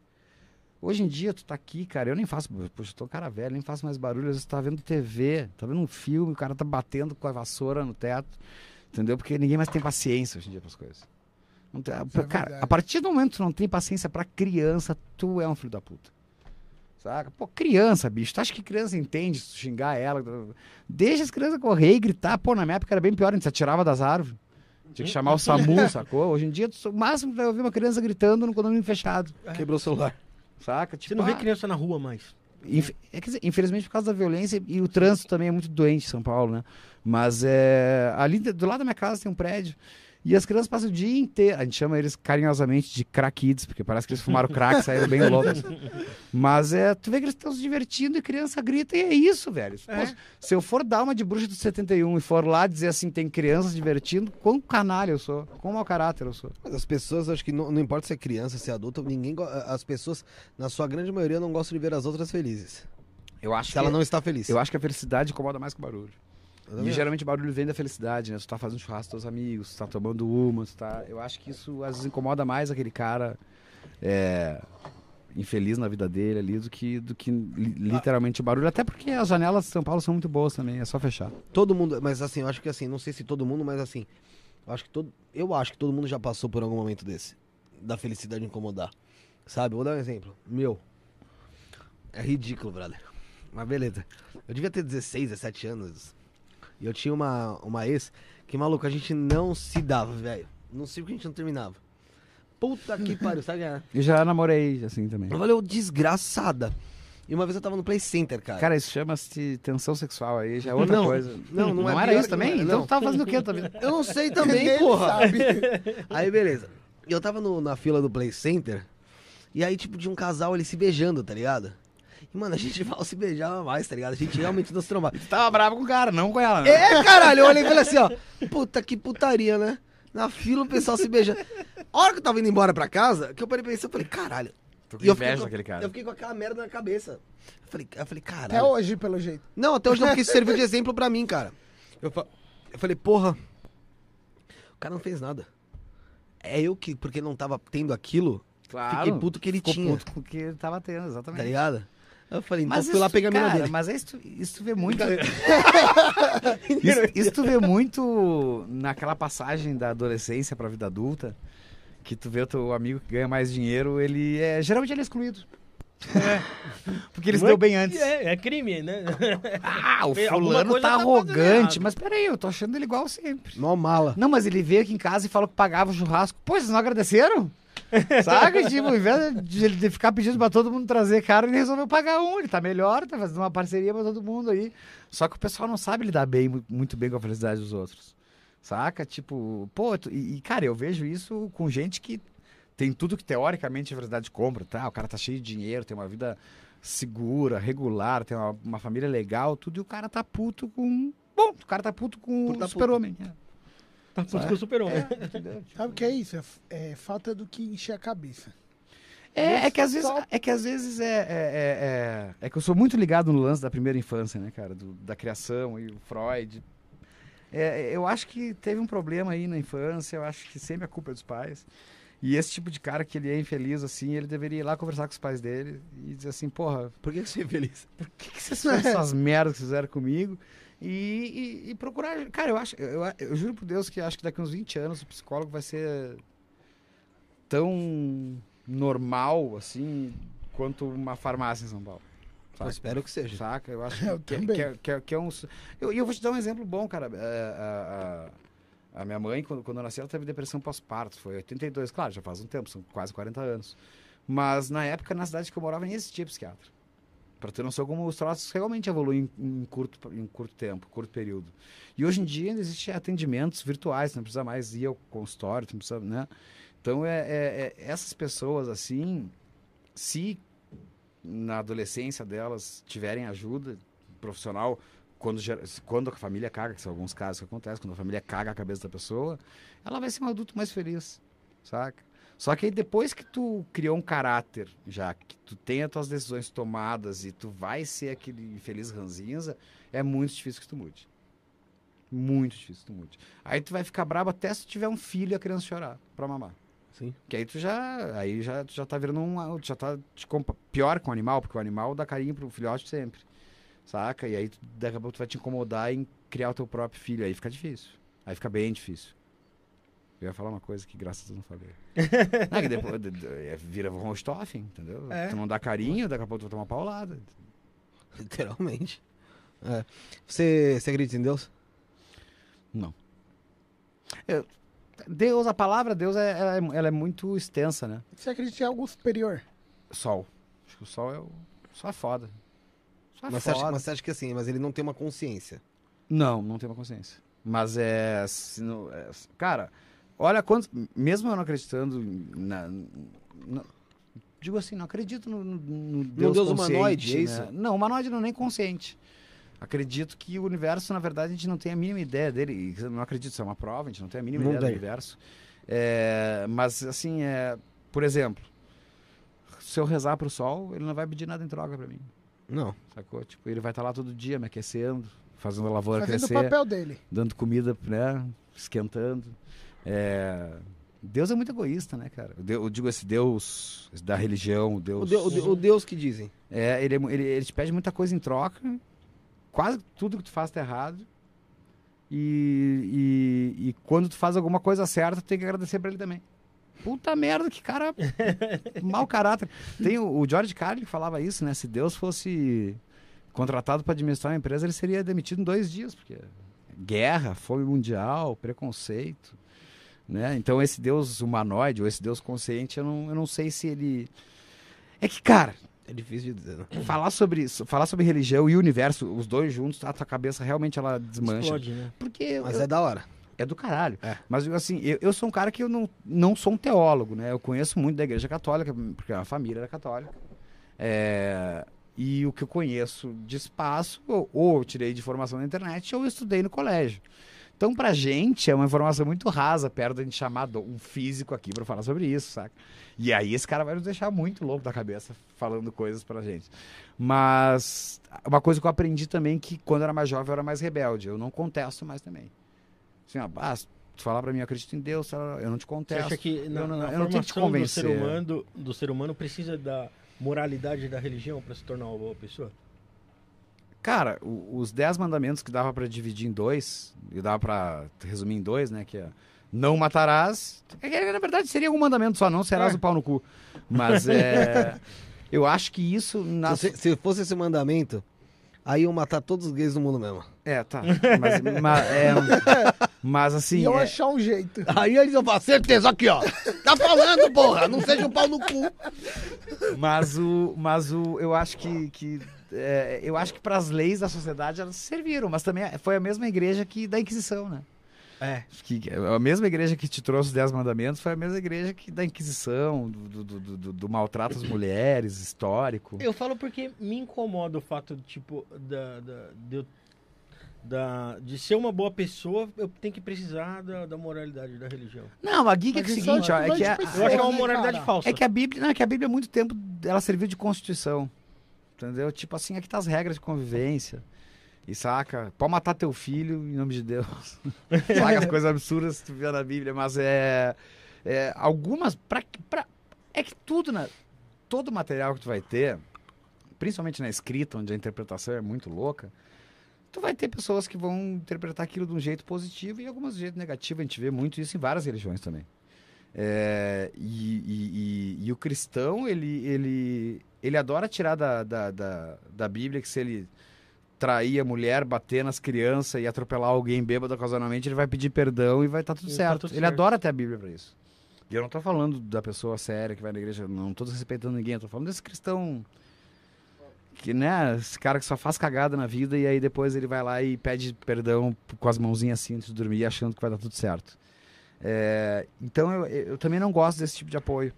Hoje em dia, tu tá aqui, cara, eu nem faço, poxa, eu tô um cara velho, nem faço mais barulho, às vezes tu tá vendo TV, tá vendo um filme, o cara tá batendo com a vassoura no teto, entendeu? Porque ninguém mais tem paciência hoje em dia pras coisas. Não tem- é cara, verdade. a partir do momento que tu não tem paciência pra criança, tu é um filho da puta. Saca? Pô, criança, bicho. Tu acha que criança entende se tu xingar ela? Deixa as crianças correr e gritar. Pô, na minha época era bem pior, a gente se atirava das árvores. Tinha que chamar o SAMU, sacou? Hoje em dia, tu- o máximo vai ouvir uma criança gritando no condomínio fechado. Quebrou o celular. Saca? Você não vê ah, criança na rua mais. Inf- é, quer dizer, infelizmente, por causa da violência e o trânsito também é muito doente em São Paulo, né? Mas é, ali do lado da minha casa tem um prédio e as crianças passam o dia inteiro. A gente chama eles carinhosamente de crack-kids, porque parece que eles fumaram crack e saíram bem loucos. Mas é, tu vê que eles estão se divertindo e criança grita e é isso, velho. É. Se eu for dar uma de bruxa do 71 e for lá dizer assim, tem crianças divertindo, quão canalha eu sou, quão mau caráter eu sou. Mas as pessoas, acho que não, não importa se é criança, se é adulto, ninguém. As pessoas, na sua grande maioria, não gostam de ver as outras felizes. Eu acho Se ela não está feliz. Eu acho que a felicidade incomoda mais que o barulho. Eu E geralmente o barulho vem da felicidade, né? Tu tá fazendo churrasco com teus amigos, tu tá tomando uma, tu tá... Eu acho que isso às vezes incomoda mais aquele cara é, infeliz na vida dele ali do que, do que li- literalmente o barulho. Até porque as janelas de São Paulo são muito boas também, é só fechar. Todo mundo, mas assim, eu acho que assim, não sei se todo mundo, mas assim, eu acho que todo, eu acho que todo mundo já passou por algum momento desse, da felicidade incomodar. Sabe? Vou dar um exemplo. Meu. É ridículo, brother. Mas beleza. Eu devia ter 16, 17 anos. E eu tinha uma, uma ex que, maluco, a gente não se dava, velho. Não sei porque a gente não terminava. Puta que pariu, sabe? é? Eu já namorei assim também. Valeu, desgraçada. E uma vez eu tava no Play Center, cara. Cara, isso chama-se tensão sexual aí, já é outra Não, coisa. não, não é era isso também? não é, então não. tu tava fazendo o quê também? Eu não sei também, porra. sabe. Aí, beleza. Eu tava no- na fila do Play Center. E aí, tipo, de um casal ele se beijando, tá ligado? E, mano, a gente mal se beijava mais, tá ligado? A gente realmente não se trombava. Tu tava bravo com o cara, não com ela, né? É, caralho, eu olhei e falei assim, ó. Puta que putaria, né? Na fila o pessoal se beijando. A hora que eu tava indo embora pra casa, que eu parei pra eu falei, caralho. Tô com E eu fiquei inveja com- daquele cara. Eu fiquei com aquela merda na cabeça. Eu falei, eu falei caralho. Até hoje, pelo jeito. Não, até hoje não, porque isso serviu de exemplo pra mim, cara. Eu, fa- eu falei, porra, o cara não fez nada. É eu que, porque não tava tendo aquilo, Claro. fiquei puto que ele Ficou tinha, puto com o que ele tava tendo, exatamente. tá ligado? Eu falei, então Mas fui lá pegar a mina cara, dele. Mas isso, tu- isso tu vê muito. isso, isso tu vê muito naquela passagem da adolescência pra vida adulta, que tu vê o teu amigo que ganha mais dinheiro, ele é. Geralmente ele é excluído. Porque ele se Não é deu bem antes. É, é crime, né? Ah, o fulano tá tá arrogante. errado. Mas peraí, eu tô achando ele igual sempre. Mó mala. Não, mas ele veio aqui em casa e falou que pagava o churrasco. Pô, vocês não agradeceram? Saca? Tipo, ao invés de ele ficar pedindo pra todo mundo trazer cara, ele resolveu pagar um. Ele tá melhor, tá fazendo uma parceria pra todo mundo aí. Só que o pessoal não sabe lidar bem, mu- muito bem com a felicidade dos outros. Saca? Tipo, pô, tu- e, cara, eu vejo isso com gente que tem tudo que teoricamente a felicidade compra, tá? O cara tá cheio de dinheiro, tem uma vida segura, regular, tem uma, uma família legal, tudo, e o cara tá puto com. Bom, o cara tá puto com Por tá o super-homem. É. Tá puto com o super-homem. Sabe o que é isso? É, é falta do que encher a cabeça. É, é que às vezes, é que às vezes é, é, é, é, é que eu sou muito ligado no lance da primeira infância, né, cara, do- da criação e o Freud. É, eu acho que teve um problema aí na infância, eu acho que sempre a culpa é dos pais. E esse tipo de cara que ele é infeliz assim, ele deveria ir lá conversar com os pais dele e dizer assim, porra, Por que que você é feliz? por que, que vocês fizeram essas merdas que fizeram comigo? E, e- e procurar. Cara, eu acho. Eu, eu juro por Deus que acho que daqui uns 20 anos o psicólogo vai ser tão normal assim quanto uma farmácia em São Paulo. Eu Saca? espero que seja. Saca? Eu acho Eu que, também. que, que, que é um. Eu, e eu vou te dar um exemplo bom, cara. A, a- a minha mãe, quando, quando eu nasci, ela teve depressão pós-parto. Foi 82, claro, já faz um tempo, são quase 40 anos. Mas na época, na cidade que eu morava, nem existia psiquiatra. Pra ter noção como os troços realmente evoluem em, em curto, em curto tempo, curto período. E hoje em dia ainda existem atendimentos virtuais, não precisa mais ir ao consultório, não precisa, né? Então, é, é- é- essas pessoas, assim, se na adolescência delas tiverem ajuda profissional, quando, quando a família caga, que são alguns casos que acontecem, quando a família caga a cabeça da pessoa, ela vai ser um adulto mais feliz, saca? Só que aí depois que tu criou um caráter, já que tu tem as tuas decisões tomadas e tu vai ser aquele infeliz ranzinza, é muito difícil que tu mude. Muito difícil que tu mude. Aí tu vai ficar brabo até se tu tiver um filho e a criança chorar pra mamar. Sim. Que aí tu já, aí já, tu já tá virando um, já tá pior com o animal, porque o animal dá carinho pro filhote sempre. Saca? E aí tu, daqui a pouco tu vai te incomodar em criar o teu próprio filho, aí fica difícil. Aí fica bem difícil. Eu ia falar uma coisa que graças a Deus não falei. não, que depois de- de- é, vira von Stoffen, entendeu? É. Tu não dá carinho, daqui a pouco tu vai tomar paulada. Literalmente. É. Você, você acredita em Deus? Não. Eu- Deus, a palavra Deus, é, ela, é, ela é muito extensa, né? Você acredita em algo superior? Sol. Acho que o sol é o. Sol é foda. Sol é Mas você, acha, foda. mas você acha que assim, mas ele não tem uma consciência. Não, não tenho uma consciência. Mas é, se não- é, Cara, olha quantos. Mesmo eu não acreditando na. na- digo assim, não acredito no, no, no Deus, Deus humanoide, é né? isso? Não, humanoide não é nem consciente. Acredito que o universo, na verdade, a gente não tem a mínima ideia dele. E eu não acredito, isso é uma prova, a gente não tem a mínima Não ideia tem. do universo. É, mas, assim, é, por exemplo, se eu rezar pro sol, ele não vai pedir nada em troca pra mim. Não. Sacou? Tipo, ele vai estar lá todo dia me aquecendo, fazendo a lavoura Fazendo crescer, o papel dele. dando comida, né? Esquentando. É, Deus é muito egoísta, né, cara? Eu digo esse Deus da religião, o O, Deus. de- o de- o Deus que dizem. É, ele, é ele, ele te pede muita coisa em troca. Quase tudo que tu faz tá errado. E, e, e quando tu faz alguma coisa certa, tu tem que agradecer pra ele também. Puta merda, que cara mau caráter. Tem o, o George Carlin que falava isso, né? Se Deus fosse contratado para administrar uma empresa, ele seria demitido em dois dias, porque guerra, fome mundial, preconceito. Né? Então esse Deus humanoide ou esse Deus consciente, eu não, eu não sei se ele. É que, cara, É difícil de dizer, né? falar sobre, falar sobre religião e universo, os dois juntos, a tua cabeça realmente ela desmancha. Explode, né? Porque Mas eu- é da hora. é do caralho. É. Mas assim, eu, eu sou um cara que eu não, não sou um teólogo, né? Eu conheço muito da igreja católica, porque a família era católica. É, e o que eu conheço de espaço, ou, ou eu tirei de formação na internet, ou eu estudei no colégio. Então, pra gente, é uma informação muito rasa, perto da gente chamar um físico aqui pra falar sobre isso, saca? E aí esse cara vai nos deixar muito louco da cabeça falando coisas pra gente. Mas uma coisa que eu aprendi também que quando eu era mais jovem eu era mais rebelde. Eu não contesto mais também. Assim, ó, ah, tu falar pra mim, eu acredito em Deus, eu não te Você contesto. acha que na, eu não- na eu não tenho que te formação do ser, convencer. humano, do ser humano precisa da moralidade da religião para se tornar uma boa pessoa? Cara, o- os dez mandamentos que dava pra dividir em dois, e dava pra resumir em dois, né? Que é não matarás. É que, na verdade, seria um mandamento só, não serás É. o pau no cu. Mas é. eu acho que isso. Na... Se, se fosse esse mandamento, aí iam matar todos os gays do mundo mesmo. É, tá. Mas, ma- é, mas assim. E eu é- achar um jeito. Aí eles iam falar, certeza, aqui ó. Tá falando, porra, não seja um pau no cu. Mas o, mas o, eu acho que, que é, eu acho que para as leis da sociedade elas serviram, mas também foi a mesma igreja que da Inquisição, né? É. Que, a mesma igreja que te trouxe os Dez Mandamentos foi a mesma igreja que da Inquisição, do, do, do, do- maltrato às mulheres, histórico. Eu falo porque me incomoda o fato de, tipo, da, da, de, da- de ser uma boa pessoa, eu tenho que precisar da, da moralidade da religião. Não, a Giga é é o seguinte, ó, é é que a, Eu acho que é uma moralidade cara? falsa. é que a Bíblia, não, é que a Bíblia há muito tempo ela serviu de constituição. Entendeu? Tipo assim, aqui tá as regras de convivência. E saca? Pode matar teu filho em nome de Deus. saca as coisas absurdas que tu vê na Bíblia, mas é. é algumas. Pra, pra, é que tudo, né? Todo material que tu vai ter, principalmente na escrita, onde a interpretação é muito louca, tu vai ter pessoas que vão interpretar aquilo de um jeito positivo e algumas de um jeito negativo. A gente vê muito isso em várias religiões também. É, e, e- e- e o cristão, ele, ele, ele adora tirar da, da, da, da Bíblia que se ele trair a mulher, bater nas crianças e atropelar alguém bêbado ocasionalmente, ele vai pedir perdão e vai estar tudo E tá certo. tudo ele certo. adora ter a Bíblia para isso. E eu não tô falando da pessoa séria que vai na igreja, não tô desrespeitando ninguém, eu tô falando desse cristão que, né, esse cara que só faz cagada na vida e aí depois ele vai lá e pede perdão com as mãozinhas assim antes de dormir, achando que vai dar tudo certo. É, então eu, eu também não gosto desse tipo de apoio?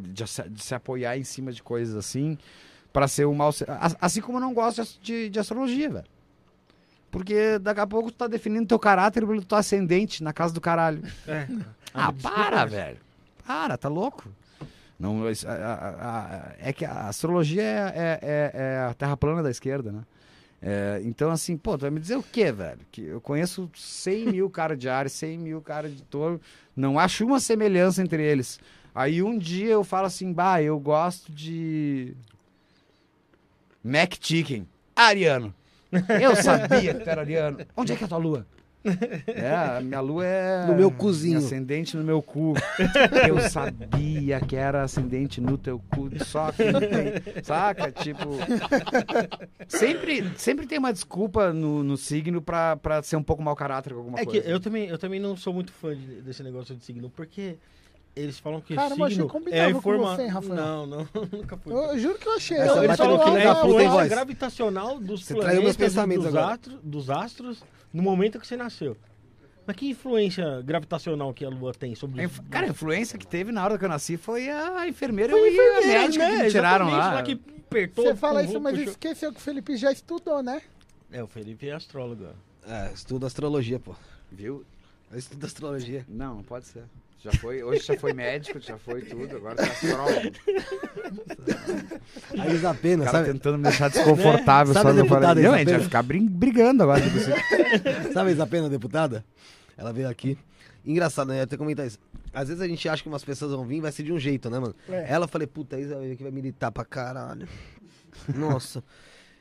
De, se- de se apoiar em cima de coisas assim para ser um mal. Assim como eu não gosto de, de, astrologia, velho. Porque daqui a pouco tu tá definindo teu caráter pelo teu ascendente na casa do caralho. É. Ah, para, velho. Para, tá louco? Não, a- a- a- é que a astrologia é, é- é- é a terra plana da esquerda, né? É, então, assim, pô, tu vai me dizer o quê, velho? Que eu conheço 100 mil caras de Ares, 100 mil caras de touro, não acho uma semelhança entre eles. Aí um dia eu falo assim, bah, eu gosto de Mac Chicken, ariano. Eu sabia que tu era ariano. Onde é que é a tua lua? É, a minha lua é. No meu cozinho. minha Ascendente no meu cu. Eu sabia que era ascendente no teu cu, só que não tem. Saca? Tipo. Sempre, sempre tem uma desculpa no, no signo pra, pra ser um pouco mau caráter com alguma É que coisa. eu também, eu também não sou muito fã de- desse negócio de signo, porque eles falam que achei signo que é a combinava com informa... você, Rafael. Não, não, nunca fui. Eu, eu juro que eu achei. Essa eu, eles falam que é a influência gravitacional dos Você traiu meus planetas, e pensamentos dos, agora. astros, dos astros no momento que você nasceu. Mas que influência gravitacional que a Lua tem sobre inf- Cara, a influência que teve na hora que eu nasci foi a enfermeira Foi e a médica né? que me tiraram Exatamente, lá. que apertou, Você fala isso, mas puxou. esqueceu que o Felipe já estudou, né? É, o Felipe é astrólogo. É, estudo astrologia, pô. Viu? Eu estudo astrologia. Não, não pode ser. Já foi, hoje já foi médico, já foi tudo, agora tá astrólogo. A Isa Pena, cara sabe? tentando me deixar desconfortável Sabe só eu falar. Não, a gente vai ficar brin- brigando agora. tipo assim. Sabe a Isa Pena, deputada? Ela veio aqui. Engraçado, né? Eu ia até comentar isso. Às vezes a gente acha que umas pessoas vão vir e vai ser de um jeito, né, mano? É. Ela falei, puta, a Isa veio aqui vai militar pra caralho. Nossa.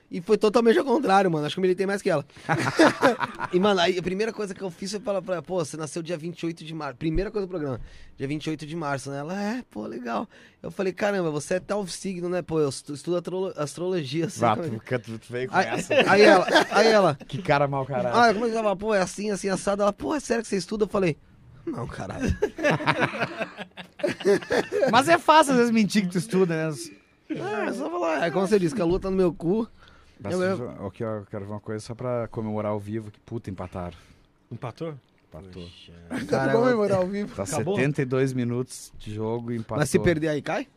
E foi totalmente ao contrário, mano. Acho que eu militei mais que ela. e, mano, aí a primeira coisa que eu fiz foi falar pra ela, pô, você nasceu dia 28 de março. Primeira coisa do programa, dia 28 de março, né? Ela, é, pô, legal. Eu falei, caramba, você é tal signo, né? Pô, eu estu- estudo astrolo- astrologia. Assim, é- tu, veio com aí, essa. aí ela, aí ela, Que cara mau caralho. ah, como é que ela, pô, é assim, assim, assado. Ela, pô, é sério que você estuda? Eu falei, não, caralho. Mas é fácil às vezes mentir que tu estuda, né? É, só falar, é como você disse, que a lua tá no meu cu. Eu- eu- Aqui, ó, eu quero ver uma coisa só pra comemorar ao vivo, que puta, empataram. Empatou? Empatou. Cara, Vamos eu- memorar ao vivo. Tá Acabou? 72 minutos de jogo e empatou. Mas se perder aí, cai?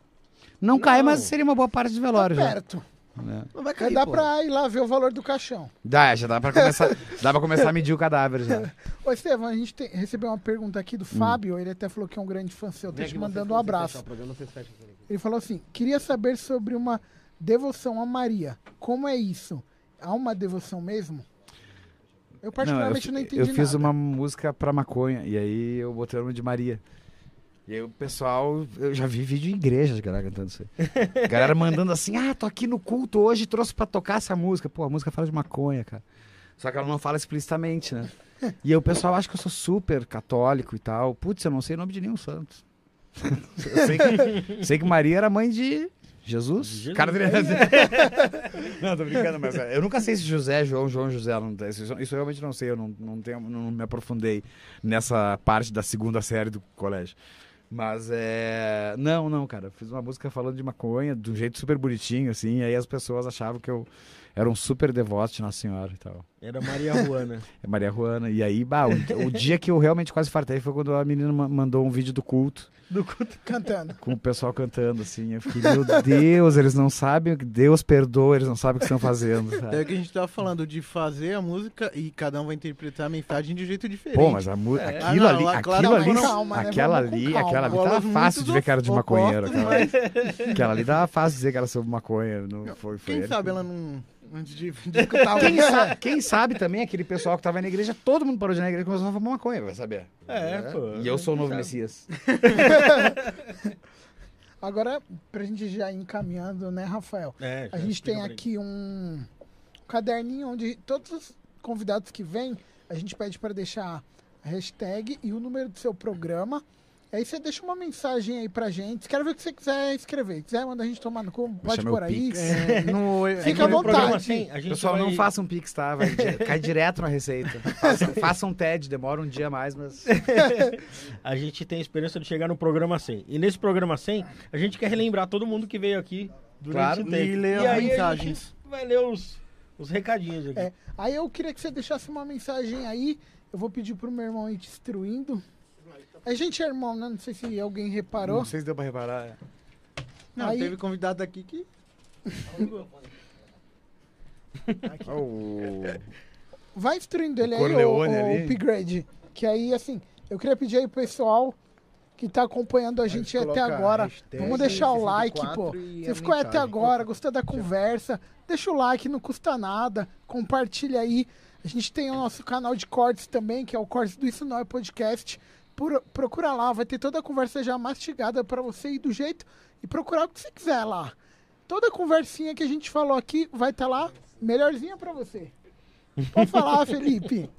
Não cai, Não. mas seria uma boa parte de Tá velório já. perto. né? Não vai cair, dá pô. pra ir lá ver o valor do caixão. Dá, já dá pra começar, dá pra começar a medir o cadáver já. Ô, Estevam, a gente tem- recebeu uma pergunta aqui do Fábio. Ele até falou que é um grande fã seu. Tá te mandando um abraço. Ele falou assim: queria saber sobre uma devoção a Maria. Como é isso? Há uma devoção mesmo? Eu particularmente não, eu, entendi eu fiz nada. uma música pra maconha e aí eu botei o nome de Maria. E aí o pessoal, eu já vi vídeo em igreja de galera cantando isso aí. Galera mandando assim, ah, tô aqui no culto hoje, trouxe pra tocar essa música. Pô, a música fala de maconha, cara. Só que ela não fala explicitamente, né? E aí o pessoal acha que eu sou super católico e tal. Putz, eu não sei o nome de nenhum santo. eu sei que, sei que Maria era mãe de Jesus. Jesus. Cara, não, tô brincando, mas é, eu nunca sei se José, João, João, José. Não, isso, isso eu realmente não sei, eu não, não, tenho, não me aprofundei nessa parte da segunda série do colégio. Mas é. Não, não, cara. Fiz uma música falando de maconha, de um jeito super bonitinho, assim, e aí as pessoas achavam que eu era um super devoto de Nossa Senhora e tal. Era Maria Juana. É Maria Juana. E aí, bah, o, o dia que eu realmente quase fartei foi quando a menina ma- mandou um vídeo do culto Do culto. Cantando. com o pessoal cantando, assim. Eu fiquei, meu Deus, eles não sabem, Deus perdoa, eles não sabem o que estão fazendo. sabe? É o que a gente tava falando de fazer a música e cada um vai interpretar a mensagem de um jeito diferente. Pô, mas a É. aquilo Ah, não, ali, aquilo claramente, ali, calma, né? aquela ali, calma. aquela ali tava fácil de ver que era de maconheiro. Aquela, mas aquela ali tava fácil de dizer que era sobre maconha. Não foi, foi Quem ele. sabe ela não. Antes de, de escutar Quem, uma- sa- quem sabe também aquele pessoal que tava na igreja, todo mundo parou de ir na igreja e começou a fumar maconha, vai saber. É, pô. E eu sou o novo Sabe. Messias. Agora, pra gente já ir encaminhando, né, Rafael? É, A gente tem aqui um caderninho onde todos os convidados que vêm, a gente pede para deixar a hashtag e o número do seu programa. Aí você deixa uma mensagem aí pra gente. Quero ver o que você quiser escrever. Quiser mandar a gente tomar no cu, pode por aí. É, no. Fica à no programa vontade. 100, a gente Pessoal, vai- não façam Pix, tá? Vai cai direto na receita. Façam, façam um TED, demora um dia a mais, mas. A gente tem a esperança de chegar no programa 100. E nesse programa 100, a gente quer relembrar todo mundo que veio aqui durante Claro, o tempo. e ler as aí a mensagens. gente vai ler os, os recadinhos aqui. É, aí eu queria que você deixasse uma mensagem aí. Eu vou pedir pro meu irmão ir te instruindo. A gente é irmão, né? Não sei se alguém reparou. Não sei se deu pra reparar. é. Não, Aí- teve convidado aqui que. Ó, o- Vai instruindo ele O aí, o, Corleone o ali. upgrade. Que aí, assim, eu queria pedir aí pro pessoal que tá acompanhando a gente até agora. Vamos deixar o like, pô. Você ficou aí até agora, gostou da conversa? Deixa o like, não custa nada. Compartilha aí. A gente tem o nosso canal de cortes também, que é o Cortes do Isso Não é Podcast. Por- procura lá, vai ter toda a conversa já mastigada pra você ir do jeito e procurar o que você quiser lá. Toda a conversinha que a gente falou aqui vai estar lá, melhorzinha pra você. Pode falar, Felipe.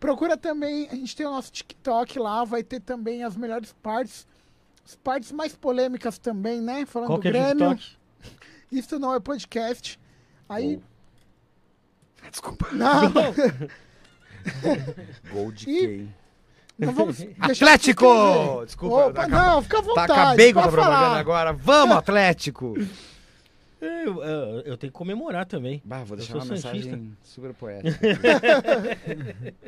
Procura também, a gente tem o nosso TikTok lá, vai ter também as melhores partes, as partes mais polêmicas também, né? Falando Qual do que é Grêmio. TikTok? Isso não é podcast. Aí. Desculpa. Não, Gol de E-? Não vamos. Atlético! Desculpa, Opa, tá não, fica à Tá, vontade. acabei com a propaganda agora. Vamos, Atlético! Eu, eu- eu tenho que comemorar também. Bah, vou deixar uma santista. mensagem super poética.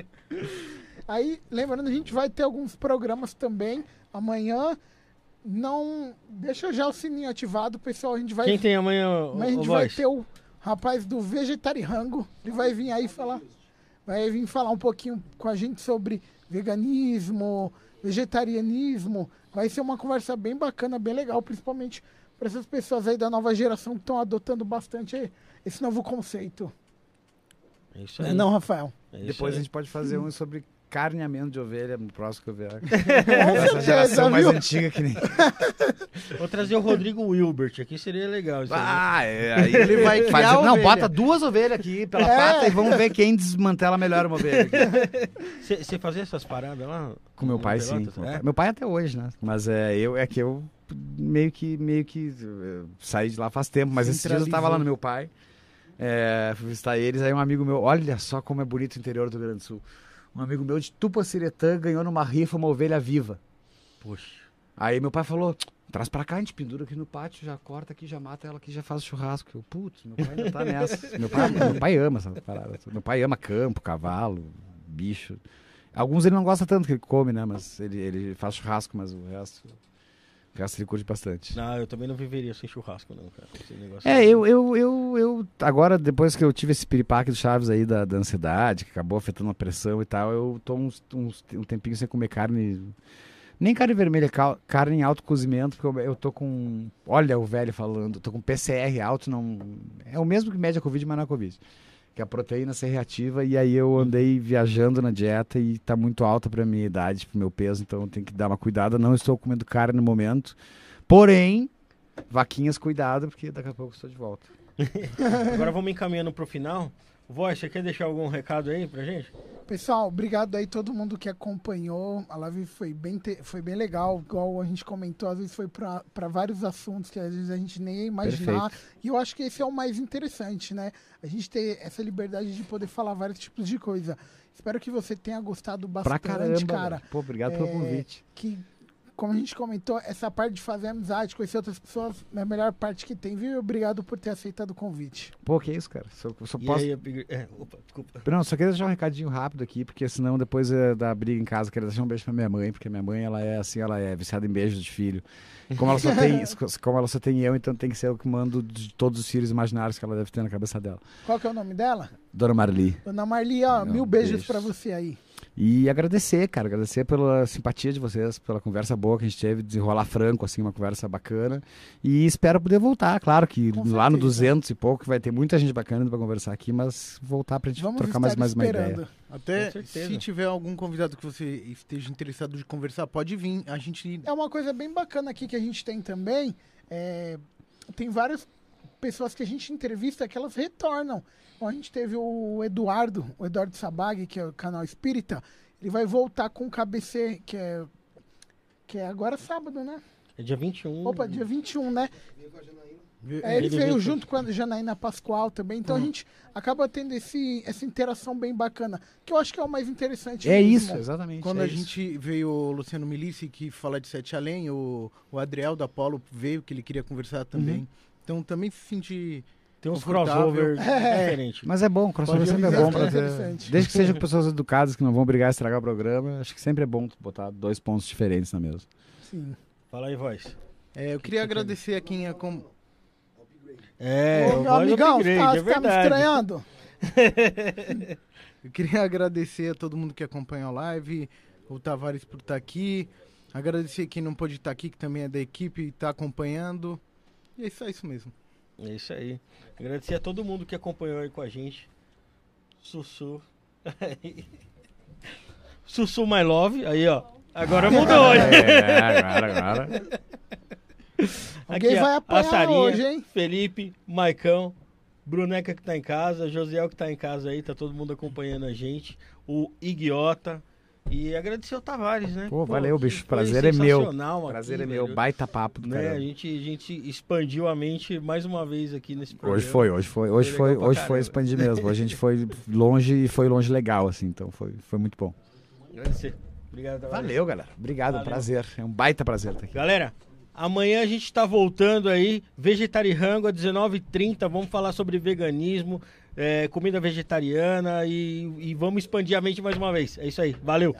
Aí, lembrando, a gente vai ter alguns programas também amanhã. Não. Deixa já o sininho ativado, pessoal. A gente vai. Quem tem amanhã, o, Mas a gente vai voz? ter o rapaz do Vegetariango. Ele vai vir aí falar. Vai vir falar um pouquinho com a gente sobre veganismo, vegetarianismo. Vai ser uma conversa bem bacana, bem legal, principalmente para essas pessoas aí da nova geração que estão adotando bastante esse novo conceito. É isso Não aí. não, Rafael? É isso Depois a aí. gente pode fazer um sobre carneamento de ovelha no próximo que eu vier. Essa geração mais antiga que nem. Vou trazer o Rodrigo Wilbert aqui, seria legal. Ah, é, aí ele vai criar. Não, ovelha. bota duas ovelhas aqui pela É. pata e vamos ver quem desmantela melhor uma ovelha. aqui. Você fazia essas paradas lá? Com meu pai, sim. Pelotas? com meu É? pai. Meu pai até hoje, né? Mas é, eu, é que eu meio que, meio que eh, saí de lá faz tempo. Mas esses dias eu tava lá no meu pai, é, fui visitar eles, aí um amigo meu, olha só como é bonito o interior do Rio Grande do Sul. Um amigo meu de Tupaciretã ganhou numa rifa uma ovelha viva. Poxa. Aí meu pai falou, traz pra cá, a gente pendura aqui no pátio, já corta aqui, já mata ela aqui, já faz o churrasco. Eu, putz, meu pai ainda tá nessa. meu, pai, meu pai ama essa parada. Meu pai ama campo, cavalo, bicho. Alguns ele não gosta tanto que ele come, né? Mas ele, ele faz churrasco, mas o resto, resto ele curte bastante. Não, eu também não viveria sem churrasco, não, cara. Esse negócio É, eu, eu, eu, eu. Agora, depois que eu tive esse piripaque do Chaves aí da, da ansiedade, que acabou afetando a pressão e tal, eu tô uns, uns- um tempinho sem comer carne. Nem carne vermelha, cal- carne em alto cozimento, porque eu, eu tô com. Olha o velho falando, tô com PCR alto, não. É o mesmo que mede a Covid, mas não é Covid. Que a proteína ser reativa, e aí eu andei viajando na dieta e tá muito alta pra minha idade, pro meu peso, então tenho que dar uma cuidada. Não estou comendo carne no momento. Porém, vaquinhas, cuidado, porque daqui a pouco estou de volta. Agora vamos encaminhando pro final. Voz, você quer deixar algum recado aí pra gente? Pessoal, obrigado aí todo mundo que acompanhou. A live foi bem, te- foi bem legal, igual a gente comentou, às vezes foi para vários assuntos que às vezes a gente nem ia imaginar. E eu acho que esse é o mais interessante, né? A gente ter essa liberdade de poder falar vários tipos de coisa. Espero que você tenha gostado Pra bastante, caramba, cara. velho. Pô, obrigado pelo É, convite. Que, como a gente comentou, essa parte de fazer amizade, conhecer outras pessoas, é a melhor parte que tem, viu? Obrigado por ter aceitado o convite. Pô, que isso, cara. Só, só posso... aí, Big- é, opa, desculpa. Não, só queria deixar um recadinho rápido aqui, porque senão depois é, da briga em casa, queria deixar um beijo pra minha mãe, porque minha mãe, ela é assim, ela é viciada em beijos de filho. Como ela só tem, como ela só tem eu, então tem que ser eu que mando de todos os filhos imaginários que ela deve ter na cabeça dela. Qual que é o nome dela? Dona Marli. Dona Marli, ó, Não, mil beijos beijos. pra você aí. E agradecer, cara, agradecer pela simpatia de vocês, pela conversa boa que a gente teve, desenrolar franco, assim, uma conversa bacana. E espero poder voltar, claro que Com lá no certeza. 200 e pouco vai ter muita gente bacana pra conversar aqui, mas voltar pra gente Vamos trocar mais, mais uma esperando. ideia. Até se tiver algum convidado que você esteja interessado de conversar, pode vir. A gente. É uma coisa bem bacana aqui que a gente tem também. é, tem várias pessoas que a gente entrevista que elas retornam. A gente teve o Eduardo, o Eduardo Sabag, que é o canal Espírita. Ele vai voltar com o KBC, que é, que é agora sábado, né? É dia 21. Opa, dia 21, né? É, Ele ele, veio junto com a Janaína Pascoal também. Então a gente acaba tendo esse, essa interação bem bacana. Que eu acho que é o mais interessante. É mesmo. isso, exatamente. Quando é a isso. gente veio o Luciano Milici, que fala de Sete Além, o, o Adriel da Polo veio, que ele queria conversar também. Então também se sentir. Tem uns crossovers É. diferentes. Mas é bom, crossover sempre é bom é pra ter. Desde que sejam pessoas educadas que não vão brigar e estragar o programa, acho que sempre é bom botar dois pontos diferentes na mesa. Sim. Fala aí, voz. É, eu queria agradecer a quem acom... É, Ô, o meu voz amigão, upgrade, tá, é você tá me estranhando? Eu queria agradecer a todo mundo que acompanha a live, o Tavares por estar aqui, agradecer quem não pôde estar aqui, que também é da equipe e está acompanhando. E é só isso mesmo. É isso aí. Agradecer a todo mundo que acompanhou aí com a gente. Sussu. Sussu My Love. Aí, ó. Agora mudou, né? É, agora, agora. Alguém Aqui, vai a apanhar Sarinha, hoje, hein? Felipe, Maicão, Bruneca que tá em casa, Josiel que tá em casa aí, tá todo mundo acompanhando a gente, o Igiota. E agradecer ao Tavares, né? Pô, valeu, que bicho. Prazer é meu. sensacional Prazer aqui, é meu. velho. Baita papo do Né? A gente, a gente expandiu a mente mais uma vez aqui nesse programa. Hoje foi, hoje foi, hoje Foi foi, hoje foi expandir mesmo. A gente foi longe e foi longe legal, assim, então foi, foi muito bom. Agradecer. Obrigado, Tavares. Valeu, galera. Obrigado, Valeu. prazer. É um baita prazer estar aqui. Galera, amanhã a gente tá voltando aí, Vegetarirango, às 19h30. Vamos falar sobre veganismo, é, comida vegetariana e, e vamos expandir a mente mais uma vez. É isso aí. Valeu.